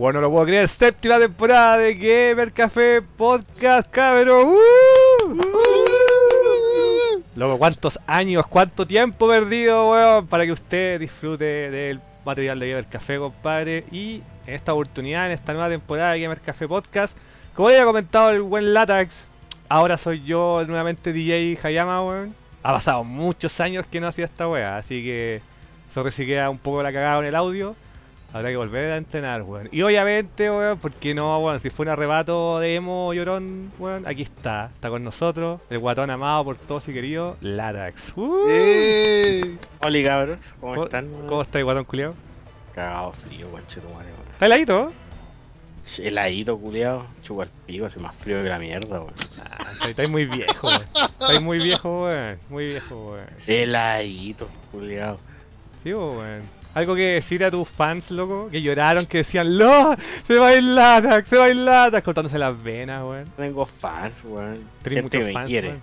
Bueno, no lo puedo creer, séptima temporada de Gamer Café Podcast, cabrón. ¡Uh! Loco, cuántos años, cuánto tiempo perdido, weón, para que usted disfrute del material de Gamer Café, compadre. Y en esta oportunidad, en esta nueva temporada de Gamer Café Podcast, como ya había comentado el buen Latax, ahora soy yo nuevamente DJ Hayama, weón. Ha pasado muchos años que no hacía esta weá, así que sobre si queda un poco la cagada en el audio. Habrá que volver a entrenar, weón. Y obviamente, weón, porque no, weón, si fue un arrebato de emo llorón, weón, aquí está. Está con nosotros, el guatón amado por todos y querido, Latax. ¡Uh! ¡Eh! Hola cabros, ¿cómo, ¿Cómo- están? ¿Cómo está el guatón culiao? Cagado frío, conchetumare, weón. ¿Está heladito? Heladito, culiao. Chupa el pico, hace más frío que la mierda, weón. Ah, está- estáis muy viejo, weón. Estáis muy viejo, weón. Muy viejo, weón. Heladito, culiao. Sí, weón. Algo que decir a tus fans, loco, que lloraron, que decían, ¡No! ¡Se va el! ¡Se va el! Cortándose las venas, weón. Tengo fans, weón. Gente muchos que me fans, quiere. weón.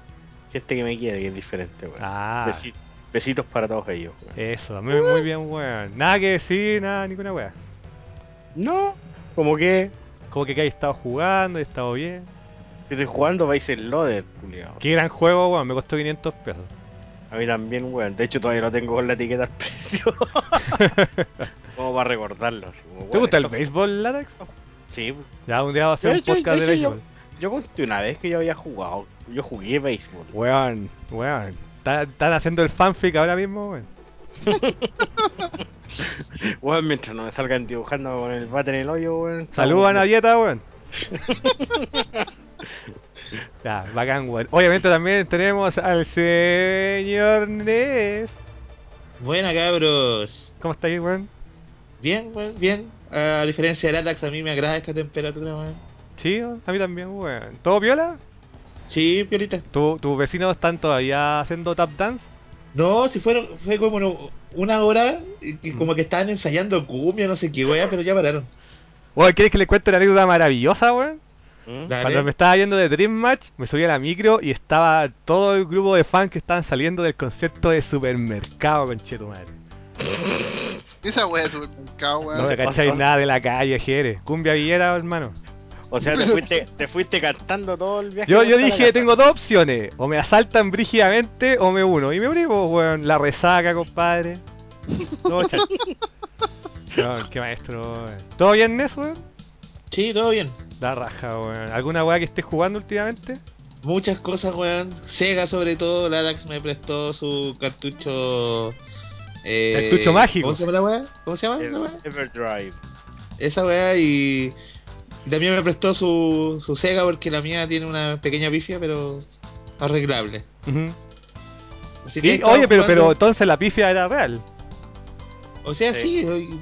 Gente que me quiere, que es diferente, weón. Ah, Besi- Besitos para todos ellos, weón. eso, muy, muy bien, weón. Nada que decir, nada, ninguna weá. No, como que Como que, que hay estado jugando, he estado bien. yo estoy jugando Vice Loaded, culiao. Qué gran juego, weón, me costó 500 pesos. A mí también, weón. De hecho, todavía lo tengo con la etiqueta al precio. como para recordarlo. así como, ¿Te gusta el béisbol, Latax? Sí, Ya, un día va a hacer un hecho- podcast de, hecho, béisbol. Yo conté una vez que yo había jugado. Yo jugué béisbol. Weón, weón. ¿Está- ¿Están haciendo el fanfic ahora mismo, weón? Weón, mientras no me salgan dibujando con el bate en el hoyo, weón. Saludan a Dieta, weón. ya, bacán, weón. Obviamente también tenemos al señor Ness. Buena cabros. ¿Cómo está ahí, weón? Bien, weón, bien. A diferencia del Atax, a mí me agrada esta temperatura, weón. Sí, a mí también, weón. ¿Todo viola? Sí, piolita. ¿Tu- ¿Tus vecinos están todavía haciendo tap dance? No, si fueron, fue como no- una hora y y como que estaban ensayando cumbia, no sé qué wea, pero ya pararon. Weón, ¿quieres que le cuente una anécdota maravillosa, weón? ¿Mm? Dale. Cuando me estaba yendo de Dream Match, me subí a la micro y estaba todo el grupo de fans que estaban saliendo del concepto de supermercado, conchetumadre. Esa wea es supermercado, weón. No me cacháis nada de la calle, Jere. Cumbia villera, hermano. O sea, te fuiste, te fuiste cantando todo el viaje. Yo, yo dije, tengo dos opciones. O me asaltan brígidamente o me uno. Y me uní, pues, weón. La resaca, compadre. Todo chat. Weón, qué maestro, weón. ¿Todo bien, Nes, weón? Sí, todo bien. La raja, weón. ¿Alguna weá que estés jugando últimamente? Muchas cosas, weón. Sega sobre todo, el Atax me prestó su cartucho... eh, Cartucho mágico. ¿Cómo se llama la wea? ¿Cómo se llama esa wea? Everdrive. Esa wea y... y también me prestó su, su Sega porque la mía tiene una pequeña pifia, pero arreglable. Así que Y, oye, pero, jugando- pero entonces la pifia era real. O sea, Sí. sí,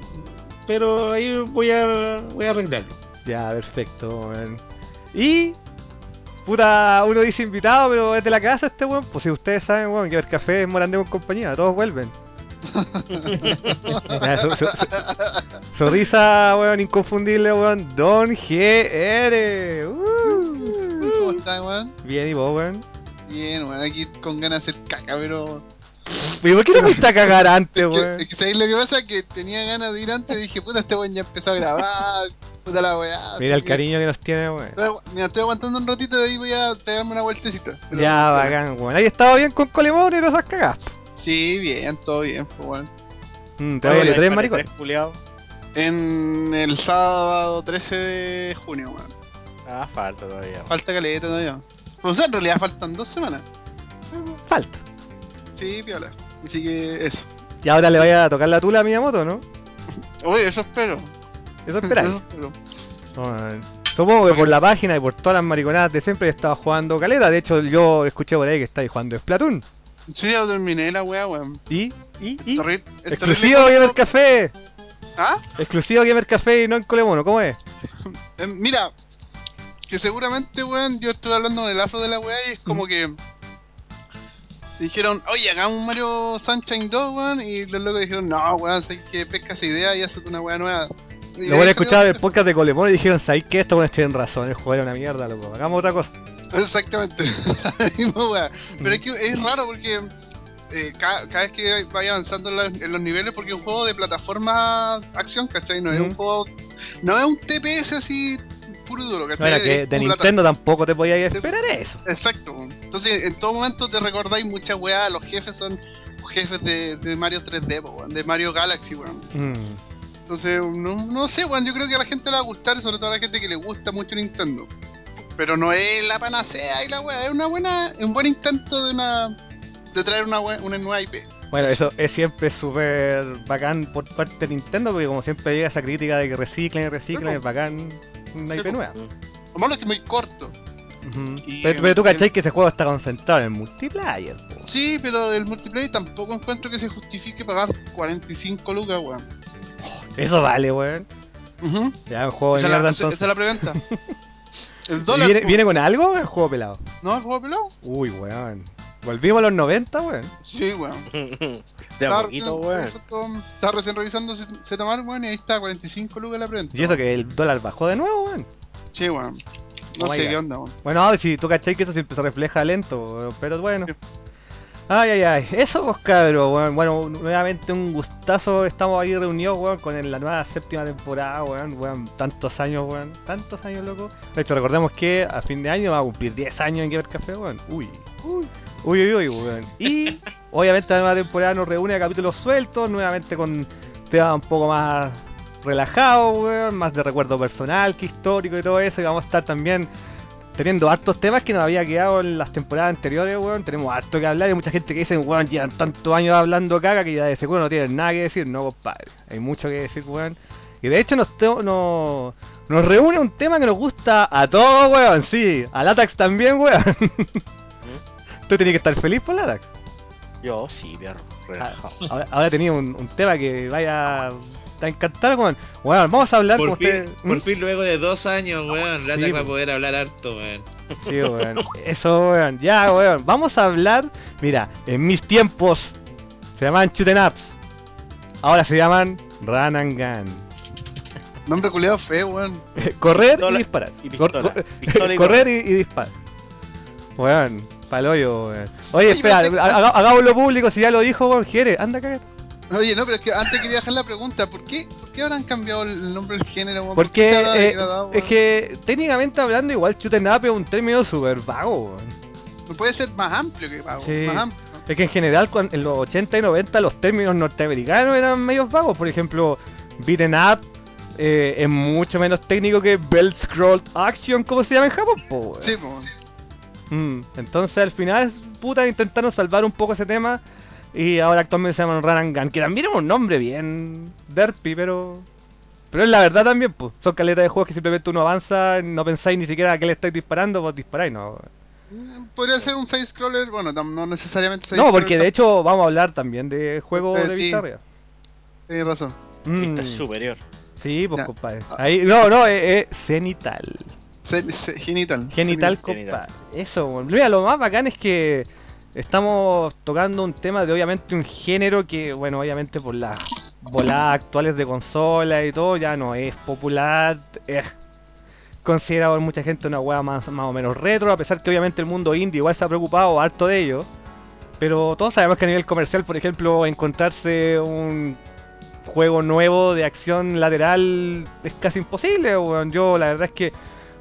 pero ahí voy a, voy a arreglarlo. Ya, perfecto, weón. Y. Puta, uno dice invitado, pero es de la casa este weón. Pues si ustedes saben, weón, que el café es Morandé con compañía, todos vuelven. Ya, su, su- su- su risa, weón, inconfundible, weón. Don GR. Uh. ¿Cómo estás, weón? Bien, y vos, weón. Bien, weón, aquí con ganas de hacer caca, pero. ¿Y por qué no fuiste a cagar antes, Es que, weón? es que ¿sabéis lo que pasa? Que tenía ganas de ir antes y dije, puta, este weón ya empezó a grabar. Puta la weá. Mira el que- cariño que nos tiene, weón. Mira, estoy aguantando un ratito de ahí voy a pegarme una vueltecita. Pero- Ya, bacán, weón. ¿Hay estado bien con Colemón y todas esas cagas? Sí, bien, todo bien, pues, weón. Mm, te voy a tres, ¿cuál maricón. En el sábado 13 de junio, weón. Ah, falta todavía. Falta caleta todavía. Pues, o sea, en realidad faltan dos semanas. Falta. Sí, piola. Así que eso. Y ahora le vaya a tocar la tula a Miyamoto, ¿no? Oye, eso espero. Eso esperáis. Eso espero. Supongo que por la página y por todas las mariconadas de siempre estaba jugando caleta. De hecho, yo escuché por ahí que estáis jugando Splatoon. Sí, ya lo terminé la weá, weón. ¿Y? ¿Y? ¿Y? Terri- es Exclusivo terrible Gamer Café. ¿Ah? Exclusivo Gamer Café y no en Colemono. ¿Cómo es? Eh, mira, que seguramente, weón, yo estuve hablando con el afro de la weá y es como que dijeron, oye, hagamos un Mario Sunshine 2, weón, y los locos dijeron, no, weón, sé que pesca esa idea y haces una weá nueva. Y Lo voy a escuchar el podcast de Colemono y dijeron, ¿sabéis qué? Estos buenos tienen razón. El juego era una mierda, loco. Hagamos otra cosa. Exactamente, la misma weá. Pero es que es raro porque eh, ca- cada, vez que vaya avanzando en, la- en los niveles, porque es un juego de plataforma acción, ¿cachai? No es un juego no es un TPS así puro y duro, No ¿cachai? era que Es de Nintendo tampoco te podías esperar eso. Exacto. Entonces, en todo momento te recordáis muchas weas, los jefes son jefes de, de Mario 3D, po, weón, de Mario Galaxy, weón. Mm. Entonces, no, no sé, weón, yo creo que a la gente le va a gustar, sobre todo a la gente que le gusta mucho Nintendo. Pero no es la panacea y la wea, es una buena, un buen intento de una de traer una, una nueva IP. Bueno, eso es siempre súper bacán por parte de Nintendo, porque como siempre llega esa crítica de que reciclen reciclen, es bacán una IP po. nueva. Lo malo es que es muy corto. Y- Pero, pero tú cachai que ese juego está concentrado en el multiplayer, po. Sí, pero el multiplayer tampoco encuentro que se justifique pagar 45 lucas, weón. Eso vale, weón. Ujú. Ya un juego de Esa, mierda entonces. esa es la preventa. el ¿Y dólar. ¿Viene. ¿Viene con algo o es juego pelado? ¿No el juego pelado? Uy, weón. Volvimos a los 90, weón. Sí, weón. De a poquito, recién- weón. Estaba recién revisando Z- Zmar, weón, y ahí está 45 lucas la preventa. Y eso que el dólar bajó de nuevo, weón. Sí, weón. No Oh sé qué onda, weón. Bueno, a ver si tú cachai que eso siempre se refleja lento, weón, pero bueno. Sí. Ay, ay, ay. Eso, pues, cabros, weón. Bueno, nuevamente un gustazo. Estamos ahí reunidos, weón, con la nueva séptima temporada, weón. Weón, tantos años, weón. Tantos años, loco. De hecho, recordemos que a fin de año vamos a cumplir 10 años en Gamer Café, weón. Uy. Uy, uy, uy, weón. Y, obviamente, la nueva temporada nos reúne a capítulos sueltos, nuevamente con temas un poco más relajados, weón. Más de recuerdo personal que histórico y todo eso. Y vamos a estar también teniendo hartos temas que nos había quedado en las temporadas anteriores, weón. Tenemos harto que hablar y mucha gente que dice, weón, llevan tantos años hablando caga que ya de seguro no tienen nada que decir. No, compadre. Hay mucho que decir, weón. Y de hecho nos, nos, reúne un tema que nos gusta a todos, weón. Sí, a Latax también, weón. Tú tenías que estar feliz por Latax. Yo sí, perro. Relajado. Ahora, ahora tenía un, un tema que vaya a encantar, weón. Weón, vamos a hablar Por como fin, usted... por ¿Mm? fin, luego de dos años, weón, Lata Sí, va a po. poder hablar harto, weón. Sí, weón. Eso, weón. Ya, weón. Vamos a hablar. Mira, en mis tiempos se llamaban Shooting Ups. Ahora se llaman Run and Gun. Nombre culiado feo, weón. Correr Pistola y disparar. y pistola. Cor- cor- Pistola y correr y, y disparar. Weón, paloyo, weón. Oye, Oye, espera, pero te- haga- hagámoslo público. Si ya lo dijo, weón, Jere, anda a cagar. Oye, no, pero es que antes quería dejar la pregunta. ¿Por qué, ¿por qué habrán cambiado el nombre del género, weón? ¿Por qué Porque se habrá eh, degradado, es weón? que técnicamente hablando, igual Shooting Up es un término súper vago, weón. No puede ser más amplio que vago. Sí. Más amplio. Es que en general cuan- en los 80 y 90 los términos norteamericanos eran medios vagos. Por ejemplo, beaten up eh, es mucho menos técnico que belt scroll action, como se llama en Japón. po, weón. Sí, po. Mm, entonces al final, puta, intentaron salvar un poco ese tema. Y ahora actualmente se llaman Run and Gun, que también es un nombre bien derpy, pero... Pero es la verdad también, pues. Son caletas de juegos que simplemente uno avanza, no pensáis ni siquiera a qué le estáis disparando, vos disparáis, no. Podría ser un side scroller, bueno, no necesariamente side No, porque de hecho vamos a hablar también de juegos Eh, de sí. vista arriba. Tienes razón. Vista Mm, superior. Sí, pues Ya. compadre. Ahí, no, no, es, es cenital. Se- se- genital. Genital, Genital. compadre. Eso, mira, lo más bacán es que estamos tocando un tema de obviamente un género que, bueno, obviamente por las voladas actuales de consola y todo, ya no es popular, es considerado por mucha gente una weá más, más o menos retro, a pesar que obviamente el mundo indie igual se ha preocupado harto de ello. Pero todos sabemos que a nivel comercial, por ejemplo, encontrarse un juego nuevo de acción lateral es casi imposible, weón. Yo la verdad es que,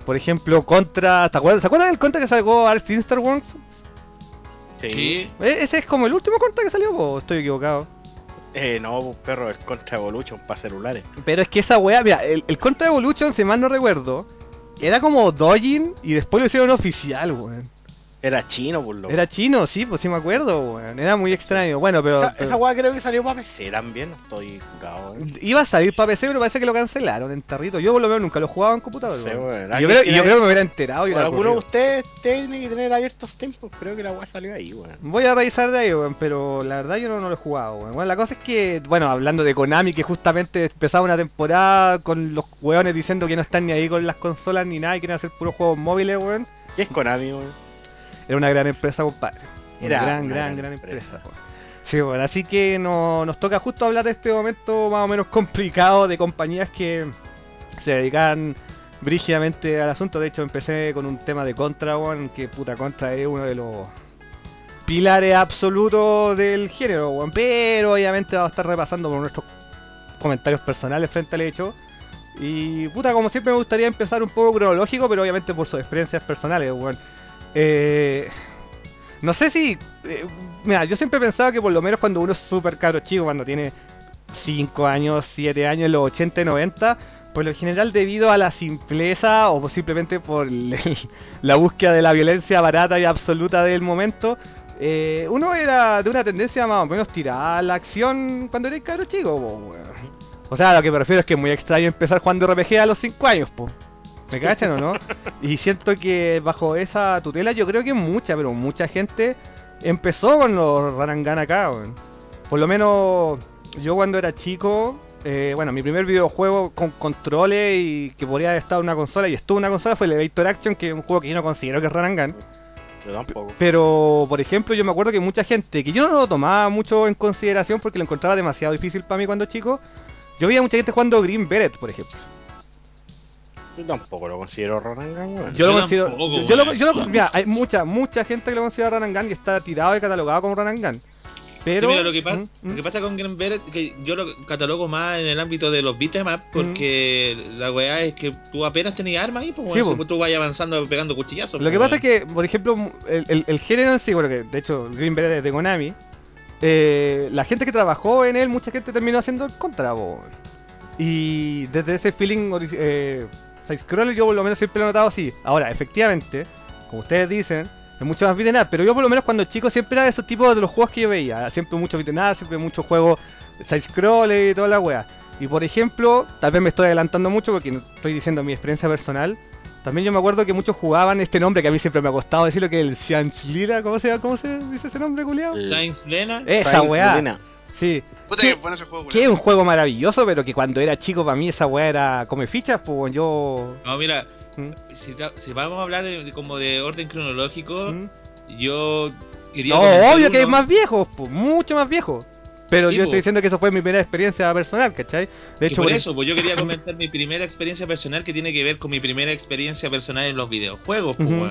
por ejemplo, Contra, ¿te acuerdas? ¿Se acuerdan del Contra que sacó Ars Interworks? Sí. Sí. E- Ese es como el último Contra que salió, o estoy equivocado. Eh, no, pues, perro, el Contra Evolution para celulares. Pero es que esa weá, mira, el, el Contra Evolution, si mal no recuerdo, era como Dojin y después lo hicieron oficial, weón. Era chino, por lo Era chino, sí, pues sí me acuerdo, weón. Era muy extraño. Bueno, pero. Esa, pero- esa weá creo que salió para PC también. no Estoy curado, eh. Iba a salir para PC, pero parece que lo cancelaron en tarrito. Yo por lo menos nunca lo jugaba en computador. Sé, weón. yo, creo, y tiene- yo creo que me hubiera enterado Bueno, alguno de ustedes tiene que tener abiertos tiempos. Creo que la weá salió ahí, weón. Voy a revisar de ahí, weón, pero la verdad yo no, no lo he jugado, weón. Bueno, la cosa es que, bueno, hablando de Konami, que justamente empezaba una temporada con los weones diciendo que no están ni ahí con las consolas ni nada y quieren hacer puros juegos móviles, weón. ¿Qué es Konami, weón? Era una gran empresa, compadre. Una Era gran, una gran, gran gran empresa. empresa. Sí, bueno, así que no- nos toca justo hablar de este momento más o menos complicado de compañías que se dedican brígidamente al asunto. De hecho, empecé con un tema de Contra, weón, que puta Contra es uno de los pilares absolutos del género, weón. Pero obviamente vamos a estar repasando por nuestros comentarios personales frente al hecho. Y puta, como siempre me gustaría empezar un poco cronológico, pero obviamente por sus experiencias personales, weón. Eh, no sé si. eh, mira, yo siempre he pensado que por lo menos cuando uno es súper cabro chico, cuando tiene 5 años, 7 años, los 80 y 90, por lo general debido a la simpleza o simplemente por la búsqueda de la violencia barata y absoluta del momento, eh, uno era de una tendencia más o menos tirada a la acción cuando era cabro chico. O sea, lo que me refiero es que es muy extraño empezar jugando RPG a los 5 años, po. ¿Me cachan o no? Y siento que bajo esa tutela yo creo que mucha, pero mucha gente empezó con los Rarangan acá, weón. Por lo menos yo cuando era chico, eh, bueno, mi primer videojuego con controles y que podría haber estado en una consola y estuvo en una consola fue el Elevator Action, que es un juego que yo no considero que es tampoco. Pero, por ejemplo, yo me acuerdo que mucha gente, que yo no lo tomaba mucho en consideración porque lo encontraba demasiado difícil para mí cuando chico, yo veía mucha gente jugando Green Beret, por ejemplo. Yo tampoco lo considero Rarangan, weón. Yo, lo considero. tampoco, yo, lo, yo lo- mira, hay mucha, mucha gente que lo considera Ranangan y está tirado y catalogado como Ranangan. Pero. Sí, mira, lo que, pasa, Mm, mm. lo que pasa con Grand Beret que yo lo catalogo más en el ámbito de los beat'em up porque la weá es que tú apenas tenías armas ahí, pues, Sí, si tú vas avanzando pegando cuchillazos. Lo que pues, pasa es que, por ejemplo, el, el- el género en sí, bueno, que de hecho Green Beret es de Konami, eh, la gente que trabajó en él, mucha gente terminó haciendo el contra. Y desde ese feeling eh, side-scroller yo por lo menos siempre lo he notado así. Ahora, efectivamente, como ustedes dicen, es mucho más beat'em pero yo por lo menos cuando chico siempre era de esos tipos de los juegos que yo veía. Siempre mucho beat'em siempre muchos juegos side-scroller y toda la wea. Y por ejemplo, tal vez me estoy adelantando mucho porque no estoy diciendo mi experiencia personal. También yo me acuerdo que muchos jugaban este nombre que a mí siempre me ha costado decirlo, que es el Chanslira, ¿cómo se, ¿cómo se dice ese nombre, culiao? Sainz Lena. Esa Science weá. Lena. Sí. Puta ¿Qué? que bueno ese juego, Que es un juego maravilloso, pero que cuando era chico para mí esa weá era come fichas, pues yo... No, mira, ¿Mm? si, vamos a hablar de, de como de orden cronológico, ¿Mm? yo quería. No, obvio que es más viejo, pues, mucho más viejo. Pero Sí, yo po. estoy diciendo que eso fue mi primera experiencia personal, ¿cachai? De Y hecho, por por- eso, pues yo quería comentar mi primera experiencia personal que tiene que ver con mi primera experiencia personal en los videojuegos, pues, Ujú.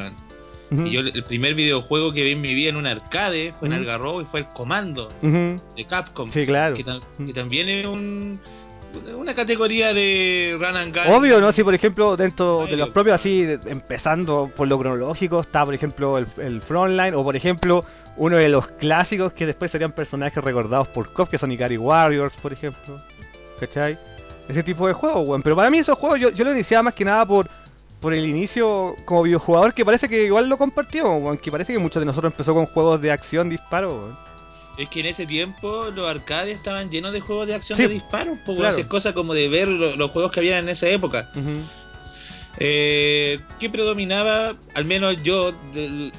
Y yo el primer videojuego que vi en mi vida en un arcade fue en Ujú. Algarrobo y fue el Comando de Capcom. Sí, claro. Que, tam- que también es un, una categoría de run and gun. Obvio, ¿no? Si por ejemplo dentro de los propios así, de- empezando por lo cronológico, está por ejemplo el, el Frontline, o por ejemplo uno de los clásicos que después serían personajes recordados por KOF, que son Ikari Warriors, por ejemplo. ¿Cachai? Ese tipo de juegos, weón. Pero para mí esos juegos yo, yo lo iniciaba más que nada por, por el inicio como videojugador, que parece que igual lo compartimos, weón. Que parece que muchos de nosotros empezó con juegos de acción, disparo. Es que en ese tiempo los arcades estaban llenos de juegos de acción Sí, de disparos, pues claro. es cosa como de ver lo- los juegos que había en esa época. Ujú. Eh, ¿Qué predominaba? Al menos yo, del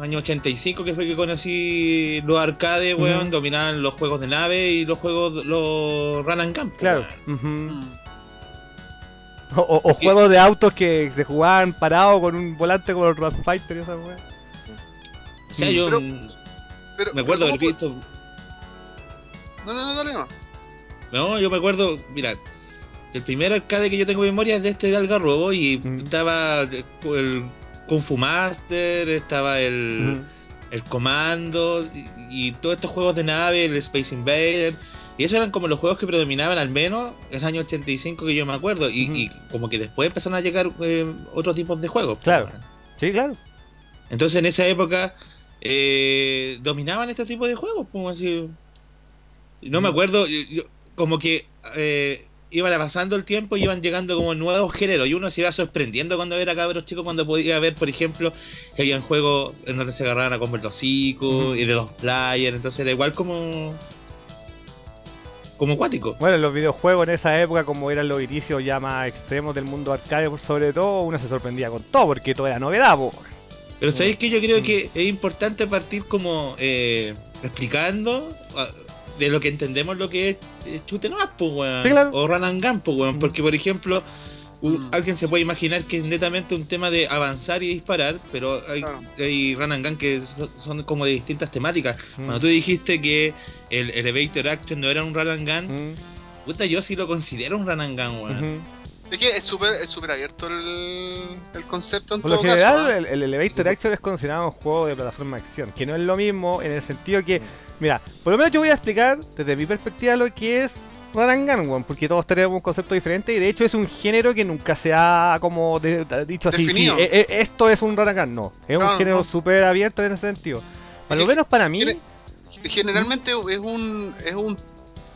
año 85 que fue que conocí los arcades, weón, dominaban los juegos de nave y los juegos, los run and gun. Claro. Mm. O, juegos de autos que se jugaban parados con un volante como el Road Fighter y esa weá. O sea, yo Pero- mm, Pero, me acuerdo haber ¿cómo visto... No, no, no, dale no. No, yo me acuerdo, mira, el primer arcade que yo tengo memoria es de este de Algarrobo y Mm. estaba el Kung Fu Master, estaba el, Ujú. el Comando y, y todos estos juegos de nave, el Space Invader. Y esos eran como los juegos que predominaban al menos en el año 85 que yo me acuerdo. Y, y como que después empezaron a llegar eh, otros tipos de juegos. Claro. Sí, claro. Entonces en esa época eh, dominaban este tipo de juegos. Como así. No me Mm. acuerdo, yo- yo- como que eh, iban pasando el tiempo y iban llegando como nuevos géneros y uno se iba sorprendiendo cuando era cabros chicos cuando podía ver, por ejemplo, que habían juegos en donde se agarraban a comer los hocicos Ujú. y de dos players, entonces era igual como como acuático. Bueno, los videojuegos en esa época, como eran los inicios ya más extremos del mundo arcade, por sobre todo, uno se sorprendía con todo, porque todo era novedad, po. Pero sabéis que yo creo Mm. que es importante partir como eh, explicando ah, de lo que entendemos lo que es eh, chute no pues, weón. Sí, claro. O run and gun, pues, weón. Mm. Porque, por ejemplo, Mm. alguien se puede imaginar que es netamente un tema de avanzar y disparar, pero hay, Claro. hay run and gun que son, son como de distintas temáticas. Mm. Cuando tú dijiste que el Elevator Action no era un run and gun, Mm, puta, yo sí lo considero un run and gun, weón. Es que es súper es súper abierto el, el concepto en Por lo general, caso. ¿ah? el, el Elevator Action es considerado un juego de plataforma de acción, que no es lo mismo en el sentido que, mira, por lo menos yo voy a explicar desde mi perspectiva lo que es gun, weón, porque todos tenemos un concepto diferente y de hecho es un género que nunca se ha como de- de- dicho así, sí, Definido. eh, eh, esto es un gun, no, es No, un género no. súper abierto en ese sentido. Para lo que menos para mí, Generalmente es un es un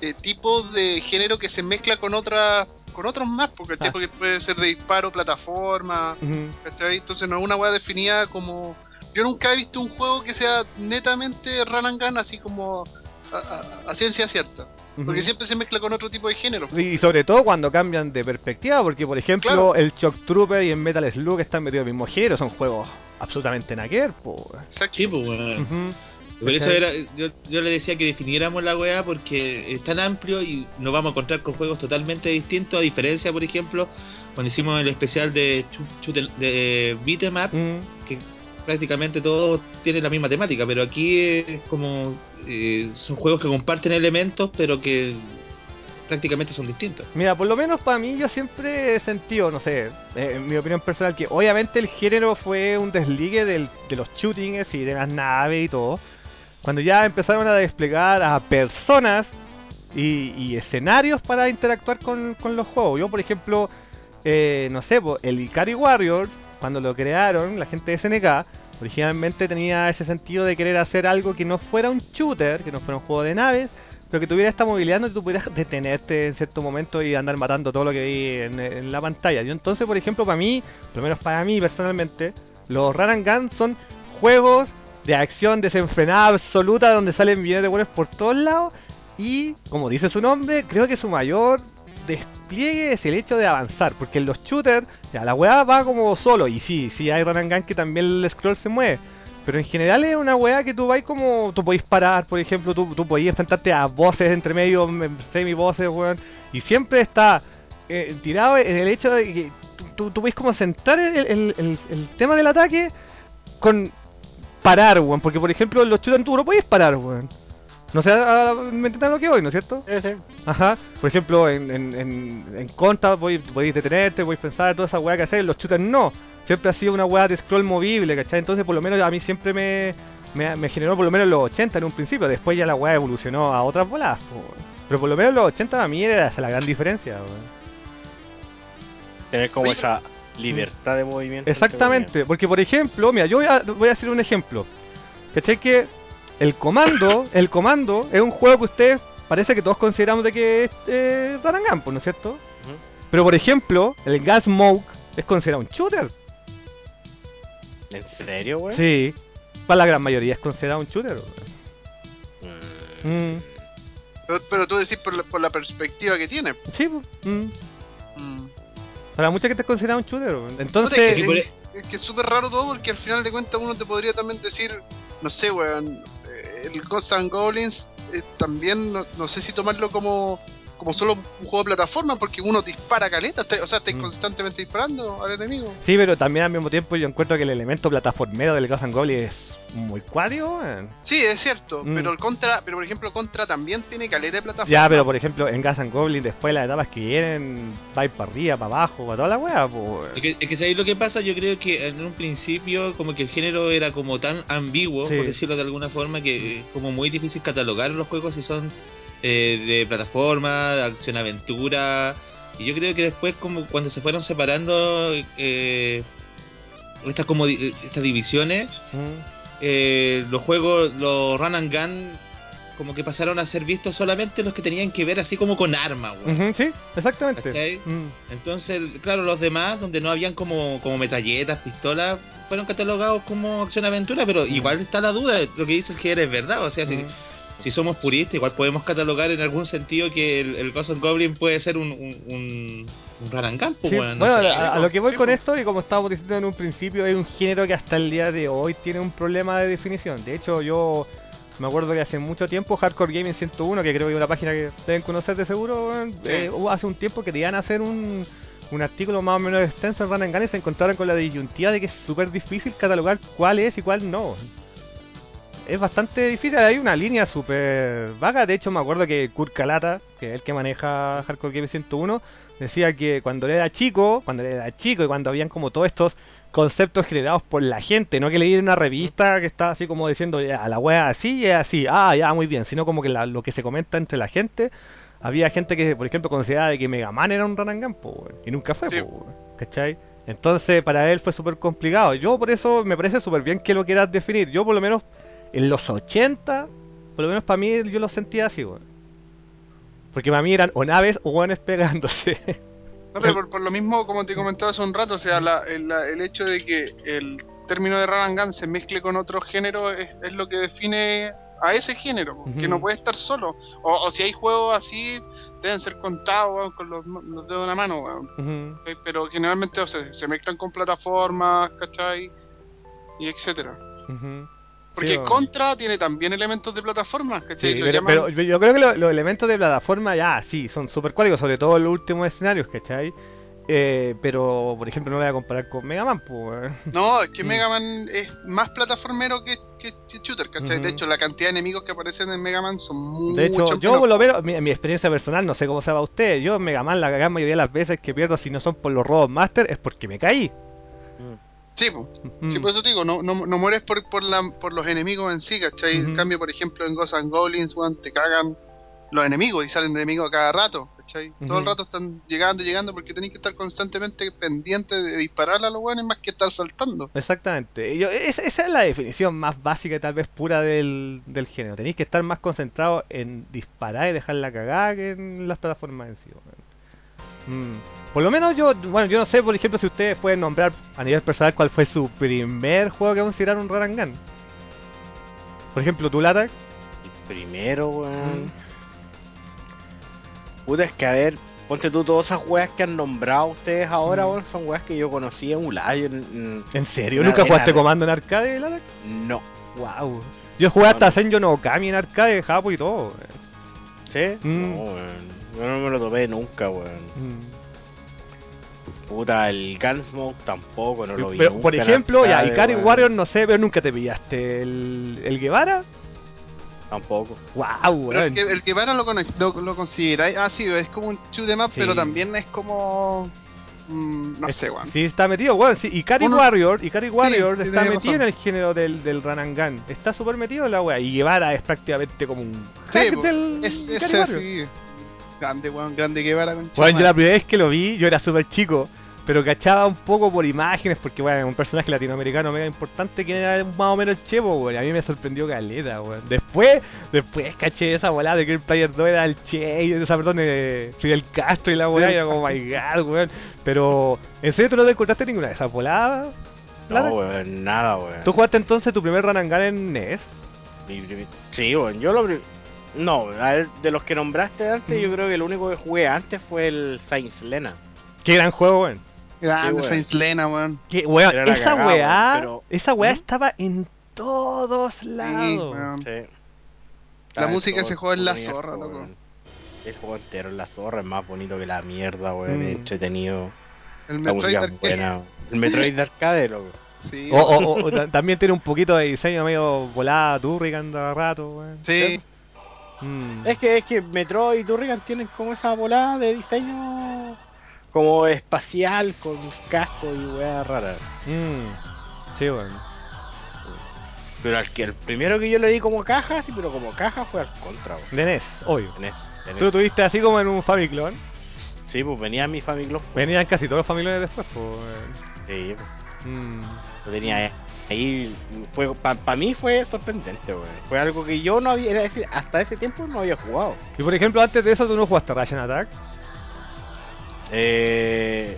eh, tipo de género que se mezcla con otra con otros más, porque, Ah. porque puede ser de disparo, plataforma. Entonces no es una weá definida como... Yo nunca he visto un juego que sea netamente run and gun así como a, a- a ciencia cierta. Porque siempre se mezcla con otro tipo de género. Y sobre todo cuando cambian de perspectiva, porque por ejemplo Claro. el Shock Trooper y el Metal Slug están metidos en el mismo género, son juegos absolutamente naquer, po. Exacto. Sí. Por eso era, yo, yo le decía que definiéramos la weá porque es tan amplio y nos vamos a encontrar con juegos totalmente distintos, a diferencia, por ejemplo, cuando hicimos el especial de, de Beat Up, Mm. que prácticamente todos tienen la misma temática, pero aquí es como eh, son juegos que comparten elementos, pero que prácticamente son distintos. Mira, por lo menos para mí yo siempre he sentido, no sé, eh, en mi opinión personal, que obviamente el género fue un desligue del- de los shootings y de las naves y todo. Cuando ya empezaron a desplegar a personas y, escenarios para interactuar con, los juegos. Yo, por ejemplo, eh, no sé, el Ikari Warriors, cuando lo crearon, la gente de SNK, originalmente tenía ese sentido de querer hacer algo que no fuera un shooter, que no fuera un juego de naves, pero que tuviera esta movilidad donde tú pudieras detenerte en cierto momento y andar matando todo lo que vi en, la pantalla. Yo entonces, por ejemplo, para mí, por lo menos para mí personalmente, los Run and Gun son juegos de acción desenfrenada absoluta donde salen millones de buenos por todos lados y, como dice su nombre, creo que su mayor despliegue es el hecho de avanzar, porque en los shooters, ya, la weá va como solo, y sí, sí hay gun que también el scroll se mueve, pero en general es una weá que tú vas como, tú podéis parar, por ejemplo, tú, tú podéis enfrentarte a voces entre medio, semi voces, weón, y siempre está eh, tirado en el hecho de que tú, tú, podéis como sentar el, el- el- tema del ataque con parar, weón, porque por ejemplo los shooters tú no podéis parar, weón. No sé, ah, me entiendes lo que voy, ¿no es cierto? Sí, sí. Ajá, por ejemplo, en, en, en, en contra podéis, detenerte, podéis pensar toda esa weá que hacer, en los shooters no. Siempre ha sido una weá de scroll movible, ¿cachai? Entonces, por lo menos a mí siempre me, me, me generó por lo menos los 80 en un principio, después ya la weá evolucionó a otras bolas. Pero por lo menos los 80 a mí era esa la gran diferencia, weón. Tener como esa libertad de movimiento. Exactamente, porque por ejemplo, mira, yo voy a, voy a hacer un ejemplo. ¿Cachai? Que el comando, el comando es un juego que ustedes parece que todos consideramos de que es eh, pues, ¿no es cierto? Pero por ejemplo, el Gas Smoke es considerado un shooter. ¿En serio, güey? Sí, para la gran mayoría es considerado un shooter. Mm. Mm, Pero, pero tú decís por la, por la perspectiva que tiene. sí, pues, mm. Mm. para mucha gente es considerado un shooter. Entonces, es Y que- por- es, es que es súper raro todo porque al final de cuentas uno te podría también decir, no sé, weón, el Ghosts and Goblins eh, también, no, no sé si tomarlo como, como solo un juego de plataforma porque uno dispara caleta, o sea, estáis Mm. constantemente disparando al enemigo. sí, pero también al mismo tiempo yo encuentro que el elemento plataformero del Ghost and Goblin es muy weón. Sí, es cierto, Mm. pero el contra, pero por ejemplo contra también tiene caleta de plataforma. Ya, pero por ejemplo, en Gas and Goblin, después de las etapas que vienen, va a ir para arriba, para abajo, para toda la wea, pues. Es que, es que ¿sabéis lo que pasa? Yo creo que en un principio como que el género era como tan ambiguo, Sí. por decirlo de alguna forma, que es como muy difícil catalogar los juegos si son eh, de plataforma, de acción-aventura. Y yo creo que después como cuando se fueron separando eh, estas como estas divisiones, eh, los juegos, los run and gun, como que pasaron a ser vistos solamente los que tenían que ver así como con armas, sí, exactamente. ¿Cachai? Mm. Entonces, claro, los demás, donde no habían como, como metralletas, pistolas, fueron catalogados como acción-aventura, pero Mm. igual está la duda, lo que dice el GR es verdad, o sea, Mm. si somos puristas, igual podemos catalogar en algún sentido que el, el Ghost of Goblin puede ser un, un, un, un pues, Sí, weón, no bueno, sé. a, a lo que voy Sí, con esto, y como estábamos diciendo en un principio, es un género que hasta el día de hoy tiene un problema de definición. De hecho, yo me acuerdo que hace mucho tiempo, Hardcore Gaming 101, que creo que es una página que deben conocer de seguro, weón, eh, hubo hace un tiempo que te iban a hacer un, un artículo más o menos extenso en Run and Gun y se encontraron con la disyuntiva de que es súper difícil catalogar cuál es y cuál no. Es bastante difícil, hay una línea súper vaga. De hecho, me acuerdo que Kurt Kalata, que es el que maneja Hardcore Gaming 101, decía que cuando él era chico, cuando él era chico y cuando habían como todos estos conceptos generados por la gente, no que leí en una revista que está así como diciendo "Ya, a la wea así y es así, ah, ya, muy bien, sino como que la- lo que se comenta entre la gente, había gente que, por ejemplo, consideraba de que Mega Man era un weón, y nunca fue, Sí. po, ¿cachai? Entonces, para él fue súper complicado. Yo, por eso, me parece súper bien que lo quieras definir. Yo, por lo menos, en los 80, por lo menos para mí, yo lo sentía así, weón. Porque para mí eran o naves o guanes pegándose. No, pero por, por lo mismo, como te comentaba hace un rato, o sea, la- el, la- el hecho de que el término de Gun se mezcle con otro género es, es lo que define a ese género, po, que no puede estar solo. O, o si hay juegos así, deben ser contados weón, con los, los dedos de una mano, weón. ¿cachai? pero generalmente o sea, se mezclan con plataformas, ¿cachai? Y etcétera. Ujú. Porque Sí. Contra tiene también elementos de plataformas, ¿cachai? Sí, pero, llaman- pero yo creo que lo- los elementos de plataforma ya, sí, son súper cuáticos, sobre todo en los últimos escenarios, ¿cachai? Eh, pero, por ejemplo, no lo voy a comparar con Mega Man, pues. No, es que Mm. Mega Man es más plataformero que, que- shooter, ¿cachai? De hecho, la cantidad de enemigos que aparecen en Mega Man son mucho De hecho, yo por lo menos, mi, mi experiencia personal, no sé cómo se va usted, yo en Mega Man la gran mayoría de las veces que pierdo, si no son por los robos master, es porque me caí. Sí, po. Mm. sí, por eso te digo, no, no, no mueres por, por, la, por los enemigos en sí, ¿cachai? En cambio, por ejemplo, en Ghosts and Goblins, weón, te cagan los enemigos y salen enemigos a cada rato, ¿cachai? Todo el rato están llegando, llegando porque tenéis que estar constantemente pendiente de disparar a los weones más que estar saltando. Exactamente. Yo- es- esa es la definición más básica y tal vez pura del, del género. Tenéis que estar más concentrado en disparar y dejar la cagada que en las plataformas en sí. Mm. Por lo menos yo, bueno, yo no sé, por ejemplo, si ustedes pueden nombrar a nivel personal cuál fue su primer juego que consideraron un gun. Por ejemplo, tú, Latax. Primero, weón. Mm. Puta, es que a ver, ponte tú todas esas weas que han nombrado ustedes ahora, Mm. weón, son weas que yo conocí en Ulay. ¿En serio? Una- ¿Nunca jugaste comando en arcade, Latax? No. Wow. Yo jugué hasta No, no. Senjo no Kami en arcade, Japo y todo. weón. ¿Sí? Mm. No, weón. Yo no me lo topé nunca, weón. Puta, el Gunsmoke tampoco, no lo vi. Pero, nunca por ejemplo, ya, Ikari weón. Warrior no sé, pero nunca te pillaste el, el Guevara. Tampoco. Wow, Pero weón. el que, el que Vara lo, lo, lo consideráis, ah, sí, es como un shoot 'em up, Sí. pero también es como. mm, no Es- sé, weón. Sí, está metido, weón. Sí, Ikari Uno- Warrior, Ikari Warrior sí, está metido razón. en el género del, del Run and Gun. Está súper metido en la wea. Y Guevara es prácticamente como un Sí, hack po, del es, Ikari ese Warrior. sí. Grande, weón, grande que Vara con Bueno, yo la primera vez que lo vi, yo era súper chico, pero cachaba un poco por imágenes, porque bueno, un personaje latinoamericano mega importante que era más o menos el chevo, weón. A mí me sorprendió caleta, weón. Después, después caché esa volada de que el Player 2 era el Che, y esa perdón, de Fidel Castro y la weá, y era como, my god, weón. Pero, ¿en serio tú no te encontraste ninguna de esas voladas? No, weón, nada, weón. ¿Tú jugaste entonces tu primer gun en NES? Sí, weón, yo lo. No, de los que nombraste antes, Mm. yo creo que el único que jugué antes fue el Saints Lena. Qué gran juego, weón. Grande. Saints Lena, weón. Qué, weón, esa cagado, weá, pero- esa weá ¿Mm? estaba en todos Sí, lados. weón. Sí. La música se juega en la zorra, loco. weón. Ese juego entero en la zorra es más bonito que la mierda, weón. Mm. es entretenido. El La Metroid es Arcade. buena. El Metroid de arcade, loco. Sí, O, o- o- o ta- también tiene un poquito de diseño medio volada, Turrican cada rato, weón. sí. Mm. Es que, es que Metroid y Turrican tienen como esa volada de diseño como espacial con casco y weas raras. Mm. Sí, weón. Pero al que el primero que yo le di como caja, sí, pero como caja fue al contra, weón. De NES, obvio. En ese- en Tú lo ese. tuviste así como en un Famiclone. Sí, pues venía mi Famiclone. pues. Venían casi todos los Famiclones después, pues. Sí, pues, Mm. lo tenía ahí. Fue, para mí fue sorprendente, weón. Fue algo que yo no había, era decir, hasta ese tiempo no había jugado. Y por ejemplo, antes de eso, tú no jugaste Russian Attack. Eh,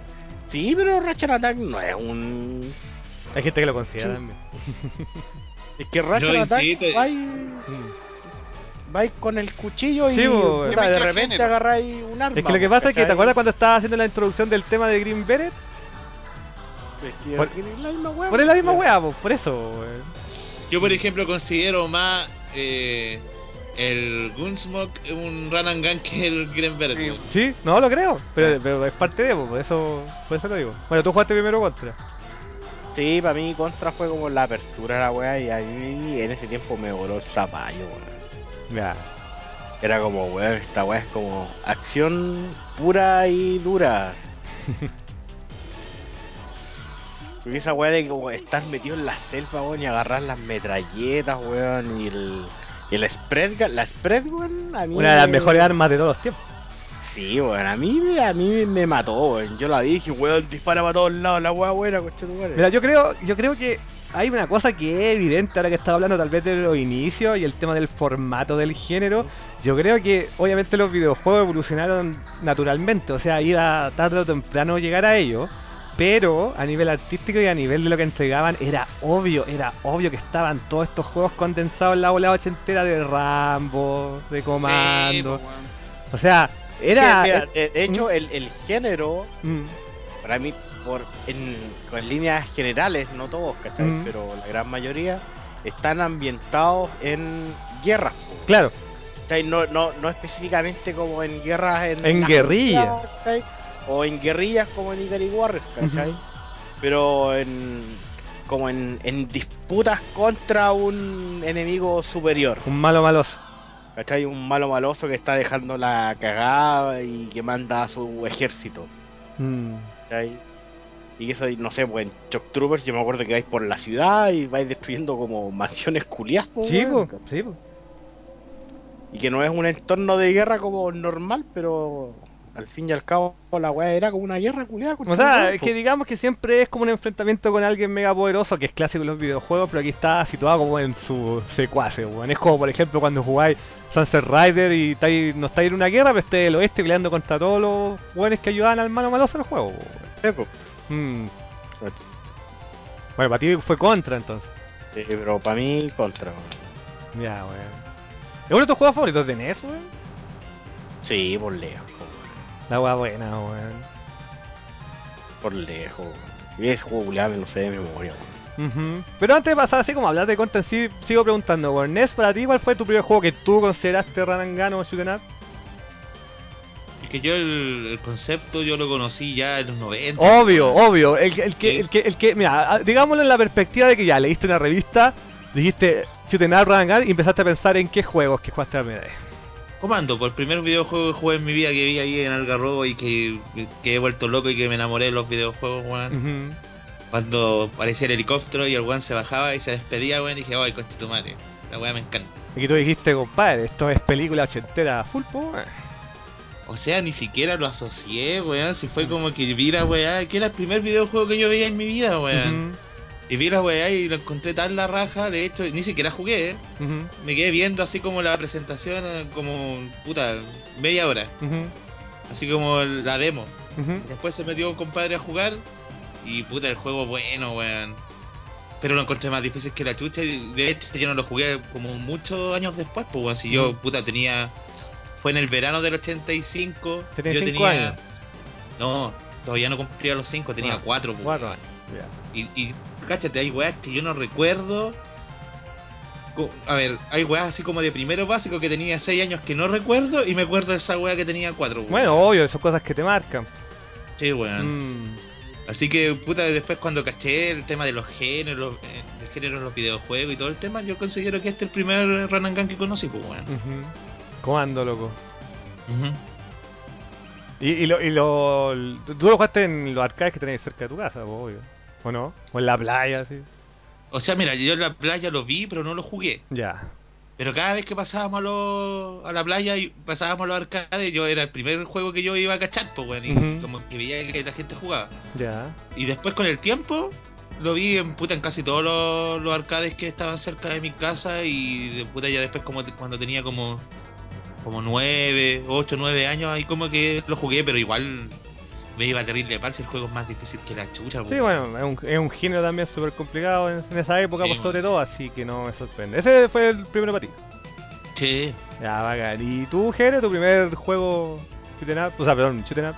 sí, pero Ratchet Attack no es un. Hay gente que lo considera Sí. también. Es que Ratchet Yo Attack insisto- va y- Mm. vais con el cuchillo y puta, de repente agarráis un arma. Es que lo que pasa es que, ¿te acuerdas cuando estaba haciendo la introducción del tema de Green Beret? Es que Por- es la misma weá. Por la misma po. weá, por eso. Yo, por ejemplo, considero más eh, el Gunsmoke un run and gun que el Green Beret. Sí. weón. Sí, no lo creo, pero, pero es parte de, por eso, por eso lo digo. Bueno, tú jugaste primero contra. Sí, para mí Contra fue como la apertura de la weá y ahí en ese tiempo me voló el zapallo, weón. Ya. Era como, weón, esta weá es como acción pura y dura. Porque esa weá de como estar metido en la selva, weón, y agarrar las metralletas, weón, y el, y el spread gun, la spread gun, a mí Una de las me- mejores armas de todos los tiempos. Sí, weón, a mí, me- a mí me mató. Yo la vi y dije, weón, dispara para todos lados, la weá buena, coche. Mira, yo creo, yo creo que hay una cosa que es evidente ahora que estaba hablando tal vez de los inicios y el tema del formato del género. Yo creo que obviamente los videojuegos evolucionaron naturalmente, o sea, iba tarde o temprano llegar a ello. Pero a nivel artístico y a nivel de lo que entregaban era obvio, era obvio que estaban todos estos juegos condensados en la volada ochentera de Rambo, de Comando. Sí, weón. O sea, era... mira, de, de hecho, el, el género, Mm, para mí, por en, en líneas generales, no todos, ¿cachai? Mm. Pero la gran mayoría están ambientados en guerras, po, claro. No, no, no específicamente como en guerras en, En la guerrilla. jungla, ¿cachai? O en guerrillas como en Ikari Warriors, ¿cachai? Pero en como en, en disputas contra un enemigo superior. un malo maloso. ¿Cachai? Un malo maloso que está dejando la cagada y que manda a su ejército. Mm. ¿Cachai? Y eso, no sé, pues en Shock Troopers yo me acuerdo que vais por la ciudad y vais destruyendo como mansiones culias, po, Sí, po. Y que no es un entorno de guerra como normal, pero al fin y al cabo la weá era como una guerra culiada. O sea, es que digamos que siempre es como un enfrentamiento con alguien mega poderoso, que es clásico en los videojuegos, pero aquí está situado como en su secuace, weón. Es como, por ejemplo, cuando jugáis Sunset Rider y estáis- no estáis en una guerra, pero estáis del oeste peleando contra todos los weones que ayudaban al malo maloso en el juego, weón. Mm. Bueno, para ti fue contra entonces. pero para mí contra. weón. Ya, weón. ¿Es uno de tus juegos favoritos de NES, weón? Sí, por lejos. La weá buena, weón. por lejos. weón. Si ese juego culiado me lo sé de memoria. weón. Pero antes de pasar así como a hablar de contra en sí, sigo preguntando, weón. NES, para ti, ¿cuál fue tu primer juego que tú consideraste Gun o Shoot 'em Up? Es que yo el, el concepto yo lo conocí ya en los 90. Obvio, obvio. El, que- el que, el que, el que, mira, digámoslo en la perspectiva de que ya leíste una revista, dijiste Shoot 'em Up, y empezaste a pensar en qué juegos que jugaste la primera vez. Comando, por el primer videojuego que jugué en mi vida que vi ahí en Algarrobo y que, que he vuelto loco y que me enamoré de los videojuegos, weón. Cuando aparecía el helicóptero y el weón se bajaba y se despedía, weón, y dije, ay, concha tu madre. La weá me encanta. Y que tú dijiste, compadre, esto es película ochentera full, po. O sea, ni siquiera lo asocié, weón. Si fue como que vi la weá, que era el primer videojuego que yo veía en mi vida, weón. Y vi la weá y lo encontré tan la raja, de hecho, ni siquiera jugué, ¿eh? Me quedé viendo así como la presentación, eh, como, puta, media hora. Así como la demo. Después se metió un compadre a jugar y puta el juego bueno, weón. Pero lo encontré más difícil que la chucha y de hecho yo no lo jugué como muchos años después, pues weón. Si yo puta tenía fue en el verano del 85, Tenía yo tenía años. No, todavía no cumplía los 5, tenía Ah, 4, pues. Cuatro weón. años. Y, y cáchate, hay weas que yo no recuerdo. A ver, hay weas así como de primero básico que tenía 6 años que no recuerdo y me acuerdo de esa wea que tenía 4. Bueno, obvio, son cosas que te marcan. Sí, weón. Mm. Así que, puta, después cuando caché el tema de los géneros, eh, de los videojuegos y todo el tema, yo considero que este es el primer Run and Gun que conocí, pues, weón. Ujú. Comando, loco. Ujú. Y, y, lo, y lo, tú lo jugaste en los arcades que tenéis cerca de tu casa, po, obvio. ¿O no? O en la playa, así. O sea, mira, yo en la playa lo vi, pero no lo jugué. Ya. Pero cada vez que pasábamos a, lo- a la playa y pasábamos a los arcades, yo era el primer juego que yo iba a cachar, pues, weón. Y como que veía que la gente jugaba. Ya. Y después con el tiempo, lo vi en puta en casi todos los, los arcades que estaban cerca de mi casa. Y de puta ya después, como cuando tenía como como 9, 8, 9 años, ahí como que lo jugué, pero igual me iba terrible par si el juego es más difícil que la chucha, Sí, bueno, es un, es un género también súper complicado en, en esa época, Sí, por sobre sí. todo, así que no me sorprende. Ese fue el primero para ti. Sí. Ya, bacán. ¿Y tú, Jere, tu primer juego shoot up? O sea, perdón, shoot up.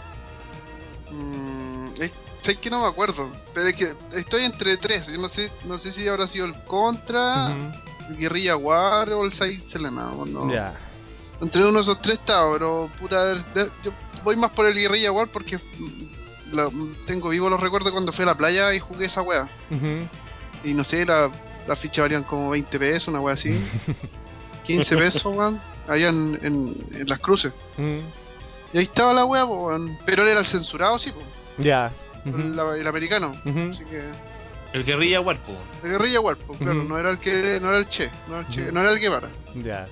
Mm, es, sé que no me acuerdo, pero es que estoy entre tres. Yo no sé, no sé si habrá sido el Contra, Ujú. el Guerrilla War o el Side Selena. o no. Ya. Entre uno de esos tres estaba, pero puta, de- de- yo voy más por el Guerrilla War porque mm, la- tengo vivo los recuerdos cuando fui a la playa y jugué esa wea. Ujú. Y no sé, la, la ficha valían como 20 pesos, una wea así. 15 pesos, weón. Allá en, en, en las cruces. Ujú. Y ahí estaba la wea, po, weón. Pero él era el censurado, sí, po. Ya. El, el americano. Así que. El Guerrilla Warpo. El guerrilla War, po, claro, no era el que. No era el Che. No era el, che, no era el Guevara. Ya.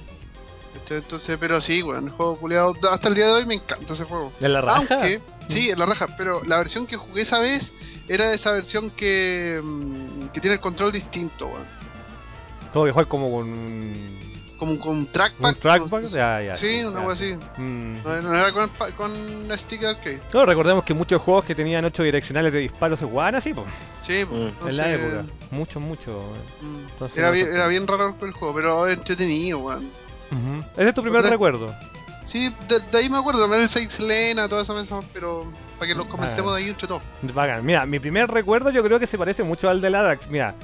Entonces, pero sí, weón, el juego culiado. Hasta el día de hoy me encanta ese juego. ¿En la raja? Aunque, sí, en la raja, pero la versión que jugué esa vez era de esa versión que, mm, que tiene el control distinto, weón. Todo que jugar como con un, Como con un trackpad. un trackpad. Ya, ya. Sí, una ya. wea así. Mm. No, no era con, con stick arcade. No, recordemos que muchos juegos que tenían 8 direccionales de disparos se jugaban así, pues, Sí, pues, Mm. en la época. Mucho, mucho. mm, Entonces, Era bien, era bien raro el juego, pero entretenido, weón. Ese es tu primer Otra- recuerdo. Sí, de, de ahí me acuerdo, también el Six Lena, todas esas cosas, pero para que los comentemos Ah. de ahí entre todos. Bacán. Mira, mi primer recuerdo yo creo que se parece mucho al de Ladax. Mira,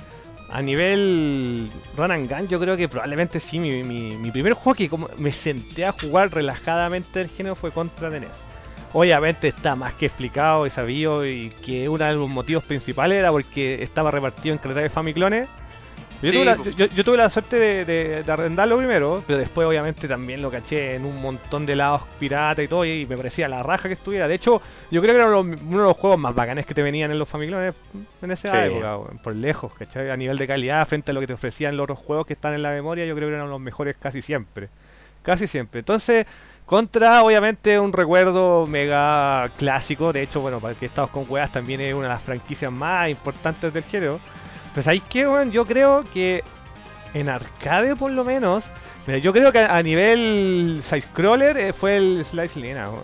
a nivel Run and Gun, yo creo que probablemente sí. Mi, mi, mi primer juego que como me senté a jugar relajadamente el género fue contra de NES. Obviamente está más que explicado y sabido y que uno de los motivos principales era porque estaba repartido en calidad de Famiclones. Yo, Sí, tuve la, yo, yo tuve la suerte de, de- de arrendarlo primero, pero después obviamente también lo caché en un montón de lados pirata y todo y me parecía la raja que estuviera. De hecho, yo creo que era uno de los, uno de los juegos más bacanes que te venían en los Famiclones en esa Sí. época, por lejos, ¿cachai? A nivel de calidad, frente a lo que te ofrecían los otros juegos que están en la memoria, yo creo que eran los mejores casi siempre. Casi siempre. Entonces, Contra, obviamente, un recuerdo mega clásico. De hecho, bueno, para que estamos con weas, también es una de las franquicias más importantes del género. Pues ahí que, weón, yo creo que en arcade, por lo menos, mira, yo creo que a nivel side-scroller eh, fue el Slice Lena, weón.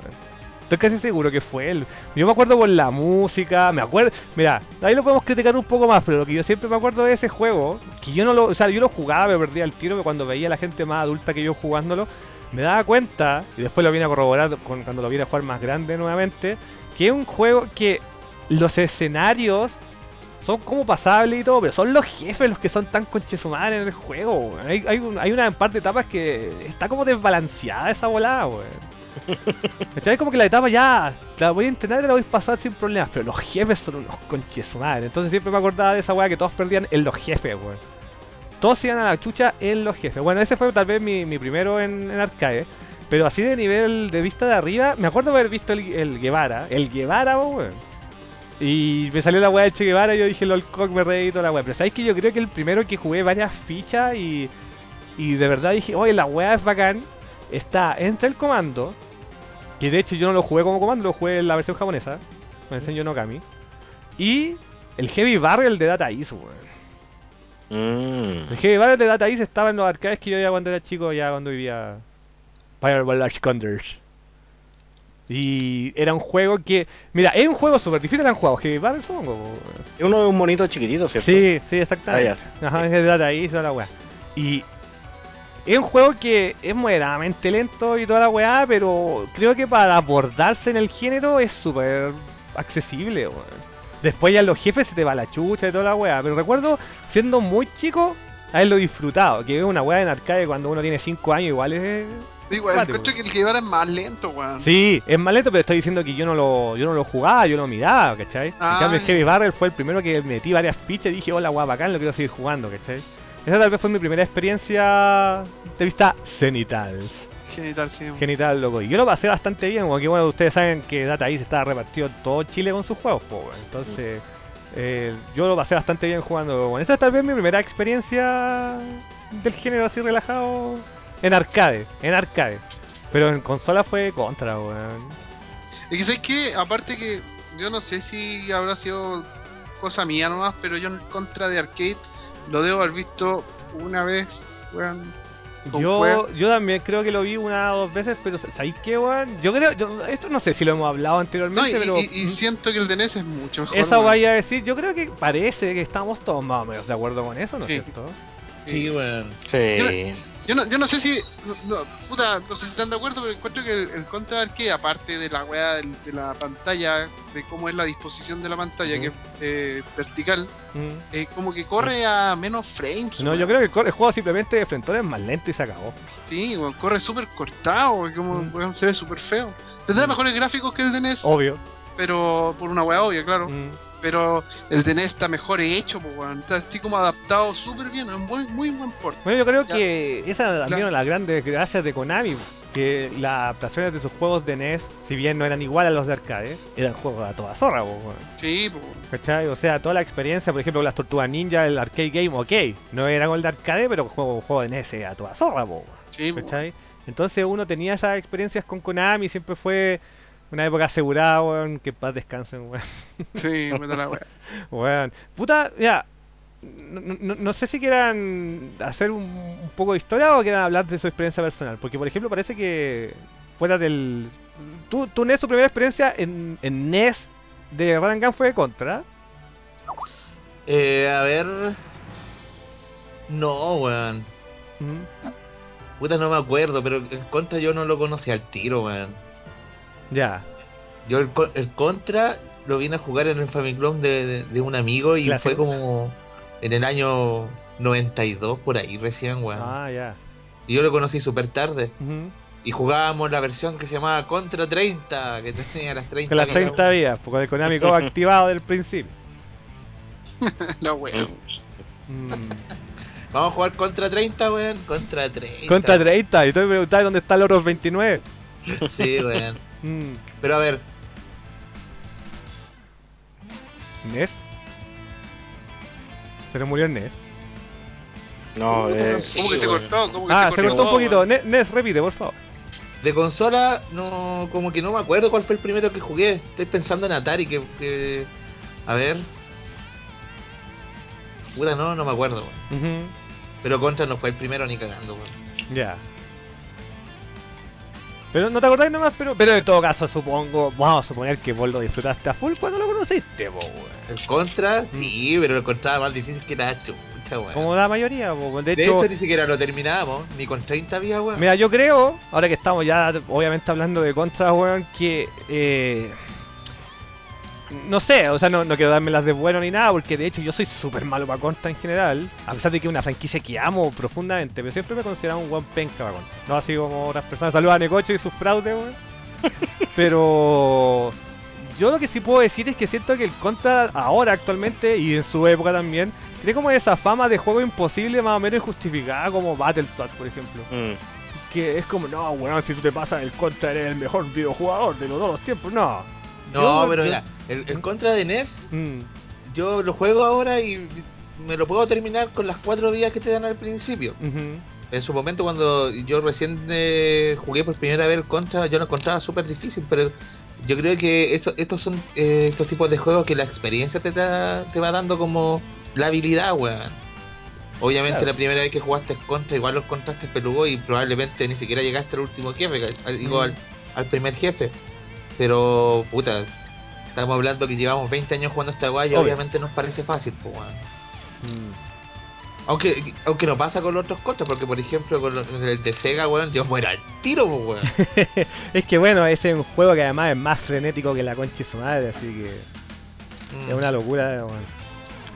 Estoy casi seguro que fue él. Yo me acuerdo por la música, me acuerdo. Mira, ahí lo podemos criticar un poco más, pero lo que yo siempre me acuerdo de ese juego, que yo no lo. O sea, yo lo jugaba, me perdía el tiro, pero cuando veía a la gente más adulta que yo jugándolo, me daba cuenta, y después lo vine a corroborar con- cuando lo vine a jugar más grande nuevamente, que es un juego que los escenarios son como pasables y todo, pero son los jefes los que son tan conchesumares en el juego. weón. Hay, hay, un- hay una parte de etapas que está como desbalanceada esa volada, weón. Como que la etapa ya la voy a entrenar y la voy a pasar sin problemas, pero los jefes son unos conchesumares. Entonces siempre me acordaba de esa weá que todos perdían en los jefes, weón. Todos iban a la chucha en los jefes. Bueno, ese fue tal vez mi, mi primero en, en arcade. Pero así de nivel de vista de arriba, me acuerdo haber visto el, el Guevara. El Guevara, weón. Y me salió la weá de Che Guevara y yo dije, lol, cock, me reí toda la weá. Pero sabes que yo creo que el primero que jugué varias fichas y, y de verdad dije, oye, la weá es bacán. Está entre el comando, que de hecho yo no lo jugué como comando, lo jugué en la versión japonesa, con el Nokami. Y el Heavy Barrel de Data East, weón. Mm. El Heavy Barrel de Data East estaba en los arcades que yo iba cuando era chico, ya cuando vivía Fireball Condors. Y era un juego que. Mira, es un juego súper difícil, han jugado Heavy Barrel, supongo. Es uno de un monito chiquitito, ¿cierto? Sí, sí, exactamente. Ah, ya. Ajá, es de toda la weá. Y es un juego que es moderadamente lento y toda la weá, pero creo que para abordarse en el género es súper accesible, weón. Después ya los jefes se te va la chucha y toda la weá. Pero recuerdo, siendo muy chico, haberlo disfrutado. Que es una weá en arcade cuando uno tiene 5 años, igual es. Que el que llevar es más lento, weón. Sí, es más lento, pero estoy diciendo que yo no lo, yo no lo jugaba, yo lo miraba, ¿cachai? Ah, en cambio, el. Heavy Barrel fue el primero que metí varias fichas y dije, hola, guapa, bacán, lo quiero seguir jugando, ¿cachai? Esa tal vez fue mi primera experiencia de vista cenitals. Genital, sí. Genital, loco. Y yo lo pasé bastante bien, porque bueno, ustedes saben que Data East estaba repartido todo Chile con sus juegos, po, weón. Entonces, eh, yo lo pasé bastante bien jugando. Bueno, esa es tal vez mi primera experiencia del género así relajado en arcade, en arcade. Pero en consola fue contra, weón. Es que sabes que, aparte que yo no sé si habrá sido cosa mía nomás, pero yo en contra de arcade lo debo haber visto una vez, weón. Yo, yo también creo que lo vi una o dos veces, pero ¿sabéis qué, weón? Yo creo, yo, esto no sé si lo hemos hablado No, anteriormente, y, pero y- y siento que el de NES es mucho mejor. esa weón. vaya a decir, yo creo que parece que estamos todos más o menos de acuerdo con eso, ¿no es Sí. cierto? Sí, weón. Sí. Yo no, yo no sé si. No, puta, no sé si están de acuerdo, pero encuentro que el, el contra arcade, aparte de la weá de la pantalla, de cómo es la disposición de la pantalla, que es eh, vertical, Mm. eh, como que corre a menos frames. No, yo creo que el, juego simplemente de frentón es más lento y se acabó. Sí, corre súper cortado, como Mm. weón, se ve súper feo. Tendrá Mm. mejores gráficos que el de NES, Obvio. pero por una weá obvia, claro. Pero el de NES está mejor hecho, pues, weón. Está así como adaptado súper bien, es un muy, muy buen port. Bueno, yo creo Ya. que esa también La- una de las grandes gracias de Konami, que las adaptaciones de sus juegos de NES, si bien no eran igual a los de arcade, eran juegos a toda zorra, po, weón. Sí, pues. ¿Cachai? O sea, toda la experiencia, por ejemplo, las Tortugas Ninja, el arcade game, ok, no era con el de arcade, pero juego, juego de NES a toda zorra, po, sí, pues, ¿cachai? Entonces uno tenía esas experiencias con Konami, siempre fue una época asegurada, weón, que paz descansen, weón. Sí, puta la wea. Weón. Puta, ya. No, no- no sé si quieran hacer un, un poco de historia o quieran hablar de su experiencia personal. Porque, por ejemplo, parece que fuera del. Tú, tú NES, tu primera experiencia en, en NES de Gun fue contra. Eh, a ver. No, weón. Puta, no me acuerdo, pero el Contra yo no lo conocí al tiro, weón. Ya. Yo el, co- el Contra lo vine a jugar en el Famicom de, de, de un amigo y Clásico. fue como en el año 92, por ahí recién, weón. Ah, ya. Y yo lo conocí súper tarde. Ujú. Y jugábamos la versión que se llamaba Contra 30, que tenía las 30 Con las vidas, 30 días, porque el Konami activado del principio. La wea. Mm. Vamos a jugar Contra 30, weón. Contra 30. Contra 30, y tú me preguntabas dónde está el otro 29. Sí, weón. Mm. Pero a ver, ¿NES? Se le murió el NES. No, eh, Sí, ¿Cómo que se cortó? ¿Cómo que Ah, se cortó un poquito. weón? Ne- NES, repite, por favor. de consola, no como que no me acuerdo cuál fue el primero que jugué. Estoy pensando en Atari, que. que- a ver. Puta, no, no me acuerdo. Pero Contra no fue el primero ni cagando, weón. Ya. Pero no te acordáis nomás, pero, pero en todo caso supongo, vamos a suponer que vos lo disfrutaste a full cuando lo conociste, po, weón. El Contra, sí, pero lo encontraba más difícil que la chucha, weón. Como la mayoría, po, de De hecho, hecho, ni siquiera lo terminábamos, ni con 30 vías, weón. mira, yo creo, ahora que estamos ya obviamente hablando de Contra, weón, que eh, no sé, o sea, no, no quiero darme las de bueno ni nada, porque de hecho yo soy súper malo para Contra en general, a pesar de que es una franquicia que amo profundamente, pero siempre me he considerado un buen penca para Contra. No así como otras personas. Saludos a Necoche y sus fraudes, weón. Pero yo lo que sí puedo decir es que siento que el Contra ahora actualmente y en su época también tiene como esa fama de juego imposible más o menos injustificada como Battletoads, por ejemplo. mm, Que es como, no, weón, si tú te pasas el Contra eres el mejor videojugador de los todos los tiempos. No. No, Yo- pero yo- mira, el, el Contra de NES, Mm, yo lo juego ahora y me lo puedo terminar con las cuatro vías que te dan al principio. En su momento, cuando yo recién eh, jugué por primera vez el Contra, yo lo encontraba súper difícil, pero yo creo que esto- estos son eh, estos tipos de juegos que la experiencia te, da- te va dando como la habilidad, weón. Obviamente Claro. la primera vez que jugaste Contra igual lo encontraste peludo y probablemente ni siquiera llegaste al último jefe, digo, Mm. al, al primer jefe. Pero, puta, estamos hablando que llevamos 20 años jugando esta guay y Obvio. obviamente nos parece fácil, pues, weón. Mm. Aunque, aunque no pasa con los otros contras, porque por ejemplo con los- el de Sega, weón, yo muero al tiro, weón. es que bueno, ese es un juego que además es más frenético que la concha de su madre, así que Mm. es una locura, weón.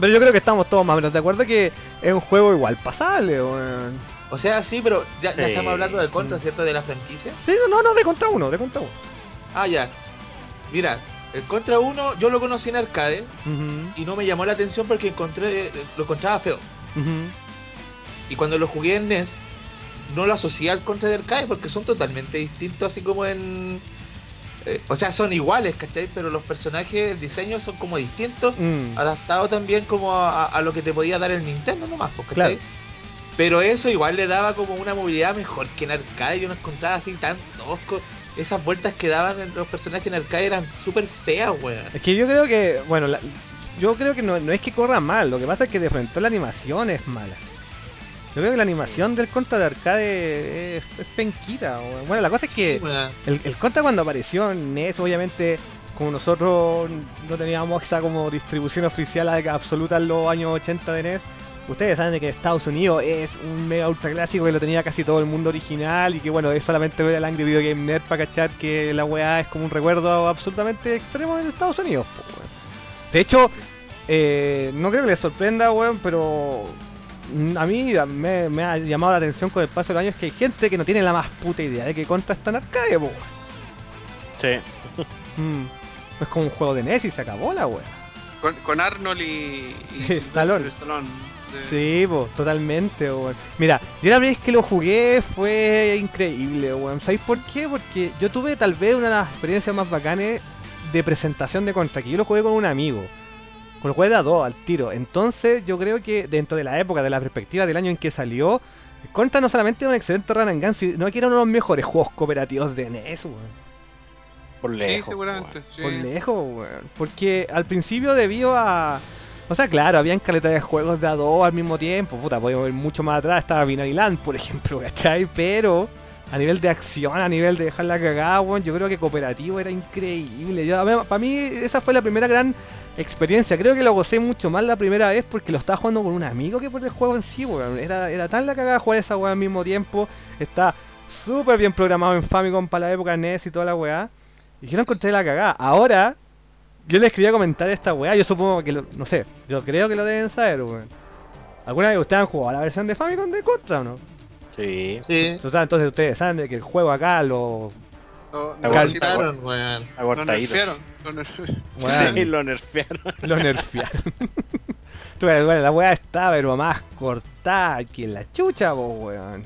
Pero yo creo que estamos todos más o menos de acuerdo que es un juego igual pasable, weón. O sea, sí, pero ya, ya Sí. estamos hablando de contra, Mm. ¿cierto? De la franquicia. Sí, no, no, de contra uno, de contra uno. Ah, ya. Mira, el Contra 1 yo lo conocí en arcade y no me llamó la atención porque encontré lo encontraba feo. Y cuando lo jugué en NES, no lo asocié al Contra de arcade porque son totalmente distintos, así como en. eh, o sea, son iguales, ¿cachai? Pero los personajes, el diseño son como distintos. Mm. adaptado también como a, a lo que te podía dar el Nintendo nomás, pues, Claro. ¿cachai? Pero eso igual le daba como una movilidad mejor que en arcade. Yo no encontraba así tan tosco. Esas vueltas que daban los personajes en arcade eran súper feas, weón. Es que yo creo que, bueno, la- yo creo que no, no es que corra mal, lo que pasa es que de frente la animación es mala. Yo creo que la animación del Contra de arcade es, es penquita. weón. Bueno, la cosa es que el, el Contra cuando apareció en NES, obviamente, como nosotros no teníamos esa como distribución oficial absoluta en los años 80 de NES, ustedes saben de que Estados Unidos es un mega ultra clásico que lo tenía casi todo el mundo original y que bueno, es solamente ver el Angry Video Game Nerd para cachar que la weá es como un recuerdo absolutamente extremo en Estados Unidos. weón. De hecho, eh, no creo que les sorprenda, weón, pero a mí me, me ha llamado la atención con el paso de los años que hay gente que no tiene la más puta idea de que Contra está en arcade, weón. sí. Mm. Es como un juego de NES y se acabó la wea. Con, con Arnold y. y Stallone. Stallone, Sí, pues, totalmente, weón. Mira, yo la vez que lo jugué fue increíble, weón. ¿Sabéis por qué? Porque yo tuve tal vez una de las experiencias más bacanes de presentación de Contra, que yo lo jugué con un amigo. Con lo jugué de a dos, al tiro. Entonces, yo creo que dentro de la época, de la perspectiva del año en que salió, Contra no solamente era un excelente run and gun, sino que era uno de los mejores juegos cooperativos de NES, weón. Por Sí, lejos. seguramente. sí. Por lejos, weón. Porque al principio debido a... O sea, claro, habían caleta de juegos de a dos al mismo tiempo. Puta, podemos ir mucho más atrás. Estaba Binary por ejemplo, ¿cachai? Pero a nivel de acción, a nivel de dejar la cagada, weón, yo creo que cooperativo era increíble. Para mí esa fue la primera gran experiencia. Creo que lo gocé mucho más la primera vez porque lo estaba jugando con un amigo que por el juego en sí, weón. Era, era tan la cagada jugar esa weá al mismo tiempo. Está súper bien programado en Famicom para la época NES y toda la weá. Y yo no encontré la cagada. Ahora, yo les quería comentar esta weá. Yo supongo que, lo, no sé, yo creo que lo deben saber, weón. ¿Alguna vez ustedes han jugado la versión de Famicom de Contra o no? Sí. Sí. Entonces ustedes saben de que el juego acá lo. Lo Cortaron, weón. Lo nerfearon. Lo nerfearon. Sí, lo nerfearon. lo nerfearon. Tú, bueno, la weá está, pero más cortada que la chucha, po, weón.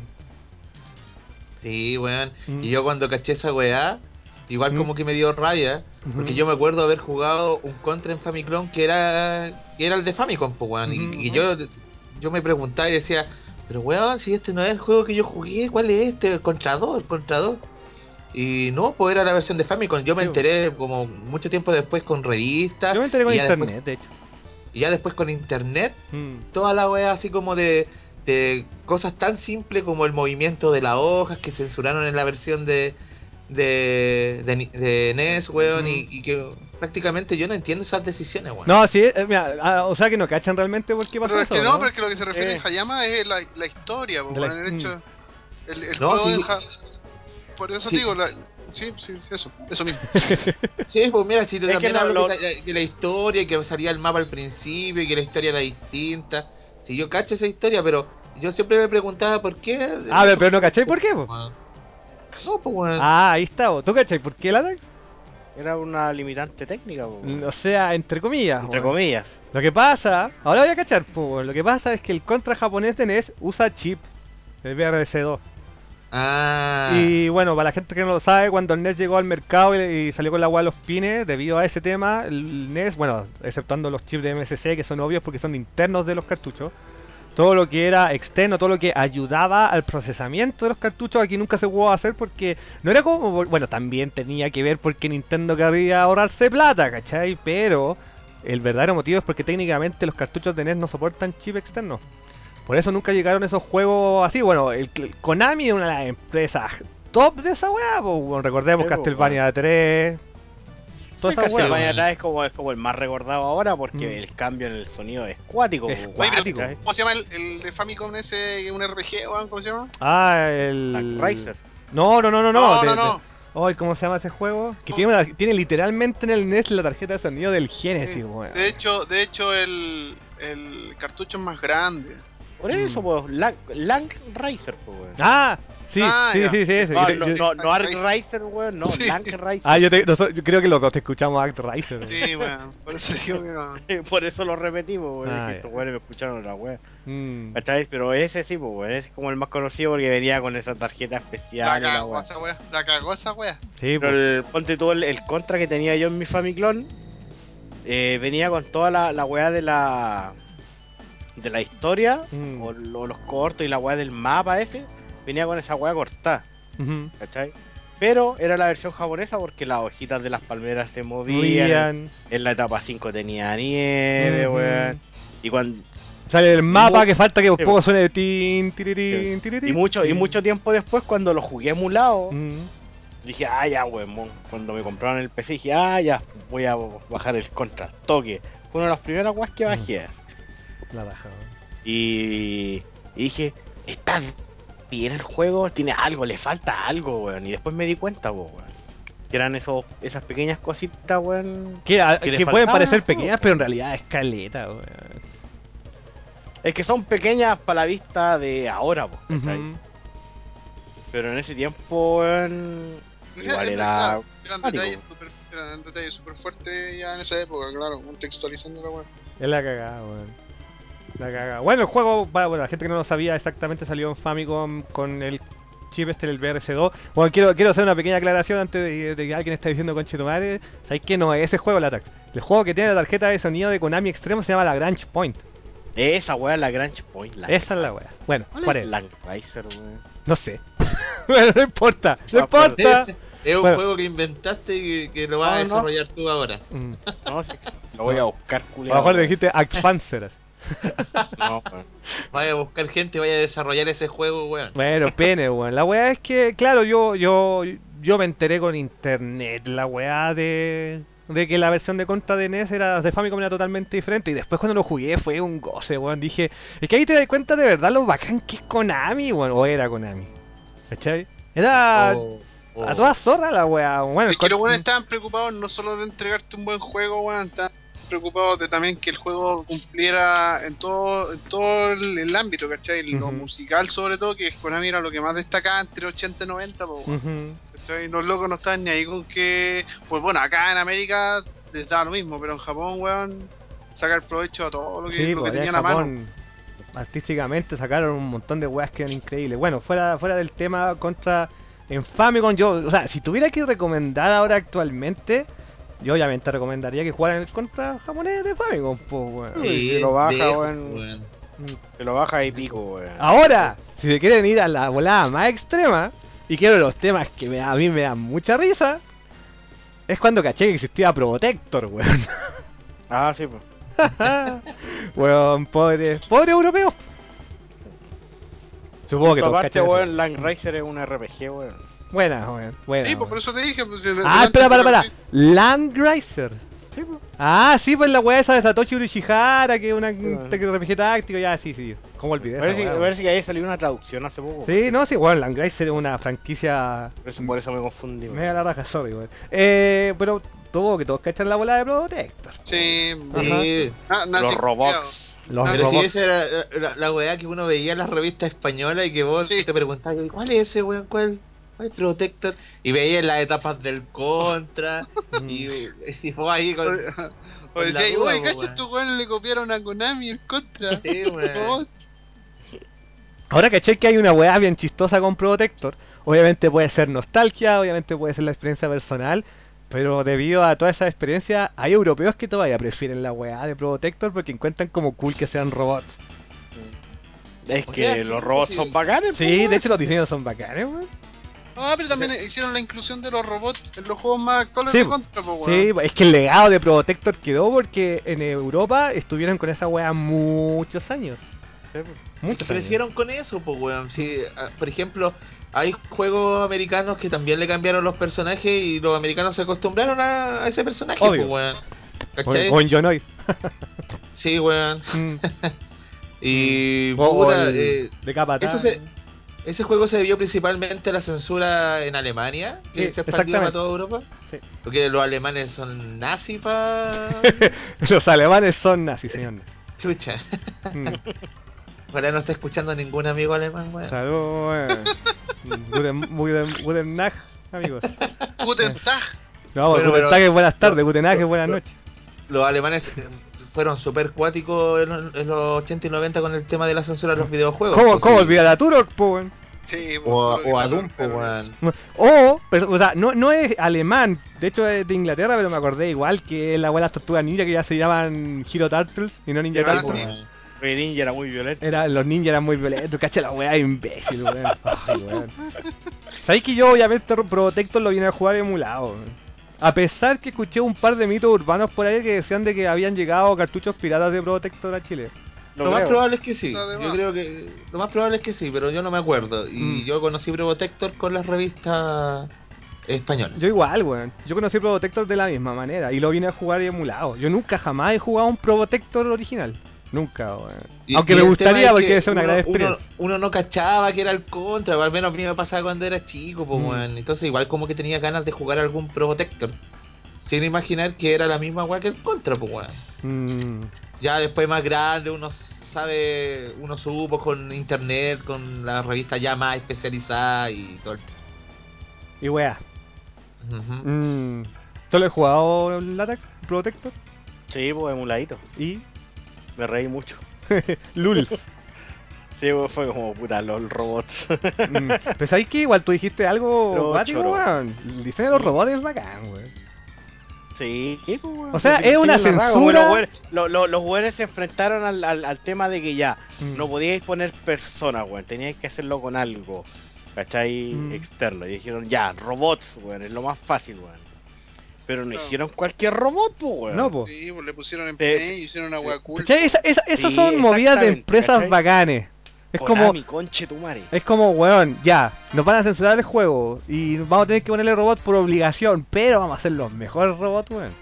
Sí, weón. Mm. Y yo cuando caché esa weá, igual como que me dio rabia, porque yo me acuerdo haber jugado un contra en Famicom que era que era el de Famicom, pues, weón. Y- yo, yo me preguntaba y decía, pero weón, si este no es el juego que yo jugué, ¿cuál es este? El Contra 2, el Contra 2. Y no, pues era la versión de Famicom. Yo me Sí, enteré como mucho tiempo después con revistas. Yo me enteré con internet, después- de hecho. y ya después con internet, Mm. toda la weá así como de, de cosas tan simples como el movimiento de las hojas que censuraron en la versión de de, de, Ni- de NES, weón, y, y que prácticamente yo no entiendo esas decisiones, weón. No, sí, eh, mira, ah, o sea que no cachan realmente por qué pasó Pero es eso. que no, ¿no? pero es que lo que se refiere Eh. en Hayama es la, la historia, De la- weón, el mm. hecho. El, el No, juego sí. de Ja- Por eso Sí. digo, la... sí, sí, eso, eso mismo. Sí, pues mira, si que también no, hablo lo- que, la, que la historia, que salía el mapa al principio y que la historia era distinta. Si yo cacho esa historia, pero yo siempre me preguntaba por qué. Ah, pero, pero no cachai por qué? Pues. Ah, ahí está, po. ¿tú cachai por qué el ataque? Era una limitante técnica, po. O sea, entre comillas. entre comillas. Lo que pasa, ahora voy a cachar, po, weón. lo que pasa es que el contra japonés de NES usa chip, el BRC2. Ah. Y bueno, para la gente que no lo sabe, cuando el NES llegó al mercado y, y salió con la agua de los pines, debido a ese tema, el NES, bueno, exceptuando los chips de MSC que son obvios porque son internos de los cartuchos, todo lo que era externo, todo lo que ayudaba al procesamiento de los cartuchos, aquí nunca se pudo hacer porque no era como, bueno, también tenía que ver porque Nintendo quería ahorrarse plata, ¿cachai? Pero el verdadero motivo es porque técnicamente los cartuchos de NES no soportan chip externo. Por eso nunca llegaron esos juegos así. Bueno, el, el Konami es una de las empresas top de esa weá. pues, bueno, recordemos Castlevania 3. Toda esa es como, es como el más recordado ahora porque Mm. el cambio en el sonido es cuático. Es Oye, pero- Cuático. ¿cachai? ¿Cómo se llama el, el de Famicom ese, un RPG, weón? ¿Cómo se llama? Ah, el. Black Racer. No, no, no, no. No, de- no, de- no. Ay, ¿cómo se llama ese juego? Que No. tiene, una- tiene literalmente en el NES la tarjeta de sonido del Genesis, Sí. weón. De hecho, de hecho el, el cartucho es más grande. Por eso, Mm. pues, Lang, Lang Racer, pues, weón. Ah, sí, Ah, sí, sí, sí, ese. No, te- no, yo- no, no Racer. Racer, weón, no, Sí. Lang Racer. Ah, yo, te- yo creo que los dos te escuchamos Act Riser. weón. Sí, weón. Por eso digo que no. Por eso lo repetimos, weón. Ah, estos weones me escucharon la weón. Mm. ¿Cachai? Pero ese sí, pues, weón, es como el más conocido porque venía con esa tarjeta especial. la cagó weón. esa wea. La cagó esa wea. Sí, Pero el, ponte tú el, el contra que tenía yo en mi Famiclone eh, venía con toda la, la weá de la de la historia Mm. o, lo- los cortos y la weá del mapa ese venía con esa weá cortada, Ujú. ¿cachai? Pero era la versión japonesa porque las hojitas de las palmeras se movían. Movían. En la etapa 5 tenía nieve, Ujú. weón. Y cuando Sale el mapa que falta que un poco suene de tin, tirirín, y tirirín. mucho y mucho tiempo después cuando lo jugué emulado, Mm. dije, ah, ya, weón. Cuando me compraron el PC, dije, ah, ya, voy a bajar el contra, toque. Fue una de las primeras weas que bajé. La raja, weón. Y, y dije, está bien el juego, tiene algo, le falta algo, weón. Y después me di cuenta, weón. Que eran esos, esas pequeñas cositas, weón. Que, a- Que le que pueden parecer pequeñas, pero en realidad es caleta, weón. Es que son pequeñas para la vista de ahora, po, ¿cachai? Ujú. Pero en ese tiempo, weón. Igual era. Eran detalles super, eran detalles super fuertes ya en esa época, claro, contextualizando la wea. Es la cagada, weón. La. Bueno, el juego, para bueno, la gente que no lo sabía exactamente, salió en Famicom con el chip este del BRC2. Bueno, quiero, quiero hacer una pequeña aclaración antes de, de que alguien está diciendo conchetumare. ¿Sabéis que no es ese juego el ataque? El juego que tiene la tarjeta de sonido de Konami Extremo se llama la Grange Point. Esa weá es la Grange Point. Lang- Esa es la wea. Bueno, ¿cuál es? Langriser, weón. No sé. bueno, no importa, no importa. Es un Bueno. juego que inventaste y que, que lo vas a No, desarrollar tú ahora. Mm. No, sí. Lo voy a buscar, A culiao. lo mejor le dijiste Axpanzer. No, weón. Vaya a buscar gente, vaya a desarrollar ese juego, weón. Bueno, pene, weón. La weá es que, claro, yo, yo, yo me enteré con internet, la weá de, de que la versión de Contra de NES era de Famicom era totalmente diferente. Y después cuando lo jugué fue un goce, weón. Dije, es que ahí te das cuenta de verdad lo bacán que es Konami, weón. O era Konami. ¿Cachai? Era O- o- a toda zorra la weá. Bueno, Es que los estaban preocupados no solo de entregarte un buen juego, weón, estaban preocupados de también que el juego cumpliera en todo, en todo el, ámbito, ¿cachai? Lo musical sobre todo, que Konami era lo que más destacaba entre 80 y 90, pues. ¿cachai? Los locos no estaban ni ahí con que, pues bueno, acá en América les daba lo mismo, pero en Japón, weón, sacar provecho a todo lo que, Sí, lo pues tenían a mano. Japón artísticamente sacaron un montón de weas que eran increíbles. Bueno, fuera, fuera del tema contra en Famicom, yo, o sea, si tuviera que recomendar ahora actualmente, yo obviamente recomendaría que jugaran el contra japonés de Famicom, pues, weón. Sí, si lo baja, weón. Te lo baja y pico, weón. Ahora, si se quieren ir a la volada más extrema, y quiero los temas que me- a mí me dan mucha risa, es cuando caché que existía Probotector, weón. Ah, sí, pues. weón, pobre, pobre europeo. Supongo que todos Aparte, weón, Langriser es un RPG, weón. Buena, weón. Buena. Sí, pues weón. por eso te dije, pues... Ah, espera, para, para. Sí. Landgriser. Sí, pues. Ah, sí, pues la weá esa de Satoshi Urishihara, que es una, RPG táctico, ya, sí, sí. ¿Cómo olvidé esa Parece, weón? parece que ahí salió una traducción hace poco. Sí, no, sí, bueno, Landgriser es una franquicia Por eso, por eso me confundí, weón. mega la raja, sorry, weón. Eh, pero tuvo que todos cachan la bola de Protector. Sí, Sí. Ah, Los robots. Los Pero si robots. esa era la, la, la weá que uno veía en las revistas españolas y que vos Sí. te preguntabas, ¿cuál es ese weón? ¿Cuál? ¿Cuál es Protector? Y veías las etapas del contra y, y vos ahí con... O Con decía, duda, oye, cacho, weón. estos weones le copiaron a Konami el contra. Sí, weón. Ahora caché que hay una weá bien chistosa con Protector. Obviamente puede ser nostalgia, obviamente puede ser la experiencia personal. Pero debido a toda esa experiencia, hay europeos que todavía prefieren la weá de Protector porque encuentran como cool que sean robots. Es O que sea, sí, los robots sí. son bacanes, Sí, pues, de hecho los diseños son bacanes, weón. Ah, pero también hicieron la inclusión de los robots en los juegos más actuales Sí, de po. contra, po, Sí, weón. es que el legado de Protector quedó porque en Europa estuvieron con esa weá muchos años. pues. Muchos años. Crecieron con eso, pues weón. Ah, por ejemplo, hay juegos americanos que también le cambiaron los personajes y los americanos se acostumbraron a, ese personaje, Obvio. pues weón. O, ¿Cachai? o en Jonoid. Sí, weón. Mm. Y O- o puta, el eh, de capa eso se- ese juego se debió principalmente a la censura en Alemania, que Sí, se expandió para toda Europa. Sí. Porque los alemanes son nazis pa... Los alemanes son nazis, señor. Chucha. Mm. Ojalá no esté escuchando ningún amigo alemán, weón. Salud, weón. Guten, guten, guten Nacht, amigos. Guten Tag. No, Bueno, guten Tag es buenas tardes, guten Nacht es buenas noches. Los alemanes eh, fueron súper cuáticos en, los- en los 80 y 90 con el tema de la censura de los videojuegos. ¿Cómo, pues, cómo sí. olvidar a Turok, po, weón? Sí, O, o a Doom. O, pero, o sea, no, no es alemán, de hecho es de Inglaterra, pero me acordé igual que la abuela tortuga ninja que ya se llaman Hero Turtles y no Ninja Ah, Turtles. sí. Porque Ninja era muy violento. Era, los ninjas eran muy violentos, cacha la weá imbécil, weón. Ay, weón. Sabéis que yo obviamente Protector lo vine a jugar emulado, weón. A pesar que escuché un par de mitos urbanos por ahí que decían de que habían llegado cartuchos piratas de Protector a Chile. Lo más probable es que sí. Además. Yo creo que. Lo más probable es que sí, pero yo no me acuerdo. Y Mm. yo conocí Protector con las revistas españolas. Yo igual, weón. Yo conocí Protector de la misma manera y lo vine a jugar emulado. Yo nunca jamás he jugado un Protector original. Nunca, weón. Y- Aunque y me gustaría es porque que es una uno- gran uno- experiencia. Uno, no cachaba que era el contra, al menos a mí me pasaba cuando era chico, pues, Mm. weón. Entonces, igual como que tenía ganas de jugar algún Protector. Sin imaginar que era la misma weá que el contra, pues, weón. Mm. Ya después más grande, uno sabe, uno supo con internet, con la revista ya más especializada y todo el Y weá. Mm. ¿Tú lo has jugado Latax? Protector? Sí, pues emuladito. Y Me reí mucho. Lulz. Sí, pues, fue como puta los robots. Mm, Pero sabes que igual tú dijiste algo choro. weón. El diseño de los robots es bacán, weón. Sí, pues, weón. O sea, es una raga, censura. Los weones- lo- lo- los weones se enfrentaron al, al- al tema de que ya, Mm. no podíais poner personas, weón. Teníais que hacerlo con algo, ¿cachai? Mm. Externo. Y dijeron, ya, robots, weón. Es lo más fácil, weón. Pero no Claro. hicieron cualquier robot, pues, weón. No, po. Sí, pues le pusieron Sí, empeño sí. y hicieron una wea cool. Esa- esa- esas Sí, son movidas de empresas ¿cachai? bacanes. Es como, Konami, conche tu madre. es como, weón, ya, nos van a censurar el juego y vamos a tener que ponerle robot por obligación, pero vamos a hacer los mejores robots, weón.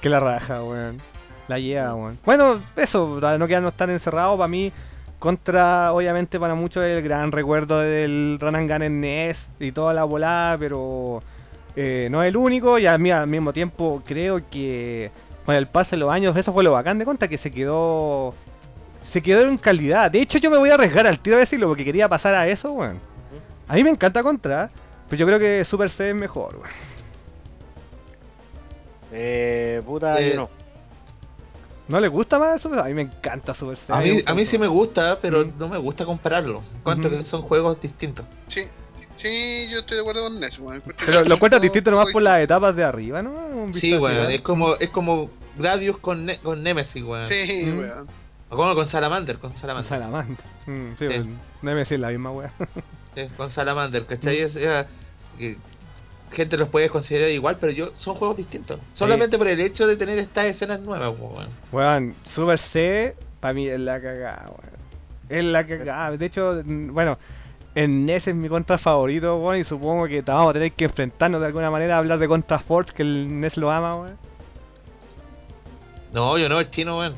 Que la raja, weón. La lleva, weón. Bueno, eso, para no quedarnos tan encerrados, para mí, contra, obviamente, para muchos el gran recuerdo del Run and Gun en NES y toda la volada, pero eh, no es el único y al, mi- al mismo tiempo creo que con el paso de los años, eso fue lo bacán de Contra, que se quedó se quedó en calidad. De hecho, yo me voy a arriesgar al tiro a decirlo porque quería pasar a eso, weón. A mí me encanta Contra, pero yo creo que Super C es mejor, weón. Eh, puta, Eh, yo no. ¿No le gusta más Super C? A mí me encanta Super C. A mí, a mí sí me gusta, pero Mm. no me gusta compararlo. Ujú. que son juegos distintos. Sí, sí, yo estoy de acuerdo con eso, weón. Pero lo encuentras distinto nomás por las etapas de arriba, ¿no? Sí, weón, es como, es como Gradius con, Ne- con Nemesis, weón. Sí, Mm. weón. O como con Salamander, con Salamander. Salamander. Mm, sí, Sí. weón. No me decir la misma weá. Sí, con Salamander, ¿cachai? Mm. Es, era- que gente los puede considerar igual, pero yo son juegos distintos. Solamente por el hecho de tener estas escenas nuevas, weón. Weón, Super C, para mí es la cagada, weón. Es la cagada. De hecho, mm, bueno, en NES es mi contra favorito, weón, y supongo que vamos a tener que enfrentarnos de alguna manera a hablar de Contra Force, que el NES lo ama, weón. No, yo no, el chino, weón.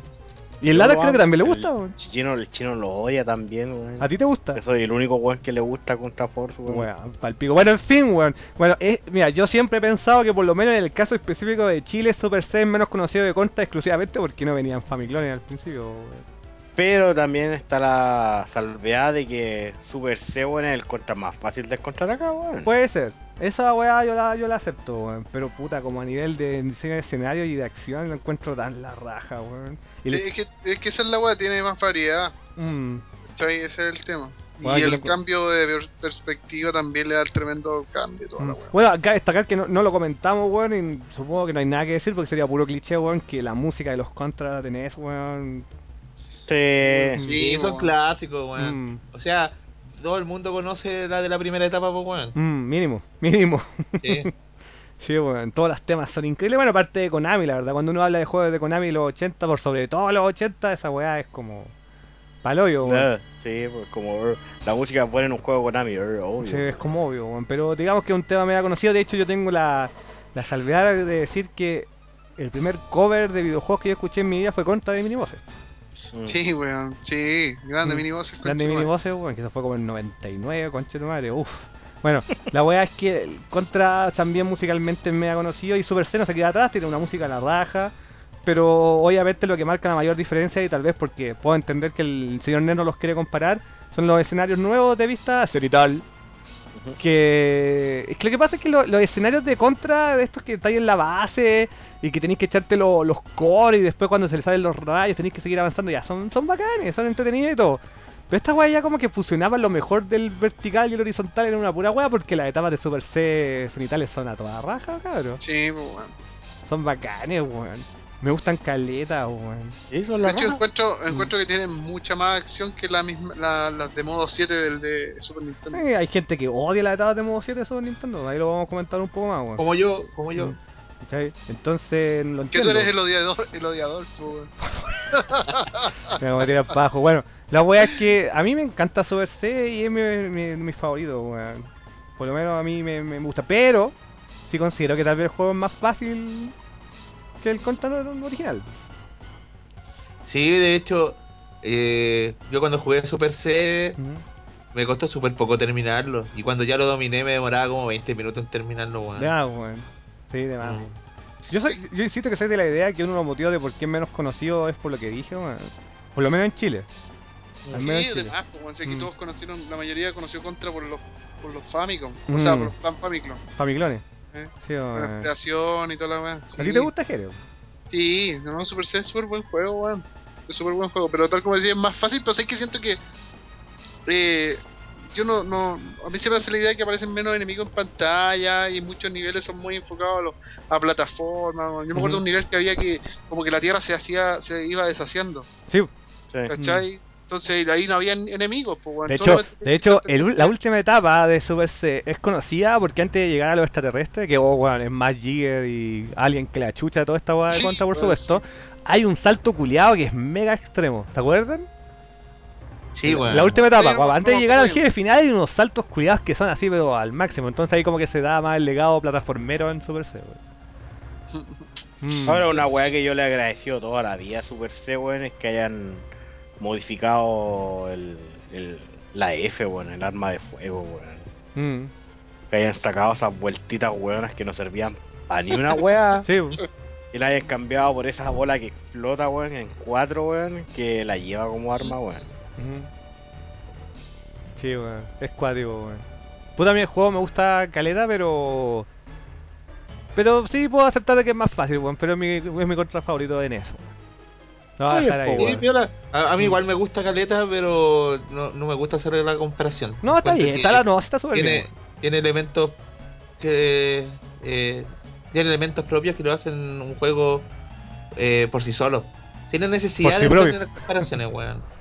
Y el Lara creo que también le El gusta, weón. chino, el chino lo odia también, weón. ¿A ti te gusta? Yo soy el único weón que le gusta contra Force, weón. Weón, palpico. Bueno, en fin, weón. Bueno, es- mira, yo siempre he pensado que por lo menos en el caso específico de Chile, Super C es menos conocido de Contra exclusivamente porque no venían Famiclones al principio, weón. Pero también está la salvedad de que Super weón, es el contra más fácil de encontrar acá, weón. Puede ser. Esa weá yo la, yo la acepto, weón. Pero puta, como a nivel de diseño de escenario y de acción lo encuentro tan la raja, weón. Y Sí, le- es, que, es que esa es la weá, tiene más variedad. Mm. Ese es el tema. Bueno, y el cambio de per- perspectiva también le da el tremendo cambio. Toda la mm. weá. Bueno, acá destacar que no, no lo comentamos, weón, y supongo que no hay nada que decir porque sería puro cliché, weón, que la música de los contras de NES, weón. Sí. Sí, Sí, son clásicos, weón. Mm, O sea, todo el mundo conoce la de la primera etapa, pues, weón. mm, mínimo, mínimo. Sí. Sí, weón, todos los temas son increíbles. Bueno, aparte de Konami, la verdad, cuando uno habla de juegos de Konami de los 80, por sobre todo los 80, esa weá es como paloyo, weón. Sí, pues como la música buena en un juego Konami, er, obvio. Sí, es como obvio, weón. Pero digamos que es un tema medio conocido. De hecho, yo tengo la, la salvedad de decir que el primer cover de videojuegos que yo escuché en mi vida fue Contra de Minibosses. Mm. Sí, weón. Sí, grande Mm. minibosses. Grande. Minibosses, weón, que eso fue como en 99, conche tu madre, uff. Bueno, la weá es que el Contra también musicalmente es medio conocido y Super C no se queda atrás, tiene una música a la raja. Pero obviamente lo que marca la mayor diferencia, y tal vez porque puedo entender que el señor Neno los quiere comparar, son los escenarios nuevos de vista cenital. Que es que lo que pasa es que lo- los escenarios de contra de estos que estáis en la base y que tenéis que echarte lo- los cores y después cuando se les salen los rayos tenéis que seguir avanzando, ya son, son bacanes, son entretenidos y todo. Pero esta weá ya como que fusionaba lo mejor del vertical y el horizontal en una pura weá porque las etapas de Super C cenitales son a toda raja, cabrón. Sí, pues, weón. Son bacanes, weón. Me gustan caletas, weón. De hecho, encuentro, encuentro que tienen mucha más acción que la misma, la, las de modo 7 del de Super Nintendo. Eh, hay gente que odia las etapas de modo 7 de Super Nintendo, ahí lo vamos a comentar un poco más, weón. Como yo, como yo. Mm. ¿Cachai? Entonces, lo Que entiendo. tú eres el odiador, el odiador, pues, weón. Me voy a tirar abajo. Bueno, la wea es que a mí me encanta Super C y es mi, mi, mi favorito, weón. Por lo menos a mí me, me gusta. Pero, sí considero que tal vez el juego es más fácil que el Contra original. Sí, de hecho, eh, yo cuando jugué Super C me costó súper poco terminarlo. Y cuando ya lo dominé me demoraba como 20 minutos en terminarlo, weón. De más, weón. Sí, de más. Mm. Yo, soy, yo insisto que soy de la idea que uno de los motivos de por qué es menos conocido es por lo que dije, weón. Por lo menos en Chile. Al Sí, menos en Chile. además, weón. Sé que Mm. todos conocieron, la mayoría conoció Contra por los, por los Famicom. Mm. O sea, por los Fan Famicom. Famiclones. Eh, Sí, la creación y toda la weá. ¿A ti te gusta, Jerez? Sí, no, Super es súper buen juego, weón. Es súper buen juego, pero tal como decía, es más fácil, pero sé que siento que. Eh, yo no, no, a mí se me hace la idea de que aparecen menos enemigos en pantalla y muchos niveles son muy enfocados a, los- a plataformas. Yo me acuerdo de un nivel que había que como que la tierra se hacía, se iba deshaciendo, Sí, Sí. ¿cachai? Entonces ahí no había enemigos, pues weón. de hecho, de hecho el ul- la última etapa de Super C es conocida porque antes de llegar a los extraterrestres, que oh, es más Jigger y Alien que la chucha, toda esta weá de Sí, contra, por supuesto, hay un salto culiado que es mega extremo, ¿te acuerdan? Sí, weón. La última etapa, Sí, no, cuando no antes de llegar al jefe final hay unos saltos culiados que son así, pero al máximo. Entonces ahí como que se da más el legado plataformero en Super C, weón. Mm. Ahora una weá que yo le he agradecido toda la vida a Super C, weón, es que hayan modificado el, el- la F, weón, el arma de fuego. Mm. Que hayan sacado esas vueltitas weonas que no servían para ni una. Sí, weón. y la hayan cambiado por esa bola que explota, weón, en cuatro, weón, que la lleva como arma, weón. Ujú. Sí, weón. Es cuático, weón. Puta, mí el juego me gusta caleta, pero. Pero sí puedo aceptar de que es más fácil, weón. Pero es mi, es mi contra favorito en eso, weón. No a dejar ahí, Sí. A, a mí igual me gusta Caleta, pero no, no me gusta hacer la comparación. No, está bien, está la no, está súper tiene, bien. tiene elementos que eh, tiene elementos propios que lo hacen un juego eh, por sí solo. Sin la necesidad sí de propio. tener comparaciones, weón.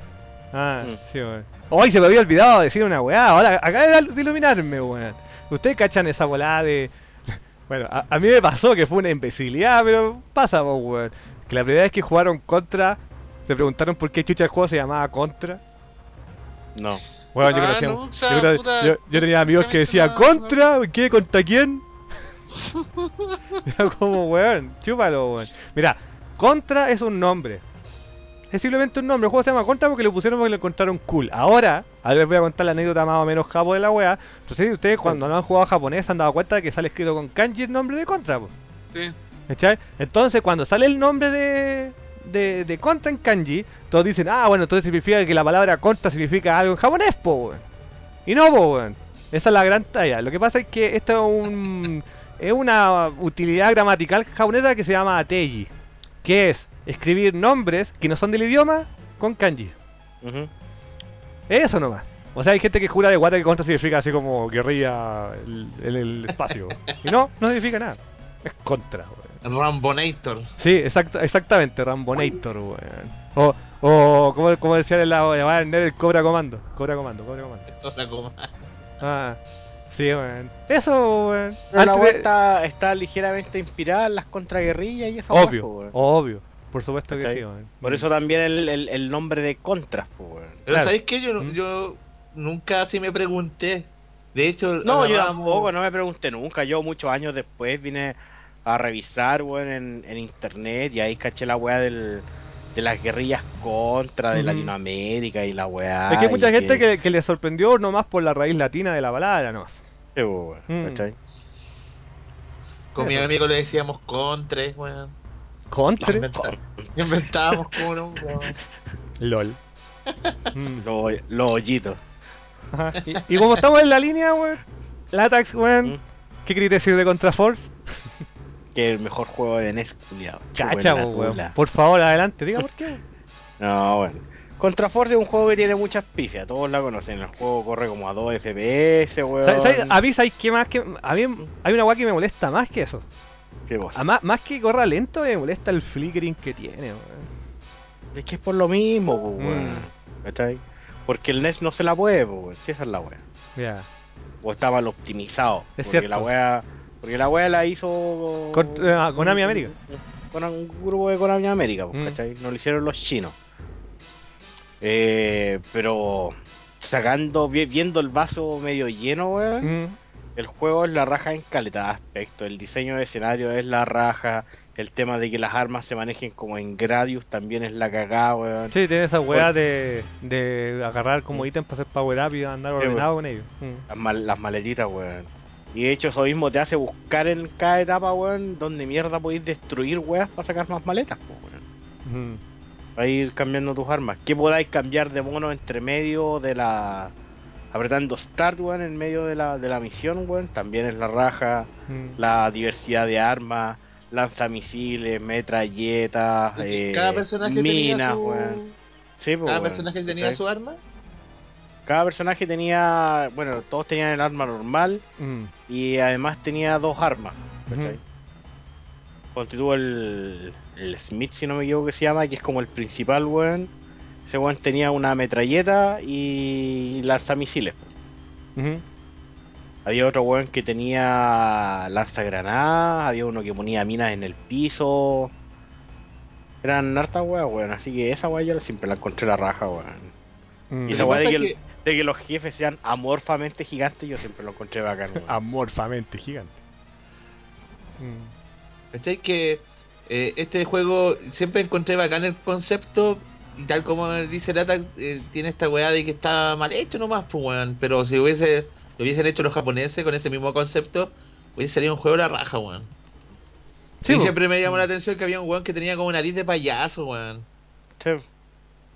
Ah, Mm. sí, weón. Hoy se me había olvidado decir una weá. Ahora acaba de iluminarme, weón. Ustedes cachan esa volada de. Bueno, a, a mí me pasó que fue una imbecilidad, pero pasa, weón. Que la primera vez que jugaron Contra, se preguntaron por qué chucha el juego se llamaba Contra. No. Bueno, yo, Ah, conocía- no, o sea, yo, creo- puta, yo- yo tenía amigos que decían ¿Contra? ¿Qué? ¿Contra quién? Era como, weón, chúpalo, weón. Mira, Contra es un nombre. Es simplemente un nombre. El juego se llama Contra porque lo pusieron porque lo encontraron cool. Ahora, ahora les voy a contar la anécdota más o menos japo de la wea. Entonces, ustedes cuando no han jugado japonés se han dado cuenta de que sale escrito con kanji el nombre de Contra, po. Sí. ¿Cachai? Entonces, cuando sale el nombre de, de, de Contra en kanji, todos dicen, ah, bueno, entonces significa que la palabra Contra significa algo en japonés, po, weón. Y no, po, weón. Esa es la gran talla. Lo que pasa es que esto es un es una utilidad gramatical japonesa que se llama ateji, que es escribir nombres que no son del idioma con kanji. Ujú. Eso nomás. O sea, hay gente que jura de guata que contra significa así como guerrilla en el, el espacio. y no, no significa nada. Es contra, weón. Rambonator. Sí, exacta, exactamente, Rambonator, weón. O, o como, como decía en la llamada el Cobra Comando. Cobra Comando, Cobra Comando. Otra coma. Ah, sí, weón. Eso, weón. Pero Antes de- está, está ligeramente inspirada en las contraguerrillas y eso. Obvio, obvio. Por supuesto que sí, weón. Por eso también el, el, el nombre de Contras, weón. Pero Claro. ¿sabéis qué? Yo, Mm. yo nunca así me pregunté. De hecho, No, yo tampoco, no me pregunté nunca. Yo muchos años después vine a revisar, weón, en, en internet y ahí caché la weá del, de las guerrillas contra de. Latinoamérica y la weá. Es que hay mucha gente que, que le sorprendió nomás por la raíz latina de la palabra, ¿no? Sí, weón, Mm. ¿cachai? Con mi amigo le decíamos contres, weón. Contre. Inventa- Inventábamos como no, weón. LOL. Mm. Los los hoyitos. Y, y como estamos en la línea, weón. Latax, weón. Mm. ¿Qué queréis decir de Contra Force? Que el mejor juego de NES, culiao. Cacha, weón. Por favor, adelante, diga por qué. No, bueno. Contra Force es un juego que tiene muchas pifias, todos la conocen. El juego corre como a 2 FPS, weón. ¿Sabes- sabes? A mí, ¿sabéis qué más? Que, a mí hay una weá que me molesta más que eso. ¿Qué cosa? A más, más que corra lento, me molesta el flickering que tiene, weón. Es que es por lo mismo, po, weón. Mm. ¿Cachai? Porque el NES no se la puede, weón. Si esa es la wea. Ya. O está mal optimizado. Es porque cierto. la wea. Porque la wea la hizo. Con- eh, Konami América. Con un grupo de Konami América, po, Mm. ¿cachai? No lo hicieron los chinos. Eh, pero. Sacando, vi- viendo el vaso medio lleno, weón. Mm. El juego es la raja en calidad de aspecto, el diseño de escenario es la raja, el tema de que las armas se manejen como en Gradius también es la cagada, weón. Sí, tiene esa weá de, de agarrar como ítem para hacer power up y andar Sí, ordenado con ellos. Mm. Las, mal- las maletitas, weón. Y de hecho eso mismo te hace buscar en cada etapa, weón, donde mierda podéis destruir weas para sacar más maletas, po, weón. Mm. Para ir cambiando tus armas. Que podáis cambiar de mono entre medio de la... Apretando Start, weón, en medio de la, de la misión, weón. También es la raja. Mm. la diversidad de armas, lanzamisiles, metralletas, eh, Cada personaje minas, tenía su... weón. Sí, pues, Cada weón, personaje tenía su arma. Cada personaje tenía, bueno, todos tenían el arma normal Mm. y además tenía dos armas. ¿cachai? Tú el, el Smith, si no me equivoco que se llama, que es como el principal, weón. Ese weón tenía una metralleta y lanzamisiles. Ujú. Había otro weón que tenía lanzagranadas, había uno que ponía minas en el piso. Eran hartas weas, weón. Así que esa wea yo siempre la encontré la raja, weón. Mm. Y esa wea de que, de que los jefes sean amorfamente gigantes, yo siempre lo encontré bacán, weón. Amorfamente gigante. Mm. ¿Cachai? Que eh, este juego siempre encontré bacán el concepto. Y tal como dice Lata, eh, tiene esta weá de que está mal hecho nomás, pues weón. Pero si hubiese, lo hubiesen hecho los japoneses con ese mismo concepto, hubiese salido un juego de la raja, weón. Sí, y po. siempre me llamó la atención que había un weón que tenía como nariz de payaso, weón. Sí.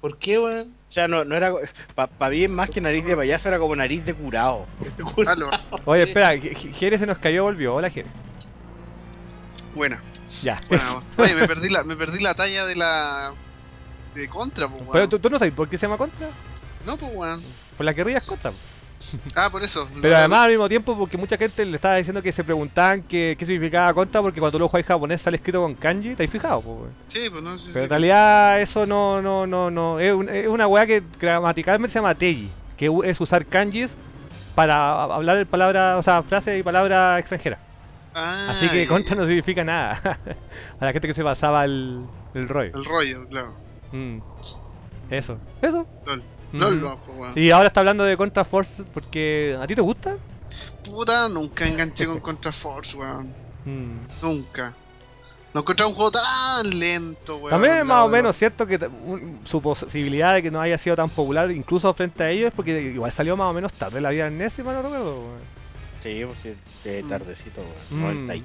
¿Por qué, weón? O sea, no, no era. Para mí, más que nariz de payaso, era como nariz de curado. Aló. Oye, espera, Jere se nos cayó, volvió. Hola, Jere. Buena. Ya. Bueno, oye, me perdí la, me perdí la talla de la. de contra, pues, Pero weón. tú, tú no sabes por qué se llama contra. No, pues, weón. Por la que rías contra. po. Ah, por eso. Pero además al mismo tiempo porque mucha gente le estaba diciendo que se preguntaban qué, qué significaba contra porque cuando lo juegas japonés sale escrito con kanji, ¿te has fijado? po? Sí, pues no sé Pero en realidad eso no, no, no, no, es, un- es una weá que gramaticalmente se llama teji, que es usar kanjis para hablar palabras, o sea, frases y palabras extranjeras. Ah, Así que contra no significa nada. a la gente que se pasaba el, el rollo. El rollo, claro. Mm. Eso, eso. LOL. Mm. No, pues, weón. Y ahora está hablando de Contra Force porque a ti te gusta. Puta, nunca enganché con Contra Force, weón. Mm. Nunca. No encontré un juego tan lento, weón. También es más o menos cierto que un- su posibilidad de que no haya sido tan popular incluso frente a ellos es porque igual salió más o menos tarde la vida en NES, si no recuerdo. weón. Sí, pues sí, de Mm. tardecito, Mm. weón. 90 y-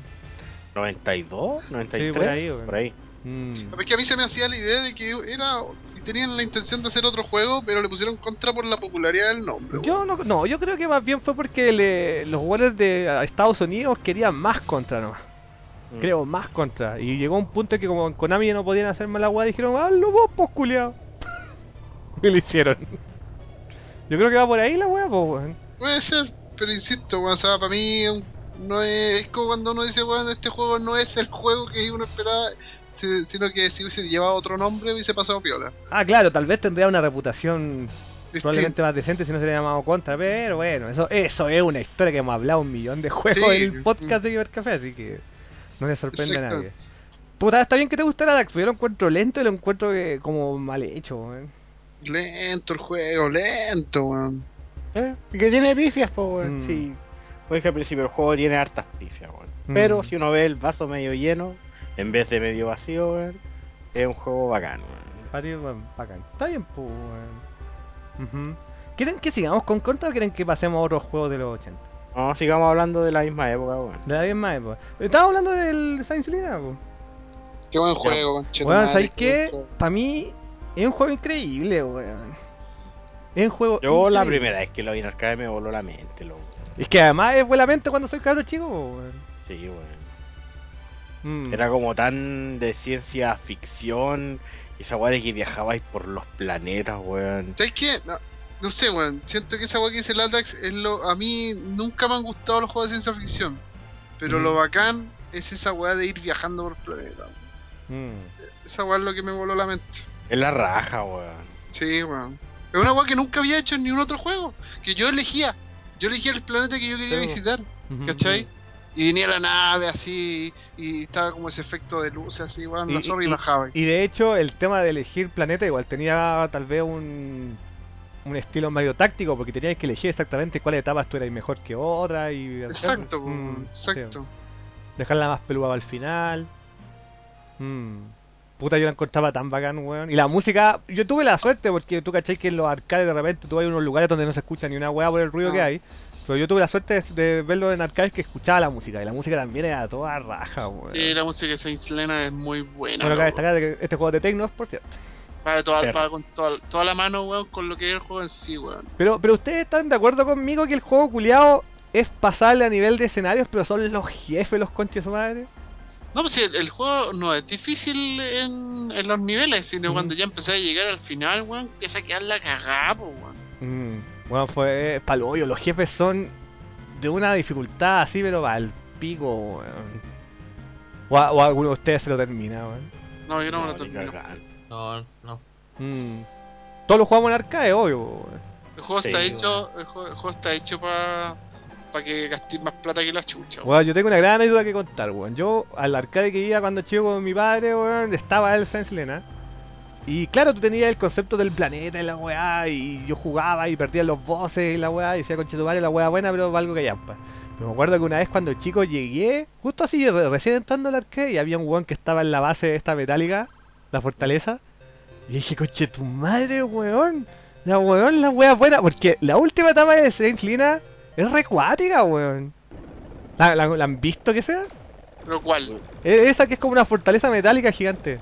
92, 93, por ahí, weón. por ahí. Mm. Es que a mí se me hacía la idea de que era. y tenían la intención de hacer otro juego, pero le pusieron contra por la popularidad del nombre. Yo no, no, yo creo que más bien fue porque le- los jugadores de Estados Unidos querían más contra nomás. Mm. Creo, más contra. Y llegó un punto en que como en Konami ya no podían hacer más la weá, dijeron, hazlo vos, pues culiao. y lo hicieron. Yo creo que va por ahí la weá, pues weón. Puede ser, pero insisto, weón, o sea, para mí no es, es como cuando uno dice, weón, este juego no es el juego que uno esperaba, sino que si hubiese llevado otro nombre hubiese pasado piola. Ah, claro, tal vez tendría una reputación Distinto. probablemente más decente si no se le llamado contra, pero bueno, eso eso es una historia que hemos hablado un millón de juegos Sí. en el podcast de Café, así que no le sorprende a nadie. Puta, está bien que te guste el Adax, yo lo encuentro lento y lo encuentro que como mal hecho, weón. Lento el juego, lento, weón. Eh, que tiene pifias, pues, weón. Mm. Sí. Pues que al principio el juego tiene hartas pifias, weón. Pero Mm. si uno ve el vaso medio lleno, en vez de medio vacío, weón, es un juego bacán, weón. Para ti, weón, bacán. Está bien, pues, weón. ¿Quieren que sigamos con contra o quieren que pasemos a otros juegos de los 80? No, sigamos hablando de la misma época, weón. De la misma época. Estamos hablando del Saints Lina, pues. Qué buen juego, conchetumare, Weón, ¿sabéis qué. Para mí es un juego increíble, weón. Es un juego. Yo la primera vez que lo vi en arcade me voló la mente, loco. Es que además es buena mente cuando soy cabro chico, weón. Sí, weón. Mm. Era como tan de ciencia ficción, esa weá de que viajabais por los planetas, weón. ¿Sabes qué? No, no sé, weón. Siento que esa weá que dice el Aldax es lo. A mí nunca me han gustado los juegos de ciencia ficción. Pero Mm. lo bacán es esa weá de ir viajando por planetas. Mm. Esa weá es lo que me voló la mente. Es la raja, weón. Sí, weón. Es una weá que nunca había hecho en ningún otro juego. Que yo elegía. Yo elegía el planeta que yo quería Sí, visitar. ¿Cachai? Y venía la nave así. Y estaba como ese efecto de luz así. La Y- zorra y, y- bajaba. Y de hecho, el tema de elegir planeta igual tenía tal vez un, un estilo medio táctico, porque tenías que elegir exactamente cuál etapa tú eras mejor que otra. y Exacto, Mm, weón. sí. Exacto. Dejarla más peluda al final. Mm. Puta, yo la encontraba tan bacán, weón. Y la música, yo tuve la suerte porque tú cachai que en los arcades de repente tú hay unos lugares donde no se escucha ni una weá por el ruido No. que hay. Pero yo tuve la suerte de, de verlo en arcades que escuchaba la música. Y la música también era toda raja, weón. Sí, la música de Saint Selena es muy buena. bueno, loco. destacar que este juego de Tecno, por cierto. De toda, con toda, toda la mano, weón, con lo que es el juego en sí, weón. Pero, pero ustedes están de acuerdo conmigo que el juego culiado es pasable a nivel de escenarios, pero son los jefes los conches su madre. No, pues sí, el, el juego no es difícil en, en los niveles, sino cuando ya empecé a llegar al final, weón, empieza a quedar la cagada, weón. Mm. Bueno, fue paloyo. Los jefes son de una dificultad así, pero al pico, weón. O, a- o alguno de ustedes se lo termina, weón. No, yo no, me lo termino. No, no. Mm. Todos lo jugamos en arcade, obvio, weón. El juego está hecho, el juego, el juego está hecho para pa que gastes más plata que la chucha. weón. Bueno, yo tengo una gran anécdota que contar, weón. Yo al arcade que iba cuando chico con mi padre, weón, estaba el Saints Lena. Y claro, tú tenías el concepto del planeta y la weá, y yo jugaba y perdía los bosses y la weá, y decía conchetumare la weá buena, pero algo que yampa. Pero me acuerdo que una vez cuando chico llegué, justo así, re- recién entrando al arcade, y había un weón que estaba en la base esta metálica, la fortaleza. Y dije, coche tu madre, weón. La weón, la weá buena, porque la última etapa de Saints Lina es recuática, weón. ¿La, la, la han visto que sea? Pero cuál? Es esa que es como una fortaleza metálica gigante.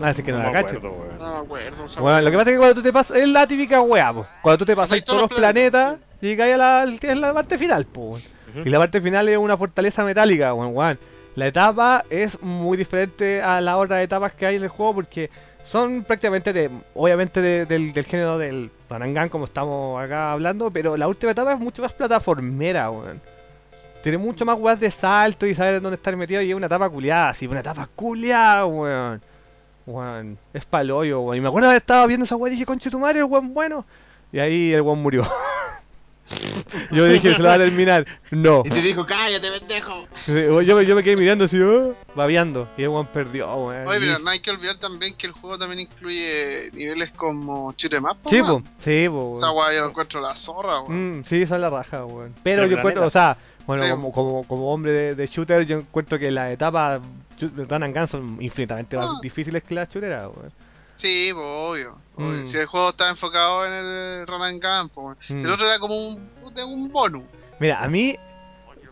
Ah, así que no, No la cacho. acuerdo, weón. No me acuerdo. esa Bueno, lo que pasa es que cuando tú te pasas, es la típica weá, po. Cuando tú te pasas Pasáis todos los planetas, llegáis a la, la parte final, po. Ujú. Y la parte final es una fortaleza metálica, weón, weón. La etapa es muy diferente a las otras etapas que hay en el juego porque son prácticamente de, obviamente de- del, del género del Ranangan como estamos acá hablando, pero la última etapa es mucho más plataformera, weón. Tiene mucho más weas de salto y saber dónde estar metido y es una etapa culiada, así, una etapa culiada, weón. Weón, es paloyo, weón. Y me acuerdo que estaba viendo esa weá y dije, conche tu madre, el weón bueno. Y ahí el weón murió. Yo dije, se lo va a terminar. No. Y te dijo, cállate, pendejo. Yo, yo, me- quedé mirando así, oh, babeando. Y el weón perdió, weón. Oye, pero no hay que olvidar también que el juego también incluye niveles como 'em po, Sí, weón. po, sí, po, Esa weón. yo lo encuentro la zorra, weón. Mm, sí, son la raja, weón. Pero Pero yo encuentro, o sea, bueno, Sí. como, como, como hombre de, de shooter, yo encuentro que las etapas de Run and Gun son infinitamente más Ah. difíciles que las shooteras, weón. Sí, pues obvio. obvio. Mm. Si el juego está enfocado en el run and gun, weón. Mm. el otro era como un, de un bonus. Mira, a mí,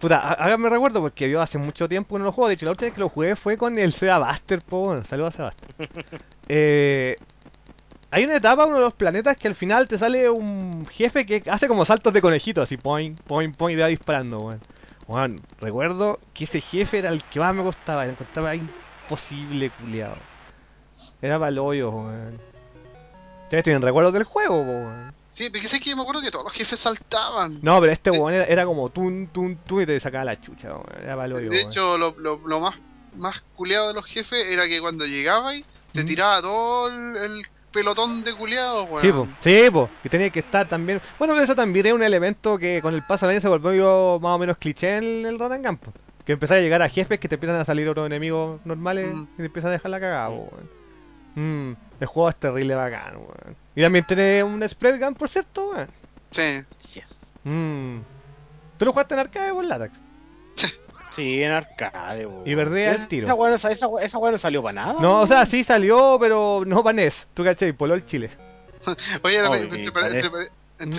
puta, há- háganme recuerdo porque yo hace mucho tiempo que no lo juego. De hecho, la última vez que lo jugué fue con el Seba Buster, po, bueno, saludos a Sebastián. eh, hay una etapa, uno de los planetas, que al final te sale un jefe que hace como saltos de conejito, así, point, point, point, y te va disparando, weón. Weón, recuerdo que ese jefe era el que más me costaba, lo encontraba imposible, culiado. Era para el hoyo, weón. Ustedes tienen recuerdos del juego, weón. Sí, porque sé que me acuerdo que todos los jefes saltaban. No, pero este weón era, era como tun, tun, tun y te sacaba la chucha, weón. Era para el hoyo, de hecho, lo, lo, lo más, más culeado de los jefes era que cuando llegabais, te Mm. tiraba todo el, el pelotón de culeados, weón. Sí, po, sí, po, y tenía que estar también. Bueno, pero eso también es un elemento que con el paso del año se volvió más o menos cliché en el Run and Gun, po. Que empezás a llegar a jefes que te empiezan a salir otros enemigos normales Mm. y te empiezan a dejar la cagada, po, weón. Mm, el juego es terrible bacán, weón. Y también tiene un spread gun, por cierto, weón. Sí. Yes. Mm. ¿Tú lo jugaste en arcade por Latax? Sí, en arcade, weón. Y perdí al Esa- tiro. Esa weá no, esa, esa weá no salió para nada. No, o weón. sea, sí salió, pero no para NES. ¿Tú cachai? Polol Chile. Oye, Oye, entre,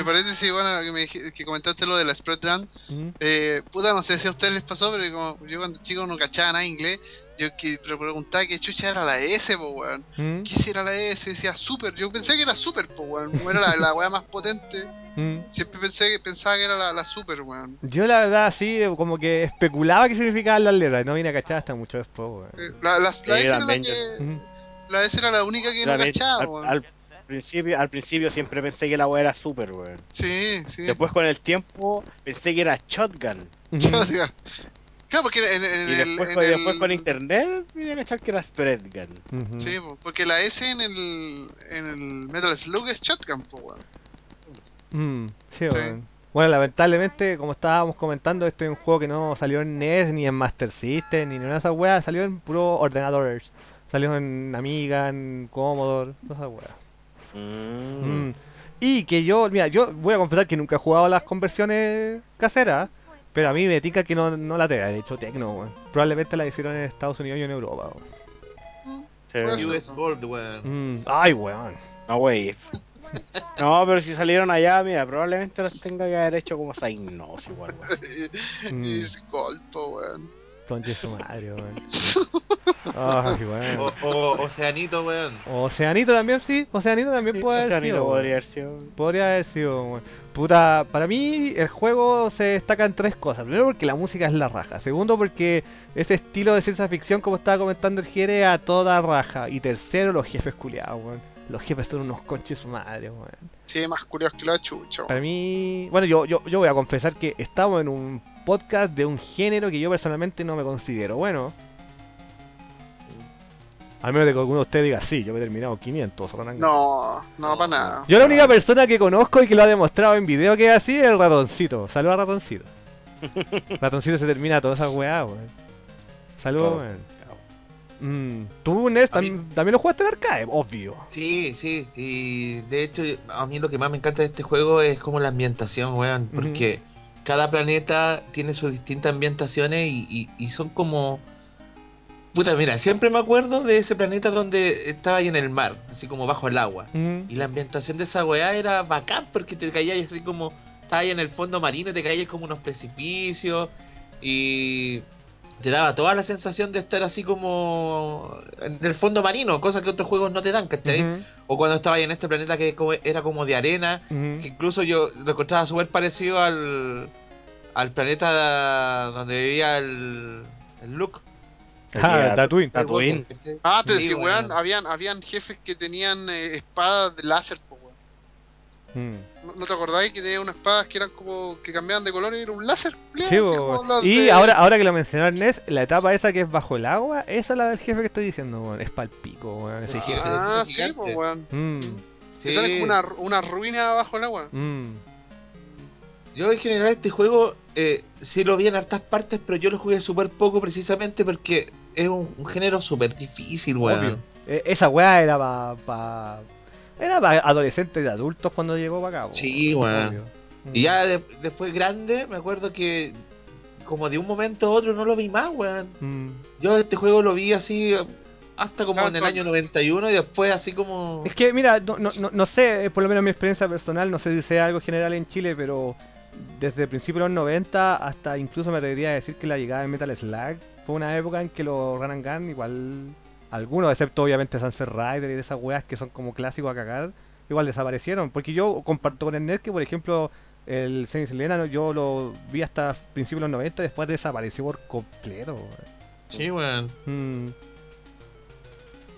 Mm. paréntesis, bueno, que, me, que comentaste lo de la spread run, Mm. eh, puta, no sé si a ustedes les pasó, pero como yo cuando chico no cachaba nada inglés, yo que, pero preguntaba qué chucha era la S, po, weón. Mm. ¿Qué si era la S? Decía super, yo pensé que era super, po, weón. Era la, la weá más potente. Mm. Siempre pensé que pensaba que era la, la super, weón. Yo la verdad sí, como que especulaba qué significaban las letras, no vine a cachar hasta mucho después, weón. La, la, la Sí, S era la también que. Ujú. La S era la única que no cachaba, al, weón. al principio, al principio siempre pensé que la weá era super, weón. Sí, sí. Después con el tiempo pensé que era shotgun. Ujú. Claro, porque en, en Y el. después, en con, el- con internet vine a cachar que era spread gun. Sí, po, porque la S en el, en el Metal Slug es Shotgun, po, weón. Mm, sí, Sí. weón. Bueno, lamentablemente, como estábamos comentando, este es un juego que no salió en NES, ni en Master System, ni en una de esas weas, salió en puro ordenadores. Salió en Amiga, en Commodore, todas esas weas. Mm. Mm. Y que yo, mira, yo voy a confesar que nunca he jugado las conversiones caseras, pero a mí me tica que no, no la tenga, de hecho, Tecno, weón. Probablemente la hicieron en Estados Unidos y en Europa, weón. Sí. US Board, weón. Mm, Ay, weón. No, wey. No, pero si salieron allá, mira, probablemente los tenga que haber hecho como Psygnos igual, weón. Mm. Gold, weón. Conche su madre, weón. Ay, weón. O, o Oceanito, weón. Oceanito también, sí. Oceanito también Sí, puede haber sido. weón. podría haber sido. Podría haber sido, weón. Puta, para mí el juego se destaca en tres cosas. Primero porque la música es la raja. Segundo porque ese estilo de ciencia ficción, como estaba comentando el Jere, a toda raja. Y tercero, los jefes culiados, weón. Los jefes son unos conches su madre, weón. Sí, más curioso que la chucha. Para mí, bueno, yo, yo, yo voy a confesar que estamos en un podcast de un género que yo personalmente no me considero bueno. Al menos de que alguno de ustedes diga, sí, yo me he terminado 500. Ronan Gun". No, no, para nada. Yo la única persona que conozco y que lo ha demostrado en video que es así es el ratoncito. Saludos a ratoncito. ratoncito se termina toda esa weá, weón. Saludos, weón. Mm, Tú, Ness, mí- también lo jugaste en arcade, obvio. Sí, sí, y de hecho a mí lo que más me encanta de este juego es como la ambientación, weón, porque cada planeta tiene sus distintas ambientaciones y, y- y son como... Puta, mira, siempre me acuerdo de ese planeta donde estaba ahí en el mar, así como bajo el agua. Mm. Y la ambientación de esa weá era bacán porque te caías así como... Estabas ahí en el fondo marino y te caías como unos precipicios y te daba toda la sensación de estar así como en el fondo marino, cosa que otros juegos no te dan, ¿cachai? Ujú, O cuando estaba ahí en este planeta que como- era como de arena, que incluso yo lo encontraba súper parecido al, al planeta donde vivía el, el Luke. Ah, Tatooine. Tatooine. Ah, pero Sí, weón. habían, habían jefes que tenían eh, espadas de láser, po, weón. Mm. ¿No, te acordáis que tenían unas espadas que eran como que cambiaban de color y era un láser? Sí, y de- ahora, ahora que lo mencionó Ernest, la etapa esa que es bajo el agua, esa es la del jefe que estoy diciendo, weón. Es palpico, weón. Ese Ah. jefe. Ah, sí, pues, weón. Mm, Que sale como una, una ruina bajo el agua. mm. Yo en general este juego eh, sí lo vi en hartas partes, pero yo lo jugué súper poco precisamente porque es un, un género súper difícil, weón. Obvio. E- esa weá era para. Pa... Era para adolescentes y adultos cuando llegó para acá, bo. Sí. Mm. Y ya de- después grande, me acuerdo que como de un momento a otro no lo vi más, weón. Mm. Yo este juego lo vi así hasta como Ah, en el año 91 y después así como... Es que, mira, no, no, no, no sé, eh, por lo menos mi experiencia personal, no sé si sea algo general en Chile, pero desde principios de los 90 hasta incluso me atrevería a decir que la llegada de Metal Slug fue una época en que los Run and Gun, igual, algunos, excepto obviamente Sunset Rider y de esas weas que son como clásicos a cagar, igual desaparecieron. Porque yo comparto con el net que, por ejemplo, el Saints Selena yo lo vi hasta principios de los 90 y después desapareció por completo. Sí, weón. Mm.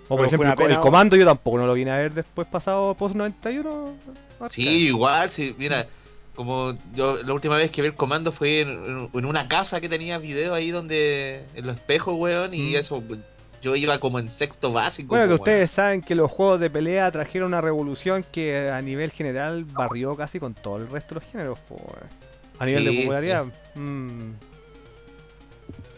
O por ejemplo, el, comando yo tampoco no lo vine a ver después pasado post 91. Sí, igual, sí, mira, como yo la última vez que vi el comando fue en una casa que tenía video ahí donde, en los espejos, weón, y Mm. eso, yo iba como en sexto básico. Bueno, que ustedes saben que los juegos de pelea trajeron una revolución que a nivel general barrió casi con todo el resto de los géneros, po, weón. A nivel de Sí, popularidad. Mm.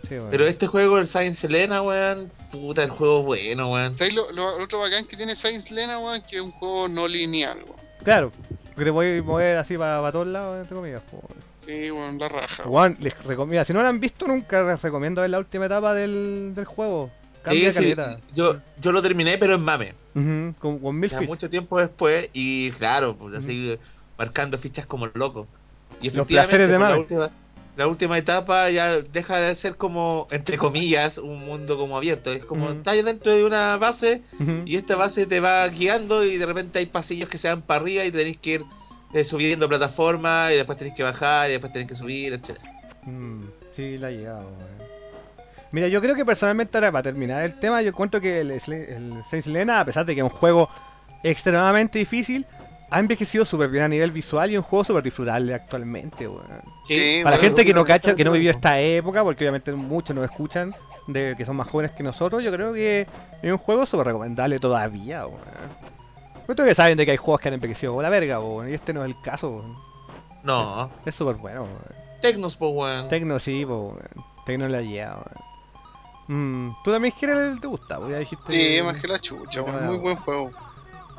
Sí. Pero este juego, el Science Selena, weón, puta, el juego es bueno, weón. ¿Sabéis lo, lo- lo otro bacán que tiene Saints Lena, weón? Que es un juego no lineal, weón. Claro, que te voy a mover así para todos lados, entre comillas, po, weón. Sí, weón, la raja. weón. Les recomiendo, si no lo han visto nunca, les recomiendo ver la última etapa del, del juego. Cambia Sí, sí, yo, yo lo terminé, pero en mame. Ujú, con, con mil fichas. mucho tiempo después, y claro, pues así marcando fichas como loco. Y Los placeres de pues, la Mame. última, la última etapa ya deja de ser como, entre comillas, un mundo como abierto. Es como, estás dentro de una base y esta base te va guiando y de repente hay pasillos que se van para arriba y tenéis que ir eh, subiendo plataformas y después tenéis que bajar y después tenéis que subir, etcétera Mm, sí, la ha llegado. weón. Mira, yo creo que personalmente ahora para terminar el tema, yo encuentro que el, Saints Lena, a pesar de que es un juego extremadamente difícil, ha envejecido súper bien a nivel visual y es un juego súper disfrutable actualmente, weón. Sí, Para la gente que no creo que cacha, que no vivió esta época, porque obviamente muchos nos escuchan, de que son más jóvenes que nosotros, yo creo que es un juego súper recomendable todavía, weón. Cuento que saben de que hay juegos que han envejecido como la verga, weón, y este no es el caso, weón. No, Es súper bueno, weón. Tecnos, pues, weón. Tecno sí, po, weón. Tecno la lleva, weón. Mm, ¿Tú también quieres te gusta? Pues ya dijiste. Sí, más que la chucha. Bueno. Muy buen juego.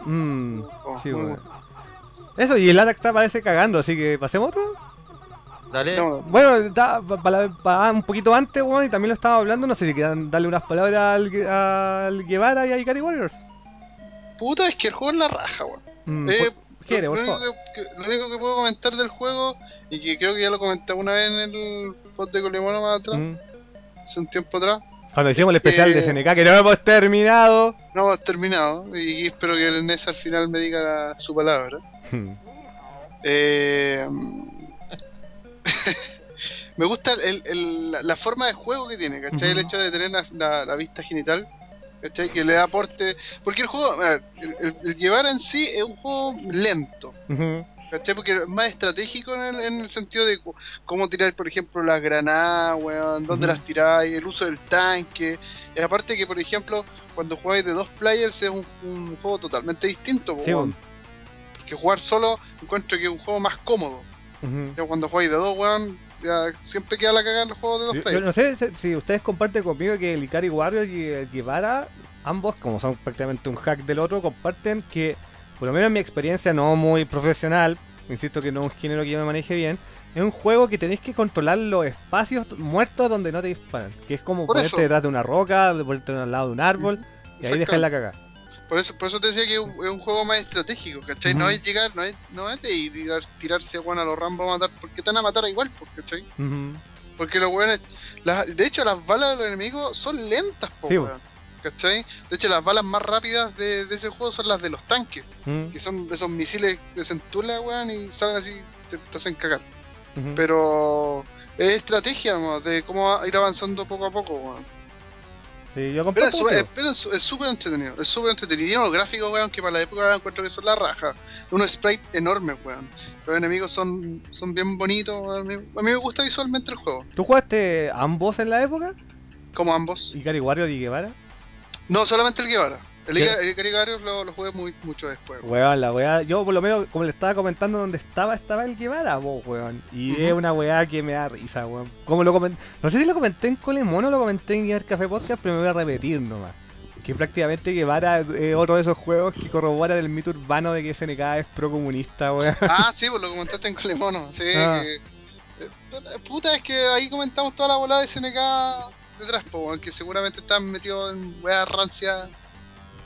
Mm, Oh, sí, muy bueno. Eso, y el Attack está parece cagando, así que pasemos otro. Dale. No, Bueno, pa- un poquito antes, weón, y también lo estaba hablando. No sé si quieran darle unas palabras al, al Guevara y a Ikari Warriors. puta, es que el juego es la raja, weón. Mm, Eh, por- Jere, lo, por lo único favor. que, que- lo único que puedo comentar del juego, y que creo que ya lo comenté una vez en el pod de Colimano más atrás, Mm, hace un tiempo atrás. Cuando hicimos el especial de Eh, SNK que no hemos terminado. No hemos terminado y espero que el NES al final me diga su palabra. Hmm. Eh, me gusta el- el- la, la forma de juego que tiene, ¿cachai? El Ujú. hecho de tener la, la- la vista genital, ¿cachai? Que le da aporte. Porque el juego, a ver, el, el, el Guevara en sí es un juego lento, Ujú. ¿Cachai? Porque es más estratégico en el, en el sentido de cómo tirar, por ejemplo, las granadas, weón, dónde las tiráis, el uso del tanque. Y aparte que, por ejemplo, cuando jugáis de dos players es un, un juego totalmente distinto, Sí, weón. Porque jugar solo encuentro que es un juego más cómodo. Yo cuando jugáis de dos, weón, ya siempre queda la cagada en los juegos de dos Yo, yo players. no sé si- si ustedes comparten conmigo que el Ikari Warrior y el Guevara, ambos, como son prácticamente un hack del otro, comparten que, por lo menos en mi experiencia no muy profesional, insisto que no es un género que yo me maneje bien, es un juego que tenéis que controlar los espacios muertos donde no te disparan. Que es como Por ponerte eso. detrás de una roca, ponerte al lado de un árbol, y ahí dejáis la cagada. Por eso, por eso te decía que es un, es un juego más estratégico, ¿cachai? No es llegar, no es, no es de ir tirar- tirarse weón a los rambos a matar, porque te van a matar igual, pues, ¿cachai? Porque los weones, de hecho las balas de los enemigos son lentas, po, Sí, weón. ¿Cachai? De hecho las balas más rápidas de, de ese juego son las de los tanques, Ujú. que son esos misiles que se entula, weón, y salen así, te, te hacen cagar. Pero es estrategia, ¿no? de cómo ir avanzando poco a poco, weón. Sí, yo Pero es pero es súper entretenido, es súper entretenido. Y tiene unos gráficos, weón, que para la época encuentro que son la raja. Unos sprites enormes, weón. Los enemigos son, son bien bonitos, weón. A mí, me gusta visualmente el juego. ¿Tú jugaste ambos en la época? Como ambos. ¿Ikari Warrior y Guevara? No, solamente el Guevara. El, el lo, lo jugué muy, mucho después. weón. Weón, la weá, yo por lo menos, como le estaba comentando donde estaba, estaba el Guevara, vos, weón. Y es una weá que me da risa, weón. Como lo comen- No sé si lo comenté en Colemón o lo comenté en Guiar Café Podcast, pero me voy a repetir nomás. Que prácticamente Guevara es otro de esos juegos que corroboran el mito urbano de que SNK es pro-comunista, weón. Ah, sí, pues lo comentaste en Colemono. Sí, Ah. que- eh, Puta, es que ahí comentamos toda la volada de SNK detrás, po, que seguramente están metidos en weas rancia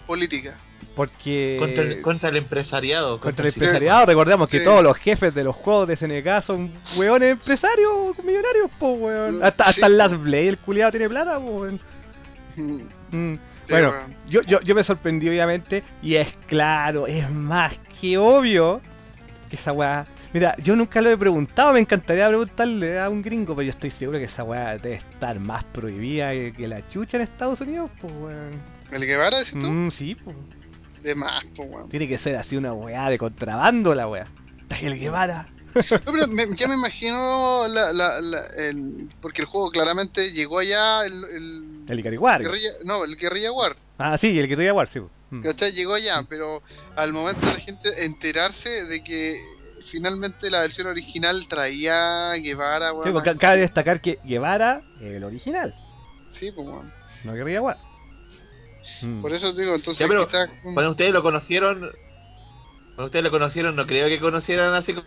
política. Porque... Contra el, contra el empresariado. Contra el empresariado, recordemos que Sí. todos los jefes de los juegos de SNK son weones empresarios, millonarios, po, weón. Hasta, hasta Sí. el Last Blade, el culiado tiene plata, po, weón. Mm, Mm. sí, Bueno, weón. yo, yo, yo me sorprendí obviamente y es claro, es más que obvio que esa weá... Mira, yo nunca lo he preguntado, me encantaría preguntarle a un gringo, pero yo estoy seguro que esa weá debe estar más prohibida que, que la chucha en Estados Unidos, pues weón. ¿El Guevara, decís tú? Mm, sí, pues. De más, po, weón. Tiene que ser así una weá de contrabando la weá. El Guevara. No, pero me- ya me imagino la, la, la- el, porque el juego claramente llegó allá el, el, El guerrilla, no, el Guerrilla War, Ah, sí, el te War, sí. Mm. Llegó allá, pero al momento de la gente enterarse de que finalmente la versión original traía Guevara, Sí, weón, pues, ca- cabe destacar que Guevara es el original, sí, pues, weón. no Guerrilla War. Mm. Por eso digo, entonces Ya, pero quizás Cuando ustedes lo conocieron, cuando ustedes lo conocieron, no creo que conocieran así como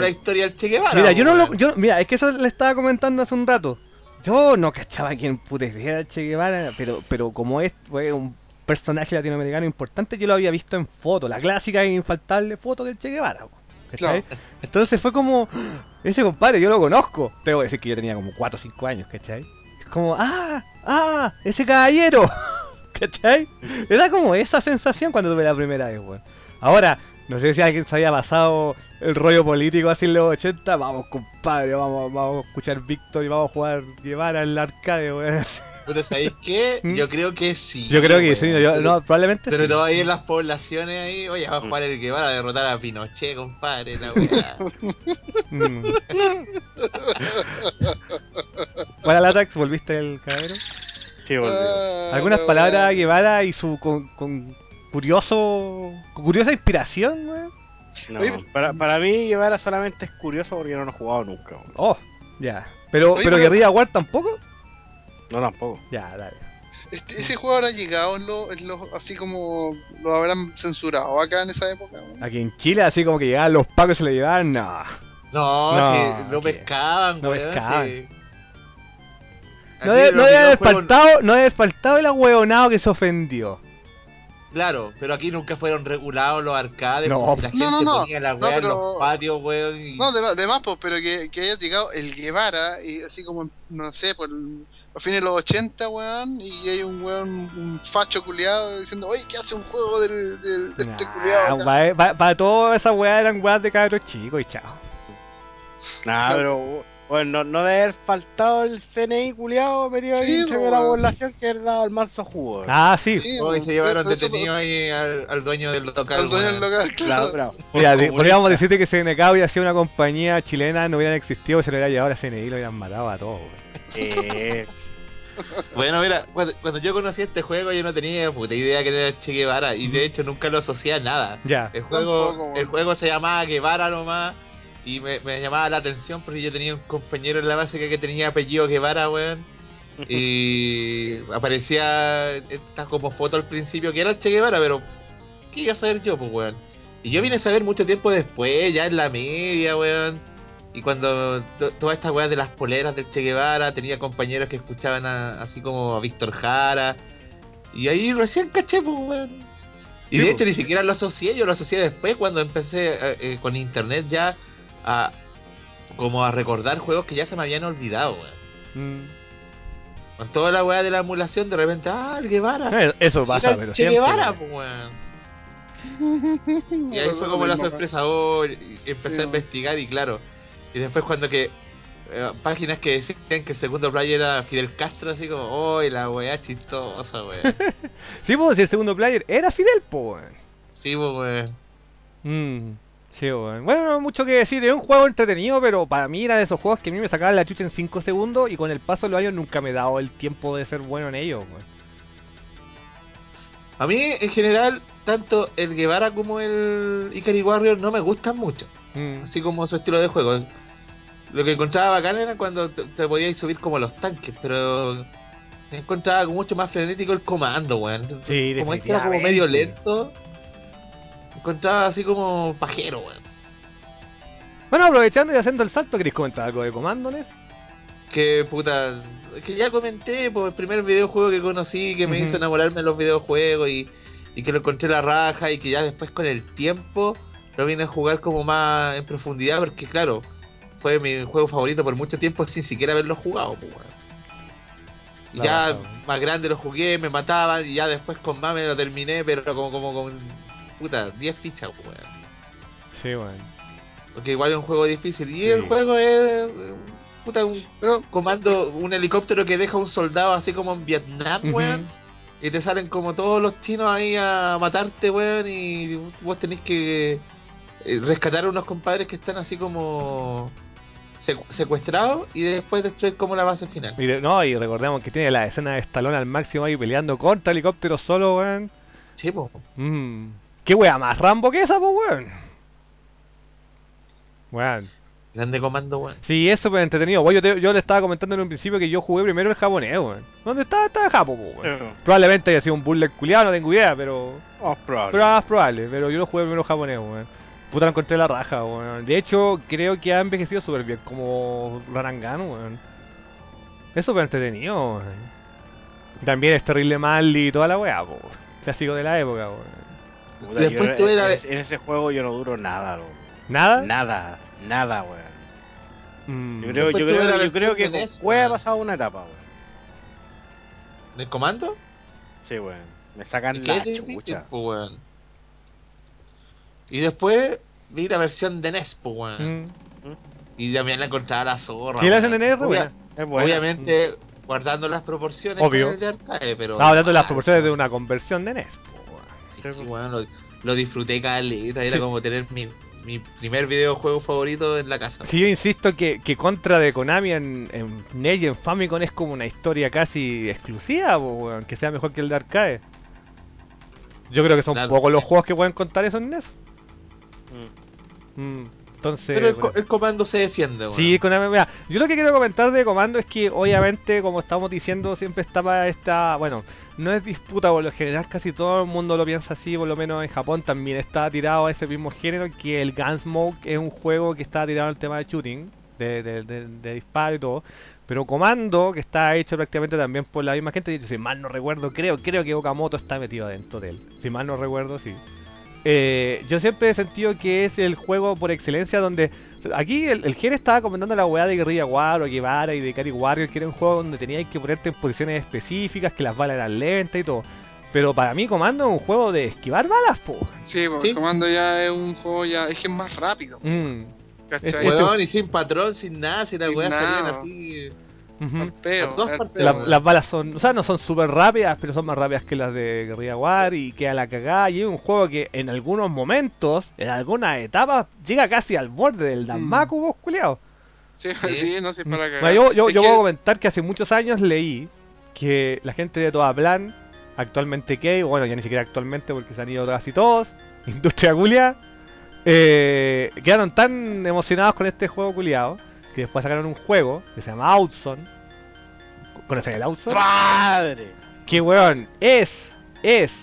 la historia del Che Guevara. Mira, yo no lo, weón. yo, mira, es que eso le estaba comentando hace un rato. Yo no cachaba quién puta era Che Guevara, pero, pero como es fue un personaje latinoamericano importante, yo lo había visto en foto, la clásica e infaltable foto del Che Guevara. ¿Cachai? Entonces fue como, "Ah, ese compadre, yo lo conozco. Tengo que decir que yo tenía como 4 o 5 años, ¿cachai? Es como, ah, ah, ese caballero, ¿cachai? Era como esa sensación cuando tuve la primera vez, weón. Ahora, no sé si alguien se había pasado el rollo político así en los 80. Vamos, compadre, vamos, vamos a escuchar Víctor y vamos a jugar Guevara en la arcade, weón. Pero ¿sabéis qué? ¿Mm? Yo creo que sí. Yo creo que sí, yo, no, probablemente Sobre sí. todo ahí en las poblaciones ahí, oye, va a jugar el Guevara a derrotar a Pinochet, compadre, la weá. Mm. Para Latax, ¿volviste el caballero? Sí, volvió. ah, Algunas la palabras a. Guevara y su con, con curioso con curiosa inspiración, weón. No, Oye, para, para mí Guevara solamente es curioso porque no lo he jugado nunca. weón. Oh, ya. Pero, Oye, pero pero- Guerrilla War tampoco. No, tampoco. Ya, dale. Este- ese juego habrá llegado en los, en los- así como lo habrán censurado acá en esa época. weón? Aquí en Chile, así como que llegaban los pacos y se le llevaban, no. No, No, sí, lo pescaban, No sí. No los no debe faltado, no debe faltado el ahueonado que se ofendió. Claro, pero aquí nunca fueron regulados los arcades. No. la gente No, no, no. ponía la No, en los patios, weón. Y... No, de, de más, pues, pero que, que haya llegado el Guevara y así como, no sé, por a fines de los 80, weón, y hay un weón, un facho culiado diciendo, oye, ¿qué hace un juego del, del, de este culiado? acá?" Para todas esas weas eran weas de cabros chicos y chao. Nah, pero bueno, no, no debe haber faltado el CNI culiado metido ahí Sí, entre po, la población que era dado el manso jugo. Ah, sí. Sí, Oh, y weón, se llevaron detenido ahí al, al dueño del local. al dueño del local, Claro. Mira, podríamos decirte que CNK hubiera sido una compañía chilena, no hubieran existido, se lo hubiera llevado a la CNI y lo hubieran matado a todos. weón. Eh, Bueno, mira, cuando, cuando yo conocí este juego yo no tenía puta idea que era Che Guevara y de hecho nunca lo asocié a nada. Ya. El juego, Tampoco, el juego se llamaba Guevara nomás y me, me llamaba la atención porque yo tenía un compañero en la base que, que tenía apellido Guevara, weón. Y aparecía esta como foto al principio que era el Che Guevara, pero ¿qué iba a saber yo, pues, weón? Y yo vine a saber mucho tiempo después, ya en la media, weón. Y cuando to- todas estas weas de las poleras del Che Guevara, tenía compañeros que escuchaban a- así como a Víctor Jara. Y ahí recién caché, pues, weón. Y Sí, de hecho ni siquiera lo asocié, yo lo asocié después cuando empecé eh, eh, con internet ya a como a recordar juegos que ya se me habían olvidado, weón. Mm. Con toda la weá de la emulación, de repente, ah, el Guevara. Eh, Eso pasa, pero Che siempre. Guevara, weón. pues, weón. Y ahí fue como la sorpresa, oh, y empecé Sí, a investigar y claro. Y después cuando que eh, páginas que decían que el segundo player era Fidel Castro, así como, oh, la weá chistosa, weón. Sí, pues el segundo player era Fidel, pues. weón. sí, pues, weón. Mm, sí, weón. Bueno, no mucho que decir. Es un juego entretenido, pero para mí era de esos juegos que a mí me sacaban la chucha en 5 segundos y con el paso de los años nunca me he dado el tiempo de ser bueno en ellos. weón. A mí, en general, tanto el Guevara como el Ikari Warrior no me gustan mucho. Mm. Así como su estilo de juego. Lo que encontraba bacán era cuando te, te podías subir como los tanques, pero encontraba mucho más frenético el comando, weón. Sí, como este era como medio lento, encontraba así como pajero, weón. Bueno, aprovechando y haciendo el salto, ¿queréis comentar algo de comandones? Que puta, es que ya comenté, por el primer videojuego que conocí que me hizo enamorarme de los videojuegos y, y que lo encontré la raja y que ya después con el tiempo lo vine a jugar como más en profundidad porque claro, fue mi juego favorito por mucho tiempo sin siquiera haberlo jugado, pues, La ya más grande lo jugué, me mataban y ya después con más me lo terminé, pero como como con puta 10 fichas, weón. Sí, weón. Porque igual es un juego difícil. Y Sí. el juego es. eh, Puta, un pero comando, un helicóptero que deja un soldado así como en Vietnam, weón. Y te salen como todos los chinos ahí a matarte, weón. Y vos tenés que eh, rescatar a unos compadres que están así como secu- secuestrados y después destruir como la base final. Y de- no, y recordemos que tiene la escena de Stallone al máximo ahí peleando contra helicópteros solo, weón. Sí, po. Mm. ¿Qué wea más Rambo que esa, pues, weón? Weón. Grande comando, weón. Sí, es súper entretenido. Weón, yo, te- yo le estaba comentando en un principio que yo jugué primero el japonés, weón. ¿Dónde estaba? Estaba en Japón, pues, weón. eh, Probablemente haya sido un bullet culiado, no tengo idea, pero. oh, probable. Pero más probable, pero yo lo jugué primero japonés, weón. Puta, lo encontré la raja, weón. De hecho, creo que ha envejecido súper bien como Ranangano, weón. Es súper entretenido, weón. También es terrible mal y toda la weá, po. Clásico de la época, weón. Puta, Después yo- tuve en, la- en ese juego yo no duro nada, loco. ¿Nada? Nada, nada, weón. Mm. Yo creo, Después yo tuve creo, la yo versión creo que de con NES, Cue ha weón. pasado una etapa, weón. ¿El comando? Sí, weón. Me sacan ¿Y qué la difícil, chucha. weón? Y después vi la versión de NES, po, weón. Mm. Y también la encontraba la zorra. Sí, la hacen de NES, re Obvia- buena. Es buena. Obviamente, guardando las proporciones Obvio. de arcade, pero. Ah, hablando de las Ah, proporciones de una conversión de NES, weón. sí, weón, lo, lo disfruté caleta, era como tener mi, mi primer videojuego favorito en la casa. Sí, yo insisto que, que contra de Konami en, en NES y en Famicom es como una historia casi exclusiva, po, weón, que sea mejor que el de arcade. Yo creo que son Claro. pocos los juegos que pueden contar eso en NES. Mm. Entonces, Pero el, bueno. co- el comando se defiende. Sí, Konami, mira, yo lo que quiero comentar de Comando es que obviamente, como estamos diciendo, siempre estaba esta, bueno, no es disputa, por lo general casi todo el mundo lo piensa así, por lo menos en Japón también está tirado a ese mismo género, que el Gunsmoke es un juego que está tirado al tema de shooting, de, de, de, de disparo y todo, pero Comando, que está hecho prácticamente también por la misma gente, si mal no recuerdo, creo, creo que Okamoto está metido adentro de él, si mal no recuerdo, sí. Eh, yo siempre he sentido que es el juego por excelencia donde. Aquí el, el Gen estaba comentando la weá de Guerrilla War o Guevara y de Cari Warrior, que era un juego donde tenías que ponerte en posiciones específicas, que las balas eran lentas y todo. Pero para mí, Comando es un juego de esquivar balas, po. Sí, porque Sí. Comando ya es un juego ya, es que es más rápido. Mm. ¿Cachai? Este- Weón, y sin patrón, sin nada, si las Sin weas salían nada. así. Las dos al partes, peo. La- weón. las balas son, o sea, no son súper rápidas, pero son más rápidas que las de Guerrilla War y que a la cagada. Y es un juego que en algunos momentos, en algunas etapas, llega casi al borde del Danmaku, vos culiao. Sí, Sí. sí, no sé para cagar. Bueno, yo yo, yo que- puedo comentar que hace muchos años leí que la gente de Toda Plan, actualmente Key, bueno, ya ni siquiera actualmente porque se han ido casi todos, Industria Culia, eh, quedaron tan emocionados con este juego culiado que después sacaron un juego que se llama Outson. ¿Conocen el Outson? ¡Padre! que weón es es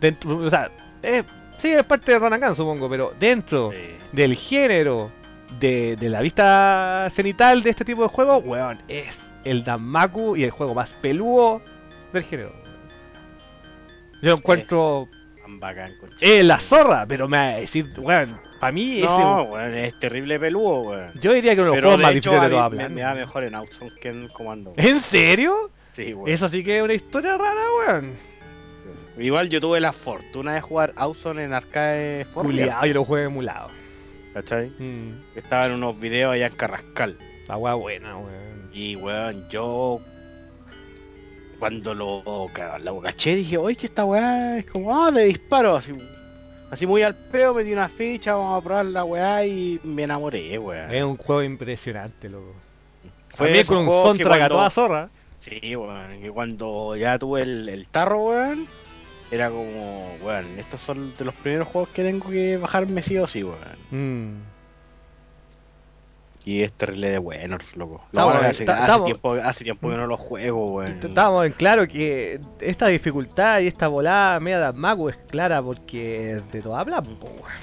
dentro o sea es, sí es parte de Ranakan supongo pero dentro Sí. del género de, de la vista cenital de este tipo de juegos weón es el Danmaku y el juego más peludo del género yo encuentro Tan bacán, eh, la zorra pero me va a decir weón para mí No, es terrible peludo, weón. yo diría que uno de los Pero juegos más de difíciles toda mí me, va mejor en Outzone que en Comando. ¿en serio? Sí, weón. eso sí que es una historia rara weón Igual yo tuve la fortuna de jugar Outzone en Arcade. Culeado, yo lo juego emulado ¿Cachai? Mm, Estaba en unos videos allá en Carrascal. la weá buena weón Y weón, yo cuando lo, lo caché dije, oye que esta weá es como, ah, de disparo, así, así muy al peo, metí una ficha, vamos a probar la weá y me enamoré, weón. Es un juego impresionante, loco. Fue También con un soundtrack a cuando- toda zorra. Sí, weón, que cuando ya tuve el, el tarro, weón, era como, weón, estos son de los primeros juegos que tengo que bajarme sí o sí, weón. Mm. Y es terrible de buenos, loco. Estamos- Lo hace, está- hace estamos- tiempo, hace tiempo que no lo juego, weón. Estábamos en claro que esta dificultad y esta volada media de Amagu es clara porque es de toda habla.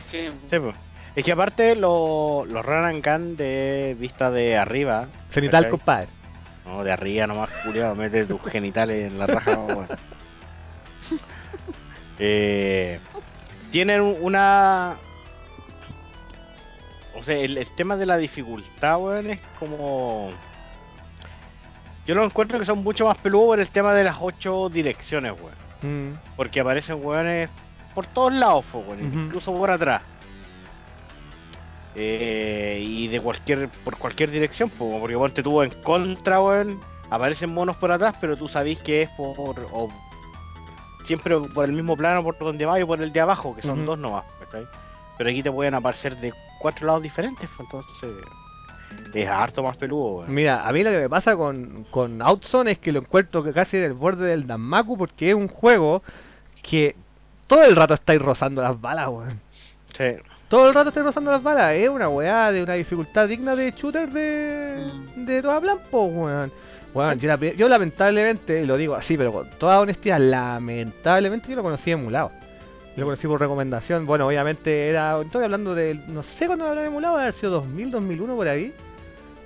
Sí, Sí, pues. Es que aparte lo- los run and gun de vista de arriba, ¿Cachai? compadre. no, de arriba nomás, culiado, mete tus genitales en la raja, weón. Eh, tienen un- una... O sea, el, el tema de la dificultad, weón, es como... Yo lo encuentro que son mucho más peludos por el tema de las ocho direcciones, weón. Mm. Porque aparecen weones por todos lados, weón, incluso por atrás. Eh, y de cualquier por cualquier dirección, po, porque ponte tú en contra, weón. Aparecen monos por atrás, pero tú sabés que es por. o siempre por el mismo plano por donde va y por el de abajo, que son dos nomás, ¿cachai? Pero aquí te pueden aparecer de cuatro lados diferentes, pues, entonces. Es harto más peludo, weón. Mira, a mí lo que me pasa con, con Outzone es que lo encuentro casi en el borde del Danmaku porque es un juego que todo el rato estáis rozando las balas, weón. Sí. Todo el rato estáis rozando las balas. Es una weá de una dificultad digna de shooter de, de toda blanco, weón. Weón, yo, yo lamentablemente, y lo digo así, pero con toda honestidad, lamentablemente yo lo conocí emulado. Conocí por recomendación. Bueno, obviamente era. Estoy hablando de. No sé cuándo habrá emulado, haber sido 2000, 2001 por ahí.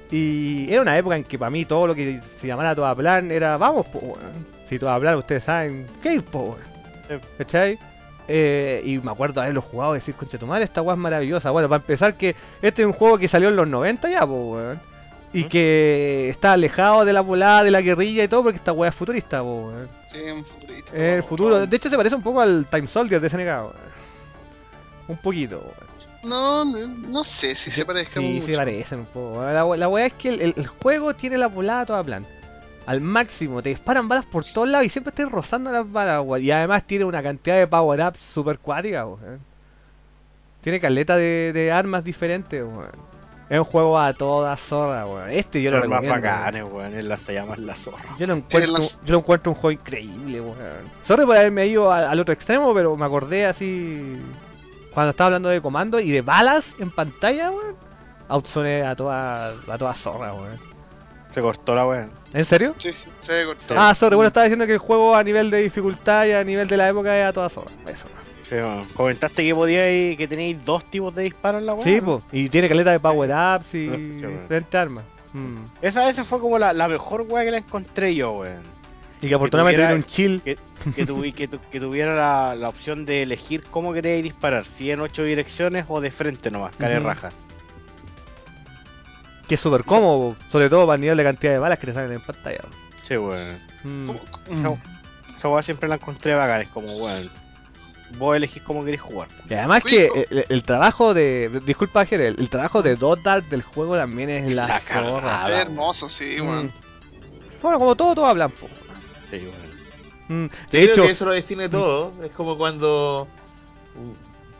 Y era una época en que para mí todo lo que se llamara toda plan era. Vamos, po, weón. Si toda plan, ustedes saben. ¿Qué po, weón? ¿Cachai? Eh, y me acuerdo haberlo jugado y decir, concha tu madre, esta weá es maravillosa. Bueno, para empezar, que este es un juego que salió en los 90 ya, po, weón. Y ¿Mm? que está alejado de la volada, de la guerrilla y todo, porque esta weá es futurista, po, weón. Sí, un futurista. Es el futuro. De hecho, se parece un poco al Time Soldier de SNK. Un poquito. No, no, no sé si se parezca Sí, mucho. se parecen un poco. La, la weá es que el, juego tiene la volada toda plan. Al máximo, te disparan balas por todos lados y siempre estás rozando las balas, weón. Y además tiene una cantidad de power-ups super cuática, weón. Tiene caleta de, de armas diferentes, weón. Es un juego a toda zorra, weón. Este yo lo Los más recomiendo. bacanes, weón, las se llaman la zorra. Yo lo encuentro, yo lo encuentro un juego increíble, weón. Sorry por haberme ido a- al otro extremo, pero me acordé así cuando estaba hablando de comando y de balas en pantalla, weón. Outzone a toda, a toda zorra, weón. Se cortó la weón. ¿En serio? Sí, sí, se cortó. Ah, sorry, bueno, estaba diciendo que el juego a nivel de dificultad y a nivel de la época es a toda zorra. Eso. Sí. Comentaste que podíais, que tenéis dos tipos de disparos en la weón. Sí, pues. Y tiene caleta de power-ups y Sí, weón. diferentes armas. Mm. Esa, esa fue como la, la mejor weá que la encontré yo, weón. Y que afortunadamente tiene un chill. que, que, tuvi- que, tu- que tuviera la, la opción de elegir cómo queréis disparar, si en ocho direcciones o de frente nomás, cara de Ujú. raja. Que es súper cómodo, sobre todo para el nivel de cantidad de balas que te salen en pantalla. Sí, weón. Mm. ¿Cómo- Esa, mm. esa weá siempre la encontré bacán, es como, weón. Vos elegís cómo queréis jugar. Y además que el, el trabajo de... Disculpa, Jere, el, el trabajo de Dotard del juego también es la, La zorra. Es hermoso, sí, Mm. weón. Bueno, como todo, todo hablan. po. Sí, weón. Mm. Yo De creo hecho, que eso lo define todo. Es como cuando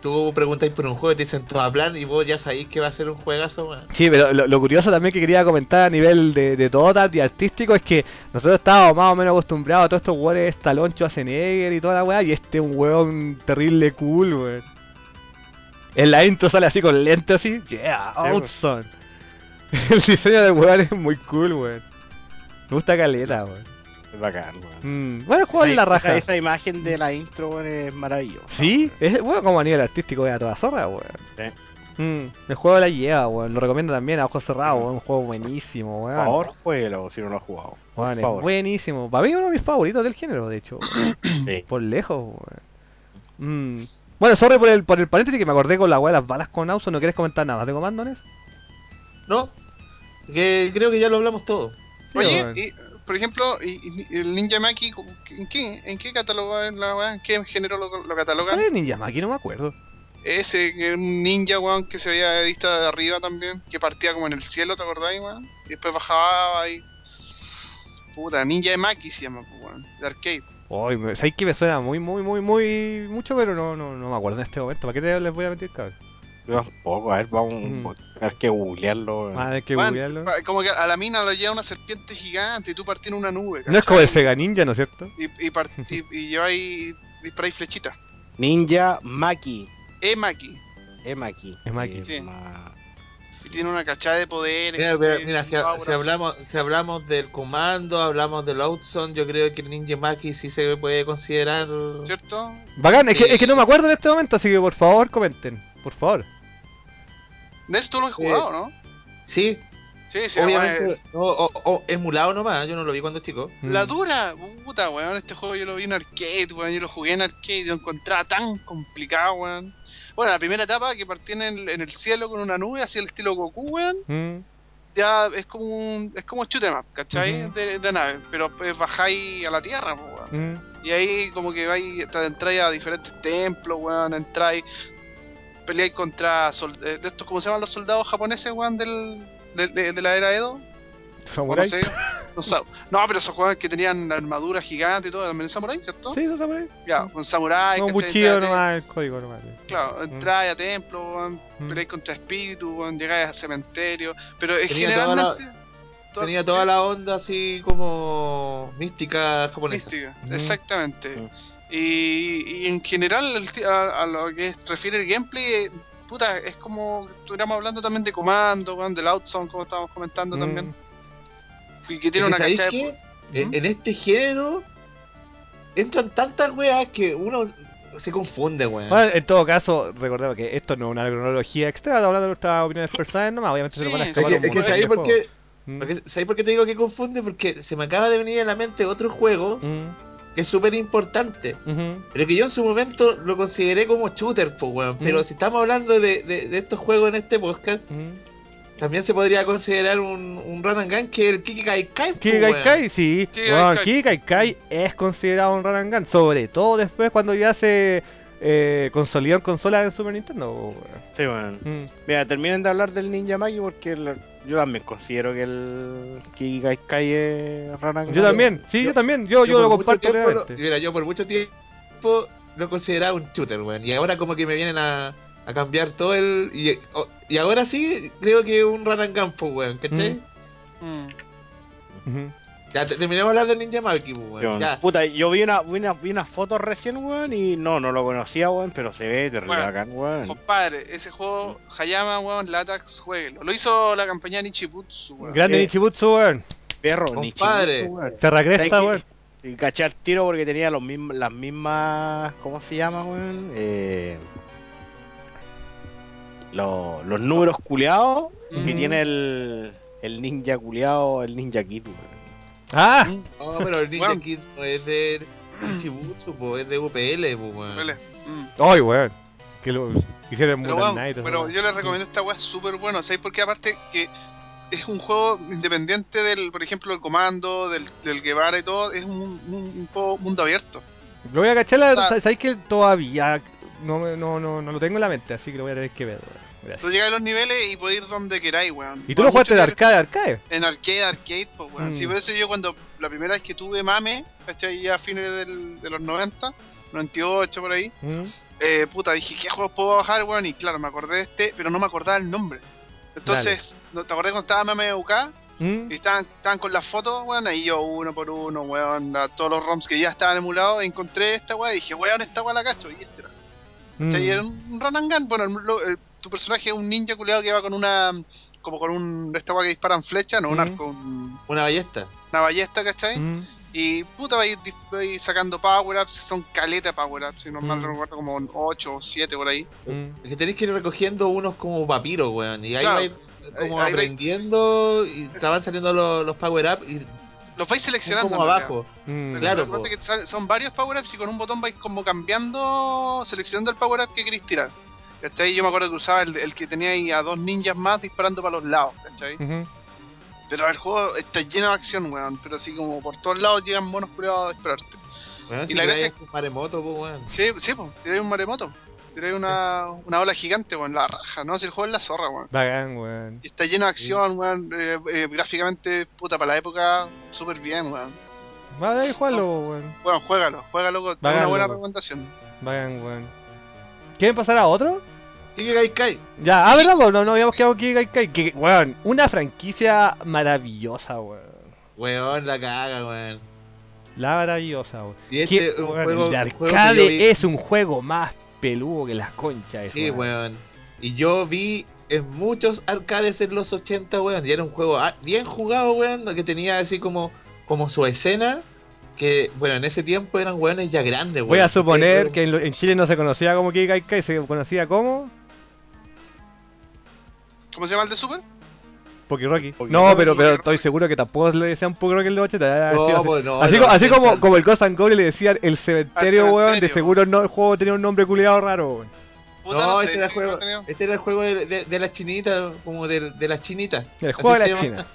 tú preguntáis por un juego y te dicen todo a plan y vos ya sabéis que va a ser un juegazo, weón. Sí, pero lo, lo curioso también que quería comentar a nivel de, de Dotard y artístico es que nosotros estábamos más o menos acostumbrados a todos estos weones Stallone, Schwarzenegger y toda la weá, y este es un weón terrible cool, weón. En la intro sale así con lente así, yeah, weón. awesome. El diseño del weón es muy cool, weón. Me gusta caleta, weón. Es bacán, weón. Mm, bueno, el juego es la raja. Esa, esa imagen de la intro, weón, es maravillosa. Sí, es bueno como a nivel artístico es a toda zorra, weón. Sí. Mm, el juego la lleva, weón. Lo recomiendo también a ojos cerrados, weón. Un juego buenísimo, Por weón. favor, jueguelo si no lo has jugado. Por Weón, es favor. buenísimo. Para mí uno de mis favoritos del género, de hecho. Sí. por lejos, weón. Mm. Bueno, sorry por el, por el paréntesis que me acordé con la weá de las balas con Auso. ¿No quieres comentar nada más de comandones? ¿No? Que creo que ya lo hablamos todo. Sí, Oye, weón. y, por ejemplo, y, y el Ninja Maki, ¿en qué, en qué cataloga es la? ¿En qué género lo, lo catalogan? ¿Cuál es Ninja Maki? No me acuerdo. Ese que era un ninja, weón, que se veía de vista de arriba también, que partía como en el cielo, ¿te acordáis, weón? Y después bajaba ahí. Puta, Ninja Maki se llama, pues, weón, de arcade. Uy, me- ¿sabes que me suena muy, muy, muy, muy mucho? Pero no, no, no me acuerdo en este momento. ¿Para qué te les voy a meter, cabrón? Yo tampoco, a ver, vamos Mm. a tener que googlearlo. Ah, hay que Weón, googlearlo. pa- como que a la mina lo lleva una serpiente gigante y tú partís en una nube. No es como el. Sega Ninja, ¿no es cierto? Y, y, part- y, y lleváis, disparáis flechitas. Ninja Maki. E-Maki. E-Maki. E-Maki. Eh, Sí. ma- Y tiene una cachada de poderes. Mira, ¿cachai? mira, mira, si, hablamos, si hablamos del comando, hablamos del Outzone, yo creo que el Ninja Maki sí se puede considerar. ¿Cierto? Bacán, es, que, es que no me acuerdo en este momento, así que por favor comenten. Por favor. Nes, tú lo has jugado, ¿no? Sí, Sí, sí, obviamente. O, o- o emulado nomás, yo no lo vi cuando chico. La Mm. dura, puta, weón. Este juego yo lo vi en arcade, weón. Yo lo jugué en arcade y lo encontraba tan complicado, weón. Bueno, la primera etapa que partí en el, en el cielo con una nube, así el estilo Goku, weón. Mm. Ya es como un, es como shoot 'em up, ¿cachai? De, de nave. Pero pues, bajáis a la tierra, po, weón. Mm. Y ahí como que vais, te entráis a diferentes templos, weón. Entráis, peleáis contra sol- eh, de estos, ¿cómo se llaman los soldados japoneses, weón? Del, de, de- de la era Edo. Samurai. No sé. Pero esos jugadores que tenían armadura gigante y todo, también es samurai, ¿cierto? Sí, por ahí. Ya, con samurai. No, un cuchillo nomás, el código nomás. Claro, entráis a templo, weón, Mm. peleáis contra espíritus, weón, llegáis a cementerio. Pero es toda la- generalmente. to- Tenía toda sí, la onda así como mística japonesa. mística, Mm. exactamente. Y, y en general, el a, a lo que refiere el gameplay, eh, puta, es como estuviéramos hablando también de comando, weón, del outzone, como estábamos comentando Mm. también. Y que tiene que, una ¿sabéis cachada de. qué? po- En, ¿Mm? en este género entran tantas weas que uno se confunde, weón. Bueno, en todo caso, recordemos que esto no es una cronología extra, hablando de nuestras opiniones personales nomás, obviamente se lo van a Sí, es escapar que, es que montón ¿sabéis de por juegos. qué? Mm. porque- ¿sabéis por qué te digo que confunde? Porque se me acaba de venir a la mente otro juego Mm, que es súper importante. ujú. Pero que yo en su momento lo consideré como shooter, pues, weón. Pero si estamos hablando de, de- de estos juegos en este podcast, también se podría considerar un, un run and gun que es el Kiki Kai Kai. Kiki Kai Kai, sí. Kiki Kai Bueno, Kai. Kiki Kai Kai es considerado un run and gun, sobre todo después cuando ya se eh, consolidó en consolas de Super Nintendo. weón. Sí, weón. Mm. Mira, terminen de hablar del Ninja Maki porque el- yo también considero que el Kiki Kai Kai es Ranan Yo también, sí, yo, también, yo, yo, lo comparto tiempo lo- mira, yo por mucho tiempo lo consideraba un shooter, weón. Y ahora como que me vienen a, a cambiar todo el... Y, y ahora sí creo que es un run and gun, weón, ¿cachai? Mm. Mm. Ya, te- terminemos de hablar del Ninja Maki, weón. Yo- Ya. Puta, yo vi una, vi una, vi una foto recién, weón, y no, no lo conocía, weón, pero se ve terrible Bueno, bacán, weón. Compadre, ese juego, Hayama, weón, Latax, jueguelo. Lo hizo la compañía Nichibutsu, weón. Grande Eh, Nichibutsu, weón. Perro, Compadre. chiquito, weón. Terra Cresta, ¿Sabes weón. Y caché al tiro porque tenía los mismos, las mismas. ¿Cómo se llama, weón? Eh, los, los números culeados que tiene el, el ninja culeado, el ninja kid, weón. Ah, No, pero el Ninja. Kid no es de Chibutsu, po, es de UPL, po, weón. Mm. ay, weón. Que lo hicieron Pero, Moon weón, Knight. pero yo les recomiendo esta weá súper bueno, ¿sabes? Porque aparte que es un juego independiente del, por ejemplo, el comando, del, del Guevara y todo, es un, un- un juego mundo abierto. Lo voy a cachar, la- O sea- sabéis que todavía no, me- no, no, no lo tengo en la mente, así que lo voy a tener que ver, weón. Gracias. Tú llegas a los niveles y puedes ir donde queráis, weón. ¿Y tú lo jugaste de arcade, arcade? En arcade, arcade, pues, weón. Mm. Sí, por eso yo cuando la primera vez que tuve mame, ¿cachai? Ya a fines del- de los 90, 98 por ahí, Mm. eh, puta, dije, ¿qué juegos puedo bajar, weón? Y claro, me acordé de este, pero no me acordaba el nombre. Entonces, ¿no ¿te acordás cuando estaba Mame UK? Mm. Y estaban, estaban con las fotos, weón, ahí yo uno por uno, weón, a todos los ROMs que ya estaban emulados, encontré esta weá y dije, weón, esta weá la cacho, y este era. Mm. ¿Cachai? Era un run and gun, bueno, el- tu personaje es un ninja culeado que va con una, como con un, esta weá que disparan flecha, no un Mm. arco, un- Una ballesta. una ballesta, ¿cachai? Mm. Y puta, va a ir, dis- va a ir sacando power-ups, son caleta power-ups, si no mal Mm. recuerdo, como 8 o 7 por ahí. Mm. Es que tenéis que ir recogiendo unos como papiros, weón. Y ahí Claro. vais como Ahí- ahí vais- aprendiendo y van saliendo los, los power-up y Los vais son seleccionando. como abajo. Mm. Claro, lo que pasa es que son varios power-ups y con un botón vais como cambiando, seleccionando el power-up que queréis tirar. ¿Cachai? Yo me acuerdo que usaba el, el que tenía ahí a dos ninjas más disparando para los lados, ¿cachai? Pero el juego está lleno de acción, weón. Pero así como por todos lados llegan monos culiados a dispararte. Weón, si la gracia- con maremoto, pues, weón. Sí, sí, pues, tiráis un maremoto. Tiráis una, una ola gigante, weón, la raja, ¿no? Si el juego es la zorra, weón. Bacán, weón. Y está lleno de acción, weón. eh, eh, gráficamente, puta, para la época, súper bien, weón. Vale, ahí juégalo, weón. Bueno, juégalo, juégalo, Bacán, una buena recomendación. Bacán, weón. ¿Quieren pasar a otro? Kike Kai Kai. Ya, ah, ¿verdad? No, no habíamos quedado aquí, Kai Kai. Que, weón, una franquicia maravillosa, weón. Weón, la caga, weón. La maravillosa, weón. Y este Que, weón, juego, el arcade vi- es un juego más peludo que las conchas. Sí, weón. Y yo vi en muchos arcades en los 80, weón. Y era un juego ah, bien jugado, weón. Que tenía así como, como su escena. Que, bueno, en ese tiempo eran weones ya grandes, weón. Voy a suponer que en, Chile no se conocía como Kike Kai Kai, se conocía como ¿Cómo se llama el de Super? Poki Rocky. Poki No, pero, pero estoy seguro que tampoco le decían Poki Rocky en los 80. No, así, así- pues, no, así, no, como, así no, como, el Ghost and Goblin le decían el cementerio, weón, de seguro no, el juego tenía un nombre culiado raro, weón. Puta, No, sé, este era el juego, este era el juego de, de, de las chinitas, como de, de las chinitas. El Así juego de se la llama. China.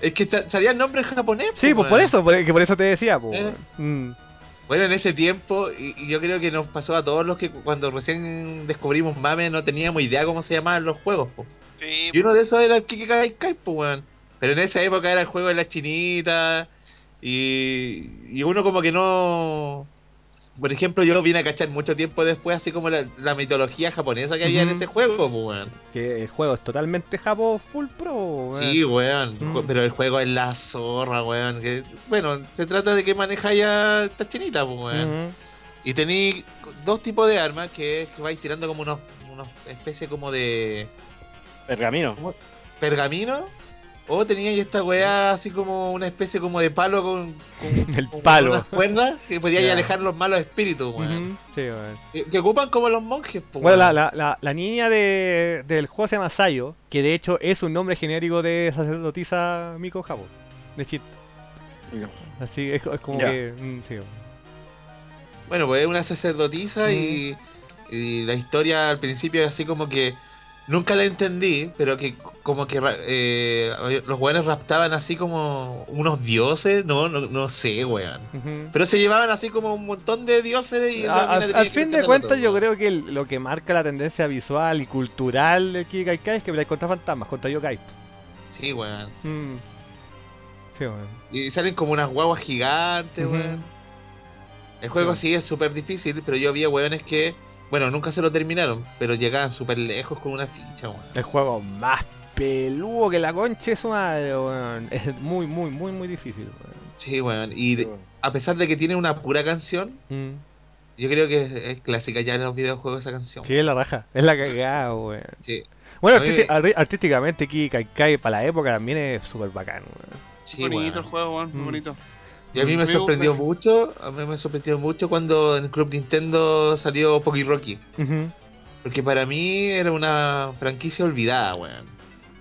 Es que salía el nombre en japonés. Sí, pues weón. por eso, por, que por eso te decía, pues. Eh. weón. Mm. Bueno, en ese tiempo, y, y yo creo que nos pasó a todos los que cu- cuando recién descubrimos Mame no teníamos idea cómo se llamaban los juegos, po. Sí, Y uno de esos era el Kike Kai Kai, po, weón. Pero en esa época era el juego de las chinitas. Y, y uno como que no... Por ejemplo, yo vine a cachar mucho tiempo después, así como la, la mitología japonesa que había en ese juego, po, weón. Que el juego es totalmente Japo full pro, weón. Sí, weón. Mm. Pero el juego es la zorra, weón. Que, bueno, se trata de que maneja ya esta chinita, pues, weón. Y tenéis dos tipos de armas que es que vais tirando como unos, unos especie como de Pergamino. pergamino. O teníais esta weá así como una especie como de palo con, con- El con palo. unas cuerdas que podíais Ya. alejar los malos espíritus, weón. Sí, weón. que, que ocupan como los monjes, pues. Bueno, la, weón. la, la, la niña de, del juego se llama Sayo, que de hecho es un nombre genérico de sacerdotisa Miko Jabo, de Chit. Así es, es como que. mm, sí, weón. Bueno, pues es una sacerdotisa Mm. y, y la historia al principio es así como que nunca la entendí, pero que como que eh, los weones raptaban así como unos dioses, no, no, no sé, weón. Pero se llevaban así como un montón de dioses y A- al, al fin de cuentas, yo creo que el- lo que marca la tendencia visual y cultural de Kikai Kai es que peleáis contra fantasmas, contra yokai. Sí, weón. Mm. Sí, weón. Y salen como unas guaguas gigantes, Ujú. weón. El juego Sí. sí es súper difícil, pero yo había weones que, bueno, nunca se lo terminaron, pero llegaban súper lejos con una ficha, weón. El juego más peludo que la concha es su madre, weón. Es muy, muy, muy, muy difícil, weón. Sí, weón. Y de- a pesar de que tiene una pura canción, Mm. yo creo que es, es clásica ya en los videojuegos esa canción. Sí, es la raja. Es la cagada, weón. Sí, Bueno, artísticamente Kikai Kai para la época también es súper bacán, weón. sí, bonito weón. el juego, weón, muy Mm. bonito. Y a mí me Me sorprendió gusta. mucho, a mí me sorprendió mucho cuando en Club Nintendo salió Poki Rocky. Ujú. Porque para mí era una franquicia olvidada, weón.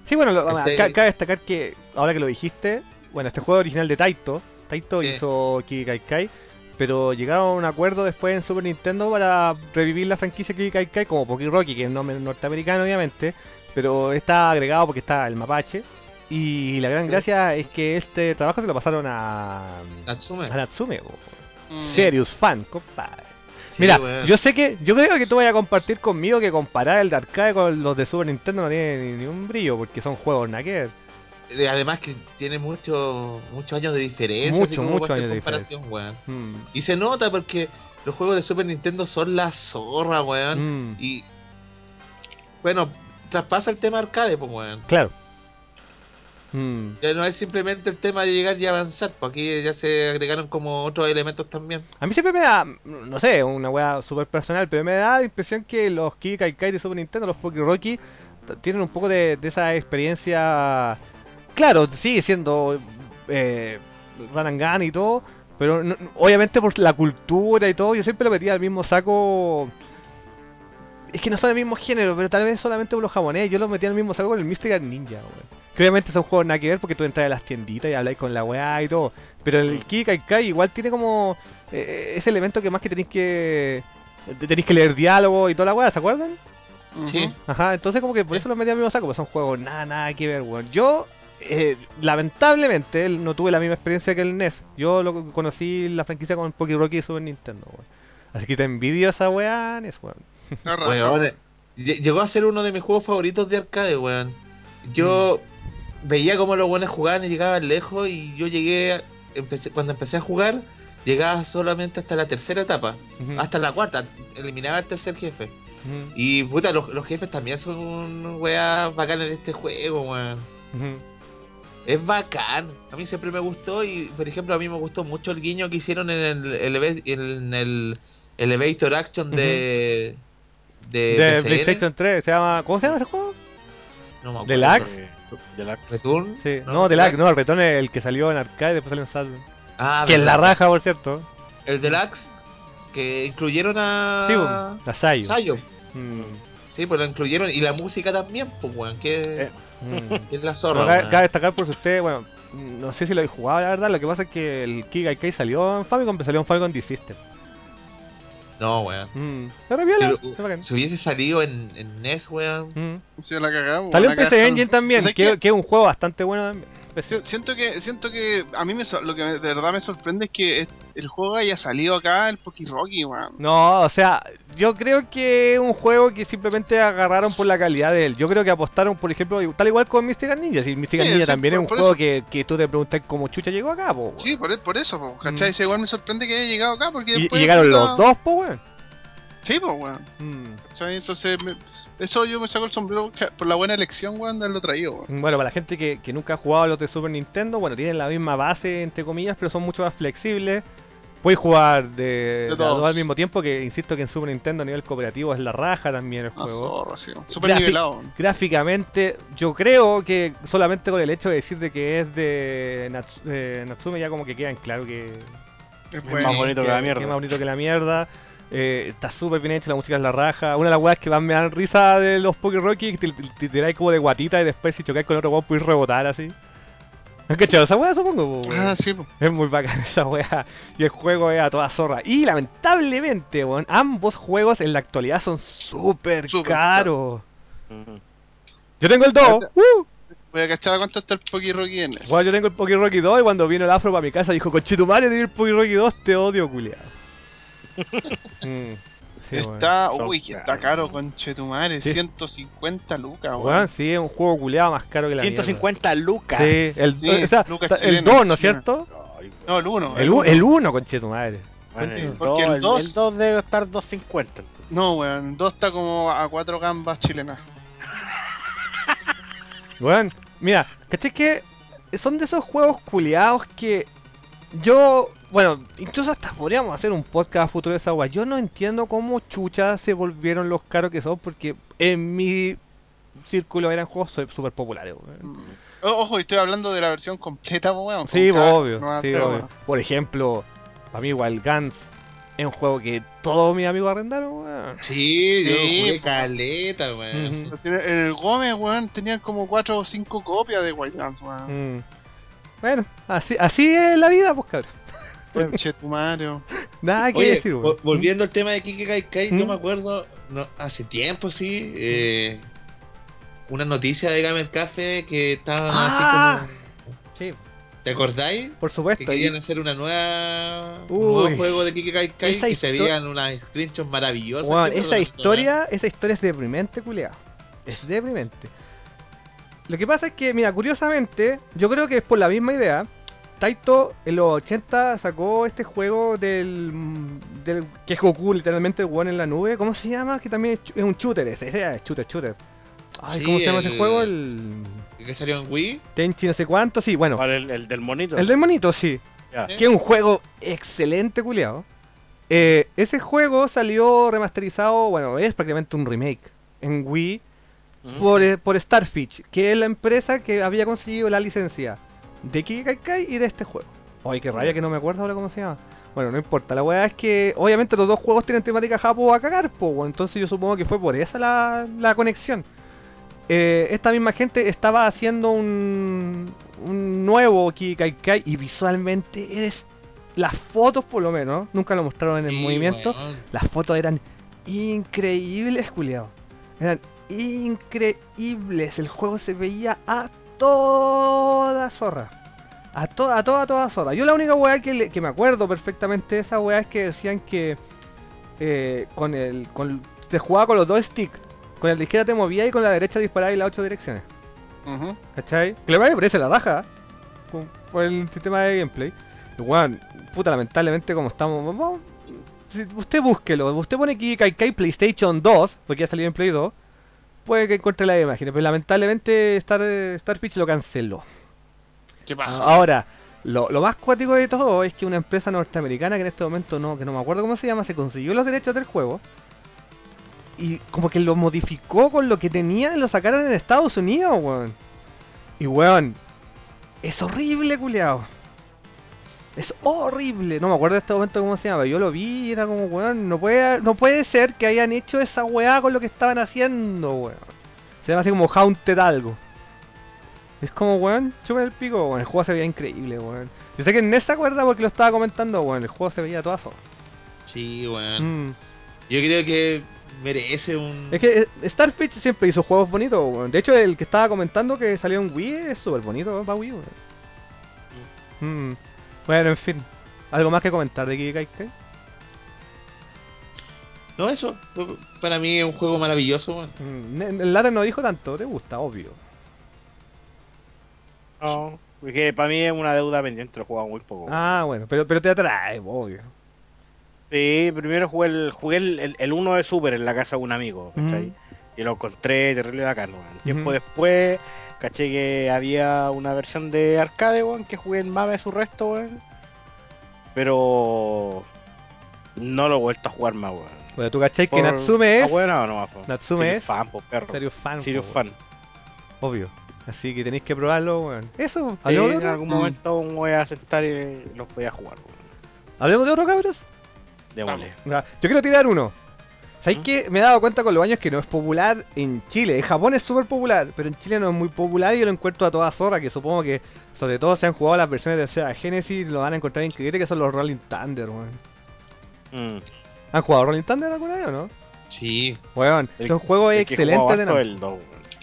Sí, bueno, lo- Este- ca- cabe destacar que ahora que lo dijiste, bueno, este juego original de Taito, Taito Sí. hizo Kiki Kai Kai, pero llegaron a un acuerdo después en Super Nintendo para revivir la franquicia Kiki Kai Kai como Poki Rocky, que es nombre norteamericano obviamente, pero está agregado porque está el mapache. Y la gran Sí. gracia es que este trabajo se lo pasaron a, Natsume. a Natsume. Mm. Serious fan, compadre. Sí, Mira, weón. yo sé que, yo creo que tú vayas a compartir conmigo que comparar el de arcade con los de Super Nintendo no tiene ni, ni un brillo, porque son juegos nada que ver. Eh, Además que tiene muchos muchos años de diferencia, Mucho, hacer años de comparación, weón. Mm, Y se nota porque los juegos de Super Nintendo son la zorra, weón. mm, Y bueno, traspasa el tema arcade, pues weón. claro. Mm, Ya no es simplemente el tema de llegar y avanzar, pues aquí ya se agregaron como otros elementos también. A mí siempre me da, no sé, una weá super personal, pero me da la impresión que los Kiki Kai Kai de Super Nintendo, los Poki Rocky, tienen un poco de, de esa experiencia. Claro, sigue siendo eh, Run and Gun y todo, pero no- obviamente por la cultura y todo, yo siempre lo metía al mismo saco. Es que no son el mismo género, pero tal vez solamente por los japoneses. Yo los metía al mismo saco con el Mystical Ninja, weón. Que obviamente son juegos nada que ver porque tú entras a las tienditas y habláis con la weá y todo. Pero el Kiki Kai Kai igual tiene como eh, ese elemento que más que tenéis que te- tenéis que leer diálogo y toda la weá, ¿se acuerdan? Sí. Ajá, entonces como que por eso los metí al mismo saco, pues son juegos nada, nada que ver, weón. Yo, eh, lamentablemente, no tuve la misma experiencia que el NES. Yo lo conocí la franquicia con Poki Rocky y Super Nintendo, weón. Así que te envidio esa weá, NES, weón. Weón, eh, lle- llegó a ser uno de mis juegos favoritos de arcade, weón. Yo veía cómo los buenos jugaban y llegaban lejos y yo llegué, empecé, cuando empecé a jugar, llegaba solamente hasta la tercera etapa, hasta la cuarta, eliminaba al tercer jefe. Y puta, los, los jefes también son weas bacanas en este juego, weón. Es bacán. A mí siempre me gustó y, por ejemplo, a mí me gustó mucho el guiño que hicieron en el, eleva- en el Elevator Action de... De. PlayStation 3, se llama. ¿Cómo se llama ese juego? No me acuerdo. Deluxe. Eh, de la- Return. Sí, no, Deluxe, no, el retorno es el que salió en arcade y después salió en Saturn. Ah, que es la raja, por cierto. El Deluxe que incluyeron a Sí, la Sayo. Sayo. Mm, Sí, pues lo incluyeron y la música también, pues weón, que, Eh. mm. que es la zorra. cabe, destacar por si usted, bueno, no sé si lo he jugado la verdad, lo que pasa es que el Kiki Kai salió en Famicom, pero salió en Famicom D-System. No, weón. Mm. Pero viola, Si, lo- si hubiese salido en, en NES, weón. Mm. Sí, la cagamos. Salió en PC. Engine también, ¿Sabes que, qué? que es un juego bastante bueno también. Si- Siento que, siento que a mí me so- lo que me- de verdad me sorprende es que el juego haya salido acá, el Poki Rocky, weón. No, o sea, yo creo que es un juego que simplemente agarraron por la calidad de él. Yo creo que apostaron, por ejemplo, tal igual con Mystical Ninja. Si Mystical Sí, Ninja sí, también por- es un juego que, que tú te preguntas cómo chucha llegó acá, po, weón. Sí, por, e- por eso, po, ¿cachai? Mm. Igual me sorprende que haya llegado acá porque y, después, llegaron los dos, po, weón. Sí, pues, weón. Mm. ¿cachai? Entonces, me- eso yo me saco el sombrero por la buena elección, weón, de haberlo traído, weón. Bueno, para la gente que, que nunca ha jugado a los de Super Nintendo, bueno, tienen la misma base, entre comillas, pero son mucho más flexibles. Puedes jugar de, de todos. dos al mismo tiempo, que insisto que en Super Nintendo a nivel cooperativo es la raja también el Ah, juego. zorra, sí. Súper Grafi- nivelado. Gráficamente, yo creo que solamente con el hecho de decir de que es de Nats- eh, Natsume ya como que queda en claro que, Es más bonito que la que mierda. es más bonito que la mierda. Eh, está súper bien hecho, la música es la raja. Una de las weas que más me dan risa de los Poké Rocky es que te, te, te tiráis como de guatita y después si chocáis con otro weón podéis rebotar así. ¿Has cachado esa wea supongo? po? Ah, sí, pues. Es muy bacán esa wea. Y el juego es a toda zorra. Y lamentablemente, weón, ambos juegos en la actualidad son súper caros. Ujú. Yo tengo el 2. Ahorita- ¡Uh! Voy a cachar a cuánto está el Poki Rocky en eso. Bueno, yo tengo el Poké Rocky 2 y cuando vino el afro para mi casa dijo, conchetumare, tiene el Poké Rocky 2, te odio, culiado. Mm, sí, está, Son uy, que está caro, conchetumare. Sí. 150 lucas, weón. Weón, sí, es un juego culiado más caro que la 150 lucas. mierda. Sí, el, Sí, o sea, lucas el chilenas, 2, ¿no es cierto? No, el 1. El 1, el uno, conchetumadre. bueno, el Porque el 2 el, dos- el 2 debe estar 250 entonces. No, weón, el 2 está como a 4 gambas chilenas. Weón, mira, ¿cachai que son de esos juegos culiados que yo, bueno, incluso hasta podríamos hacer un podcast a futuro de esa weá. Yo no entiendo cómo chucha se volvieron los caros que son, porque en mi círculo eran juegos súper populares, weón. Mm. Ojo, y estoy hablando de la versión completa, po, weón. Sí, cada obvio, sí, obvio. Por ejemplo, para mí igual Guns es un juego que todos mis amigos arrendaron, weón. Sí, yo Sí, jugué po. caleta, weón. El Gómez, weón, tenía como 4 o 5 copias de White Guns, weón. Mm. Bueno, así, así es la vida, pues cabrón. Tu. Nada que Oye, decir, volviendo al tema de Kike Kai Kai, yo ¿Mm? me acuerdo, no, hace tiempo sí, eh, una noticia de Gamer Café que estaban Ah. así como. Sí, ¿Te acordáis? por Que supuesto. querían y- hacer una nueva, un nuevo juego de Kike Kai Kai Esa que se veían unas screenshots maravillosas. Weón, ¿qué fue esa que historia, esa historia es deprimente, culiado. Es deprimente. Lo que pasa es que, mira, curiosamente, yo creo que es por la misma idea. Taito en los 80 sacó este juego del, del que es Goku, literalmente el weón en la nube. ¿Cómo se llama? Que también es, un shooter ese, ese es shooter, shooter. Ay, Sí, ¿cómo se llama ese el- juego? El. Que salió en Wii. Tenchi no sé cuánto, sí, bueno. ¿Cuál, el, el del monito? El del monito, sí. Ya. Que es un juego excelente, culiado. Eh, ese juego salió remasterizado, bueno, es prácticamente un remake en Wii Ujú. por, eh, por Starfish, que es la empresa que había conseguido la licencia de Kiki Kai y de este juego. Ay, qué raya que no me acuerdo ahora cómo se llama. Bueno, no importa, la weá es que obviamente los dos juegos tienen temática japo a cagar, po, entonces yo supongo que fue por esa la, la conexión. Eh, esta misma gente estaba haciendo un, un nuevo Kiki Kai Kai y visualmente es las fotos por lo menos, nunca lo mostraron en el movimiento. weón. Las fotos eran increíbles, culiao. Eran increíbles. El juego se veía a toda zorra. A toda, a toda, toda zorra. Yo la única weá que, le- que me acuerdo perfectamente de esa weá es que decían que eh, con el. Con, se jugaba con los dos sticks. Con de izquierda te movía y con la derecha disparaba y las ocho direcciones. Ujú. ¿Cachai? Que la me parece la raja. Con, por el sistema de gameplay. Weón, puta, lamentablemente como estamos. vamos- usted búsquelo, usted pone aquí Kai Kai PlayStation 2, porque ya salió en Play 2, puede que encuentre las imágenes, pero lamentablemente Star, Starfish lo canceló. ¿Qué pasa? Ahora, lo, lo más cuático de todo es que una empresa norteamericana que en este momento no, que no me acuerdo cómo se llama, se consiguió los derechos del juego y como que lo modificó con lo que tenía y lo sacaron en Estados Unidos, weón. Y weón, es horrible, culiao. Es horrible. No me acuerdo en este momento cómo se llama. Yo lo vi y era como, weón, no puede, no puede ser que hayan hecho esa weá con lo que estaban haciendo, weón. Se llama así como Haunted algo. Es como, weón, chupa el pico, weón. El juego se veía increíble, weón. Yo sé que en esa acuerda porque lo estaba comentando, weón. El juego se veía todo aso. Sí, weón. Mm. Yo creo que merece un. Es que eh, Starfish siempre hizo juegos bonitos, weón. De hecho, el que estaba comentando que salió en Wii es súper bonito para Wii, weón. Mm. Bueno, en fin. ¿Algo más que comentar de Kikai Kai? No, eso. Para mí es un juego maravilloso, weón. Mm, El Later no dijo tanto, te gusta, obvio. No, porque para mí es una deuda pendiente, lo he jugado muy poco. Ah, bueno, pero, pero te atrae, obvio. Sí, primero jugué el jugué el, el, el uno de Super en la casa de un amigo, ¿cachai? Ujú. Y lo encontré terrible bacán, weón. Tiempo después, caché que había una versión de arcade, weón, que jugué en Mame de su resto, weón. Pero no lo he vuelto a jugar más, weón. Bueno, tú cachai que Natsume Ah, es. bueno, no, po. Natsume es- fan, po, perro. Serious fan. Serious po, fan. Obvio. Así que tenéis que probarlo, weón. Eso, Sí, de en algún Mm. momento me voy a sentar y los voy a jugar, weón. Hablemos de otro, cabros. Ya, Yo quiero tirar uno. ¿Sabéis ¿Mm? que Me he dado cuenta con los años que no es popular en Chile. En Japón es súper popular, pero en Chile no es muy popular y yo lo encuentro a toda zorra. Que supongo que, sobre todo, si han jugado las versiones de Sega Genesis, lo van a encontrar increíble. Que son los Rolling Thunder, weón. Mm. ¿Han jugado Rolling Thunder alguna vez o no? Sí. Weón, El- son juegos El excelentes de el 2,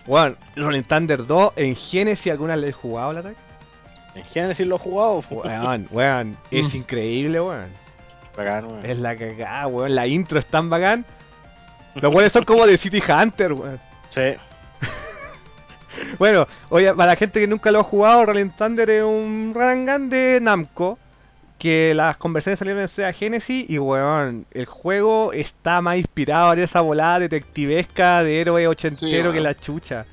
weón. Rolling Thunder 2 en Genesis, ¿alguna vez he jugado la ataque? En Genesis lo he jugado, fue Weón, weón, es increíble, weón. bacán, weón. Es la cagada, weón. La intro es tan bacán. Los weones son como de City Hunter, weón. Sí. Bueno, oye, para la gente que nunca lo ha jugado, Rolling Thunder es un Rangan de Namco. Que las conversaciones salieron en Sega Genesis y, weón, el juego está más inspirado en esa volada detectivesca de héroe ochentero que la chucha.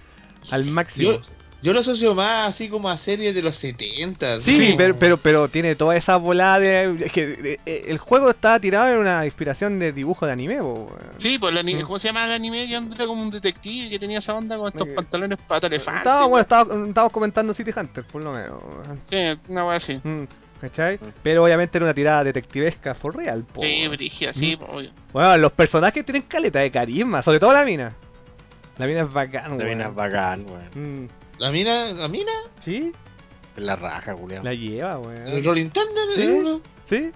Al máximo. Yo, yo lo asocio más así como a series de los 70. Sí, Sí. Pero, pero, pero tiene toda esa volada de... Es que de- eh, el juego está tirado en una inspiración de dibujo de anime, weón. Sí, pues el anime, Mm. ¿cómo se llama el anime que anda como un detective y que tenía esa onda con estos Eh, pantalones pata elefante? Estaba, bueno, estaba- estábamos comentando City Hunter, por lo menos. Sí, una wea así. Mm, ¿Cachai? Mm. Pero obviamente era una tirada detectivesca for real, po. Sí, brígida, sí, Mm. obvio. Bueno, los personajes tienen caleta de carisma, sobre todo la mina. La mina es bacán, La mina es bacán, weón. ¿La mina? ¿La mina? ¿Sí? Es la raja, Julián. La lleva, El weón. Rolling Thunder, ¿Sí? el uno. ¿Sí?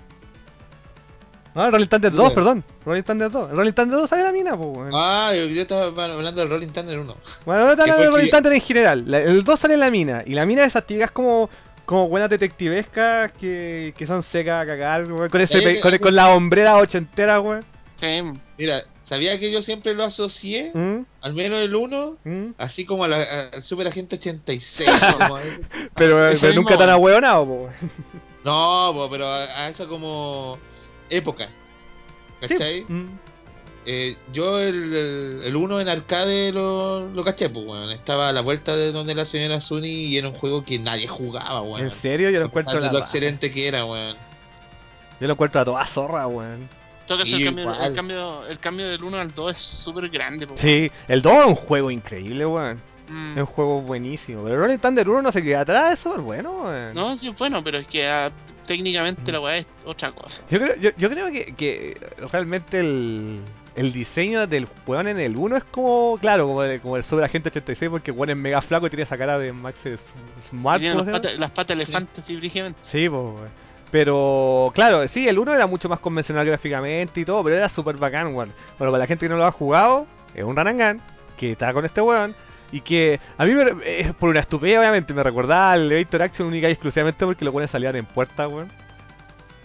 No, el Rolling Thunder 2, Claro. perdón. Rolling Thunder 2. El Rolling Thunder 2 sale la mina, pues, weón. Ah, yo, yo estaba hablando del Rolling Thunder 1. Bueno, no hablo fue del el Rolling que- Thunder en general. La- el 2 sale en la mina. Y la mina de esas tías como, como buenas detectivescas que, que son secas a cagar, weón. Con, ese, Eh, pe- que- con, con la hombrera ochentera, weón. Sí. Mira, sabía que yo siempre lo asocié, ¿Mm? al menos el 1, ¿Mm? así como a a- al Super Agente 86. como a- Pero, pero mismo, nunca tan ahueonado, po, weón. no, po, pero a, a esa como época. Sí. ¿Cachai? Mm. Eh, yo el, el, el 1 en arcade lo, lo caché, pues, weón. Estaba a la vuelta de donde la señora Suni y era un juego que nadie jugaba, weón. En serio, yo lo A pesar encuentro de la lo excelente que era, weón. Yo lo encuentro a toda zorra, weón. Caso, Sí, el, cambio, el, cambio, el cambio del 1 al 2 es súper grande. po. Sí, el 2 es un juego increíble, weón. Mm. Es un juego buenísimo. Pero Rolling Thunder 1 no se queda atrás, es súper bueno, weón. No, sí, bueno, pero es que ah, técnicamente Mm. la weá es otra cosa. Yo creo, yo, yo creo que, que realmente el, el diseño del weón en el 1 es como, claro, como, el- como el Super Agente 86, porque weón es mega flaco y tiene esa cara de Max Smart. Tiene ¿cómo las patas, las patas elefantes así brígidamente. Sí, pues, weón. Pero, claro, sí, el 1 era mucho más convencional gráficamente y todo, pero era súper bacán, weón. Bueno, para la gente que no lo ha jugado, es un Ranangan que está con este weón. Y que a mí, me, eh, por una estupidez, obviamente, me recordaba al Elevator Action única y exclusivamente porque los weones salían en puerta, weón.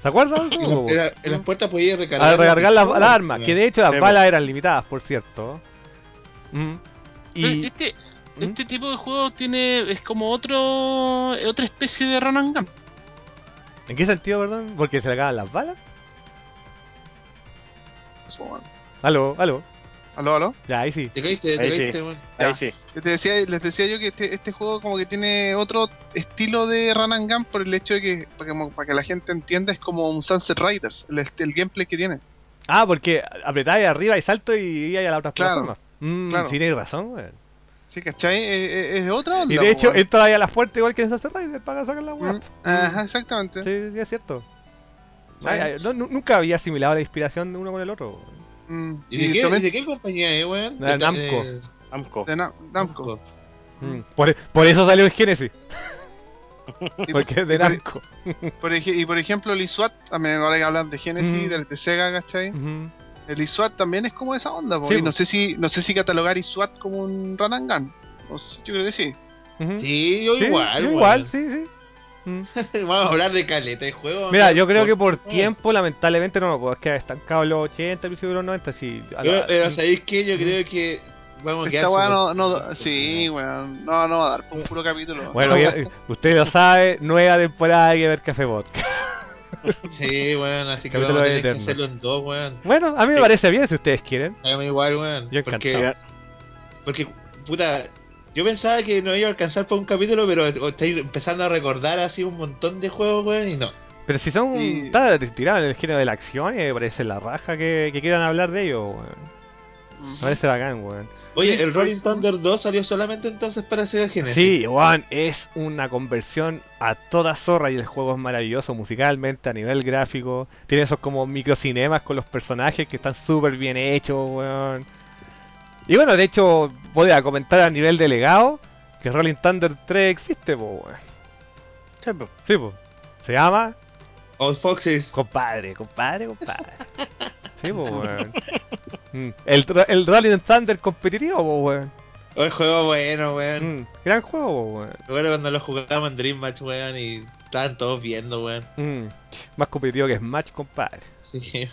¿Se acuerdan? eso, weón? Era- en las puertas podías recargar. A recargar las, pistolas, las armas, que de hecho las Sí, balas eran limitadas, por cierto. Mm. Y, Este, ¿Mm? este tipo de juego tiene es como otro otra especie de run and gun. ¿En qué sentido, perdón? ¿Porque se le acaban las balas? Aló, aló. ¿Aló, aló? Ya, ahí sí. Te caíste, te Ahí sí. caíste, weón. Ahí Ya. sí. Les decía, les decía yo que este, este juego como que tiene otro estilo de run and gun por el hecho de que, para que, para que la gente entienda, es como un Sunset Riders, el, el gameplay que tiene. Ah, porque apretáis arriba y salto y iba a la otra Claro, plataforma. Mm, claro. Sí, tienes razón, weón. ¿Sí, cachai? Es, es- es otra onda. Y de hecho, él todavía la fuerte igual que en Sunset Rider para sacar la weá. Mm, Ajá, exactamente. Sí, sí, es cierto. Sí. Ay, ay, no, nu- nunca había asimilado la inspiración de uno con el otro. Mm, ¿Y de, y qué, también y de qué compañía es, weón? De Namco. eh, Amco. de Na- Namco. Mm, Por, por eso salió el Genesis, porque es de por- Namco. por y por ejemplo, el ISWAT, también ahora que hablan de Genesis, Mm. de, de Sega, ¿cachai? Ujú. El ISWAT también es como esa onda, po, Sí, y po. no sé si no sé si catalogar ISWAT como un run and gun. No sé, yo creo que sí. Sí, yo Sí, igual, yo igual, sí, sí. Mm. Vamos a hablar de caleta de juego. Mira, yo creo que por tiempo, lamentablemente, no me puedo quedar estancado en los 80, principios de los 90. Sí, la- pero ¿sabéis qué? Yo creo que vamos a quedar Esta weá súper no, no, sí, weón, no, no va a dar por un puro capítulo. Bueno, ya- usted lo sabe, nueva temporada de ver Café Vodka. Sí, weón, así que vamos a tener que hacerlo en dos, weón. Bueno, a mí me parece bien si ustedes quieren. Hágame igual, weón. Yo porque, encantado. porque, puta, yo pensaba que no iba a alcanzar por un capítulo, pero estoy empezando a recordar así un montón de juegos, weón, y no. Pero si son Sí. está tirados en el género de la acción y me parece la raja que, que quieran hablar de ello, weón. Me parece bacán, weón. Oye, el Rolling. Thunder 2 salió solamente entonces para Sega Genesis. Sí, weón, es una conversión a toda zorra y el juego es maravilloso musicalmente, a nivel gráfico. Tiene esos como microcinemas con los personajes que están súper bien hechos, weón. Y bueno, de hecho, voy a comentar a nivel delegado que Rolling Thunder 3 existe, po, weón. Sí, po. Sí, po. Se llama Old Foxes. Compadre, compadre, compadre. Sí, pues, weón. Mm. El, el Rolling Thunder competitivo, pues, weón. Oh, el juego bueno, weón. Mm. Gran juego, pues, weón. Recuerdo cuando lo jugábamos en Dream Match, weón, y estaban todos viendo, weón. Mm. Más competitivo que Smash, compadre. Sí,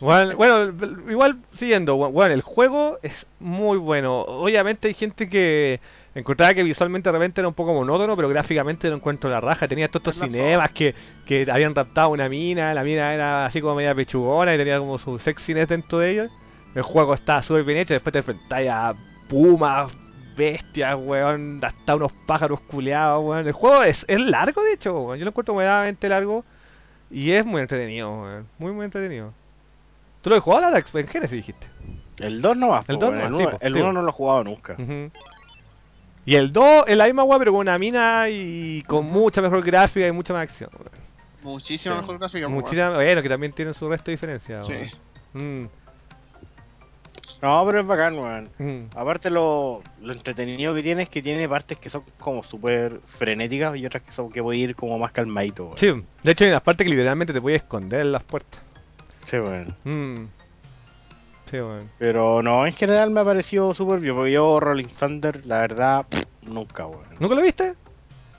Bueno, bueno, igual siguiendo, we- bueno, el juego es muy bueno. Obviamente hay gente que encontraba que visualmente de repente era un poco monótono, pero gráficamente lo encuentro la raja. Tenía todos estos Es la cinemas que, que habían raptado una mina, la mina era así como media pechugona y tenía como su sexiness dentro de ellos. El juego estaba súper bien hecho, después te enfrentáis a pumas, bestias, weón, hasta unos pájaros culeados, weón. El juego es, es largo, de hecho, weón. Yo lo encuentro moderadamente largo y es muy entretenido, weón. Muy, muy entretenido. ¿Tú lo has jugado Alex? En Genesis dijiste. El 2 no va. El po, 2 weón. no El va, sí, 1 po, el sí, uno po. no lo he jugado nunca. Y el 2 es la misma weá, pero con una mina y con mucha mejor gráfica y mucha más acción. weón. Muchísima Sí. mejor gráfica. po, Muchísima, bueno, que también tienen su resto de diferencia. Sí. weón. Mm. No, pero es bacán, weón. Mm. Aparte lo, lo entretenido que tiene es que tiene partes que son como súper frenéticas y otras que son que voy a ir como más calmadito, weón. Sí, de hecho hay unas partes que literalmente te puedes esconder en las puertas. Sí, weón. Mm. Sí. Pero no, en general me ha parecido súper bien, porque yo Rolling Thunder, la verdad, pff, nunca, weón. ¿Nunca lo viste?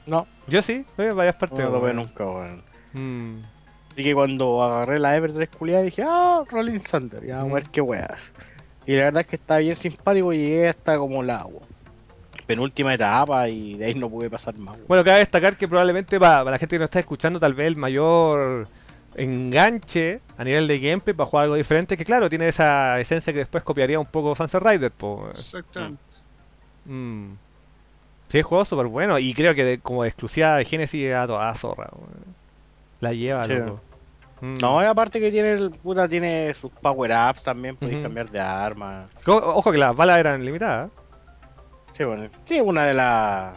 No, Yo sí, en varias partes. no lo veo nunca, weón. Mm. Así que cuando agarré la Ever 3 culiada dije, ah, Rolling Thunder, ya vamos a ver qué weas. Y la verdad es que está bien simpático, llegué hasta como la weón, penúltima etapa y de ahí no pude pasar más. Bueno, cabe destacar que probablemente para, para la gente que nos está escuchando, tal vez el mayor enganche a nivel de gameplay para jugar algo diferente, que claro, tiene esa esencia que después copiaría un poco Sunset Rider. Po. Exactamente. Mm. Sí, es juego súper bueno y creo que de- como exclusiva de Genesis a toda zorra. La lleva, Sí. loco. Mm. No, y aparte que tiene el puta, tiene sus power ups también, podéis cambiar de arma. Ojo que las balas eran limitadas. Sí, bueno, sí, es una de las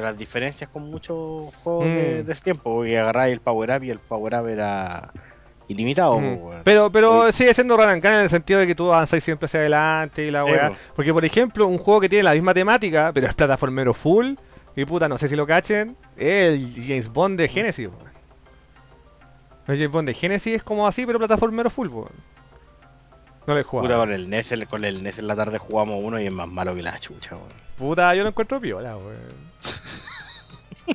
de las diferencias con muchos juegos de, Mm. de ese tiempo, porque agarráis el power up y el power up era ilimitado, Mm. Pero, pero Uy. sigue siendo Rarankan en el sentido de que tú avanzas siempre hacia adelante y la Sí, weá. po. Porque, por ejemplo, un juego que tiene la misma temática, pero es plataformero full, y puta, no sé si lo cachen, es el James Bond de Genesis, weón. El James Bond de Genesis es como así, pero plataformero full. No le he Puta, con el NES, el- con el NES en la tarde jugamos uno y es más malo que la chucha, weón. Puta, yo lo encuentro piola, weón.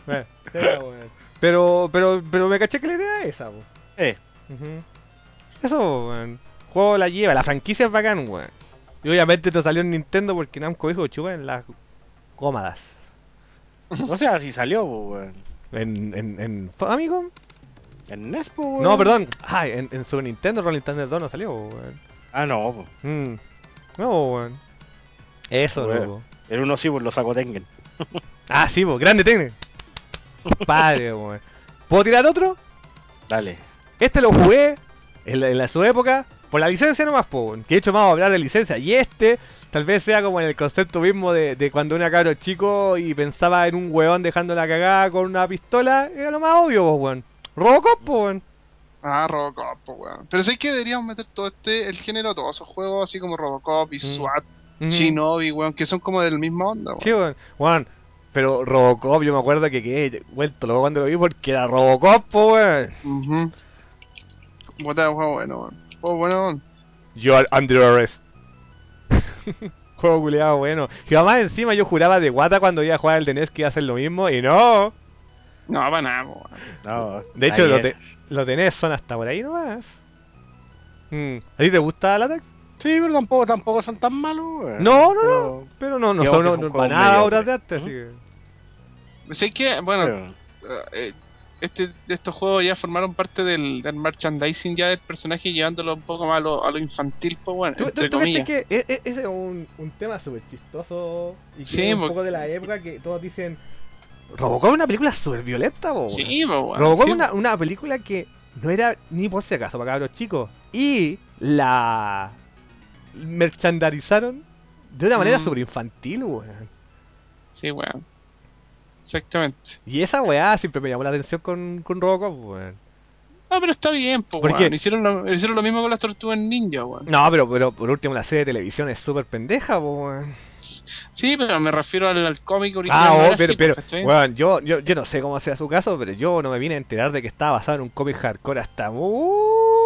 Weón. Pero, pero, pero me caché que la idea es esa, weón. Eh, Ujú. Eso, weón. Juego la lleva, la franquicia es bacán, weón. Y obviamente te salió en Nintendo porque Namco dijo chupen las cómodas. o sea, si salió, po, weón. En, en, en Famicom? En NES, po, weón. No, perdón. Ah, en, en Super Nintendo, Rolling Thunder 2 no salió, weón. Ah, no, po. Mm. No, weón. Eso, Weón. El uno sí, pues lo sacó Tengen. Ah, sí, pues, grande técnico. Padre, weón. ¿Puedo tirar otro? Dale. Este lo jugué en, la, en la- su época por la licencia nomás, po, weón. que he hecho más a hablar de licencia. Y este tal vez sea como en el concepto mismo de, de cuando una cabro chico y pensaba en un weón dejando la cagada con una pistola. Era lo más obvio, po, weón. Robocop, po, weón. Ah, Robocop, po, weón. Pero sé que deberíamos meter todo este, el género, todos esos juegos, así como Robocop y Mm. SWAT, Ujú. Shinobi, weón, que son como del misma onda, weón. Sí, weón. Weón, Pero Robocop, yo me acuerdo que quedé vuelto loco cuando lo vi porque era Robocop, po, weón. Puta, juego bueno, weón. Juego bueno, weón. Are under arrest. Juego culiado bueno. Y además encima yo juraba de guata cuando iba a jugar el de NES que iba a hacer lo mismo y no. No, para nada, po, weón. No, De hecho, lo te- Los de NES son hasta por ahí nomás. Mm. ¿A ti te gusta Latex? Sí, pero tampoco, tampoco son tan malos, weón. No, no, Pero- no. Pero no, no son no, no, para nada obras de arte, así que. Sé que, bueno, pero- eh, este, estos juegos ya formaron parte del, del merchandising ya del personaje, llevándolo un poco más a lo, a lo infantil, pues bueno, ¿Tú, entre tú, comillas. que e- e- ese es un, un tema súper chistoso y que Sí, es un porque- poco de la época que todos dicen Robocop es una película súper violenta, weón. Sí, pues bueno. Robocop sí, es una, una película que no era ni por si acaso para cabros chicos. Y la merchandarizaron de una manera Mm. súper infantil, weón. Sí, weón. Exactamente. Y esa weá siempre me llamó la atención con, con Robocop, weón. Ah, pero está bien, pues ¿Por weón. qué? Hicieron lo, hicieron lo mismo con las tortugas ninja, weón. No, pero, pero por último la serie de televisión es súper pendeja, po, weón. Sí, pero me refiero al, al cómic original. Ah, no oh, pero, pero, ¿cachai? weón, yo, yo, yo no sé cómo sea su caso, pero yo no me vine a enterar de que estaba basado en un cómic hardcore hasta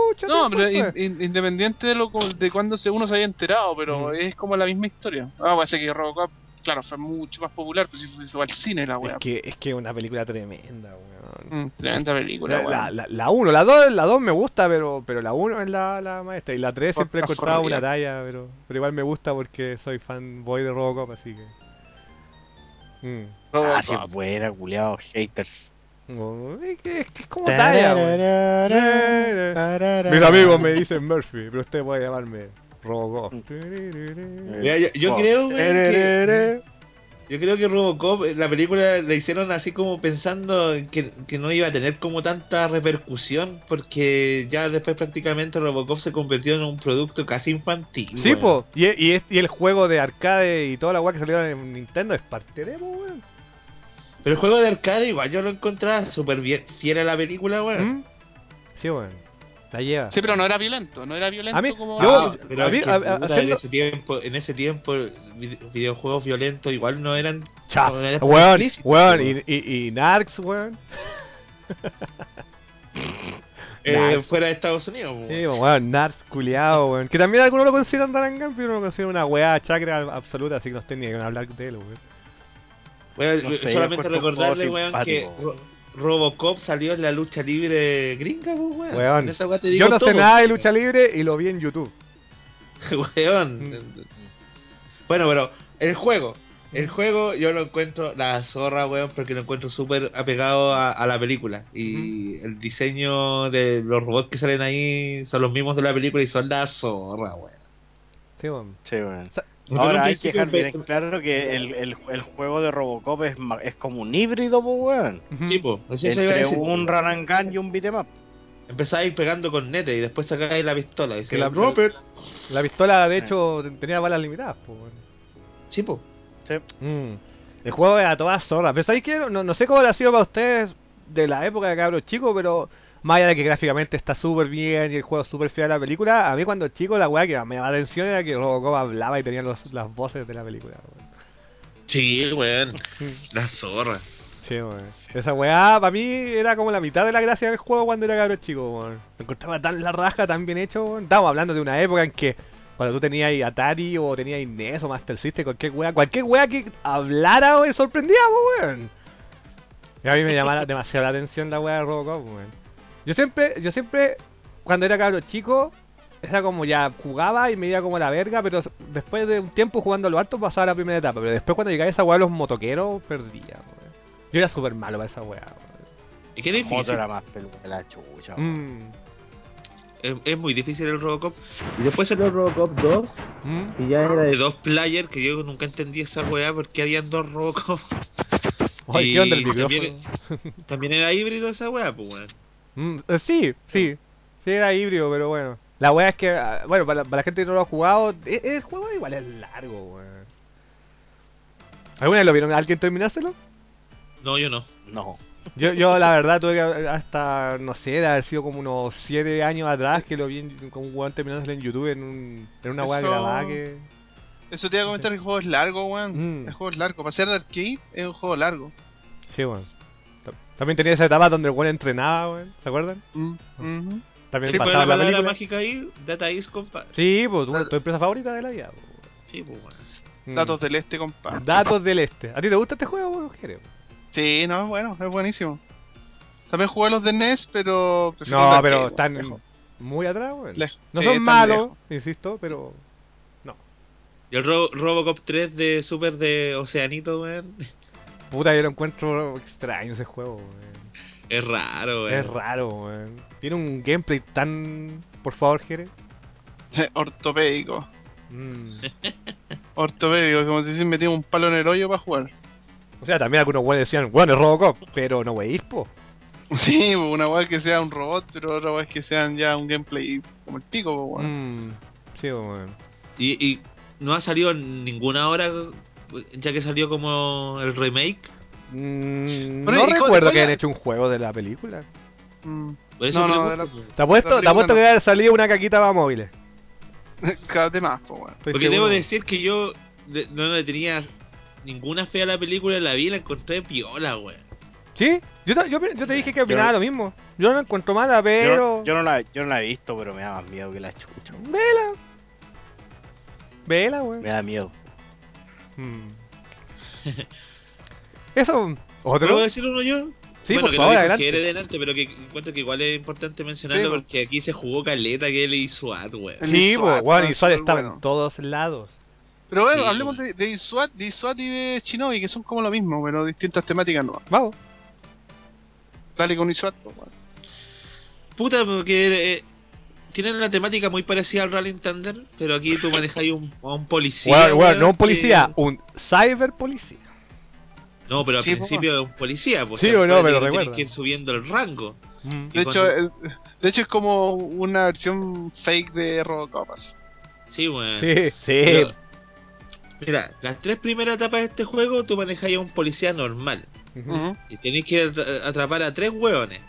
mucho No, tiempo pero in- in- independiente de lo de cuando se, uno se haya enterado, pero Ujú. es como la misma historia. Ah, puede ser que Robocop, claro, fue mucho más popular, pues si fue, fue al cine la Es weá. que es que es una película tremenda, weón. Mm, tremenda película, La, weón. la, la, la 1, la 2, la 2 me gusta, pero, pero la 1 es la, la maestra. Y la 3 Por- siempre he forría. una talla, pero, pero igual me gusta porque soy fanboy de Robocop, así que. Mm. Ah, sí, Robocop. buena, culiados, haters. Es, como. Mis amigos me dicen Murphy, pero usted puede llamarme Robocop. Mira, yo, yo creo, que, yo creo que Robocop, eh, la película la hicieron así como pensando que, que no iba a tener como tanta repercusión, porque ya después prácticamente Robocop se convirtió en un producto casi infantil. Sí, po. Y, y, es- y el juego de arcade y toda la weá que salieron en Nintendo es parte de, po, weón. Pero el juego de arcade igual yo lo encontraba súper bien, fiel a la película, weón. ¿Mm? Sí, weón. La lleva. Sí, pero no era violento, no era violento A mí- como. yo- Ah, pero a mí- que, a- a- puta, en ese tiempo, en ese tiempo vide- videojuegos violentos igual no eran Cha, no eran weón, explícitos, weón, weón. y, y, y Narcs, weón. Eh, fuera de Estados Unidos. weón. Sí, weón, Narcs, culiado, weón. Que también algunos lo consideran Rarangan, pero uno lo considera una weá chacra absoluta, así que no estén ni que hablar de él, weón. Weón, No sé, solamente recordarle, weón, que Ro- Robocop salió en la lucha libre gringa, weón. Weón, Con esa weá te digo Yo no sé nada de lucha libre y lo vi en YouTube. Weón. Mm. Bueno, pero el juego. El juego yo lo encuentro la zorra, weón, porque lo encuentro súper apegado a, a la película. Y el diseño de los robots que salen ahí son los mismos de la película y son la zorra, weón. Sí, weón. Sí, weón. Ahora hay que dejar bien claro que el, el, el juego de Robocop es, es como un híbrido, po, weón. Sí, po, eso iba a decir. un Rarangan y un beat'em. Empezáis pegando con nete y después sacáis la pistola. Y Que la- Robert. La pistola, de hecho, tenía balas limitadas, pues, weón. Sí, po. Mm. El juego era toda zorra. Pero ¿sabéis qué? No, no sé cómo le ha sido para ustedes de la época de cabros chicos, pero más allá de que gráficamente está súper bien y el juego es súper fiel a la película, a mí cuando chico la weá que me llamaba la atención era que Robocop hablaba y tenía los- las voces de la película. weón. Sí, weón. La zorra. Sí, weón. Esa weá para mí era como la mitad de la gracia del juego cuando era cabro chico, weón. Me encontraba tan la raja, tan bien hecho, weón. Estábamos hablando de una época en que cuando tú tenías Atari o tenías NES o Master System, cualquier weá, cualquier weá que hablara, weón, sorprendía, weón. Y a mí me llamaba demasiado la atención la weá de Robocop, weón. Yo siempre, yo siempre, cuando era cabro chico, era como ya jugaba y me iba como la verga, pero después de un tiempo jugando a lo alto pasaba la primera etapa. Pero después cuando llegaba esa weá de los motoqueros, perdía, weón. Yo era súper malo para esa weá, weón. Y qué La moto difícil. era más peluda que la chucha. weón. Mm, Es, es muy difícil el Robocop. Y después salió el Robocop 2, mm. que ya era de dos players, que yo nunca entendí esa weá porque habían dos Robocop. Ay, Y ¿qué onda el también- micrófono? También era híbrido esa weá, pues weón. Mm, eh, sí, sí. Sí, era híbrido, pero bueno. La weá es que, ah, bueno, para, la- para la gente que no lo ha jugado, e- el, juego igual es largo, weón. ¿Alguna vez lo vieron? ¿Alguien terminárselo? No, yo no. No. Yo, yo la verdad tuve que hasta, no sé, de haber sido como unos 7 años atrás que lo vi en- con un weón terminándolo en YouTube en, un, en una weá Eso- grabada que... Eso te iba a comentar, el juego es largo, weón. Mm. El juego es largo. Para ser arcade es un juego largo. Sí, weón. Ta- También tenía esa etapa donde el weón entrenaba, weón, ¿se acuerdan? Mm. También Sí, pues pasaba la la palabra película. mágica ahí, Data East, compadre. Sí, pues tu, empresa favorita de la vida. po, weón. Sí, pues weón. Mm. Datos del este, compa. Datos del Este. ¿A ti te gusta este juego, weón? Jere? Sí, no, es bueno, es buenísimo. También jugué los de NES, pero. prefiero No, pero están lejos. muy atrás, weón. No Sí, son malos, lejos. insisto, pero... Y el Ro- Robocop 3 de Super de Oceanito, weón. Puta, yo lo encuentro extraño ese juego, weón. Es raro, weón. Es raro, weón. Tiene un gameplay tan... Por favor, Jere. Ortopédico. Mm. Ortopédico, como si se metiera un palo en el hoyo para jugar. O sea, también algunos weones decían, bueno, es Robocop, pero no weís, po. Sí, pues, una weá que sea un robot, pero otra weá que sean ya un gameplay como el pico, weón. Mm. Sí, weón. Y, y no ha salido en ninguna hora, ya que salió como el remake. Mm, no ¿y cuál- recuerdo que hayan hecho un juego de la película. Mm. Por eso No, no, la-. Te apuesto, te apuesto película que debe haber salido una caquita para móviles. Cada vez más, pues, Porque seguro. debo decir que yo de- no le tenía ninguna fe a la película, la vi y la encontré piola, weón. ¿Sí? Yo te, yo, yo te dije que Yo- opinaba lo mismo. Yo no la encuentro mala, Yo, pero... yo no la, yo no la he visto, pero me da más miedo que la chucha. weón. Vela. Vela, weón. Me da miedo. Mm. Eso, otro. ¿Puedo decir uno yo? Sí, bueno, por que favor, lo adelante. Delante, pero que encuentro que igual es importante mencionarlo Sí, porque aquí se jugó caleta que él y SWAT, weón. El Sí, weón, ah, y estaba bueno. en todos lados. Pero bueno, Sí. hablemos de, de de ISWAT y de Shinobi, que son como lo mismo, pero distintas temáticas nuevas. Vamos. Dale con ISWAT, pues, weón. Puta, porque eh, tienen una temática muy parecida al Rally Thunder, pero aquí tú manejáis un, a un policía. Weón, no un que- policía, un cyber policía. No, pero al Sí, principio es un policía, pues. Sí, o sea, no, pero que tienes que ir subiendo el rango. Mm. De hecho, de hecho es como una versión fake de Robocop. así. Sí, weón. Sí, sí. Pero, mira, las tres primeras etapas de este juego tú manejáis a un policía normal. Y tenéis que atra- atrapar a tres hueones.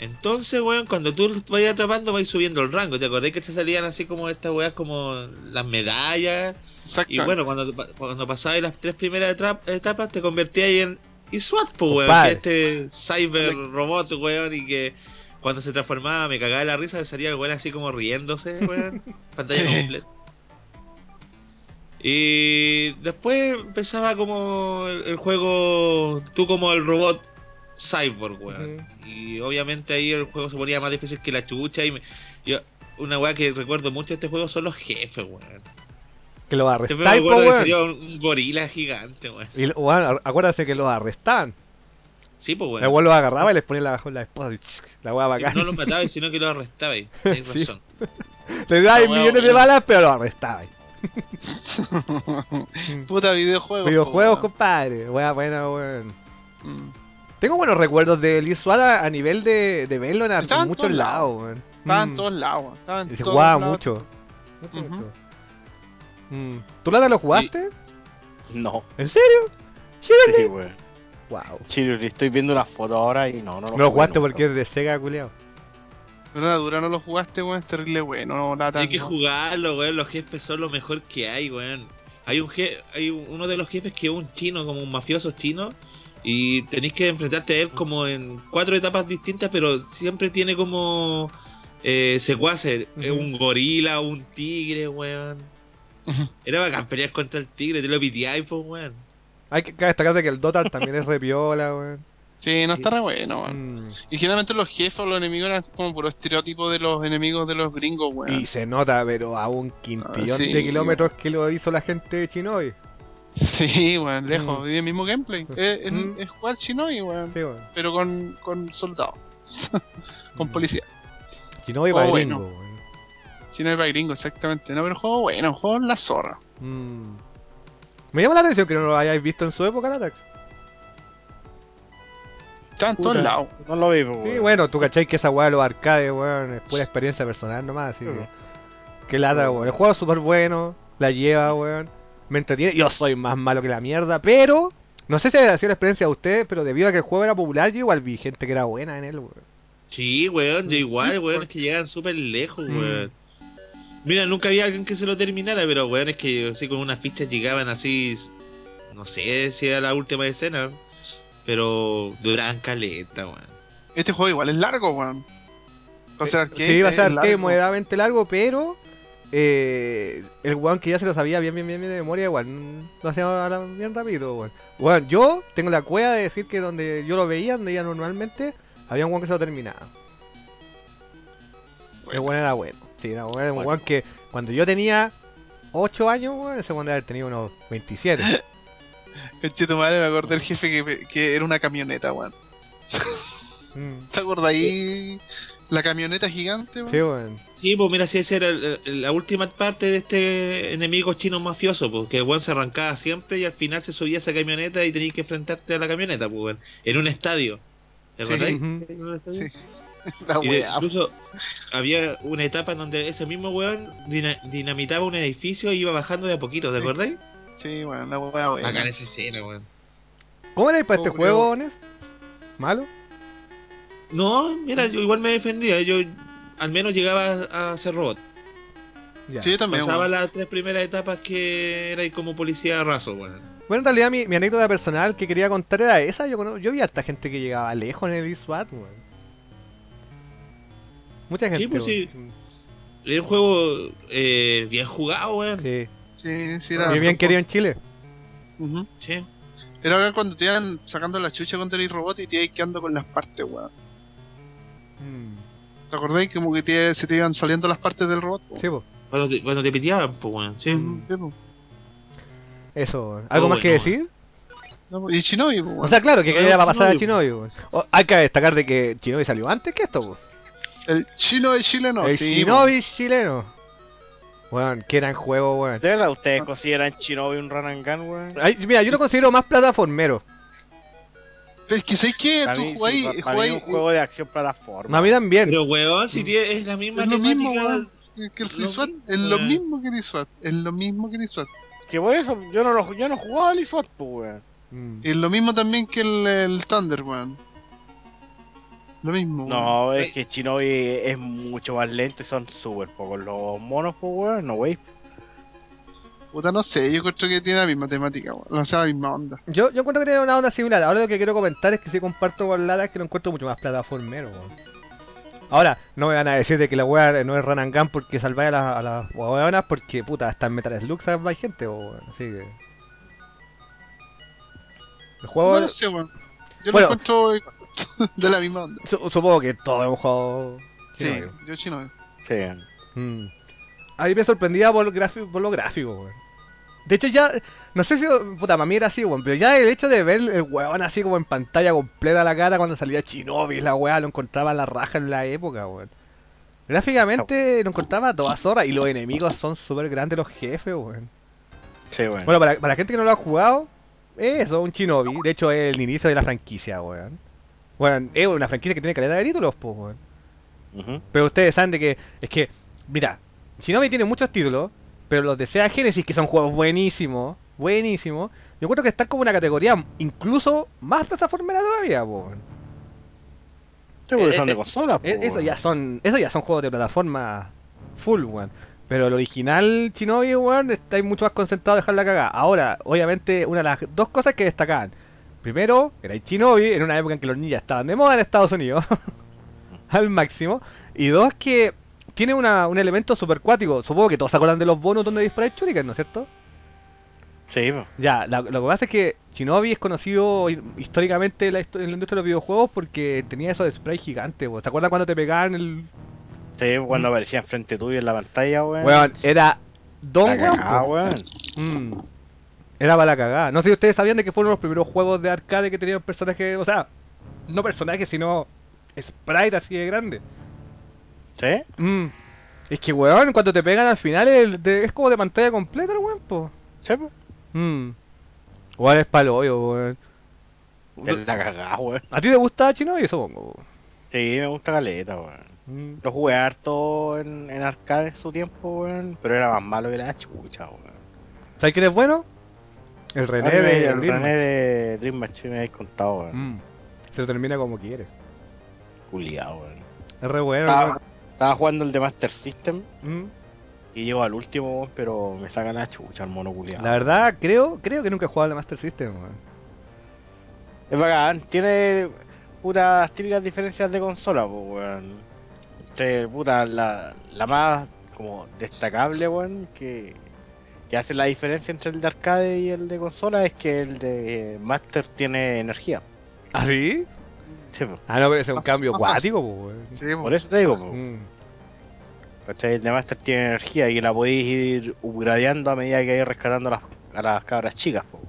Entonces, weón, cuando tú vayas atrapando, vais subiendo el rango. ¿Te acordás que te salían así como estas weas, como las medallas? Exacto. Y bueno, cuando, cuando pasabas las tres primeras etapas, te convertías ahí en ISWAT, pues, weón. Que este cyber robot, weón, y que cuando se transformaba me cagaba la risa, salía el weón así como riéndose, weón. pantalla completa. Y después empezaba como el, el juego, tú como el robot cyborg, weón. Y obviamente ahí el juego se ponía más difícil que la chucha. Y me- yo, una weá que recuerdo mucho de este juego son los jefes, weón. Que weón. sería un, un gorila gigante, weón. Y, weón, acuérdate que los arrestaban. Sí, pues El weón. weón los agarraba y les ponía la, la esposa. y La weá bacán. No los mataba, sino que los arrestaba. Tienes Sí. razón. Le daba La weá millones de balas, pero los arrestaba. Puta videojuego. Videojuegos, po, compadre. Weá buena, weón. weón. Mm. Tengo buenos recuerdos de Liz Suárez a nivel de, de verlo en, en muchos lados, weón. Estaba Mm. en todos lados. weón. Estaba en Y se todos jugaba lados. mucho. Mucho, Ujú. mucho. Mm. ¿Tú Lata lo jugaste? No. ¿En serio? Sí, weón. Wow. Chile, estoy viendo una foto ahora y no, no No lo lo jugué jugaste nunca. porque es de Sega, culiao. Nada, dura no lo jugaste, weón. Es terrible, bueno. No, Hay que no. jugarlo, weón. Los jefes son lo mejor que hay, weón. Hay un je hay un- uno de los jefes que es un chino, como un mafioso chino. Y tenéis que enfrentarte a él como en cuatro etapas distintas, pero siempre tiene como eh, secuaces. Es Ujú. un gorila, un tigre, weón. Era bacán pelear contra el tigre, te lo piteáis, pues, weón. Hay que cabe destacar de que el Dota también es repiola, weón. Sí, no Sí. está re bueno, weón. Mm. Y generalmente los jefes o los enemigos eran como por estereotipo de los enemigos de los gringos, weón. Y se nota, pero a un quintillón Ah, sí, de kilómetros que lo hizo la gente de Chinoy. Sí, weón, lejos. Mm. Y el mismo gameplay. Es, es- Mm. es jugar Shinobi, weón. Sí, weón. Pero con, con soldados. con Mm. policía. Chinoy Oh, para bueno. gringo, weón. Shinobi para gringo, exactamente. No, pero juego bueno, juego en la zorra. Mm. Me llama la atención que no lo hayáis visto en su época, Latax. Está en todos lados. No lo vi, pues, Sí, weón. bueno, tú cachai que esa weá de los arcades, weón, es pura experiencia personal nomás, así Sí, que. Que lata, weón. El juego es súper bueno, la lleva, weón. Me entretiene. Yo soy más malo que la mierda, pero. No sé si ha sido la experiencia de ustedes, pero debido a que el juego era popular, yo igual vi gente que era buena en él, weón. Sí, weón, yo igual, Sí, weón, es que llegan súper lejos, Mm. weón. Mira, nunca había alguien que se lo terminara, pero weón, es que así con unas fichas llegaban así, no sé si era la última escena, pero duraban caleta, weón. Este juego igual es largo, weón. Va a ser arcade. Sí, va a ser arcade moderadamente largo, pero. Eh, el weón que ya se lo sabía bien, bien, bien, bien de memoria, igual lo hacía bien rápido, weón. Weón, yo tengo la cueva de decir que donde yo lo veía, donde iba normalmente, había un weón que se lo terminaba. El weón era bueno. Sí, era bueno, un Bueno. weón que cuando yo tenía 8 años, weón, ese weón debe haber tenido unos 27. El cheto madre me acordé del jefe que, que era una camioneta, weón. Mm, ¿Te ahí? La camioneta gigante, weón. Sí, weón. Sí, pues mira, si esa era el- el- la última parte de este enemigo chino mafioso, pues que el weón se arrancaba siempre y al final se subía a esa camioneta y tenías que enfrentarte a la camioneta, pues weón, en un estadio. ¿Te Sí. acordáis? En un estadio. Sí. La Y incluso había una etapa en donde ese mismo weón dina- dinamitaba un edificio y iba bajando de a poquito, ¿te Sí. acordáis? Sí, weón, la weá, weón. Acá en esa escena, weón. ¿Cómo era para este Pobre juego, weón. Ones? ¿Malo? No, mira, yo igual me defendía, yo al menos llegaba a, a ser robot. Ya. Sí, yo también, Pasaba las tres primeras etapas que era ahí como policía raso, weón. Bueno, en realidad mi, mi anécdota personal que quería contar era esa. Yo, yo vi a esta gente que llegaba lejos en el ISWAT, weón. Mucha gente. pues sí. Es un juego eh, bien jugado, weón. Sí. Sí, sí, era. bien querido en Chile. Ujú. Sí. Era acá cuando te iban sacando la chucha contra el robot y te ibas quedando con las partes, weón. Mm. ¿Te acordáis? Como que te- se te iban saliendo las partes del robot. po? Sí, po. Cuando te, cuando te piteaban, pues, weón. Sí. Mm, sí, po. Eso, weón. ¿Algo Oh, más que decir? No, y Shinobi, weón. O sea, claro, que Bueno, quería pasar a Shinobi, Chinobi, weón. O- Hay que destacar de que Chinobi salió antes que esto, weón. el chino de chileno. El sí, Shinobi chileno. Weón, que gran juego, weón. ¿De verdad ustedes consideran Shinobi un run and gun, weón? Ay, mira, yo lo considero más plataformero. Pero es que ¿sabes qué? Para Tú mí, sí, para mí un juego de acción plataforma. A mí también. Pero, weón, si Mm. tiene, es la misma Es lo mismo, que el Lo SWAT. mismo, Es lo mismo que el SWAT. Es lo mismo que el SWAT. Que por eso yo no lo yo no jugaba al pues, weón. Mm. Es lo mismo también que el, el Thunder, weón. Lo mismo. weón. No, es Eh. que Shinobi es mucho más lento y son súper pocos los monos, pues, weón. No, wey. Puta, no sé, yo creo que tiene la misma temática, weón. O sea, la misma onda. Yo, yo encuentro que tiene una onda similar. Ahora lo que quiero comentar es que si comparto con Lara es que lo encuentro mucho más plataformero. weón. Ahora, no me van a decir de que la weá no es Run and Gun porque salváis a, las- a las weonas porque puta, hasta en Metal Slug salváis gente, weón. Así que. El juego. No lo sé, weón. Yo Bueno. lo encuentro de la misma onda. su- supongo que todos hemos jugado. Sí, yo chino. Sí. Mm. A mí me sorprendía por lo gráfico, por lo gráfico, weón. De hecho ya, no sé si, puta, mami era así, weón, pero ya el hecho de ver el weón así como en pantalla completa la cara cuando salía Shinobi, la weá, lo encontraba a la raja en la época, weón. Gráficamente lo encontraba a todas horas y los enemigos son súper grandes los jefes, weón. Sí, weón. Bueno, para, para la gente que no lo ha jugado, eso, un Shinobi, de hecho es el inicio de la franquicia, weón. Bueno, es una franquicia que tiene calidad de títulos, pues, weón. Pero ustedes saben de que, es que, mira, Shinobi tiene muchos títulos, pero los de Sega Genesis, que son juegos buenísimos, buenísimos, yo creo que están como una categoría incluso más plataformera todavía, po. weón. Sí, porque Eh, son eh, de consola, Eh, pues. Eso ya son, eso ya son juegos de plataforma full, weón. Pero el original Shinobi, weón, está ahí mucho más concentrado en dejar la cagada. Ahora, obviamente, una de las dos cosas que destacaban. Primero, era el Shinobi, en una época en que los ninjas estaban de moda en Estados Unidos. al máximo. Y dos, que tiene una, un elemento super cuático. Supongo que todos se acuerdan de los bonus donde disparáis shuriken, ¿no es cierto? Sí. Ya, la- lo que pasa es que Shinobi es conocido hi- históricamente en la, en la industria de los videojuegos porque tenía esos sprays gigantes, weón. ¿Te acuerdas cuando te pegaban el, Sí, cuando aparecía enfrente tuyo en la pantalla, weón. Weón, era Don cagada, weón. Mm. Era para la cagada. No sé si ustedes sabían de que fueron los primeros juegos de arcade que tenían personajes, o sea, no personajes, sino sprite así de grande. ¿Sí? Mm. Es que, weón, cuando te pegan al final de- es como de pantalla completa el weón, po. Sí, pues. Mm. Weón es palo hoyo, weón. Es la cagada, weón. ¿A ti te gusta Shinobi, supongo? po? Sí, me gusta caleta, weón. Mm. Lo jugué harto en, en arcade en su tiempo, weón. Pero era más malo que la chucha, weón. ¿Sabes quién es bueno? El René Ah, de el Dream René de Dream Match me habéis contado, weón. Mm. Se lo termina como quiere. Culiado, weón. Es re bueno, Estaba, estaba jugando el de Master System. Mm. y llego al último, pero me saca la chucha el mono culiado. La verdad, creo, creo que nunca he jugado al Master System, weón. Es bacán, tiene putas típicas diferencias de consola, pues, weón. Entre, puta, la, la más como destacable, weón, que, que hace la diferencia entre el de arcade y el de consola es que el de Master tiene energía. ¿Ah, sí? Sí, pues. Ah, no, pero ese es un cambio cuático, po, weón. Sí, po. Por eso te digo, pues. Mm. El de Master tiene energía y la podéis ir upgradeando a medida que vais rescatando a las, a las cabras chicas, pues,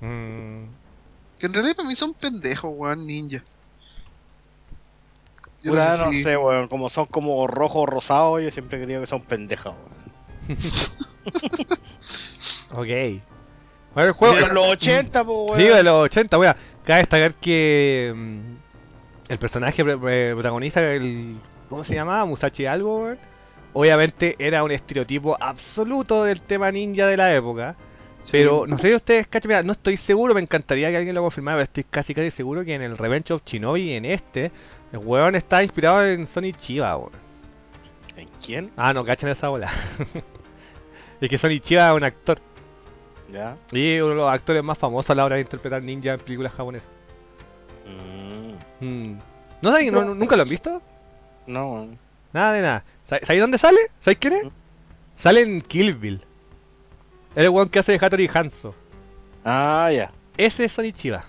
weón. Mm. Que en realidad para mí son pendejos, weón, ninja. Yo Puta, no sé, weón, como son como rojo o rosado, yo siempre he creído que son pendejas, weón. Ok. El juego. De los 80, pues, weón. Sí, de los 80, weón. Cabe destacar que. mm, el personaje protagonista, el. ¿Cómo se llamaba? Musashi algo, weón. Obviamente era un estereotipo absoluto del tema ninja de la época. Pero no sé si ustedes, mira, no estoy seguro, me encantaría que alguien lo confirmara, pero estoy casi casi seguro que en el Revenge of Shinobi, en este, el weón está inspirado en Sonic Chiba, weón. ¿En quién? Ah, no, cachan esa bola. es que Sonic Chiba es un actor. Ya. Y uno de los actores más famosos a la hora de interpretar ninja en películas japonesas. Mm, Mm. ¿No saben, no- ¿Nunca lo han visto? no, weón. Nada de nada. ¿Sabes sabéis dónde sale? ¿Sabéis quién es? Sale en Kill Bill. Es el weón que hace de Hattori Hanzo. Ah, ya. Ese es Sonic Chiba.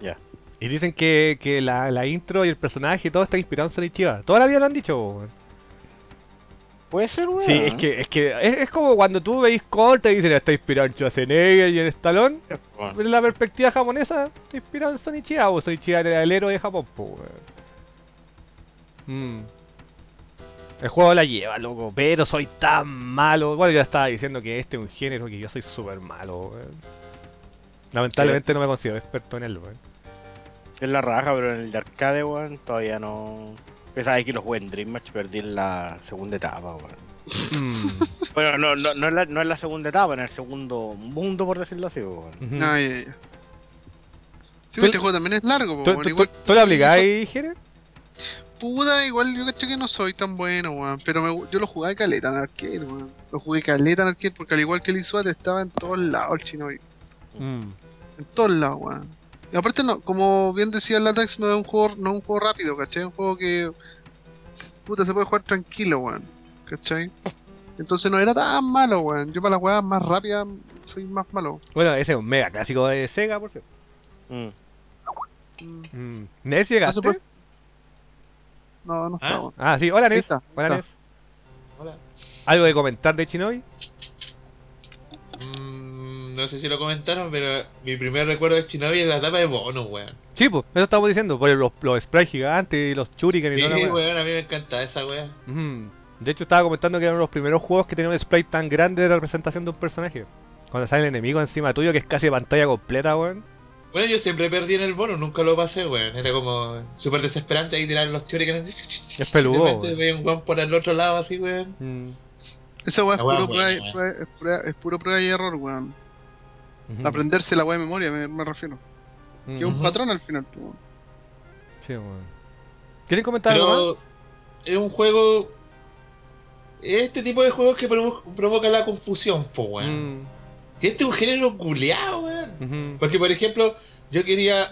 Ya. Y dicen que, que la, la intro y el personaje y todo está inspirado en Sonic Chiba. Toda la vida lo han dicho, weón. Puede ser, weón. Sí, es que, es que es, es como cuando tú veis corta y dicen está inspirado en Schwarzenegger y en Stallone. Pero en la perspectiva japonesa está inspirado en Sonic Chiba, o Sonic Chiba era el héroe de Japón, po, weón. Mm. El juego la lleva, loco, pero soy tan malo. Bueno, ya estaba diciendo que este es un género que yo soy súper malo, weón. Lamentablemente no me considero experto en él, weón. Es la raja, pero en el de arcade, weón, todavía no. Pensaba que lo jugué en Dream Match, perdí en la segunda etapa, weón. Mm. Bueno, no, no, no, es la, no es la segunda etapa, en el segundo mundo, por decirlo así, weón. No, ya, ya. Sí, Tú- este juego también es largo, ¿Tú, weón, tú, igual. tú- tú lo aplicáis, Jere? Puta, igual yo cacho que no soy tan bueno, weón. Pero me yo lo jugué caleta en arcade, weón. Lo jugué caleta en arcade porque al igual que el Isuat estaba en todos lados el chino. Mm. En todos lados, weón. Y aparte, no, como bien decía el Latax, no es un juego, no es un juego rápido, ¿cachai? Es un juego que. Puta, se puede jugar tranquilo, weón. ¿cachai? Entonces no era tan malo, weón. Yo para las weas más rápidas soy más malo. Bueno, ese es un mega clásico de Sega, por cierto. Mm. Mm. ¿Nes llegaste? Super- No, no ¿Ah? está, weón. Ah, sí. Hola, Nes. está, Hola, está. Nes. Hola. ¿Algo de comentar de Shinobi? Mm, no sé si lo comentaron, pero mi primer recuerdo de Shinobi es la etapa de bonus, weón. Sí, pues, eso estamos diciendo. Por los, los sprites gigantes y los shuriken y Sí, toda la wea. weón, a mí me encanta esa. Ujú. De hecho, estaba comentando que eran los primeros juegos que tenían un sprite tan grande de representación de un personaje. Cuando sale el enemigo encima tuyo, que es casi pantalla completa, weón. Bueno, yo siempre perdí en el bonus, nunca lo pasé, weón. Era como súper desesperante ahí tirar los shurikens. Es peludo, De weón. un weón por el otro lado así, weón. Mm. Esa weón. es puro prueba y error, weón. Aprenderse la wea de memoria, me, me refiero. Que es un patrón al final, pues, weón. Sí, weón. ¿Quieren comentar algo más? Es un juego. Este tipo de juegos que provo- provoca la confusión, po, weón. Mm. Si este es un género culeado, weón. Porque, por ejemplo, yo quería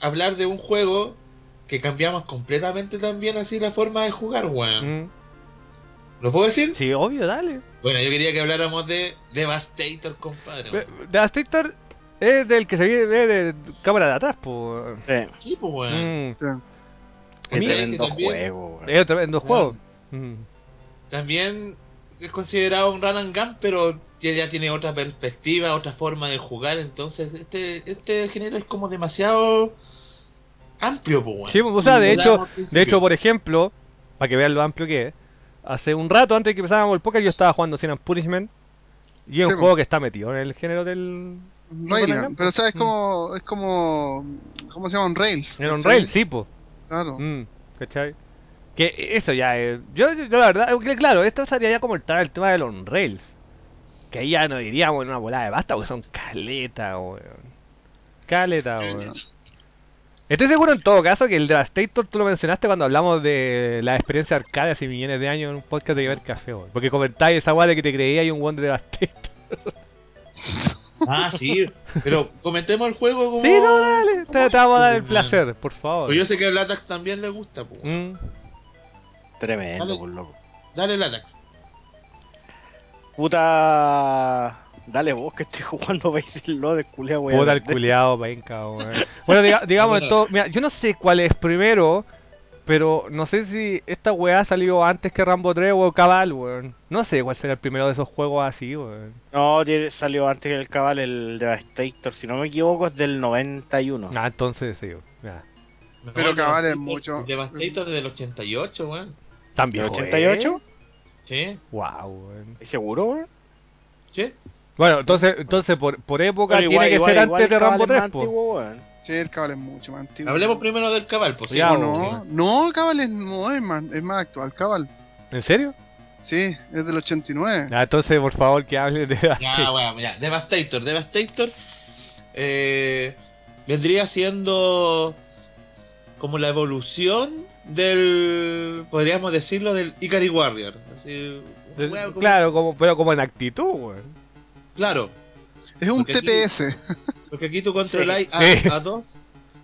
hablar de un juego que cambiamos completamente también así la forma de jugar, weón. Mm. ¿Lo puedo decir? Sí, obvio, dale. Bueno, yo quería que habláramos de Devastator, compadre. Devastator es del que se ve de cámara de atrás, pues. Sí. Sí, pues, weón. Mm. Mira, Tremendo juego. Es otro en dos Weón. juegos. Mm. También es considerado un run and gun, pero ya, tiene otra perspectiva, otra forma de jugar. Entonces, este, este género es como demasiado amplio, pues, weón. Sí, o sea, de hecho, de hecho, por ejemplo, para que vean lo amplio que es, hace un rato antes de que empezábamos el podcast yo estaba jugando Sin Punishment y es Sí, un po. juego que está metido en el género del... Railgun, pero sabes mm. como es como ¿cómo se llama? Un Rails. En un ¿cachai? rail, sí, po. Claro. Mm, ¿Cachai? Que eso ya es... Yo, yo, yo la verdad, claro, esto sería ya como el, el tema de los rails. Que ahí ya no iríamos en una volada de basta, porque son caleta, weón. Caleta, weón. Estoy seguro en todo caso que el Devastator tú lo mencionaste cuando hablamos de la experiencia arcade hace millones de años en un podcast de Gamer Café, weón. Porque comentáis esa weá de que te creía y un one de Devastator. Ah, sí, pero comentemos el juego como. Sí, no, dale. Te, te vamos a dar el placer, por favor. Pues yo sé que a Latax también le gusta, pues. Mm. Tremendo, Dale. por loco. Dale, Latax. Puta. Dale vos que estoy jugando Basil de culiao, weón. Puta el culiao, venga, weón. Bueno, diga- digamos todo. Mira, yo no sé cuál es primero, pero no sé si esta weá salió antes que Rambo 3 o Cabal, weón. No sé cuál será el primero de esos juegos así, weón. No, tiene- salió antes que el cabal, el Devastator. Si no me equivoco, es del 91. Ah, entonces sí, ya. Pero el Cabal es mucho- el Devastator del 88, weón. ¿Tan ¿Del viejo? 88? Sí, Wow, weón. ¿Estás seguro, weón? sí. Bueno, entonces, entonces por, por época tiene que igual- ser igual antes de el Cabal Rambo es más 3, po. antiguo, weón. Sí, el Cabal es mucho más antiguo. Hablemos primero del Cabal, pues sí. Ya, ¿O porque- no? No, Cabal es, no, es más, es más actual, Cabal. ¿En serio? Sí, es del 89. Ah, entonces, por favor, que hable de... Ya, weón, ya. Devastator. Devastator eh, vendría siendo como la evolución del, podríamos decirlo, del Ikari Warrior. Así, como- Claro, como, pero como en actitud, weón. Claro, Es un porque aquí- TPS. porque aquí tú controláis a, Sí. a dos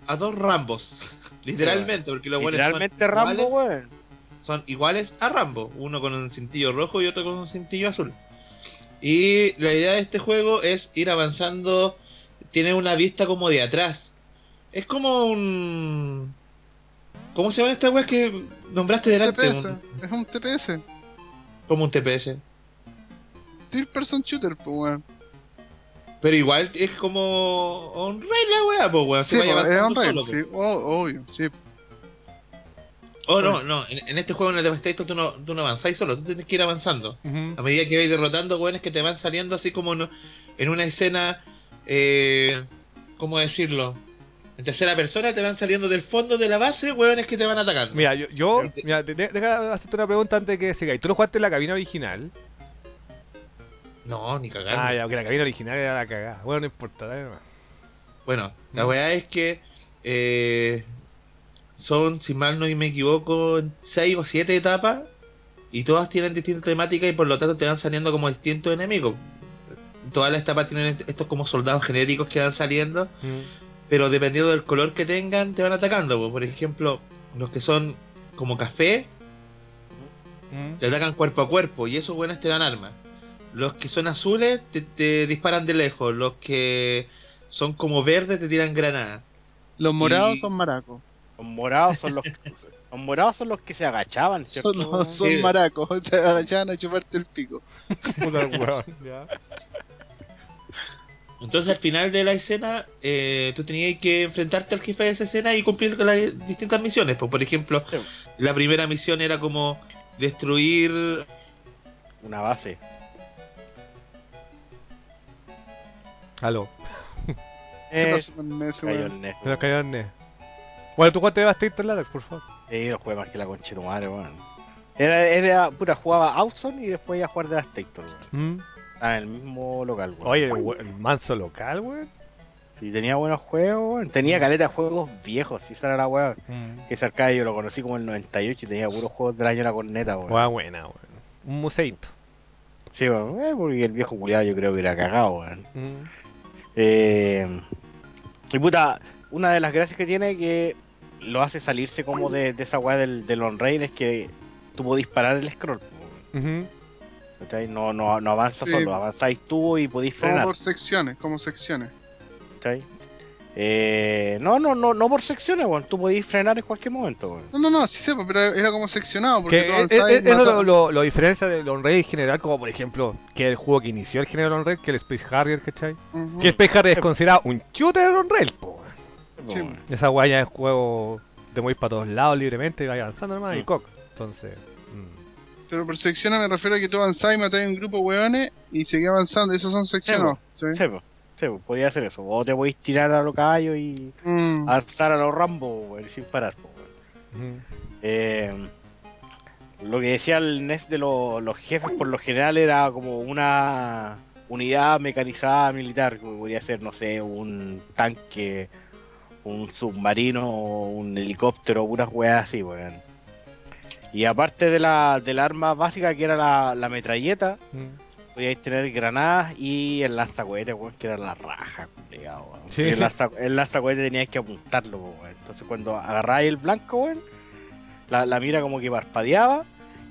a dos Rambos. Literalmente, porque los buenos Literalmente son Rambo, iguales, weón. son iguales a Rambo, uno con un cintillo rojo y otro con un cintillo azul. Y la idea de este juego es ir avanzando, tiene una vista como de atrás. Es como un... ¿Cómo se llama esta wea que nombraste delante? TPS. Un- Es un TPS. como un TPS. Third person shooter, pues, weón. Pero igual es como un rey la wea, pues weón. Se Sí, vaya es un avanzando solo, sí, po. o- obvio, sí. Oh, no, no. En, en este juego en el Devastator tú no, tú no avanzáis solo, tú tienes que ir avanzando. A medida que vais derrotando weones que te van saliendo así como en, en una escena, eh, ¿cómo decirlo? En tercera persona te van saliendo del fondo de la base weones que te van atacando. Mira, yo, yo Pero te- mira, te- deja hacerte una pregunta antes de que sigáis. ¿Tú lo jugaste en la cabina original? No, ni cagando. Ah, ya, porque la cabina original era la cagada. Bueno, no importa, dale nomás. Bueno, la Mm. weá es que eh, son, si mal no me equivoco, seis o siete etapas y todas tienen distintas temáticas y por lo tanto te van saliendo como distintos enemigos. Todas las etapas tienen est- estos como soldados genéricos que van saliendo, Mm. pero dependiendo del color que tengan te van atacando. po. Por ejemplo, los que son como café Mm. te atacan cuerpo a cuerpo y esos buenos te dan armas. Los que son azules te, te disparan de lejos, los que son como verdes te tiran granadas. Los morados Y- son maracos. Los morados son los, los morados son los que se agachaban, ¿cierto? Son, weón? son Sí. maracos. Te agachaban a chuparte el pico. Puta weón. Entonces al final de la escena eh, tú tenías que enfrentarte al jefe de esa escena y cumplir con las distintas misiones. Pues, por ejemplo, Sí. la primera misión era como destruir... Una base. Aló. ¿Qué Eh, ese cayó el Nes, Se cayó el NES. Bueno, tú cuánto llevaste Héctor Latex, por favor. Sí, lo jugué más que la concha de tu madre, weón. Era, era, puta, jugaba Outzone y después iba a jugar Devastator, weón. Mm. Estaba en el mismo local, weón. Oye, el, el manso local, weón. Sí, tenía buenos juegos, weón. Tenía caleta de juegos viejos, sí, esa era la weón. Mm. Que ese arcade yo lo conocí como el 98 y tenía puros juegos del año de la corneta, weón. Weón, buena, weón. Un museito. Sí, weón, eh, porque el viejo culiado yo creo que era cagado, weón. Mm. Eh, y puta, una de las gracias que tiene que lo hace salirse como de, de esa weá del, del on-rail es que tú podés disparar el scroll. ¿cachai? No, no, no avanza Sí. solo, avanzáis tú y podéis Como frenar. por secciones, como secciones. Eh, no, no, no, no por secciones, weón. Tú podéis frenar en cualquier momento, weón. No, no, no, sí sepa, pero era como seccionado. Porque Que, tú eh, y eso lo, lo, lo diferencia del on-rail en general, como por ejemplo, que el juego que inició el género on-rail, que el Space Harrier, ¿cachai? Ujú. Que el Space Harrier es considerado un shooter on-rail, po, weón. Sí. Esa weá ya es juego de mover para todos lados libremente y vais avanzando nomás y Mm. cock. Entonces, mm. Pero por secciones me refiero a que tú avanzabas y matabas un grupo de weones y seguías avanzando. Esos son seccionados. ¿sí? Sí, po, podía hacer eso. O te podéis tirar a los caballos y Mm. alzar a los Rambo, sin parar. Eh, lo que decía el NES de lo- los jefes por lo general era como una unidad mecanizada militar, que podría ser, no sé, un tanque, un submarino, un helicóptero, unas weas así, weón. Y aparte de la, de la arma básica que era la, la metralleta, Mm. Podíais tener granadas y el lanzacohetes, weón, que era la raja, culiao, weón. Sí. El, lanza, el lanzacohete teníais que apuntarlo, weón. Entonces cuando agarráis el blanco, weón, la, la mira como que parpadeaba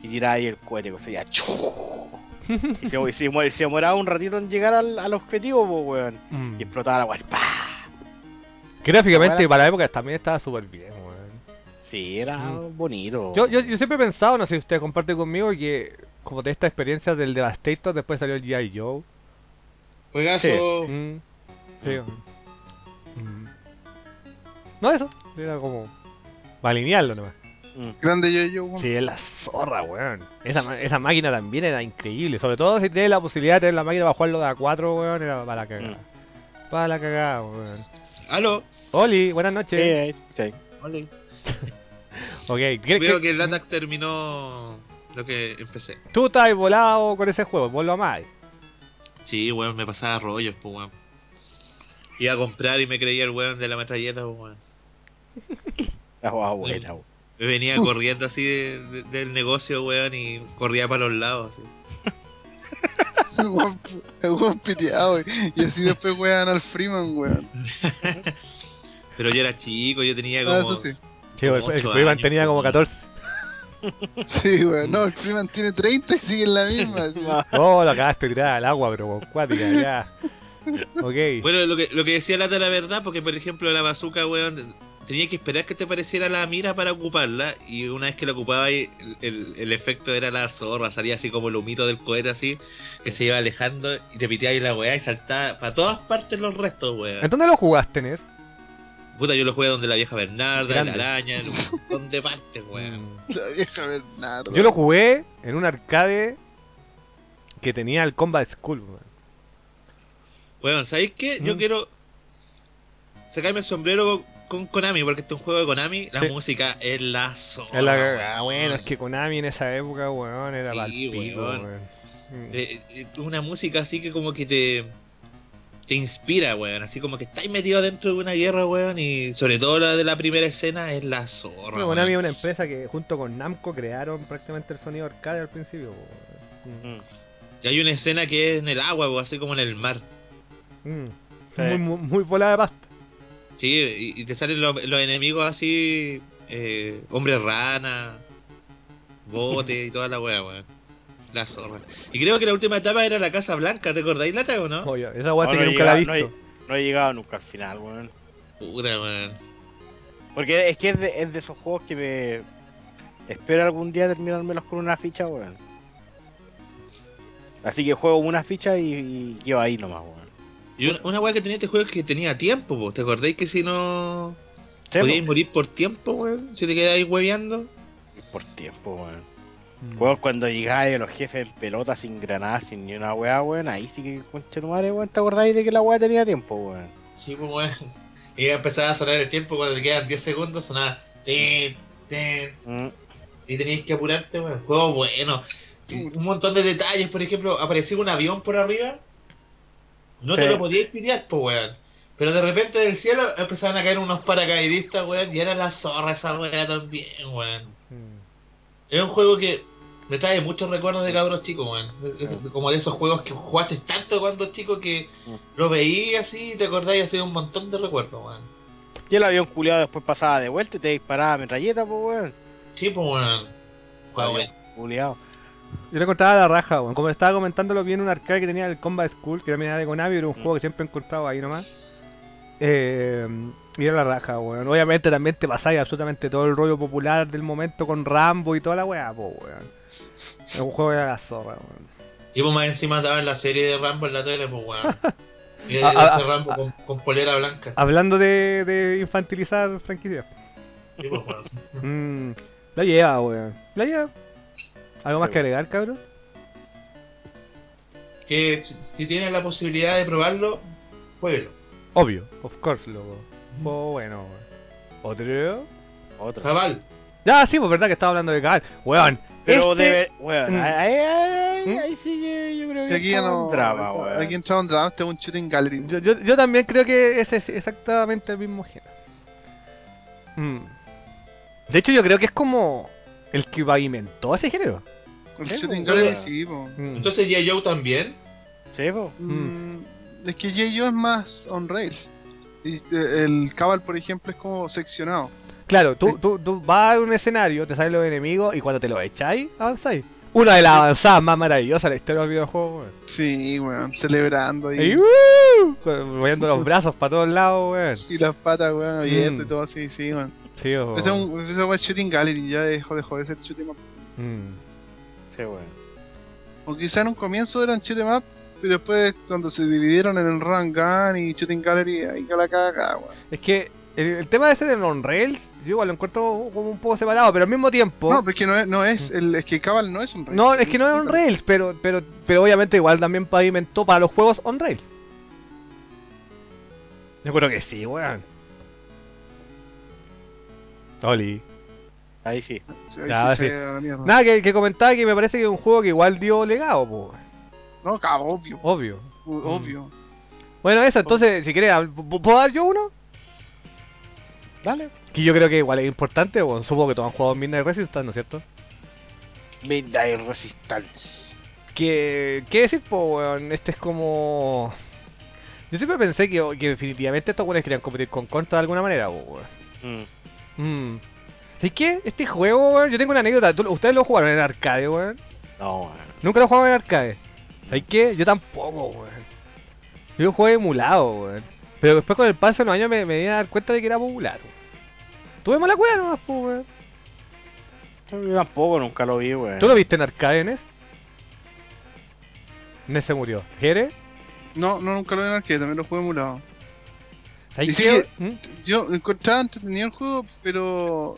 y tiráis el cohete, o sea, ya, y se, y se, se demoraba un ratito en llegar al, al objetivo, weón. Mm. Y explotaba la weón, ¡pah! Gráficamente para la época también estaba súper bien, weón. Sí, era Mm. bonito. Yo, yo, yo siempre he pensado, no sé si usted comparte conmigo, que como de esta experiencia del Devastator, después salió el G.I. Joe. Juegazo. Mm. Sí. Mm. No, eso. Era como. Para alinearlo nomás. Mm. Grande yo, weón. Sí, es la zorra, weón. Esa, esa máquina también era increíble. Sobre todo si tienes la posibilidad de tener la máquina para jugarlo de A4, weón. Era para la cagada. Para la cagada, weón. Aló. Oli, buenas Sí, noches. ahí escucháis. Vale. Ok, ¿qué- Veo qué- que el Latax terminó lo que empecé. tú estás volado con ese juego, vos lo amáis. Sí, weón, me pasaba rollos, pues, weón. Iba a comprar y me creía el weón de la metralleta, pues, weón. La jugada buena, weón. Me venía corriendo así de- de- del negocio, weón, y corría para los lados, así. El weón- el weón piteado, weón. Y así después wean al Freeman, weón. Pero yo era chico, yo tenía Ah, como... eso sí. Sí, el, el Freeman años, tenía como pues, 14. Sí, weón. No, el Freeman tiene 30 y sigue en la misma. Oh, lo acabaste de tirar al agua, pero con cuática, ya. Ok. Bueno, lo que, lo que decía Lata era la verdad, porque por ejemplo la bazooka, weón, tenía que esperar que te pareciera la mira para ocuparla, y una vez que la ocupaba, el, el- el efecto era la zorra, salía así como el humito del cohete así, que se iba alejando, y te piteaba ahí la weá y saltaba para todas partes los restos, weón. ¿En dónde lo jugaste, Nes? Puta, yo lo jugué donde la vieja Bernarda, Grande. la araña, en un montón de partes, weón. La vieja Bernardo. Yo lo jugué en un arcade que tenía el Combat School, weón. Weón, ¿sabéis qué? Yo Mm. quiero sacarme el sombrero con Konami, porque este es un juego de Konami, la Sí. música es la zorra. Es la weón. cagada, bueno, es que Konami en esa época, weón, era Sí, weón. weón. Mm. Eh, eh, una música así que como que te te inspira, weón. Así como que estáis metido dentro de una guerra, weón. Y sobre todo la de la primera escena es la zorra. Bueno, weón. Konami es una empresa que junto con Namco crearon prácticamente el sonido arcade al principio. weón. Mm. Y hay una escena que es en el agua, weón, así como en el mar. Mm. Sí. Muy, muy, muy volada de pasta. Sí, y, y te salen los, los enemigos así, eh, hombre rana, bote y toda la weá, weón. La zorra. Y creo que la última etapa era la Casa Blanca, ¿te acordáis, Lata, o no? Oye, esa weá No, que nunca la he llegado- visto. no he- No he llegado nunca al final, weón. Puta, weón. Porque es que es de, es de esos juegos que me. Espero algún día terminármelos con una ficha, weón. Así que juego una ficha y, y quedo ahí nomás, weón. Y una, una weá que tenía este juego es que tenía tiempo, po. ¿te acordáis que si no podíais po. morir por tiempo, weón? Si te quedáis hueveando. Por tiempo, weón. Mm. Weón, cuando llegáis los jefes en pelota sin granadas, sin ni una weá, weón, ahí sí que concha tu madre, weón, ¿te acordáis de que la weá tenía tiempo, weón? Sí, pues weón. Y iba a empezar a sonar el tiempo cuando te quedan 10 segundos, sonaba. tin, tin, Mm. Y tenías que apurarte, weón. Juego bueno. Un montón de detalles, por ejemplo, aparecía un avión por arriba. No te lo podías pitear, pues, weón. Pero de repente del cielo empezaban a caer unos paracaidistas, weón. Y era la zorra esa weá también, weón. Mm. Es un juego que me trae muchos recuerdos de cabros chicos, weón. Es- es Como de esos juegos que jugaste tanto cuando chico que Mm. lo veías así y te acordáis así un montón de recuerdos, weón. Y el avión culiado después pasaba de vuelta y te disparaba metralleta, pues, weón. Sí, pues, weón. Culiado. Yo le encontraba la raja, weón. Como le estaba comentando, lo vi en un arcade que tenía el Combat School, que también era de Konami, era un juego que siempre he encontrado ahí nomás. Eh, y era la raja, weón. Obviamente también te pasáis absolutamente todo el rollo popular del momento con Rambo y toda la weá, po, weón. Es un juego de la zorra, weón. Y pues más encima daban la serie de Rambo en la tele, pues weón. Y Ah, ah, este Rambo con, con polera blanca. Hablando de, de infantilizar franquicias. Sí, pues, weón. Mm, la lleva, weón. La lleva. ¿Algo más que agregar, cabrón? Que si- tienes la posibilidad de probarlo, jueguelo. Obvio, of course, loco. Juego bueno, weón. ¿Otro? Otro. Cabal. Ya, sí, pues verdad que estaba hablando de Cabal. Weón. Pero este- debe. Weón, Mm. ahí, ahí, ¿Mm? ahí sí que yo creo que aquí ya estaba no. en drama, weón. Aquí entraba un drama, este es un shooting gallery. Yo, yo, yo también creo que ese es exactamente el mismo género. Mm. De hecho, yo creo que es como el que pavimentó ese género. El Sí, shooting gallery, sí, po. Mm. Entonces Joe también. Sí, po. Mm, Es que J.O. es más on rails. Y, eh, el Cabal, por ejemplo, es como seccionado. Claro, tú, tú, tú vas a un escenario, te salen los enemigos y cuando te los echáis, avanzáis. Una de las avanzadas más maravillosas de la historia de los videojuegos, weón. Sí, weón, celebrando ahí. Y uh, moviendo los brazos para todos lados, weón. Y las patas, weón, abiertas Mm. y todo así, sí, weón. Sí, ojo. Ese es un ese es shooting gallery, ya dejó, dejó de ser shooting up. Mm. Sí, weón. O quizá en un comienzo eran shooting up, pero después cuando se dividieron en el run gun y shooting gallery, ahí que la caga, weón. Es que el, el tema ese de los rails, yo igual lo encuentro como un poco separado, pero al mismo tiempo. No, pues es que no es, no es, el, es que Cabal no es un rail. No, es que no es on rails, pero, pero, pero obviamente igual también pavimentó para los juegos on rails. Yo creo que sí, weón. Oli. Ah, Ahí sí. Sí, ahí Ya, sí. Nada, que, que comentaba que me parece que es un juego que igual dio legado, po. No, cabrón, obvio, Obvio. u- obvio. Bueno, eso, entonces, si querés, ¿puedo dar yo uno? Dale. Que yo creo que igual es importante, bueno, supongo que todos han jugado Midnight Resistance, ¿no es cierto? Midnight Resistance. Que, ¿Qué decir, po, weón? Este es como... Yo siempre pensé que, que definitivamente estos weones querían competir con Contra de alguna manera, po, weón. Mm. Mm. ¿Sabes qué? Este juego, weón, yo tengo una anécdota. ¿Tú- ¿Ustedes lo jugaron en arcade, weón? No, weón. Nunca lo jugaron en arcade. ¿Sabes qué? Yo tampoco, weón. Yo lo jugué emulado, weón. Pero después con el paso de los años me, me di a dar cuenta de que era popular. Tuve mala cueva nomás, po, weón. Yo tampoco nunca lo vi, weón. ¿Tú lo viste en arcade, Nes? Nes se murió. ¿Jere? No, no, nunca lo vi en arcade, también lo jugué emulado. ¿Sabes qué? que- ¿Mm? Yo encontraba entretenido el juego, pero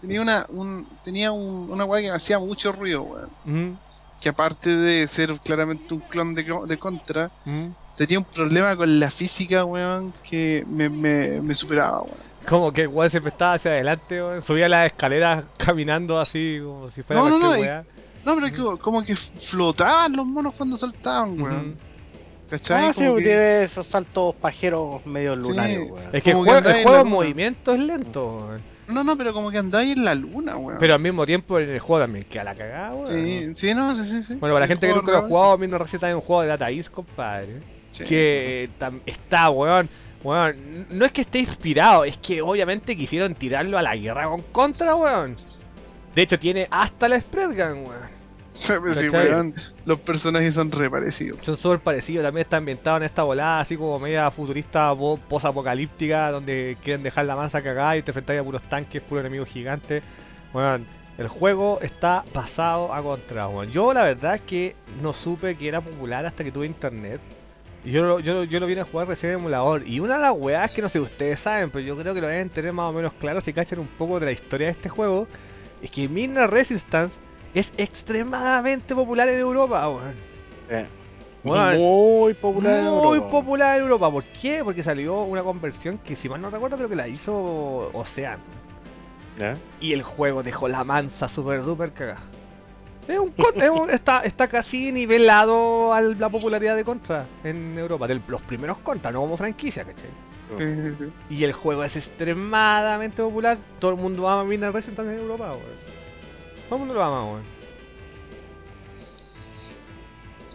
tenía una un, tenía un, una weá que me hacía mucho ruido, weón. ¿Mm? Que aparte de ser claramente un clon de, de Contra, ¿Mm? Tenía un problema con la física, weón, que me, me, me superaba, weón. Como que igual siempre estaba hacia adelante, weón. Subía las escaleras caminando así, como si fuera No, no, cualquier no, weá. No, pero que, como que flotaban los monos cuando saltaban, weón. Ujú. ¿Cachai? Ah, sí, que- tiene esos saltos pajeros medio Sí. lunarios, weón. Es que el que juego, el juego en movimiento es lento, weón. No, no, pero como que andáis en la luna, weón. Pero al mismo tiempo en el juego también queda la cagada, weón. Sí, sí, no, sí, sí, sí. Bueno, para la El gente que nunca lo ha jugado, Mirna Receta es un juego de Data East, compadre. Sí. Que tam- está, weón. Weón, no es que esté inspirado, es que obviamente quisieron tirarlo a la guerra con contra, weón. De hecho, tiene hasta la spread gun, weón. Weón, los personajes son re parecidos. Son súper parecidos, también está ambientado en esta volada, así como media futurista po- post-apocalíptica, donde quieren dejar la mansa cagada y te a puros tanques, puros enemigos gigantes. Bueno, el juego está pasado a contra, weón. Yo la verdad es que no supe que era popular hasta que tuve internet. Yo, lo- yo, yo lo vine a jugar recién en emulador. Y una de las weas que no sé si ustedes saben, pero yo creo que lo deben tener más o menos claro si cachan un poco de la historia de este juego. Es que Midnight Resistance es extremadamente popular en Europa, weón. Eh, Muy popular. en muy Europa. popular en Europa. ¿Por qué? Porque salió una conversión que, si mal no recuerdo, creo que la hizo Ocean. Y el juego dejó la mansa super duper cagada. Es un, es un- está, está casi nivelado a la popularidad de Contra en Europa. De los primeros Contra, no como franquicia, ¿cachai? Y el juego es extremadamente popular. Todo el mundo ama Midnight Resistance en Europa, weón. Todo el mundo lo ama, weón.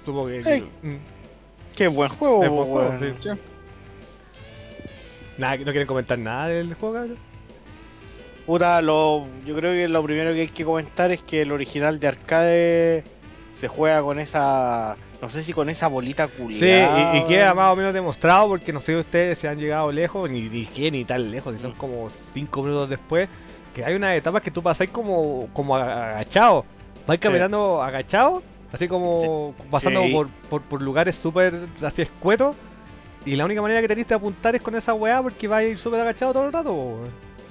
Supongo que... Ey. Mm. Qué buen juego, buen juego, sí. Nada, ¿No quieren comentar nada del juego, cabrón? Puta, lo, yo creo que lo primero que hay que comentar es que el original de arcade se juega con esa, no sé si con esa bolita Sí, culiada. y, y queda más o menos demostrado porque no sé ustedes si han llegado lejos, ni, ni qué, ni tan lejos, si son como 5 minutos después, que hay unas etapas que tú pasáis como, como agachado, vais caminando agachado, así como pasando Sí. por, por, por lugares súper así escuetos, y la única manera que tenéis de apuntar es con esa weá porque vais súper agachado todo el rato.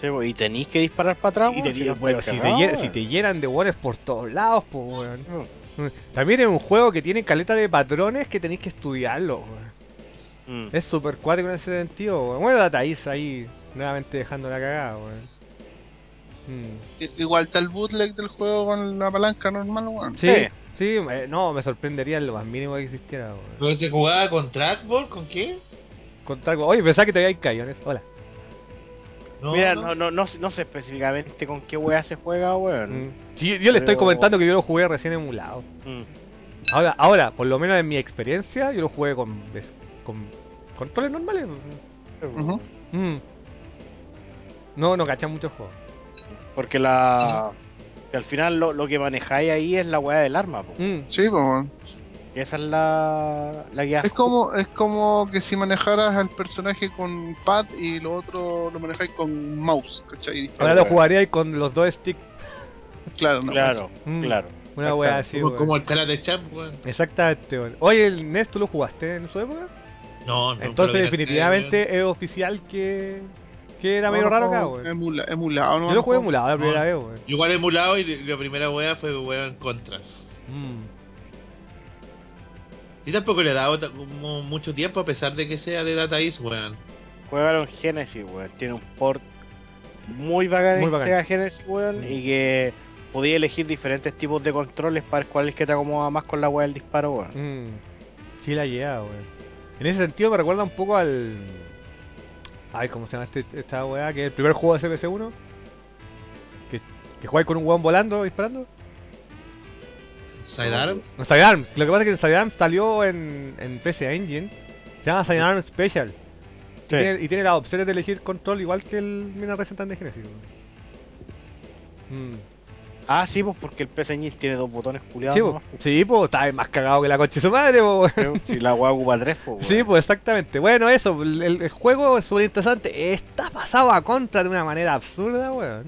Sí, pues, y tenéis que disparar para atrás. Y te, weón, si bueno, te, si llenan de weones por todos lados, pues weón. También es un juego que tiene caleta de patrones que tenéis que estudiarlo, weón. Mm. Es super cuático en ese sentido, weón. Bueno, Data East ahí nuevamente dejando la cagada, weón. Mm. Igual está el bootleg del juego con la palanca normal, weón. Sí, Sí. sí, me- no, me sorprendería en lo más mínimo que existiera, weón. ¿Pero se jugaba con trackball? ¿Con qué? Contar, oye, pensaba que te había caído en eso. Hola. No, Mira, no. no, no, no, sé- no sé específicamente con qué wea se juega, weón. Mm. Sí, yo, yo le estoy comentando que yo lo jugué recién emulado. Mm. Ahora, ahora, por lo menos en mi experiencia, yo lo jugué con, con controles normales. Mm. No, no cachan mucho el juego. Porque la. Que al final lo, lo que manejáis ahí es la weá del arma, po. Mm. Sí, pues, weón. Esa es la. La que Es como, es como que si manejaras al personaje con pad y lo otro lo manejáis con mouse, ¿cachai? Ahora lo jugaría con los dos sticks. Claro, no. Claro, Mm. claro. Una wea así, como, weón. como el Karate Champ, weón. Exactamente, weón. Oye, el NES, ¿tú lo jugaste en su época? No, no. Entonces, definitivamente es oficial que, que era No, medio no, raro acá, weón. emula- emulado, ¿no? Yo lo jugué emulado la primera No. vez, weón. Yo igual emulado y la primera wea fue wea en contra. Mm. Y tampoco le he dado como mucho tiempo a pesar de que sea de Data East, weón. Juegaron Genesis, weón. Tiene un port muy bacán Muy en bacán. Sega Genesis, weón. Mm. Y que podía elegir diferentes tipos de controles para cuál es que te acomoda más con la weá del disparo, weón. Mm. Sí la lleva, weón. En ese sentido me recuerda un poco al... Ay, ¿cómo se llama este, esta weá? Que es el primer juego de CPC1. Que, que jugáis con un weón volando, disparando. Sidearms. No, Sidearms. Lo que pasa es que Sidearms salió en, en PC Engine. Se llama Sidearms Special. Y, tiene, y tiene las opciones de elegir control igual que el Mina Resentant de Genesis. weón. Mm. Ah, sí, pues porque el PC Engine tiene dos botones culiados. Sí, po. sí, pues está más cagado que la coche de su madre, po, weón. Si la weá ocupa tres, pues, Sí, pues exactamente. Bueno, eso, el, el juego es súper interesante. Está pasado a contra de una manera absurda, weón.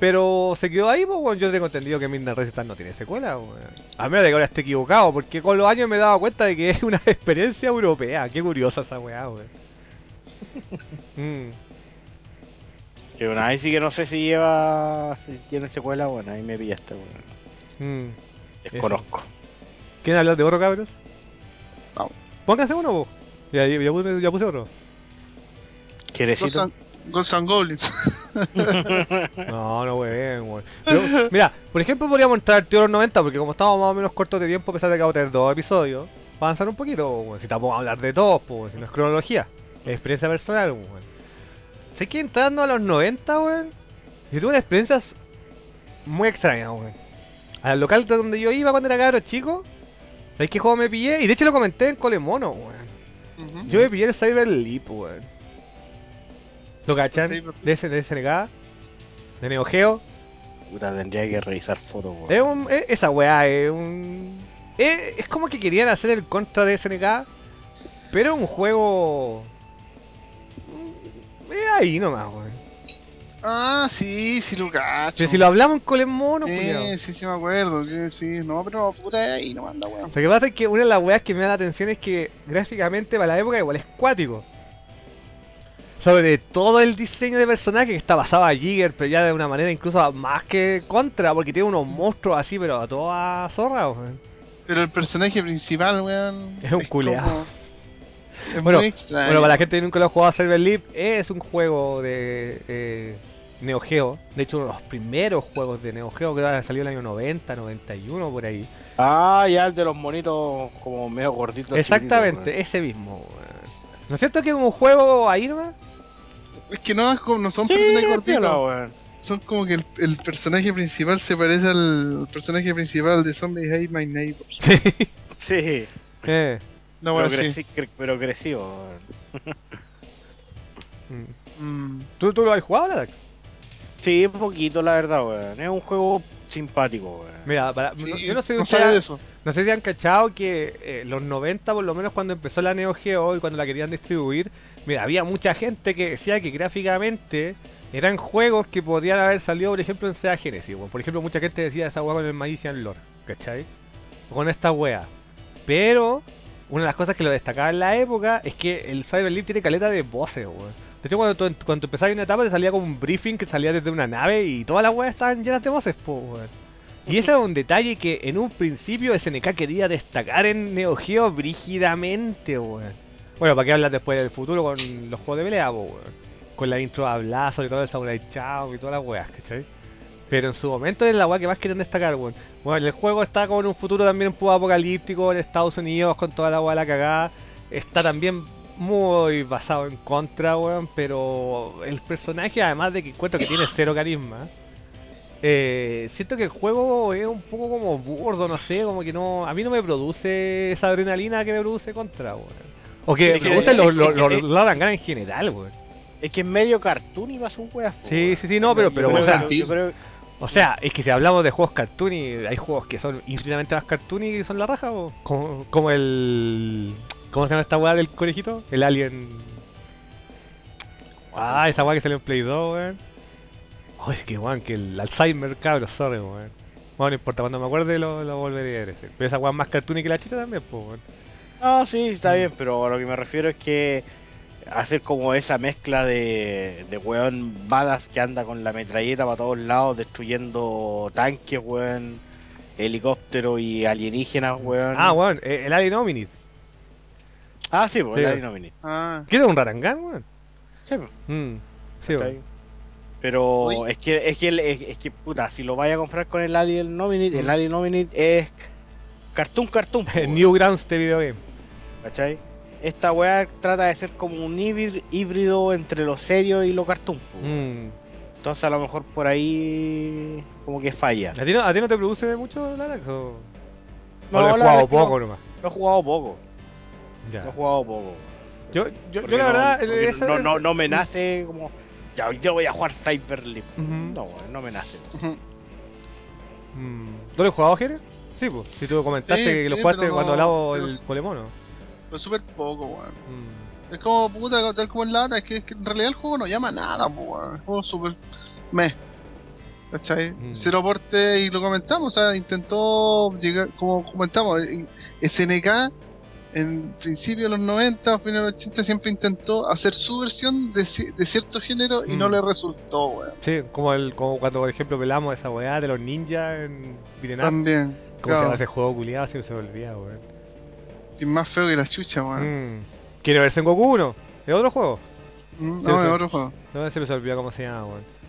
Pero se quedó ahí, pues. Yo tengo entendido que Midnight Resistance no tiene secuela, weón. A menos de que ahora esté equivocado, porque con los años me he dado cuenta de que es una experiencia europea. Qué curiosa esa weá, weón. Mm. Que bueno, ahí sí que no sé si lleva. Si tiene secuela, bueno, ahí me pillaste, weón. Mm. Desconozco. ¿Quieren hablar de otro, cabros? Vamos. Pónganse uno, vos. Ya, ya, ya puse, ya puse otro. Ghosts ¿Quierecito? Ghosts and Goblins. No, no weón, weón. Pero, mira, por ejemplo, podríamos entrar al tío de los 90, porque como estamos más o menos cortos de tiempo, a pesar de que vamos a tener dos episodios, avanzar un poquito, weón. Si vamos a hablar de todos, pues, si no es cronología, es experiencia personal, weón. Sé que entrando a los 90, weón, yo tuve una experiencia muy extraña, weón. Al local de donde yo iba cuando era cabro chico, ¿sabéis qué juego me pillé? Y de hecho lo comenté en Colemono, weón. Yo me pillé el Cyber Leap, weón. ¿Lo cachan? De, ese, de SNK, de Neo Geo. Puta, tendría que revisar fotos, weón. Es un, es- esa weá es un. Es, es como que querían hacer el contra de SNK, pero un juego. Es ahí nomás, weón. Ah, sí, sí lo cacho. Pero si lo hablamos en Colemono, sí, culiao. sí, sí me acuerdo. Sí, sí. No, pero puta, ahí no manda, weón. Lo que pasa es que una de las weas que me da la atención es que gráficamente para la época igual es cuático. Sobre todo el diseño de personaje que está basado a Jigger, pero ya de una manera incluso más que contra, porque tiene unos monstruos así, pero a toda zorra, weón. Pero el personaje principal, weón. Es un culeado. como- Es Bueno, muy extraño. Bueno, para la gente que nunca lo ha jugado a Cyber Leap, es un juego de eh, Neo Geo. De hecho, uno de los primeros juegos de Neo Geo que salió en el año 90, 91, por ahí. Ah, ya el de los monitos como medio gorditos. Exactamente, ese mismo. weón. ¿No es cierto que es un juego ahí nomás? Es que no, es como- no son weón. personajes Sí, cortitos. Son como que el, el personaje principal se parece al personaje principal de Zombie Hate My Neighbors. Sí, Eh, No, bueno, sí. pero crecido, weón. mm. Mm. ¿Tú, ¿Tú lo has jugado, Larax? Sí, un poquito, la verdad, weón. Es un juego simpático, weón. Mira, para, Sí, no- yo no sé, no eso. no sé si han cachado que eh, los 90, por lo menos cuando empezó la Neo Geo y cuando la querían distribuir, mira, había mucha gente que decía que gráficamente eran juegos que podrían haber salido, por ejemplo, en Sega Genesis. weón. Por ejemplo, mucha gente decía esa weá con el Magician Lore, ¿cachai? O con esta wea. Pero, una de las cosas que lo destacaba en la época es que el Cyber Leap tiene caleta de voces, weón. De hecho, cuando, tú- cuando empezabas una etapa te salía como un briefing que salía desde una nave y todas las weas estaban llenas de voces, po, weón. Y ese es un detalle que en un principio SNK quería destacar en Neo Geo brígidamente, weón. Bueno, ¿para qué hablar después del futuro con los juegos de pelea, po, weón? Con la intro a Blazo y todo el Samurai Chao y todas las weas, ¿cachai? Pero en su momento es la wea que más quieren destacar, weón. Bueno, el juego está como en un futuro también un poco apocalíptico en Estados Unidos con toda la wea de la cagada. Está también muy basado en contra, weón, pero el personaje, además de que encuentro que tiene cero carisma, eh, siento que el juego es un poco como burdo, no sé, como que no, a mí no me produce esa adrenalina que me produce contra, weón. O que me producen los Arangan en general, weón. Es que es medio cartoon y va su weas, po, Sí, weón. sí, sí, no, pero- Yo pero, creo o sea, que- yo creo- O sea, es que si hablamos de juegos cartoony, hay juegos que son infinitamente más cartoony y son la raja, o como, como el... ¿Cómo se llama esta weá del conejito? El Alien... Ah, esa weá que salió en Play 2, weón. Ay, es que weón, que el Alzheimer, cabros, sorry, weón. Bueno, no importa, cuando me acuerde lo, lo volveré a decir. Pero esa weá más cartoony que la chicha también, pues, weón. No, sí, está bien, pero a lo que me refiero es que hacer como esa mezcla de, de weón badass que anda con la metralleta para todos lados destruyendo tanques, weón, helicópteros y alienígenas, weón. Ah, weón, eh, el Alien Hominid. Ah, sí, pues Sí. el Alien Omni. Ah, ¿Qué es un Rarangan, weón? Sí, pues, Mm, sí, weón. Pero es que, es que, el- es, es que, puta, si lo vaya a comprar con el Alien Nominate, el Mm. Alien Nominate es cartoon, cartoon. po, weón. Newgrounds de videogame. ¿Cachai? Esta weá trata de ser como un híbrid- híbrido entre lo serio y lo cartoon. po. Mm. Entonces a lo mejor por ahí como que falla. ¿A ti, no, ¿A ti no te produce mucho Larax o...? No, o lo he la jugado poco no. nomás? Lo he jugado poco. Ya. Lo he jugado poco. Yo, yo, yo la no- verdad, no, no, no me nace como. Ya hoy día voy a jugar Cyber Leap. Ujú. No, weón, no me nace. ujú. Mm, ¿Tú lo has jugado, Jere? Sí, pues. Si tú comentaste Sí, que lo sí, jugaste pero cuando no- hablaba el polemono. pero súper poco, weón. Mm. Es como puta, tal como en lata, es que, es que en realidad el juego no llama nada, po, weón. El juego es súper meh. ¿Cachai? Mm. Cero aporte y lo comentamos, o sea, intentó llegar, como comentamos, y- SNK en principio de los 90, finales de los 80 siempre intentó hacer su versión de, de cierto género y Mm. no le resultó, weón. Sí, como, el, como cuando, por ejemplo, pelamos esa weá de los ninjas en Up. También. ¿Cómo se llama ese juego culiado? Si se me olvida, weón. y más feo que la chucha, weón. Mm. ¿Quiere verse en Goku 1? ¿Es otro juego? Mm, no, es otro juego. No se me olvidó cómo se llama, weón.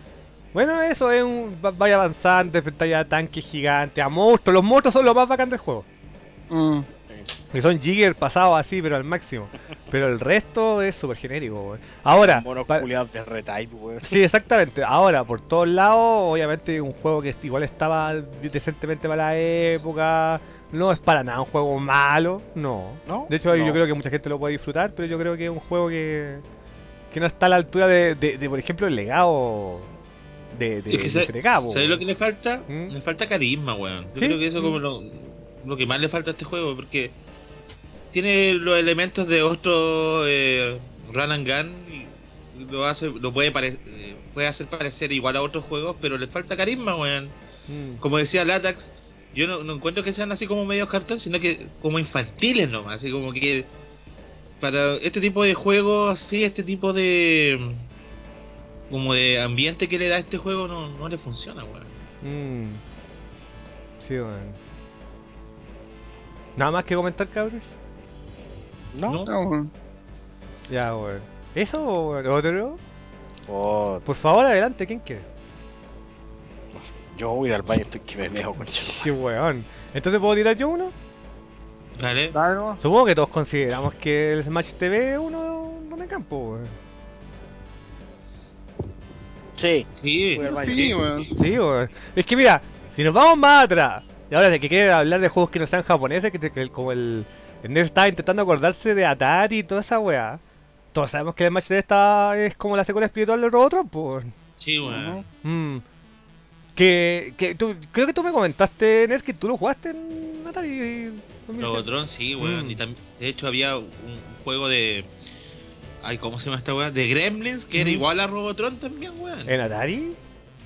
Bueno, eso es un. va- Vaya avanzando, enfrentáis a tanques gigantes, a monstruos. Los monstruos son lo más bacán del juego. Mm. Que son Jigger pasados así, pero al máximo. Pero el resto es súper genérico, weón. Ahora, Monos pa- culiados de retype, weón. Sí, exactamente. Ahora, por todos lados, obviamente un juego que igual estaba decentemente para la época. No es para nada un juego malo, no. ¿No? De hecho, yo creo que mucha gente lo puede disfrutar, pero yo creo que es un juego que, que no está a la altura de, de, de, por ejemplo, el legado de, de, Es que de ¿Sabes weón. lo que le falta? ¿Mm? Le falta carisma, weón. Yo ¿Sí? creo que eso es como ¿Mm? lo, lo que más le falta a este juego, porque tiene los elementos de otro eh, Run and Gun y lo hace, lo puede, pare- eh, puede hacer parecer igual a otros juegos, pero le falta carisma, weón. Mm. Como decía Latax, yo no, no encuentro que sean así como medios cartón, sino que como infantiles nomás, así como que para este tipo de juegos, así, este tipo de como de ambiente que le da este juego no, no le funciona, weón. Mm. Sí, weón. Nada más que comentar, cabros. ¿No? Ya, weón. ¿Eso o otro? Oh, Por favor, adelante, ¿quién quiere? yo voy a ir al baño, estoy que me meo con Sí, weón. Entonces, ¿puedo tirar yo uno? Dale. Supongo que todos consideramos que el Smash TV es uno de campo, weón. Sí. Sí. Sí, weón. Sí, weón. Es que mira, si nos vamos más atrás, y ahora de que quiere hablar de juegos que no sean japoneses, que, te- que el- como el, el NES estaba intentando acordarse de Atari y toda esa weá. Todos sabemos que el TV está, es como la secuela espiritual de Robotron, pues. sí, weón. Mm. Que, que tú, creo que tú me comentaste, Nes, que tú lo jugaste en Atari. 2007. Robotron, sí, weón. Mm. Y tam- de hecho había un, juego de. Ay, ¿cómo se llama esta weá? De Gremlins, que era igual a Robotron también, weón. ¿En Atari?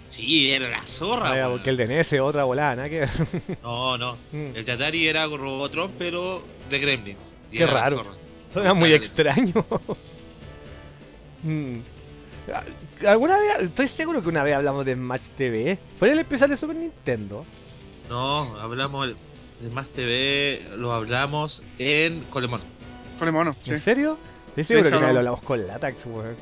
Sí, era la zorra, Ah, weón. porque el es otra volada, nada que ver. No, no. Mm. El de Atari era Robotron, pero de Gremlins. Y Qué era raro. Suena muy extraño. Mm. ¿Alguna vez, estoy seguro que una vez hablamos de Smash TV? ¿Fue el especial de Super Nintendo? No, hablamos de Más TV, lo hablamos en Colemón. Con el mono, sí. ¿En serio? Estoy seguro Sí, que una vez lo hablamos. hablamos con Latax, weón.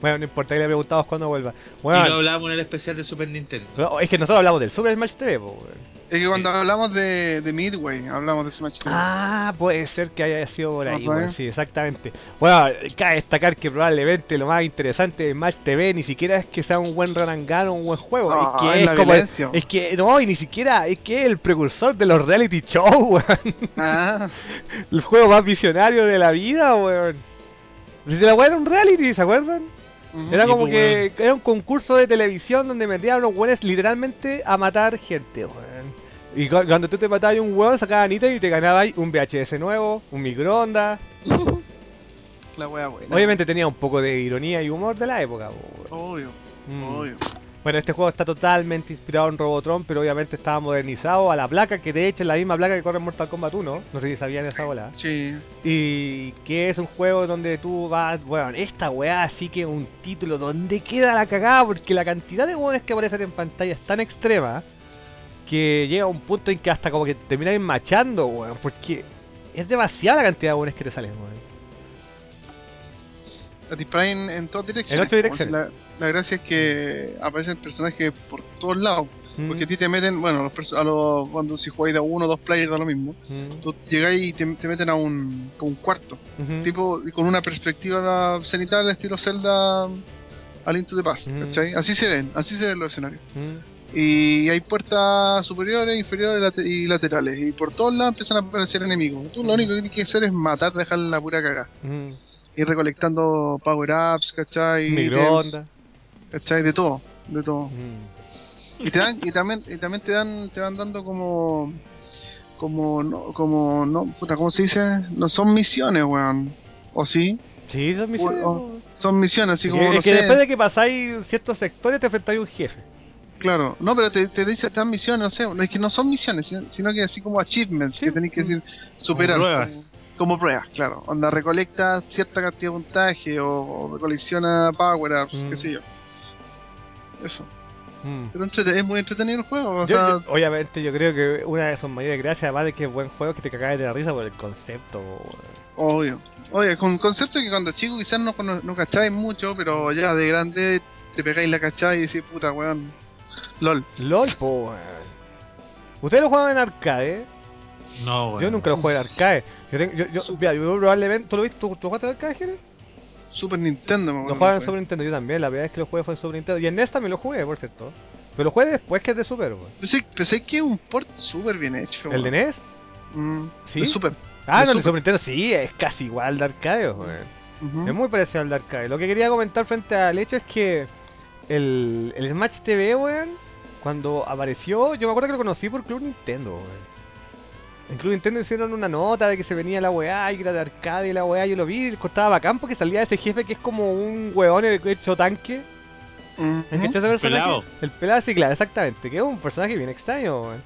Bueno, no importa que le preguntamos cuando vuelva. Y Bueno, lo hablamos en el especial de Super Nintendo. es que nosotros hablamos del Super Smash TV, po, weón. Es que cuando hablamos de, de Midway, hablamos de Smash TV. Ah, puede ser que haya sido por ahí, weón, sí, exactamente. Bueno, cabe destacar que probablemente lo más interesante de Smash TV ni siquiera es que sea un buen gun o un buen juego, Ah, es que es es, como el- es que no, y ni siquiera es que es el precursor de los reality shows, weón. Ah, El juego más visionario de la vida, weón. Si la weón era un reality, ¿se acuerdan? Era como pues, que era un concurso de televisión donde metían a los weones literalmente a matar gente, weón. Y cu- cuando tú te matabas un weón, sacaban ítem y te ganabas un VHS nuevo, un microondas. La wea buena. Obviamente tenía un poco de ironía y humor de la época, po, weón. Obvio, Mm. obvio. Bueno, este juego está totalmente inspirado en Robotron, pero obviamente estaba modernizado a la placa, que de hecho es la misma placa que corre en Mortal Kombat 1. No sé si sabían esa bola. Sí. Y que es un juego donde tú vas, bueno, esta weá sí que es un título donde queda la cagada porque la cantidad de weones que aparecen en pantalla es tan extrema que llega a un punto en que hasta como que te terminas machando, weón, porque es demasiada la cantidad de weones que te salen, weón. La disparan en, todas direcciones. En ocho Como direcciones. La, la gracia es que aparecen personajes por todos lados. Mm, Porque a ti te meten, bueno, los a los, cuando si jugáis de uno o dos players da lo mismo. mm, Tú llegáis y te, te meten a un, como un cuarto. Tipo, con una perspectiva cenital estilo Zelda a Link to the Past, Mm. ¿cachai? Así se ven, así se ven los escenarios. mm, Y hay puertas superiores, inferiores y laterales. Y por todos lados empiezan a aparecer enemigos. Tú lo único que tienes que hacer es matar, dejar la pura cagada. Mm. Ir recolectando power-ups, ¿cachai? Microondas. ¿cachai? De todo, de todo. mm. Y, te dan, y, también, y también te dan te van dando como como no como no puta cómo se dice no son misiones weón o sí Sí, son misiones. O- o- weón. son misiones así como no es que sé después de que pasáis ciertos sectores te enfrentáis a un jefe. claro no pero te, te dice te dan misiones no sé es que no son misiones sino, sino que así como achievements Sí. que tenéis que decir superar Como pruebas. Como, pruebas claro onda recolecta cierta cantidad de puntaje o, o colecciona power ups Mm. qué sé yo eso Mm. pero es muy entretenido el juego o Yo- sea yo- obviamente yo creo que una de sus mayores gracias, además de que es buen juego, que te cagas de la risa por el concepto. Obvio. Oye, con concepto que cuando chico quizás no, cono- no cacháis mucho, pero ya de grande te pegáis la cachai y decís, puta weón, lol. LOL, po, weón. ¿Ustedes lo juegan en arcade? No, weón. Yo nunca lo jugué en arcade. Yo, tengo- yo, yo, mira, yo probablemente. ¿Tú lo viste? ¿Tú, tú jugaste en arcade, Jere? Super Nintendo, me Lo acuerdo jugaba en Super Nintendo, yo también. La primera vez que lo jugué fue en Super Nintendo. Y en NES también lo jugué, por cierto. Pero lo jugué después que es de Super, weón. Pensé, pensé que es un port súper bien hecho. ¿El de. NES? Mm, ¿Sí? De Super. Ah, De no, el de Super. Super Nintendo sí, es casi igual al de arcade, weón. Es muy parecido al de arcade. Lo que quería comentar frente al hecho es que el, el Smash TV, weón, cuando apareció, yo me acuerdo que lo conocí por Club Nintendo, weón. En Club Nintendo hicieron una nota de que se venía la weá y que era de arcade y la weá. Yo lo vi, costaba bacán porque salía ese jefe que es como un weón hecho tanque. Ujú. ¿Has cachado ese personaje? pelado. El pelado, sí, claro, exactamente. Que es un personaje bien extraño, weón.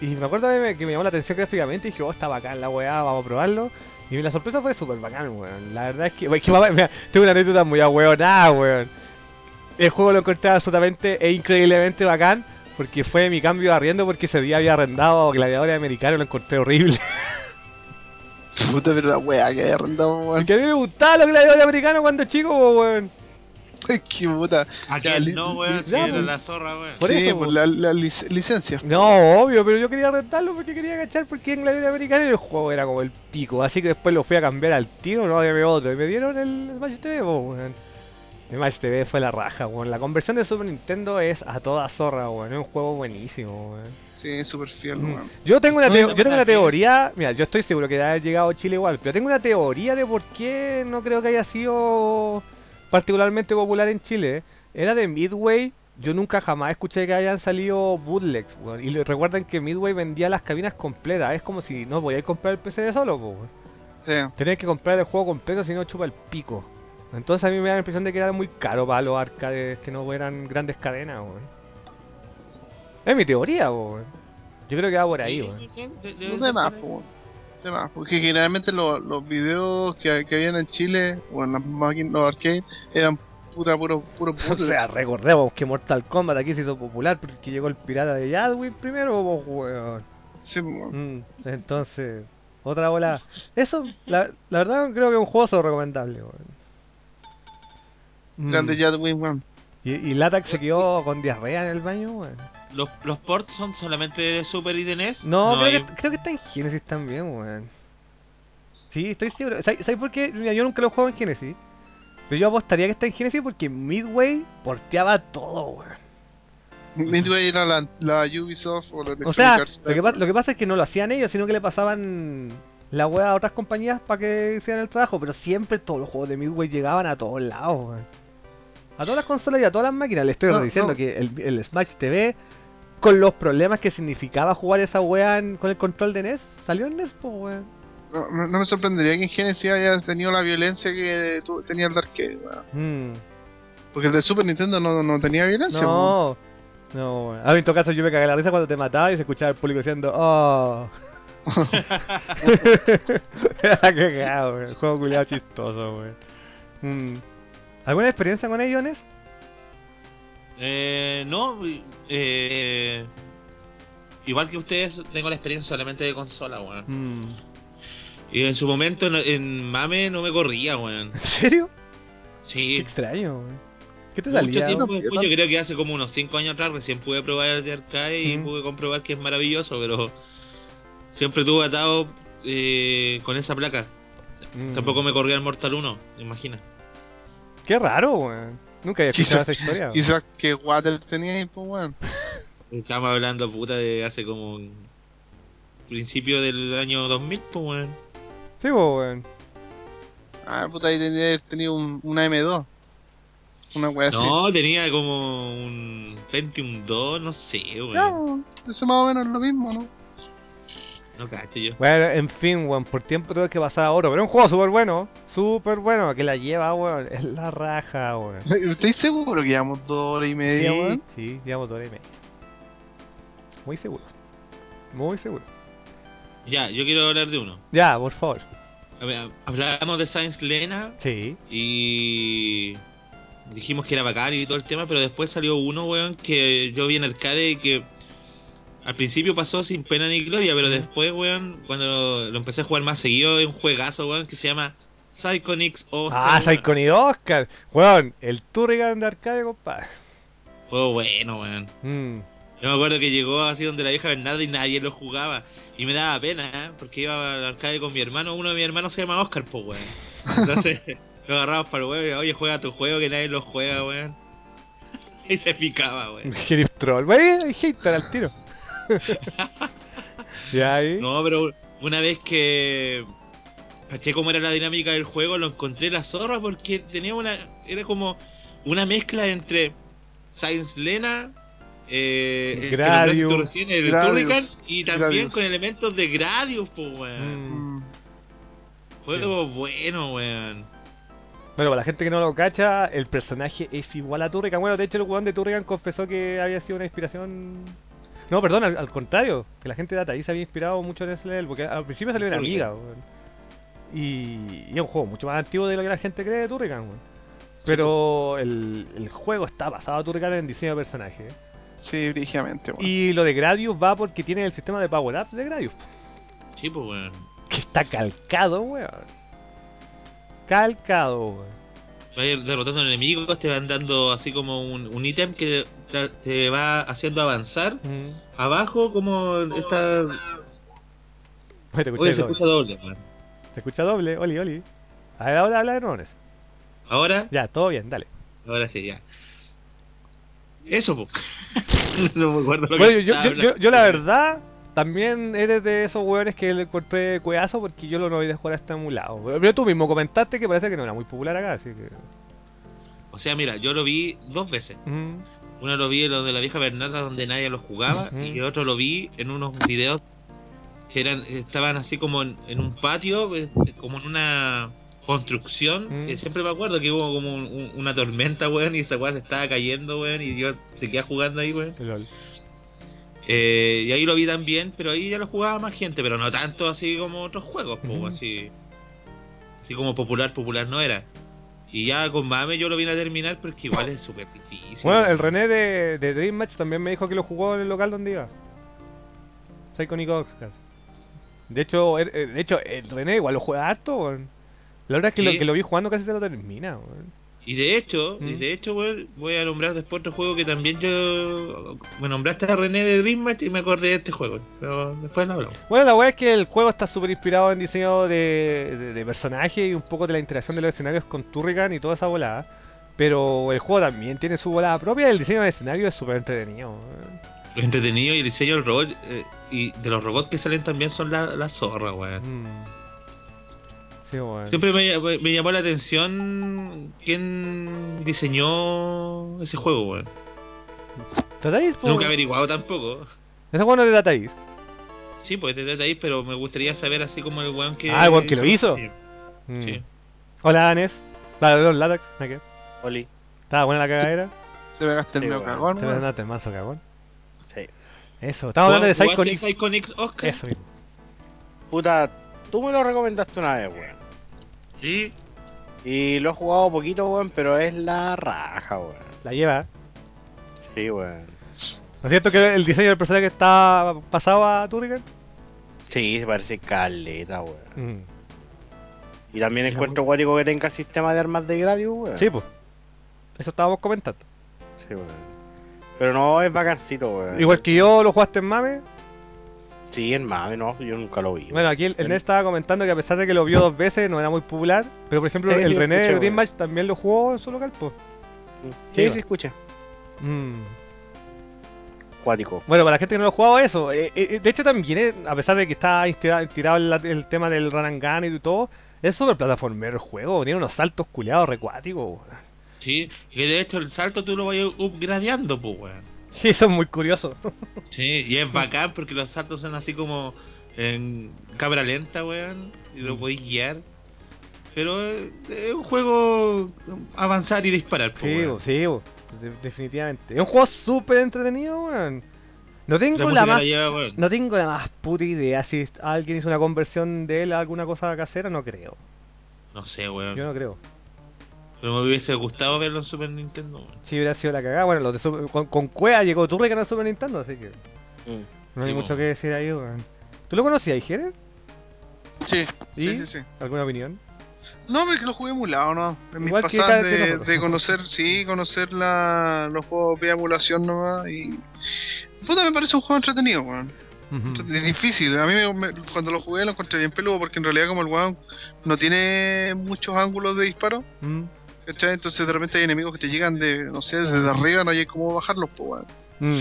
Y me acuerdo que me, que me llamó la atención gráficamente y dije, oh, está bacán la weá, vamos a probarlo. Y la sorpresa fue súper bacán, weón. La verdad es que, es que mamá, mira, tengo una anécdota muy ahueonada, weón. El juego lo encontré absolutamente e increíblemente bacán porque fue mi cambio de arriendo porque ese día había arrendado Gladiadores Americanos y lo encontré horrible. Puta, pero la weá que hay arrendado, weón. Porque a mí me gustaban los Gladiadores Americanos cuando chico, weón. Qué puta. ¿A li- no, weón? Si era pues. la zorra, weón. Por sí, eso, por po. la, la lic- licencia. No, obvio, pero yo quería rentarlo porque quería agachar porque en Gladiador Americano el juego era como el pico. Así que después lo fui a cambiar al tiro, no había otro. Y me dieron el Smash TV, weón. El Smash TV fue la raja, weón. La conversión de Super Nintendo es a toda zorra, weón. Es un juego buenísimo, weón. Sí, súper fiel, Mm. weón. Yo tengo una, No, yo tengo una ¿para qué es? teoría, mira, yo estoy seguro que haber llegado a Chile igual, pero tengo una teoría de por qué no creo que haya sido particularmente popular en Chile. Era de Midway, yo nunca jamás escuché que hayan salido bootlegs, weón. Y recuerden que Midway vendía las cabinas completas, es como si no podíais comprar el PC de solo, weón. Sí. Que comprar el juego completo si no chupa el pico. Entonces a mí me da la impresión de que era muy caro para los arcades que no eran grandes cadenas, weón. Es mi teoría, weón. Yo creo que va por ahí, weón. sí, de- No más, weón. De más, porque generalmente lo- los videos que, que habían en Chile o en las máquinas, los arcades, eran puta, puro, puro O bootleg. sea, recordemos que Mortal Kombat aquí se hizo popular porque llegó el pirata de Yadwin primero, pues, weón. Sí, weón. Mm, entonces, otra bola. Eso, la, la verdad, creo que es un juego recomendable, weón. Mm, Grande Jadwin, weón. Y, y Latac se quedó con diarrea en el baño, weón. ¿Los, ¿Los ports son solamente de Super y de NES? No, creo, hay- que, creo que está en Genesis también, weón. Sí, estoy seguro. ¿Sabes sabes por qué? Mira, yo nunca lo juego en Genesis. Pero yo apostaría que está en Genesis porque Midway porteaba todo, weón. Midway era la, la Ubisoft o la O Electronic sea, Arts. lo que, lo que pasa es que no lo hacían ellos, sino que le pasaban la wea a otras compañías para que hicieran el trabajo. Pero siempre todos los juegos de Midway llegaban a todos lados, weón. A todas las consolas y a todas las máquinas. Le estoy No, diciendo no. que el, el Smash TV, con los problemas que significaba jugar esa wea en- con el control de NES, salió en NES, pues, weón. No, me sorprendería que en Genesis haya tenido la violencia que tu- tenía el de arcade, weón. Mm. Porque el de Super Nintendo no, no tenía violencia, weón. No, no, weón. A mí en todo caso yo me cagué la risa cuando te mataba y se escuchaba el público diciendo, oh. Era cagado, weón. Juego culiado chistoso, weón. Mm. ¿Alguna experiencia con ellos, Nes? Eh, no, eh, igual que ustedes, tengo la experiencia solamente de consola, weón. Mm. Y en su momento en, en Mame no me corría, weón. ¿En serio? Qué Sí, extraño, weón. ¿Qué te mucho salía? tiempo después, yo creo que hace como unos 5 años atrás recién pude probar el de arcade y pude comprobar que es maravilloso, pero siempre tuve atado eh, con esa placa. Mm. Tampoco me corría el Mortal 1, imagina. Qué raro, weón. Nunca había escuchado esa historia. weón. Quizás que Water tenía ahí, pues, weón. Estamos hablando puta de hace como principio del año 2000, pues weón. Sí, po, weón. Ah, puta, ahí tenía tenido un, una M2. Una así. No, tenía como un Pentium 2, no sé, weón. pues, eso más o menos es lo mismo, ¿no? No cacho yo. Bueno, en fin, weón, por tiempo tuve que pasar a oro. Pero es un juego súper bueno, súper bueno. Que la lleva, weón. Es la raja, weón. ¿Estáis seguros que llevamos dos horas y media, sí, weón? sí, llevamos dos horas y media. Muy seguro. Muy seguro. Ya, yo quiero hablar de uno. Ya, por favor. A ver, hablamos de Science Lena Sí. y dijimos que era bacán y todo el tema, pero después salió uno, weón, que yo vi en arcade y que al principio pasó sin pena ni gloria, pero después, weón, cuando lo, lo empecé a jugar más seguido, es un juegazo, weón, que se llama Psychonix Oscar. Ah, weón. Psychonix Oscar. Weón, el Turrigan de arcade, compadre. Juego bueno, weón. Mm. Yo me acuerdo que llegó así donde la vieja Bernarda y nadie lo jugaba. Y me daba pena, ¿eh? porque iba al arcade con mi hermano. Uno de mis hermanos se llama Oscar, pues, weón. Entonces, lo agarramos para el weón. Oye, juega tu juego que nadie lo juega, weón. Y se picaba, weón. Sheriff Troll. Hay hater al tiro. ya ahí. No, pero una vez que caché cómo era la dinámica del juego, lo encontré la zorra porque tenía una. Era como una mezcla entre Science Lena, eh, Gradius, recién, el Gradius, Turrican, y también Gradius. con elementos de Gradius, pues, weón. Mm. Juego bueno, weón. Bueno, para la gente que no lo cacha, el personaje es igual a Turrican. Bueno, de hecho, el weón de Turrican confesó que había sido una inspiración. No, perdón, al, al contrario, que la gente de Ataí se había inspirado mucho en ese level, porque al principio salió en. Amiga, weón. Y, y es un juego mucho más antiguo de lo que la gente cree de Turrican, weón. Pero el, el juego está basado a Turrican en diseño de personaje. ¿eh? Sí, brígidamente, weón. Y lo de Gradius va porque tiene el sistema de Power Up de Gradius, Sí, pues, weón. que está calcado, weón. Calcado, weón. Va a ir derrotando enemigos, te van dando así como un, un ítem que te, va haciendo avanzar. Mm. Abajo, como esta. Oye, Oye, se doble. escucha doble. Se escucha doble, Oli, Oli. A ver, ahora habla de Rones. Ahora, Ya, todo bien, dale. ahora sí, ya. Eso, pues. no me acuerdo lo Bueno, que yo, yo, yo, yo la verdad, también eres de esos hueones que le encontré cueazo porque yo lo no voy a jugar hasta emulado. Pero tú mismo comentaste que parece que no era muy popular acá, así que. O sea, mira, yo lo vi dos veces. Mm, Uno lo vi en lo de la vieja Bernarda donde nadie lo jugaba y otro lo vi en unos videos que eran estaban así como en, en un patio, eh, como en una construcción, Mm. que siempre me acuerdo que hubo como un- un- una tormenta, weón, y esa weá se estaba cayendo, weón, y yo seguía jugando ahí, weón. Eh, y ahí lo vi también, pero ahí ya lo jugaba más gente, pero no tanto así como otros juegos, po, Ujú. así, así como popular, popular no era. Y ya con Mame yo lo vine a terminar porque igual es súper difícil. Bueno, el René de, de Dream Match también me dijo que lo jugó en el local donde iba. Psychonic Oscar. De hecho, er- eh, de hecho, el René igual lo juega harto, weón. La verdad es que lo, que lo vi jugando casi se lo termina, weón. Y de hecho, y Mm. de hecho weón, voy a nombrar después otro juego que también yo... Me nombraste a René de Dream Match y me acordé de este juego, pero después lo hablamos. Bueno, la weá es que el juego está súper inspirado en diseño de, de, de personaje y un poco de la interacción de los escenarios con Turrican y toda esa volada. Pero el juego también tiene su volada propia y el diseño de escenario es súper entretenido. Entretenido y el diseño del robot eh, y de los robots que salen también son la, la zorra, weón. Mm. Sí, weón. Siempre me, me llamó la atención quién diseñó ese juego, weón. ¿Tratáis, po? Nunca he averiguado tampoco. Ese juego no es de Data East. Sí, pues de ahí, pero me gustaría saber así como el weón que... Ah, el weón que lo hizo. Sí. Mm. Sí. Hola, Anes. Vale, perdón, Latax. ¿no qué? Oli. Estaba buena la cagadera. Te pegaste el Sí, medio weón. cagón, Te weón. mandaste mazo cagón. Sí. Eso, estamos hablando de ¿Jugaste Psychonix. Psychonix Oscar? Eso mismo. Puta, tú me lo recomendaste una vez, weón. Sí. Y lo he jugado poquito, weón, pero es la raja, weón. La lleva. Sí, weón. ¿No es cierto que el diseño del personaje está pasado a Turrican? Sí, se parece caleta, weón. Mm. Y también encuentro guático que tenga sistema de armas de Gradius, weón. Sí, pues. Eso estábamos comentando. Sí, weón. Pero no es vacancito, weón. Igual que yo lo jugaste en Mame. Sí, en mame, no, yo nunca lo vi. Bueno, aquí el, el Ned estaba comentando que a pesar de que lo vio dos veces no era muy popular. Pero por ejemplo, Sí, el René escuché, de Dream. Match también lo jugó en su local, pues. Sí, sí, escucha. Mm. Cuático. Bueno, para la gente que no lo ha jugado eso, eh, eh, de hecho también, eh, a pesar de que está tirado el, el tema del run and gun y todo, es súper plataformero el juego, tiene unos saltos culiados recuáticos. weón. Sí, que de hecho el salto tú lo vas upgradeando, pues, weón. Sí, eso es muy curioso. Sí, y es bacán porque los saltos son así como en cámara lenta, weón, y lo podéis guiar. Pero es, es un juego avanzar y disparar, Sí, weón. sí, de- definitivamente. Es un juego súper entretenido, weón. No tengo la, más, lleva, weón. no tengo la más puta idea si alguien hizo una conversión de él a alguna cosa casera, no creo. No sé, weón. Yo no creo. Pero me hubiese gustado verlo en Super Nintendo, weón. Si hubiera sido la cagada, bueno, los de Super- con, con Cuea llegó Turrican a Super Nintendo, así que Mm. no hay Sí, mucho que decir ahí, weón. ¿Tú lo conocías, Jere? Sí, ¿Y? sí, sí, sí. ¿Alguna opinión? No, porque lo jugué emulado, ¿no? En mis Igual que pasadas de, de conocer, sí, conocer la, los juegos vía emulación nomás y... Puta, me parece un juego entretenido, weón. Es difícil, a mí me- me- cuando lo jugué lo encontré bien peludo porque en realidad como el weón no tiene muchos ángulos de disparo, Mm. ¿Cachai? Entonces de repente hay enemigos que te llegan de, no sé, desde arriba, no hay cómo bajarlos, pues, weón. Mm.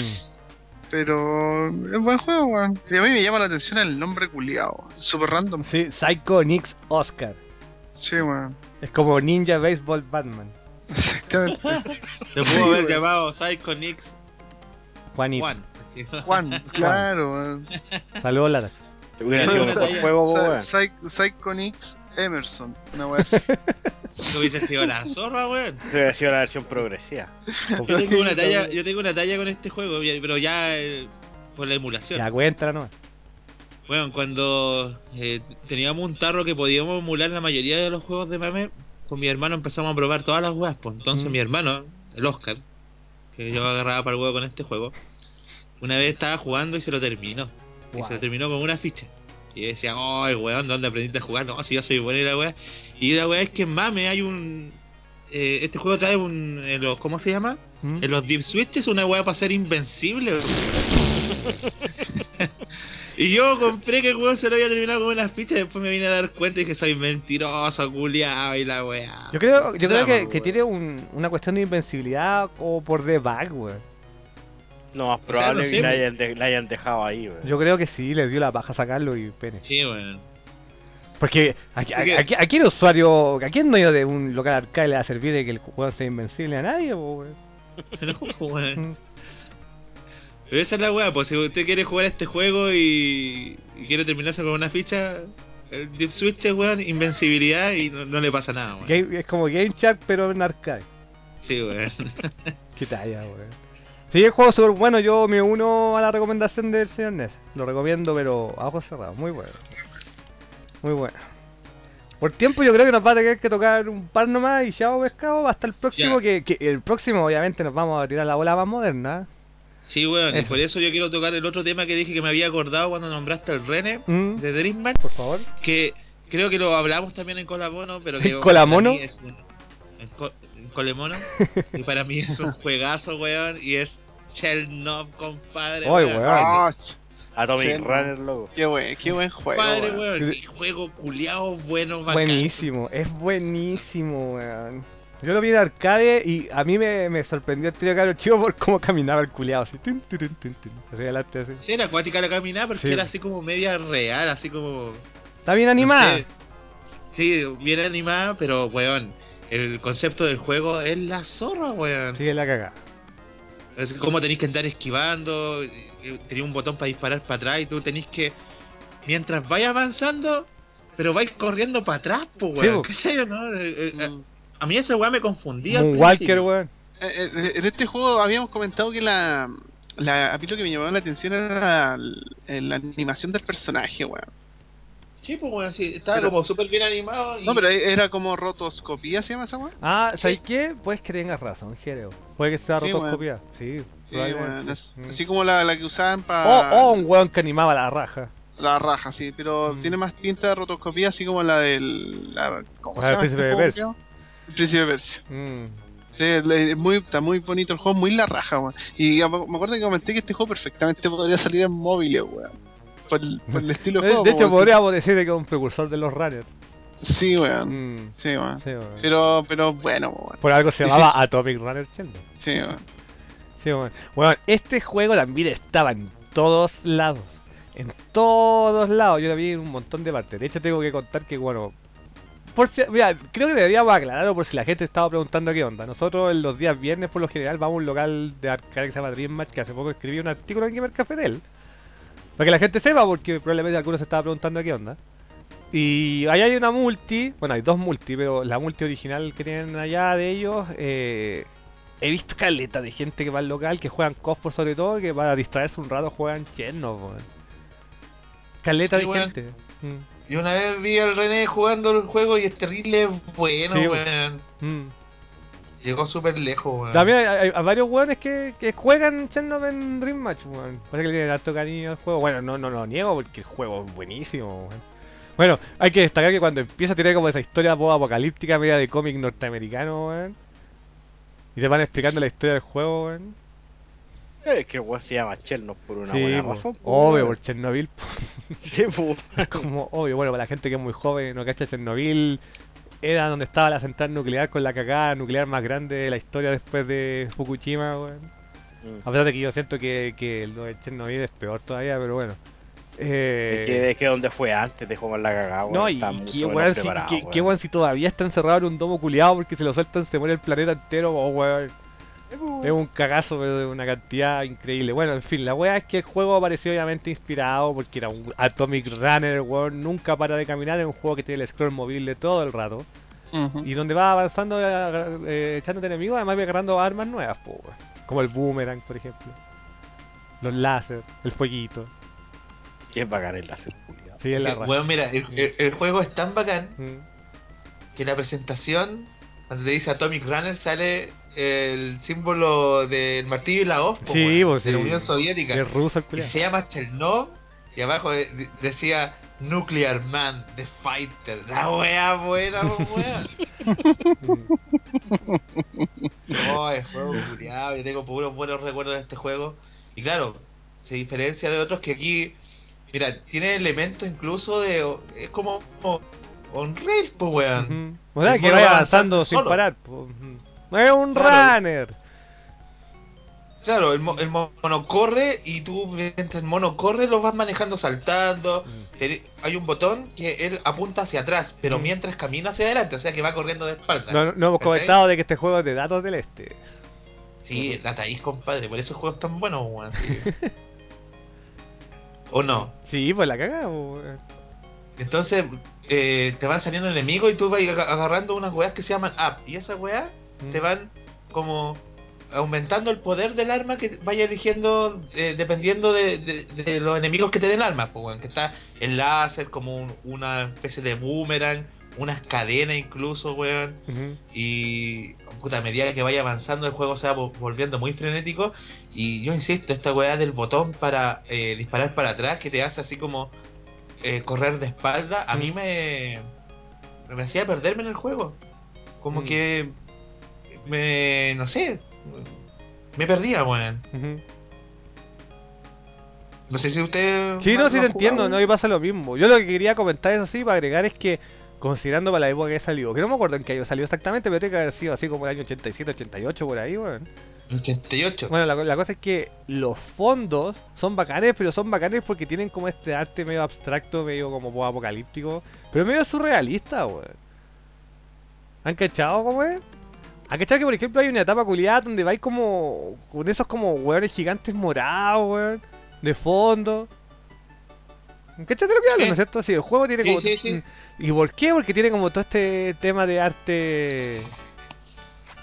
Pero es buen juego, weón. Y a mí me llama la atención el nombre culiao. Es súper random. Sí, Psycho Nix Oscar. Sí, weón. Es como Ninja Baseball Batman. Exactamente. Te Sí, pudo haber llamado Psycho Nix Juanito. Así, ¿no? Juan, claro, weón. Saludos, Lara. Te hubiera Sí, sido un sí, buen sí. juego, weón. Psy- Psychonix Emerson, una weá así. Hubiese sido la zorra, weón. Te hubiera sido la versión progresiva. Yo tengo una talla, yo tengo una talla con este juego, pero ya eh, por la emulación. Ya, cuéntala nomás. Bueno, cuando eh, teníamos un tarro que podíamos emular la mayoría de los juegos de mame, con mi hermano empezamos a probar todas las weas. Pues entonces Mm. mi hermano, el Oscar, que yo agarraba para el juego con este juego, una vez estaba jugando y se lo terminó. Y se lo terminó con una ficha. Y decía, ay weón, ¿dónde aprendiste a jugar? No, si yo soy buena y la wea. Y la wea es que en mame hay un... eh, este juego trae un... en los, ¿Cómo se llama? Mm. En los Deep Switches una weá para ser invencible. y yo compré que el juego se lo había terminado con unas fichas. Después me vine a dar cuenta y que soy mentiroso, culiado y la weá. Yo creo, yo creo Drama, que, weón. que tiene un- una cuestión de invencibilidad o por debug, weón. No, más sea, probable no sé, que la hayan, de- la hayan dejado ahí, weón. Yo creo que sí, les dio la paja sacarlo y pene. Sí, weón. Porque ¿a, a- Porque- a- a- a quién usuario, a quién dueño de un local arcade le va a servir de que el juego sea invencible a nadie, weón? No, weón. Pero esa es la weá, pues si usted quiere jugar este juego y, y quiere terminarse con una ficha, el Deep Switch es weón, invencibilidad y no, no le pasa nada, weón. Game- es como Game Chat, pero en arcade. Sí, weón. Qué talla, weón. Sí, el juego súper bueno. Yo me uno a la recomendación del señor Ness. Lo recomiendo, pero a ojos cerrados. Muy bueno. Muy bueno. Por tiempo, yo creo que nos va a tener que tocar un par nomás y chao, pescado. Hasta el próximo. Que, que el próximo, obviamente, nos vamos a tirar la bola más moderna. Sí, weón, y Eso. por eso yo quiero tocar el otro tema que dije que me había acordado cuando nombraste al Rene Mm, de Dream Match. Por favor. que creo que lo hablamos también en Colamono, pero que ¿En Colamono? es en, Co- Colemono y para mí es un juegazo, weón, y es Chernobyl, compadre. Ay, weón. Ah, Atomic Runner, loco. qué buen, qué buen juego. Compadre, weón. weón, qué juego culiao bueno, bacán. Buenísimo, es buenísimo, weón. Yo lo vi en arcade y a mí me, me sorprendió el trío caro chico por cómo caminaba el culiado así. Tun, tun, tun, tun, tun, Hacia adelante así. Sí, era acuática la caminada porque Sí. era así como media real, así como. Está bien no animada. sé. Sí, bien animada, pero weón, el concepto del juego es la zorra, weón. Sigue la cagada. Es como tenéis que andar esquivando, eh, tenéis un botón para disparar para atrás y tú tenéis que, mientras vais avanzando, pero vais corriendo para atrás, pues, Sí, weón. po. ¿Cachai o no? Eh, eh, Mm. A mí ese weón me confundía. Un Walker, weón. Eh, eh, En este juego habíamos comentado que la, la. A mí lo que me llamaba la atención era la, la animación del personaje, weón. Sí, pues, weón, sí, estaba Pero- como súper bien animado. Y... No, pero era como rotoscopía, ¿se llama esa weón? Ah, ¿sabes qué? Puedes que tengas razón, Jereo. Puede que sea Sí, rotoscopia. Sí, Sí, es- Mm. Así como la, la que usaban para o un weón que animaba la raja. la raja, sí, pero Mm. tiene más pinta de rotoscopía, así como la del. La, ¿Cómo se llama? Príncipe este de juego, Persia. creo? El Príncipe de Persia. Mm. Sí, es muy, está muy bonito el juego, muy la raja, weón. Y me acuerdo que comenté que este juego perfectamente podría salir en móviles, weón. Por el, por el estilo de juego. de hecho, weón. podríamos decir que es un precursor de los runners. Sí, weón. Mm. Sí, weón. Sí, weón. Pero, pero bueno, weón. Por algo se llamaba. Atomic Runner Sheldon. Sí, weón. Sí, bueno. Bueno, este juego también estaba en todos lados. En todos lados. Yo lo vi en un montón de partes. De hecho, tengo que contar que, bueno. Por si, mira, creo que deberíamos aclararlo por si la gente estaba preguntando qué onda. Nosotros en los días viernes, por lo general, vamos a un local de arcade que se llama Dream Match, que hace poco escribí un artículo en Gamer Café de él. Para que la gente sepa, porque probablemente algunos se estaban preguntando qué onda. Y ahí hay una multi, bueno, hay dos multi, pero la multi original que tienen allá de ellos, eh, he visto caleta de gente que va al local, que juegan Cosfor sobre todo, que para distraerse un rato juegan Chernobyl. Caleta Sí, de gente. Mm, Y una vez vi al René jugando el juego y es terrible bueno, Sí, weón. mm. Llegó súper lejos, weón. También hay, hay- hay varios weones que, que juegan Chernobyl en Dream Match, weón. Parece que le tienen harto cariño al juego. Bueno, no, no lo niego porque el juego es buenísimo, weón. Bueno, hay que destacar que cuando empieza tiene como esa historia post apocalíptica media de cómic norteamericano, weón. Y te van explicando la historia del juego, weón. Es que el weón se llama Chernobyl por una Sí, buena po. razón. obvio, por Chernobyl. po. Sí, po. como obvio, bueno, para la gente que es muy joven, no cacha Chernobyl. Era donde estaba la central nuclear con la cagada nuclear más grande de la historia después de Fukushima, weón. Mm. A pesar de que yo siento que, que lo de Chernobyl es peor todavía, pero bueno. Eh, Es que, es que donde fue antes dejó con la cagada, weón. no, y y qué weón, si, qué- qué si todavía está encerrado en un domo culiado porque se lo sueltan, se muere el planeta entero, oh, weón. Es un cagazo pero de una cantidad increíble. Bueno, en fin, la wea es que el juego apareció obviamente inspirado porque era un Atomic Runner, weón. Nunca para de caminar, es un juego que tiene el scroll movible todo el rato. Y donde va avanzando, eh, eh, echándote enemigos, además va agarrando armas nuevas, po, weón. Como el boomerang, por ejemplo. Los láser, el fueguito. Es bacán el láser, culiao. Sí, es la raja. weón, mira, el, el- el juego es tan bacán Mm. que la presentación, cuando te dice Atomic Runner, sale el símbolo del martillo y la hoz, Sí, de la. Unión Soviética. Es ruso Y se llama Chernobyl y abajo de- de- decía Nuclear Man, The Fighter. La wea buena. Mm. No, el juego culiado, yo tengo puros buenos recuerdos de este juego. Y claro, se diferencia de otros que aquí, mira, tiene elementos incluso de. Es como. como on rail, pues weón. O sea, que vaya va avanzando avanzando sin solo. parar. po. No es un Claro. runner. Claro, el, mo- el mono corre y tú mientras el mono corre lo vas manejando saltando. Te- Hay un botón que él apunta hacia atrás, pero Mm. mientras camina hacia adelante, o sea que va corriendo de espalda. No, no hemos comentado de que este juego es de datos del este. Sí, la taís, compadre, por eso el juego es tan bueno, weón. sí. ¿O no? Sí, pues la weón. Entonces eh, te van saliendo enemigos y tú vas aga- agarrando unas weas que se llaman up. Y esas weas Mm. te van como aumentando el poder del arma que vaya eligiendo eh, dependiendo de, de- de los enemigos que te den armas. Pues, que está el láser como un- una especie de boomerang, unas cadenas incluso, weón. Y puta, a medida que vaya avanzando el juego se va vo- volviendo muy frenético. Y yo insisto, esta weá del botón para eh, disparar para atrás que te hace así como eh, correr de espalda, a mí Mm. me, me hacía perderme en el juego. Como Mm. que me. no sé. Me perdía, weón. No sé si usted. Sí, no, sí te entiendo, no, y pasa lo mismo. Yo lo que quería comentar, eso sí, para agregar es que, considerando para la época que salió, que no me acuerdo en qué año salió exactamente, pero tiene que haber sido así como el año 87, 88, por ahí, weón. 88. Bueno, la, la cosa es que los fondos son bacanes, pero son bacanes porque tienen como este arte medio abstracto, medio como apocalíptico, pero medio surrealista, weón. ¿Han cachado cómo es? ¿Han cachado que, por ejemplo, hay una etapa culiada donde vais como con esos como weones gigantes morados, weón, de fondo? ¿Cachate lo que hablo, Sí. no es cierto? Sí, el juego tiene como... sí, sí. ¿Y por qué? Porque tiene como todo este tema de arte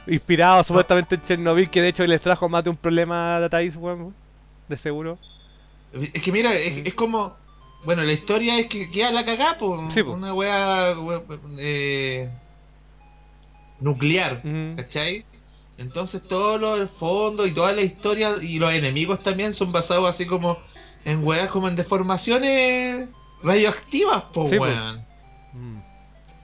inspirado supuestamente en Chernobyl, que de hecho les trajo más de un problema a Data East, weón, de seguro. Es que mira, es, es como. Bueno, la historia es que queda la cagá, po, Sí, po. una wea, wea, eh, nuclear. ¿cachai? Entonces todo lo del fondo y toda la historia y los enemigos también son basados así como en weas como en deformaciones radioactivas, po Sí, po. weón. Mm.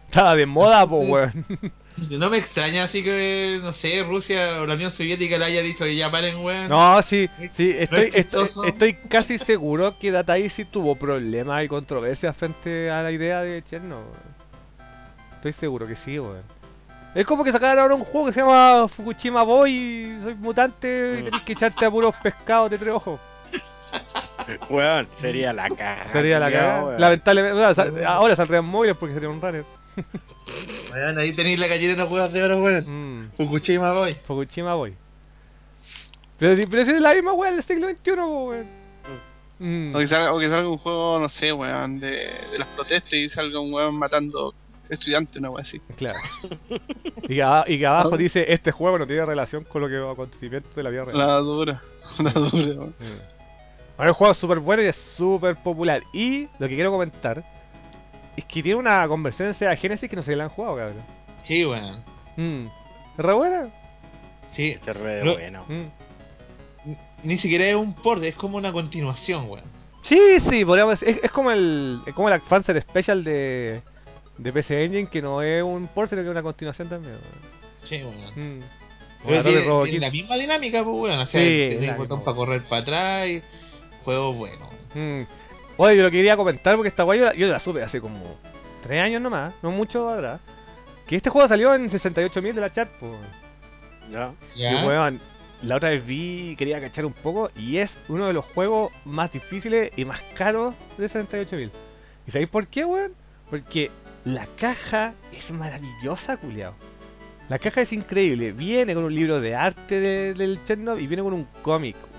Estaba de moda, po, Entonces- weón. No me extraña así que, no sé, Rusia o la Unión Soviética le haya dicho que ya paren, weón. No, sí, sí, estoy, es estoy, casi seguro que Data East sí tuvo problemas y controversias frente a la idea de Chernobyl. Estoy seguro que sí, weón. Es como que sacaron ahora un juego que se llama Fukushima Boy y soy mutante y tenés que echarte a puros pescados de tres ojos. Weón, sería la caga. Sería la weón. Lamentablemente, o sea, ahora saldrían móviles porque sería un runner. Weón, ahí tenéis la gallina en los huevos de oro, weón. Mm, Fukushima Boy. Fukushima Boy. Pero, si- pero si es la misma weá del siglo XXI, weón. Mm. O que, salga, o que salga un juego, no sé, weón, de, de las protestas y salga un weón matando estudiantes, una weón así. Claro. Y que, a- y que abajo dice, este juego no tiene relación con lo que acontecimientos de la vida real. La dura, la dura, weón. Mm. Bueno, el juego es súper bueno y es súper popular. Y lo que quiero comentar es que tiene una conversión en Sega Genesis que no se la han jugado, cabrón. Sí, weón. Mm. ¿Es re buena? Sí. Qué re No. bueno. Mm. Ni siquiera es un port, es como una continuación, weón. Sí, sí, podríamos decir. Es, es como el es como el Advanced Special de, de PC Engine, que no es un port, sino que es una continuación también. weón. Sí, weón. Mm. Pero la tiene, la misma dinámica, pues, weón. O sea, Sí, tenés la botón para correr para atrás y juego bueno. Mm. Oye, yo lo quería comentar porque esta guay yo, la- yo la supe hace como 3 años nomás, no mucho atrás. Que este juego salió en 68.000 de la chat, pues. Ya. ¿Ya? Y weón, la otra vez vi y quería cachar un poco y es uno de los juegos más difíciles y más caros de 68.000. ¿Y sabéis por qué, weón? Porque la caja es maravillosa, culiao. La caja es increíble. Viene con un libro de arte de- del Chernobyl y viene con un cómic, weón.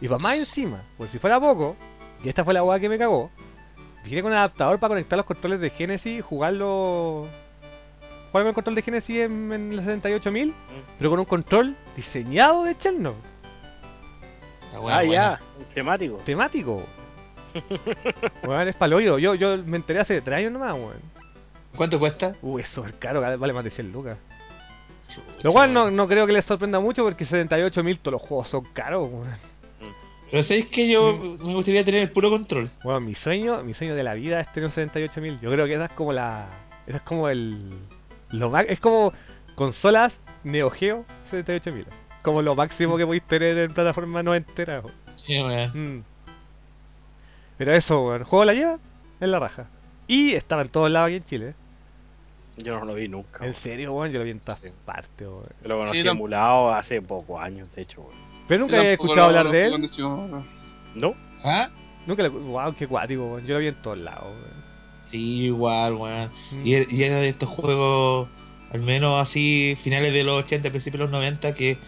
Y para más encima, por si fuera poco, y esta fue la weá que me cagó, viene con un adaptador para conectar los controles de Genesis y jugarlo. Jugar con el control de Genesis en, en la 78.000 pero con un control diseñado de Chernobyl, Ah, buena. ya. Temático. temático. Weón, es paloyo. Yo, yo me enteré hace 3 años nomás, weón. ¿Cuánto cuesta? Uy, es súper caro, cada vez vale más de 100 lucas. Chucha, Lo cual no, no creo que les sorprenda mucho porque 78.000 todos los juegos son caros, weón. Pero sabéis que yo Mm. me gustaría tener el puro control. Bueno, mi sueño, mi sueño de la vida es tener un 78.000. Yo creo que esa es como la. Esa es como el. Lo ma- es como consolas Neo Geo 78.000. Como lo máximo que podéis tener en plataforma no entera. Sí, weón. Mm. Pero eso, weón. El juego la lleva en la raja. Y estaba en todos lados aquí en Chile. Yo no lo vi nunca. En serio, weón. Yo lo vi en todas Sí. partes, weón. Yo lo conocí Sí, no- emulado hace pocos años, de hecho, weón. Pero nunca había escuchado hablar de él. ¿No? ¿Ah? Nunca le. Wow, qué cuático. Yo lo vi en todos lados, weón. Sí, igual, weón. Mm. Y, er- y era de estos juegos, al menos así, finales de los 80, principios de los 90, que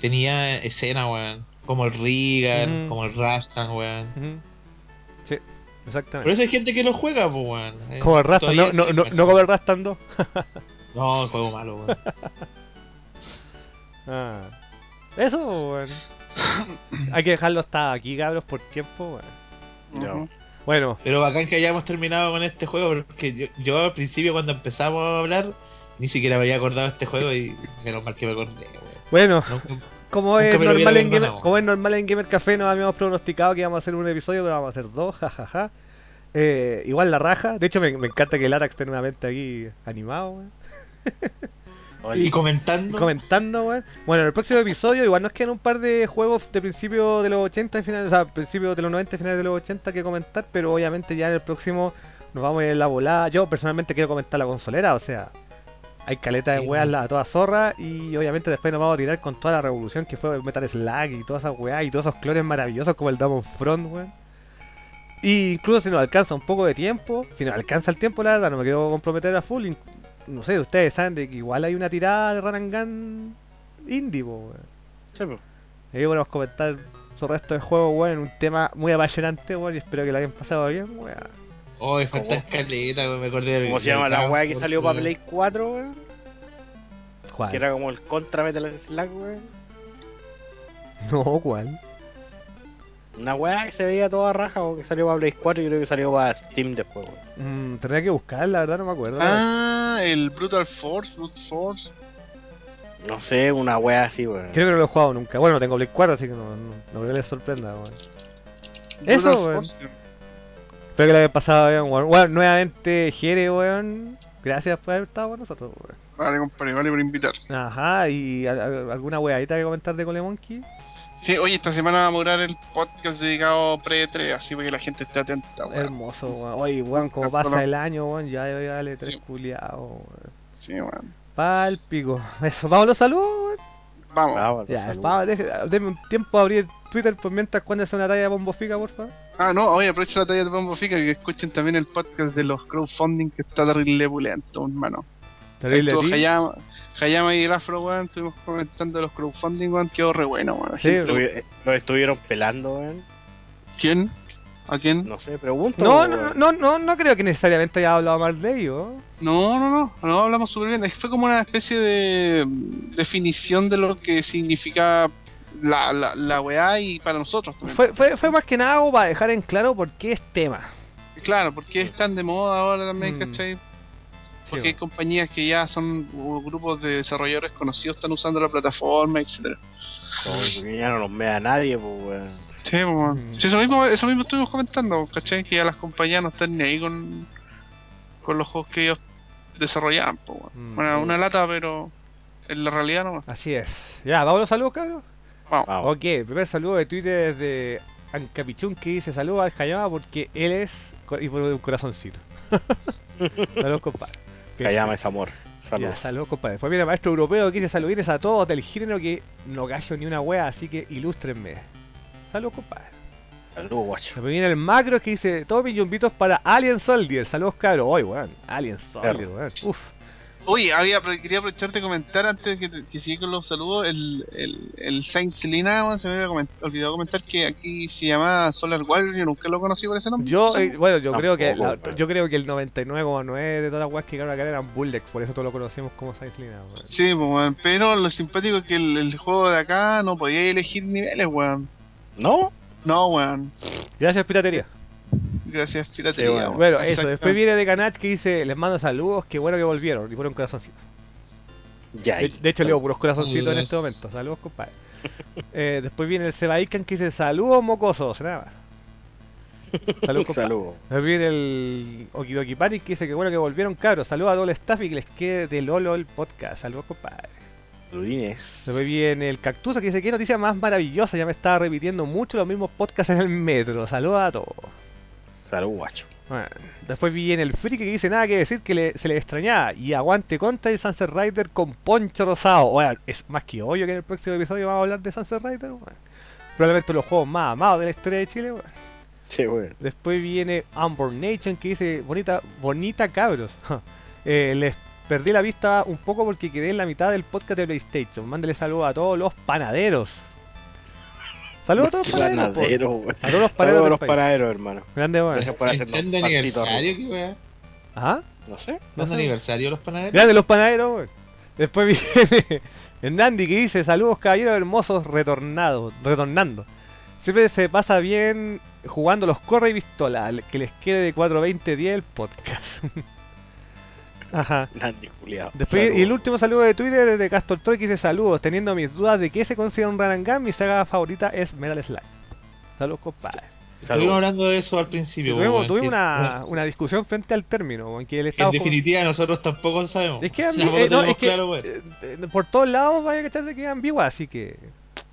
tenía escena, weón. Como el Regan, Ujú. como el Rastan, weón. Ujú. Sí, Por exactamente. eso hay gente que lo juega, pues, weón. Eh, Como el Rasta, todavía no, no, no, no como el Rastan 2. No, el juego malo, weón. Ah. Eso, weón. Hay que dejarlo hasta aquí, cabros, por tiempo, weón. Ujú. Bueno, Pero bacán que hayamos terminado con este juego, porque yo, yo al principio cuando empezamos a hablar, ni siquiera me había acordado de este juego y menos mal que me acordé, weón. bueno, como es, normal en Gamer, como es normal en Gamer Café, nos habíamos pronosticado que íbamos a hacer un episodio, pero vamos a hacer dos, jajaja. Eh, igual la raja. De hecho, me, me encanta que el Arax esté nuevamente aquí animado, Y comentando. comentando, weón. Bueno, en el próximo episodio igual nos quedan un par de juegos de principio de los 80 y finales, o sea, principio de los 90 y finales de los 80 que comentar, pero obviamente ya en el próximo nos vamos a ir en la volada. Yo personalmente quiero comentar la consolera, o sea, hay caleta de weas a toda zorra y obviamente después nos vamos a tirar con toda la revolución que fue Metal Slug y todas esas weas y todos esos clones maravillosos como el Demon Front, weón. Y incluso si nos alcanza un poco de tiempo, si nos alcanza el tiempo, la verdad, no me quiero comprometer a full. No sé, ustedes saben de que igual hay una tirada de Gun indie, po, weón. Sí, pues. Ahí podemos comentar su resto de juego, weón, en un tema muy apasionante, weón, y espero que lo hayan pasado bien, weón. Oh, falta caleta, weón, me acordé del. ¿Cómo se llama la weá que salió para. Play 4, weón? ¿Cuál? Que era como el contra Metal Slug, weón. No, ¿cuál? Una weá que se veía toda raja, o que salió para Play 4 y creo que salió para Steam después, weón. Mm, tendría que buscar, la verdad no me acuerdo. Ah, el Brutal Force, Brute Force. No sé, una weá así, weón. Creo que no lo he jugado nunca. Bueno, no tengo Play 4, así que no, no, no creo que les sorprenda, weón. Eso, weón. Espero que lo hayan pasado bien, weón. Bueno, nuevamente, Jere, weón. Gracias por haber estado con nosotros, weón. Vale, compadre, vale por invitar. Ajá, y a- a- alguna weadita que comentar de Cole Monkey. Sí, oye, esta semana vamos a grabar el podcast dedicado pre-3, así para que la gente esté atenta, weón. Hermoso, weón. Oye, weón, como pasa el año, weón, ya ya dale tres Sí. culiados, weón. Sí, weón. Pal pico. Eso, vamos a los saludos, weón. Vamos. Ya, salud. pa, deje- deme un tiempo a abrir Twitter por mientras cuando es una talla de bombo fica, por favor. Ah, no, oye, aprovecho la talla de Bombo Fica que escuchen también el podcast de los crowdfunding que está terrible pulento, hermano. Terrible Estuvo ti. Hayama, Hayama y Grafro, weón, estuvimos comentando los crowdfunding, weón, quedó re bueno, weón. Sí, Estuvi- eh, Lo estuvieron pelando, weón. ¿Quién? ¿A quién? No sé, pregunto. No, weón. no, no, no, no creo que necesariamente haya hablado mal de ellos. No, no, no, no hablamos súper bien. Es que Fue como una especie de mm, definición de lo que significa la, la, la weá y para nosotros también. Fue, fue, fue más que nada algo para dejar en claro por qué es tema. Claro, porque es tan de moda ahora también, Mm. ¿cachai? Porque Sí, hay compañías que ya son grupos de desarrolladores conocidos, están usando la plataforma, etcétera. No, porque ya no nos mea nadie, pues, weón. Sí, pues, weón. Sí, eso mismo, eso mismo estuvimos comentando, ¿cachai? Que ya las compañías no están ni ahí con, con los juegos que ellos desarrollaban, pues, weón. Mm. Bueno, una lata, pero en la realidad no. Así es. Ya, vamos a los saludos, cabrón. Vamos. Vamos. Ok, primer saludo de Twitter es de Ancapichun que dice saludos al Hayama porque él es y pone un corazoncito. saludos, compadre. Kayama es amor. Ya, Saludos. saludos, compadre. Después viene el maestro europeo que dice saludines a todos del género que no gallo ni una wea, así que ilústrenme. Saludos, compadre. Saludos, guacho. Después viene el macro que dice todos mis yumbitos para Alien Soldier. Saludos, cabros. Hoy, weón. Alien Soldier, weón. Uf. Oye, había, quería aprovechar de comentar antes de que, que siga con los saludos. El, el, el Saint Selina, se me había coment- olvidado comentar que aquí se llama Solar Warrior. Yo nunca lo conocí por ese nombre. Yo, eh, bueno, yo creo que la- yo creo que el 99,9 de todas las weas que llegaron acá eran Bulldex, por eso todos lo conocemos como Science Lina, weón. Sí, pues, pero lo simpático es que el, el juego de acá no podía elegir niveles, weón. ¿No? No, weón. Gracias, piratería. Gracias, piratería. Sí, weón. Bueno, eso. Después viene de Canach que dice: Les mando saludos, qué bueno que volvieron. Y pone un corazoncito. Ya. De, de hecho, leo puros corazoncitos en este momento. Saludos, compadre. Eh, después viene el Sebaikan que dice: Saludos, mocosos. Nada más. Saludos, compadre. Saludos. Después viene el Okidoki Panic que dice: que bueno que volvieron, cabros. Saludos a todo el staff y que les quede de Lolo el podcast. Saludos, compadre. Saludines. Después viene el Cactusa que dice: Qué noticia más maravillosa. Ya me estaba repitiendo mucho los mismos podcasts en el metro. Saludos a todos. Saludos, guacho. Bueno, después viene el friki que dice nada que decir que le- se le extrañaba y aguante contra el Sunset Rider con Poncho Rosado. Bueno, es más que obvio que en el próximo episodio vamos a hablar de Sunset Rider. bueno. Probablemente los juegos más amados de la historia de Chile. bueno. Sí, bueno. Después viene Unborn Nation que dice bonita, bonita cabros. Eh, les perdí la vista un poco porque quedé en la mitad del podcast de PlayStation. Mándele saludos a todos los panaderos. Saludos a todos los panaderos. weón. A todos los Saludos panaderos. a los país. panaderos, hermano. Grande, bueno. Gracias por hacernos ¿Están de aniversario? ¿Qué weá? Ajá. No sé. ¿No es aniversario los panaderos? Grande los panaderos, weón. Después viene el Nandi que dice saludos caballeros hermosos retornados, retornando. Siempre se pasa bien jugando los corre y pistola, que les quede de 420 el podcast. Ajá. Nandy, culiao. Después, y el último saludo de Twitter de Castor Troy que dice saludos, teniendo mis dudas de qué se considera un gun, mi saga favorita es Metal Slug. Saludos compadre. Estuvimos Saludos. hablando de eso al principio. tuvimos tuvimos que- una, una discusión frente al término, en que el que estado en definitiva nosotros tampoco sabemos. Es que, ambi- eh, no, tenemos es que, claro, weón. eh, eh, por todos lados vaya a cachar de que es ambigua, así que.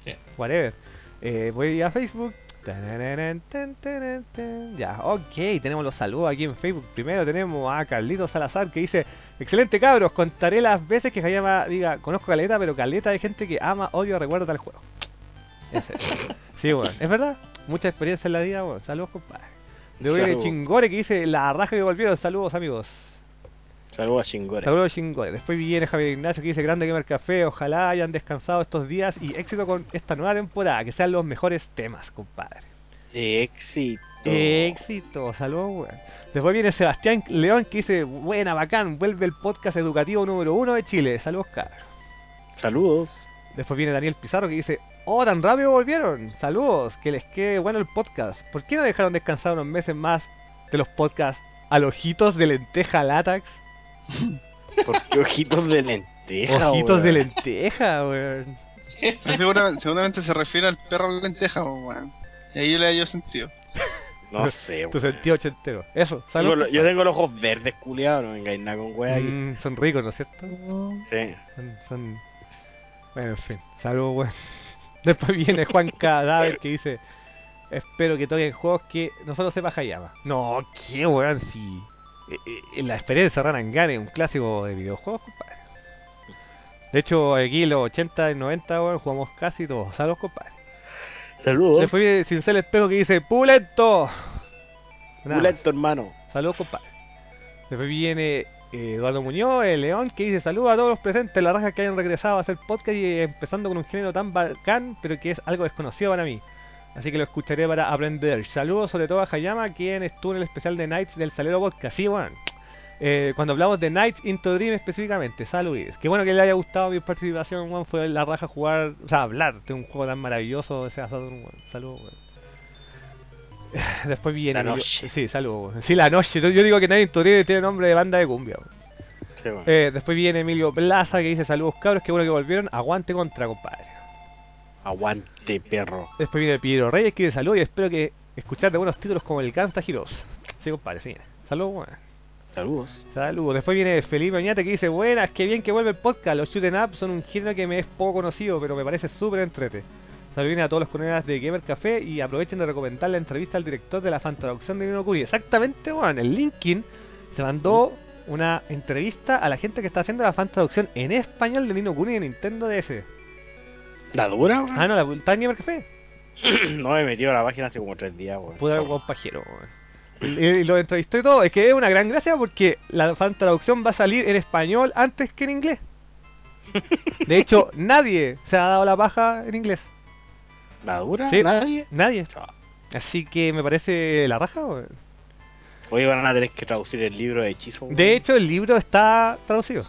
Sí. Whatever. Eh, voy a Facebook. Ya, ok, tenemos los saludos aquí en Facebook. Primero tenemos a Carlitos Salazar que dice: Excelente cabros, contaré las veces que Hayama diga, conozco caleta, pero caleta de gente que ama, odio, recuerda tal juego. Sí, bueno, es verdad. Mucha experiencia en la vida, bueno. Saludos, compadre. De. Chingore que dice: La raja que volvieron. Saludos, amigos. Saludos a Chingore. Saludos chingón. Después viene Javier Ignacio que dice Grande Gamer Café. Ojalá hayan descansado estos días y éxito con esta nueva temporada. Que sean los mejores temas, compadre. Éxito. Éxito, saludos, weón. Después viene Sebastián León que dice Buena, bacán, vuelve el podcast educativo número uno de Chile. Saludos, cabros. Saludos. Después viene Daniel Pizarro que dice Oh, tan rápido volvieron. Saludos, que les quede bueno el podcast. ¿Por qué no dejaron descansar unos meses más de los podcasts a los ojitos de lenteja Latax? ¿Por qué ojitos de lenteja, Ojitos de weón? lenteja, weón. Pero seguramente, seguramente se refiere al perro lenteja, pues, weón. Y ahí yo le hallo sentido. No sé, Tu weón. sentido ochentero. Eso, Tengo salud. lo- Yo tengo los ojos verdes, culiados. No vengáis nada con weá aquí. Mm, son ricos, ¿no es cierto? Sí. Son, son... Bueno, en fin. Salud, weón. Después viene Juan Cadáver que dice: Espero que toquen juegos que no solo sepa Hayama. No, qué weón, si. Eh, La experiencia Gun es un clásico de videojuegos, compadre. De hecho, aquí en los 80 y 90, weón, jugamos casi todos. Saludos, compadre. Saludos. Después viene Cincel Espejo que dice: ¡Pulento! Nada. Pulento, hermano. Saludos, compadre. Después viene eh, Eduardo Muñoz, el León, que dice saludos a todos los presentes, la raja que hayan regresado a hacer podcast y empezando con un género tan bacán, pero que es algo desconocido para mí. Así que lo escucharé para aprender. Saludos sobre todo a Hayama, quien estuvo en el especial de Nights del Salero Podcast. Sí, bueno. Eh, cuando hablamos de Nights into Dream específicamente, saludos. Qué bueno que le haya gustado mi participación, weón. Fue la raja jugar, o sea, hablar de un juego tan maravilloso, Saturn, weón. Saludos, weón. Después viene. La noche. Sí, saludos. Sí, la noche. Yo, yo digo que Nights into Dream tiene nombre de banda de cumbia. Eh, después viene Emilio Plaza que dice saludos cabros, qué bueno que volvieron. Aguante contra, compadre. Aguante, perro. Después viene Piero Reyes que dice salud y espero que escuchar de buenos títulos como el Gangsta Heroes. Sí, compadre, sí. Saludos. Saludos. Saludos. Después viene Felipe Oñate que dice, buenas, qué bien que vuelve el podcast. Los shooting up son un género que me es poco conocido, pero me parece súper entrete. Saludos a todos los colegas de Gamer Café y aprovechen de recomendar la entrevista al director de la fan traducción de Nino Kuni. Exactamente, weón. El Linkin se mandó una entrevista a la gente que está haciendo la fan traducción en español de Nino Kuni de Nintendo DS. ¿La dura, weón? Ah, no, la Gamer Café. no me he metido a la página hace como tres días, weón. Pude haber pajero, weón. Y, y lo entrevistó y todo. Es que es una gran gracia porque la fan traducción va a salir en español antes que en inglés. De hecho, nadie se ha dado la paja en inglés. ¿La dura? Sí. ¿Nadie? Nadie. Así que me parece la raja. weón. Hoy van a tener que traducir el libro de hechizo. De hecho, el libro está traducido.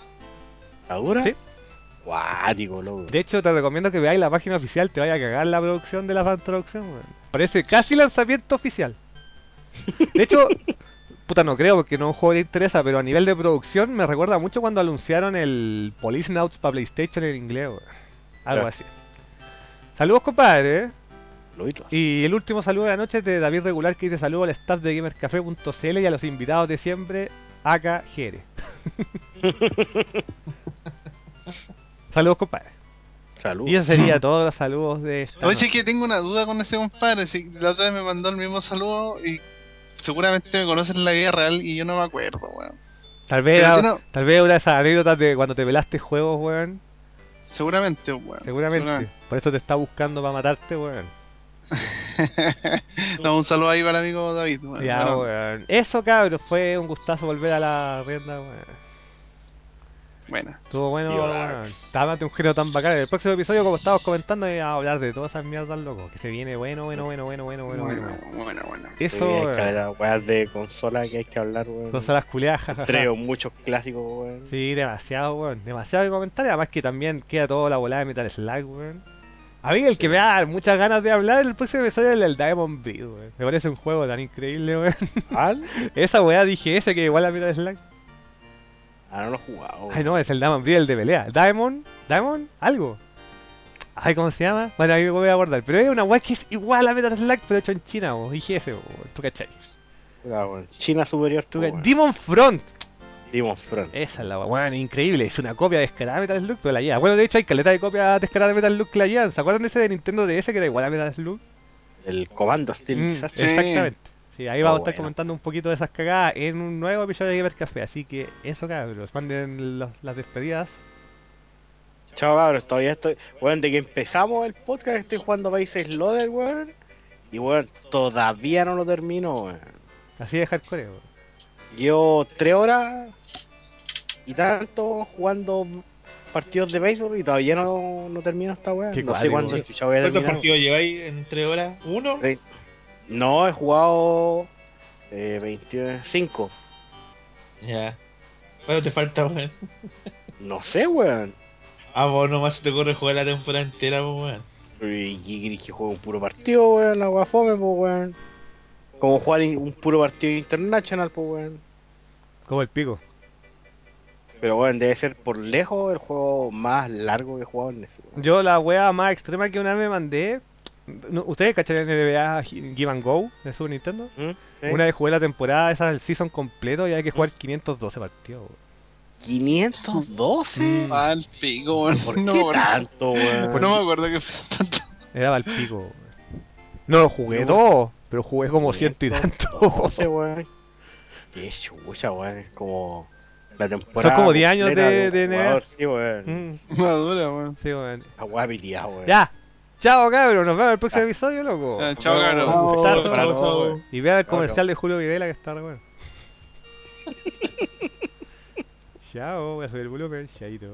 ¿La dura? Sí. Guático, loco. De hecho, te recomiendo que veáis la página oficial. Te vaya a cagar la producción de la fan traducción. weón. Parece casi lanzamiento oficial. De hecho, puta, no creo porque no es un juego que interesa, pero a nivel de producción me recuerda mucho cuando anunciaron el Police Nauts para PlayStation en inglés. weón. Algo así. Saludos, compadre. ¿eh? Y el último saludo de la noche es de David Regular que dice saludo al staff de gamercafé.cl y a los invitados de siempre, acá Jere. saludos, compadre. Salud. Y eso sería todos los saludos de esta Oye, sí que tengo una duda con ese compadre. sí, la otra vez me mandó el mismo saludo y seguramente me conocen en la vida real y yo no me acuerdo, weón. Tal vez, era, no- tal vez una de esas anécdotas de cuando te pelaste juegos, weón. Seguramente, weón. Seguramente. Por eso te está buscando para matarte, weón. no, un saludo ahí para el amigo David. weón. Ya, Bueno, weón. Eso, cabros, fue un gustazo volver a la rienda, weón. Buena. Estuvo bueno. Estábate un género tan bacán. En el próximo episodio, como estábamos comentando, iba a hablar de todas esas mierdas, loco. Que se viene bueno, bueno, bueno, bueno, bueno, bueno, bueno. Bueno, bueno, bueno. Eso, Sí, hay weas de consola que hay que hablar, weón. Consolas culiadas, jajaja. Traigo muchos clásicos, weón. Sí, demasiado, weón. Demasiado que comentar. Además que también queda toda la volada de Metal Slug, weón. A mí el que me da muchas ganas de hablar en el próximo episodio es el Diamond Breed, weón. Me parece un juego tan increíble, weón. ¿Al? Esa weá dije ese que igual a Metal Slug. Ah, no lo he jugado. Ay, no, es el Diamond el de pelea. Diamond, Diamond, algo. Ay, ¿cómo se llama? Bueno, ahí me voy a guardar. Pero es una weá que es igual a Metal Slug, pero hecho en China. Dije ese, weón. ¿Tú cachai? Ah, weón. China superior, ¿Tú weón. Demon Front. Demon Front. Esa es la weá, weón, increíble. Es una copia descarada de Metal Slug, pero la lleva. Bueno, de hecho, hay caleta de copias descaradas de Metal Slug que la llevan. ¿Se acuerdan de ese de Nintendo DS que era igual a Metal Slug? El comando Steel Mm, Disaster. exactamente. Sí, ahí vamos a Oh, estar bueno. comentando un poquito de esas cagadas en un nuevo episodio de Gamer Café. Así que eso, cabros. Manden los- las despedidas. Chao, cabros. Todavía estoy. Weón, de que empezamos el podcast estoy jugando Países Loaded, weón. Y weón, todavía no lo termino, weón. Así de hardcore, weón. Llevo tres horas y tanto jugando partidos de béisbol y todavía no, no termino esta weá. No sé cuándo weón. chucha voy a ¿Cuántos partidos lleváis en tres horas? ¿Uno? No, he jugado eh, 25. Ya. ¿Cuánto te falta, weón? No sé, weón. Ah, vos nomás se te ocurre jugar la temporada entera, pues, weón. Y querés que juegue un puro partido, weón, la weá fome, pues, weón. Como jugar un puro partido internacional, pues, weón. Como el pico. Pero, weón, debe ser por lejos el juego más largo que he jugado en ese. Yo la wea más extrema que una vez me mandé. No, ¿Ustedes cachan el NBA Give and Go de Super Nintendo? ¿Mm? Una vez jugué la temporada, esa el season completo y hay que jugar 512 partidos. weón. 512. Mm. Al pico, weón. ¿Por no, qué tanto, weón? Pues no me acuerdo que fue tanto. Era el pico. weón. No lo jugué No. todo, pero jugué como ciento y tanto. 512, weón. Qué chucha, weón. Es como la temporada. como 10 años de- de NBA. jugador, Sí, weón. Mm, Madura, weón. sí, weón. Weón. Ya. Chao, cabros. Nos vemos en el próximo episodio, loco. Ya, chao, cabros. Un gustazo. Para todos, weón. Y vean el Chao, comercial de Julio Videla que está re bueno. Chao, voy a subir el volumen. Chaito.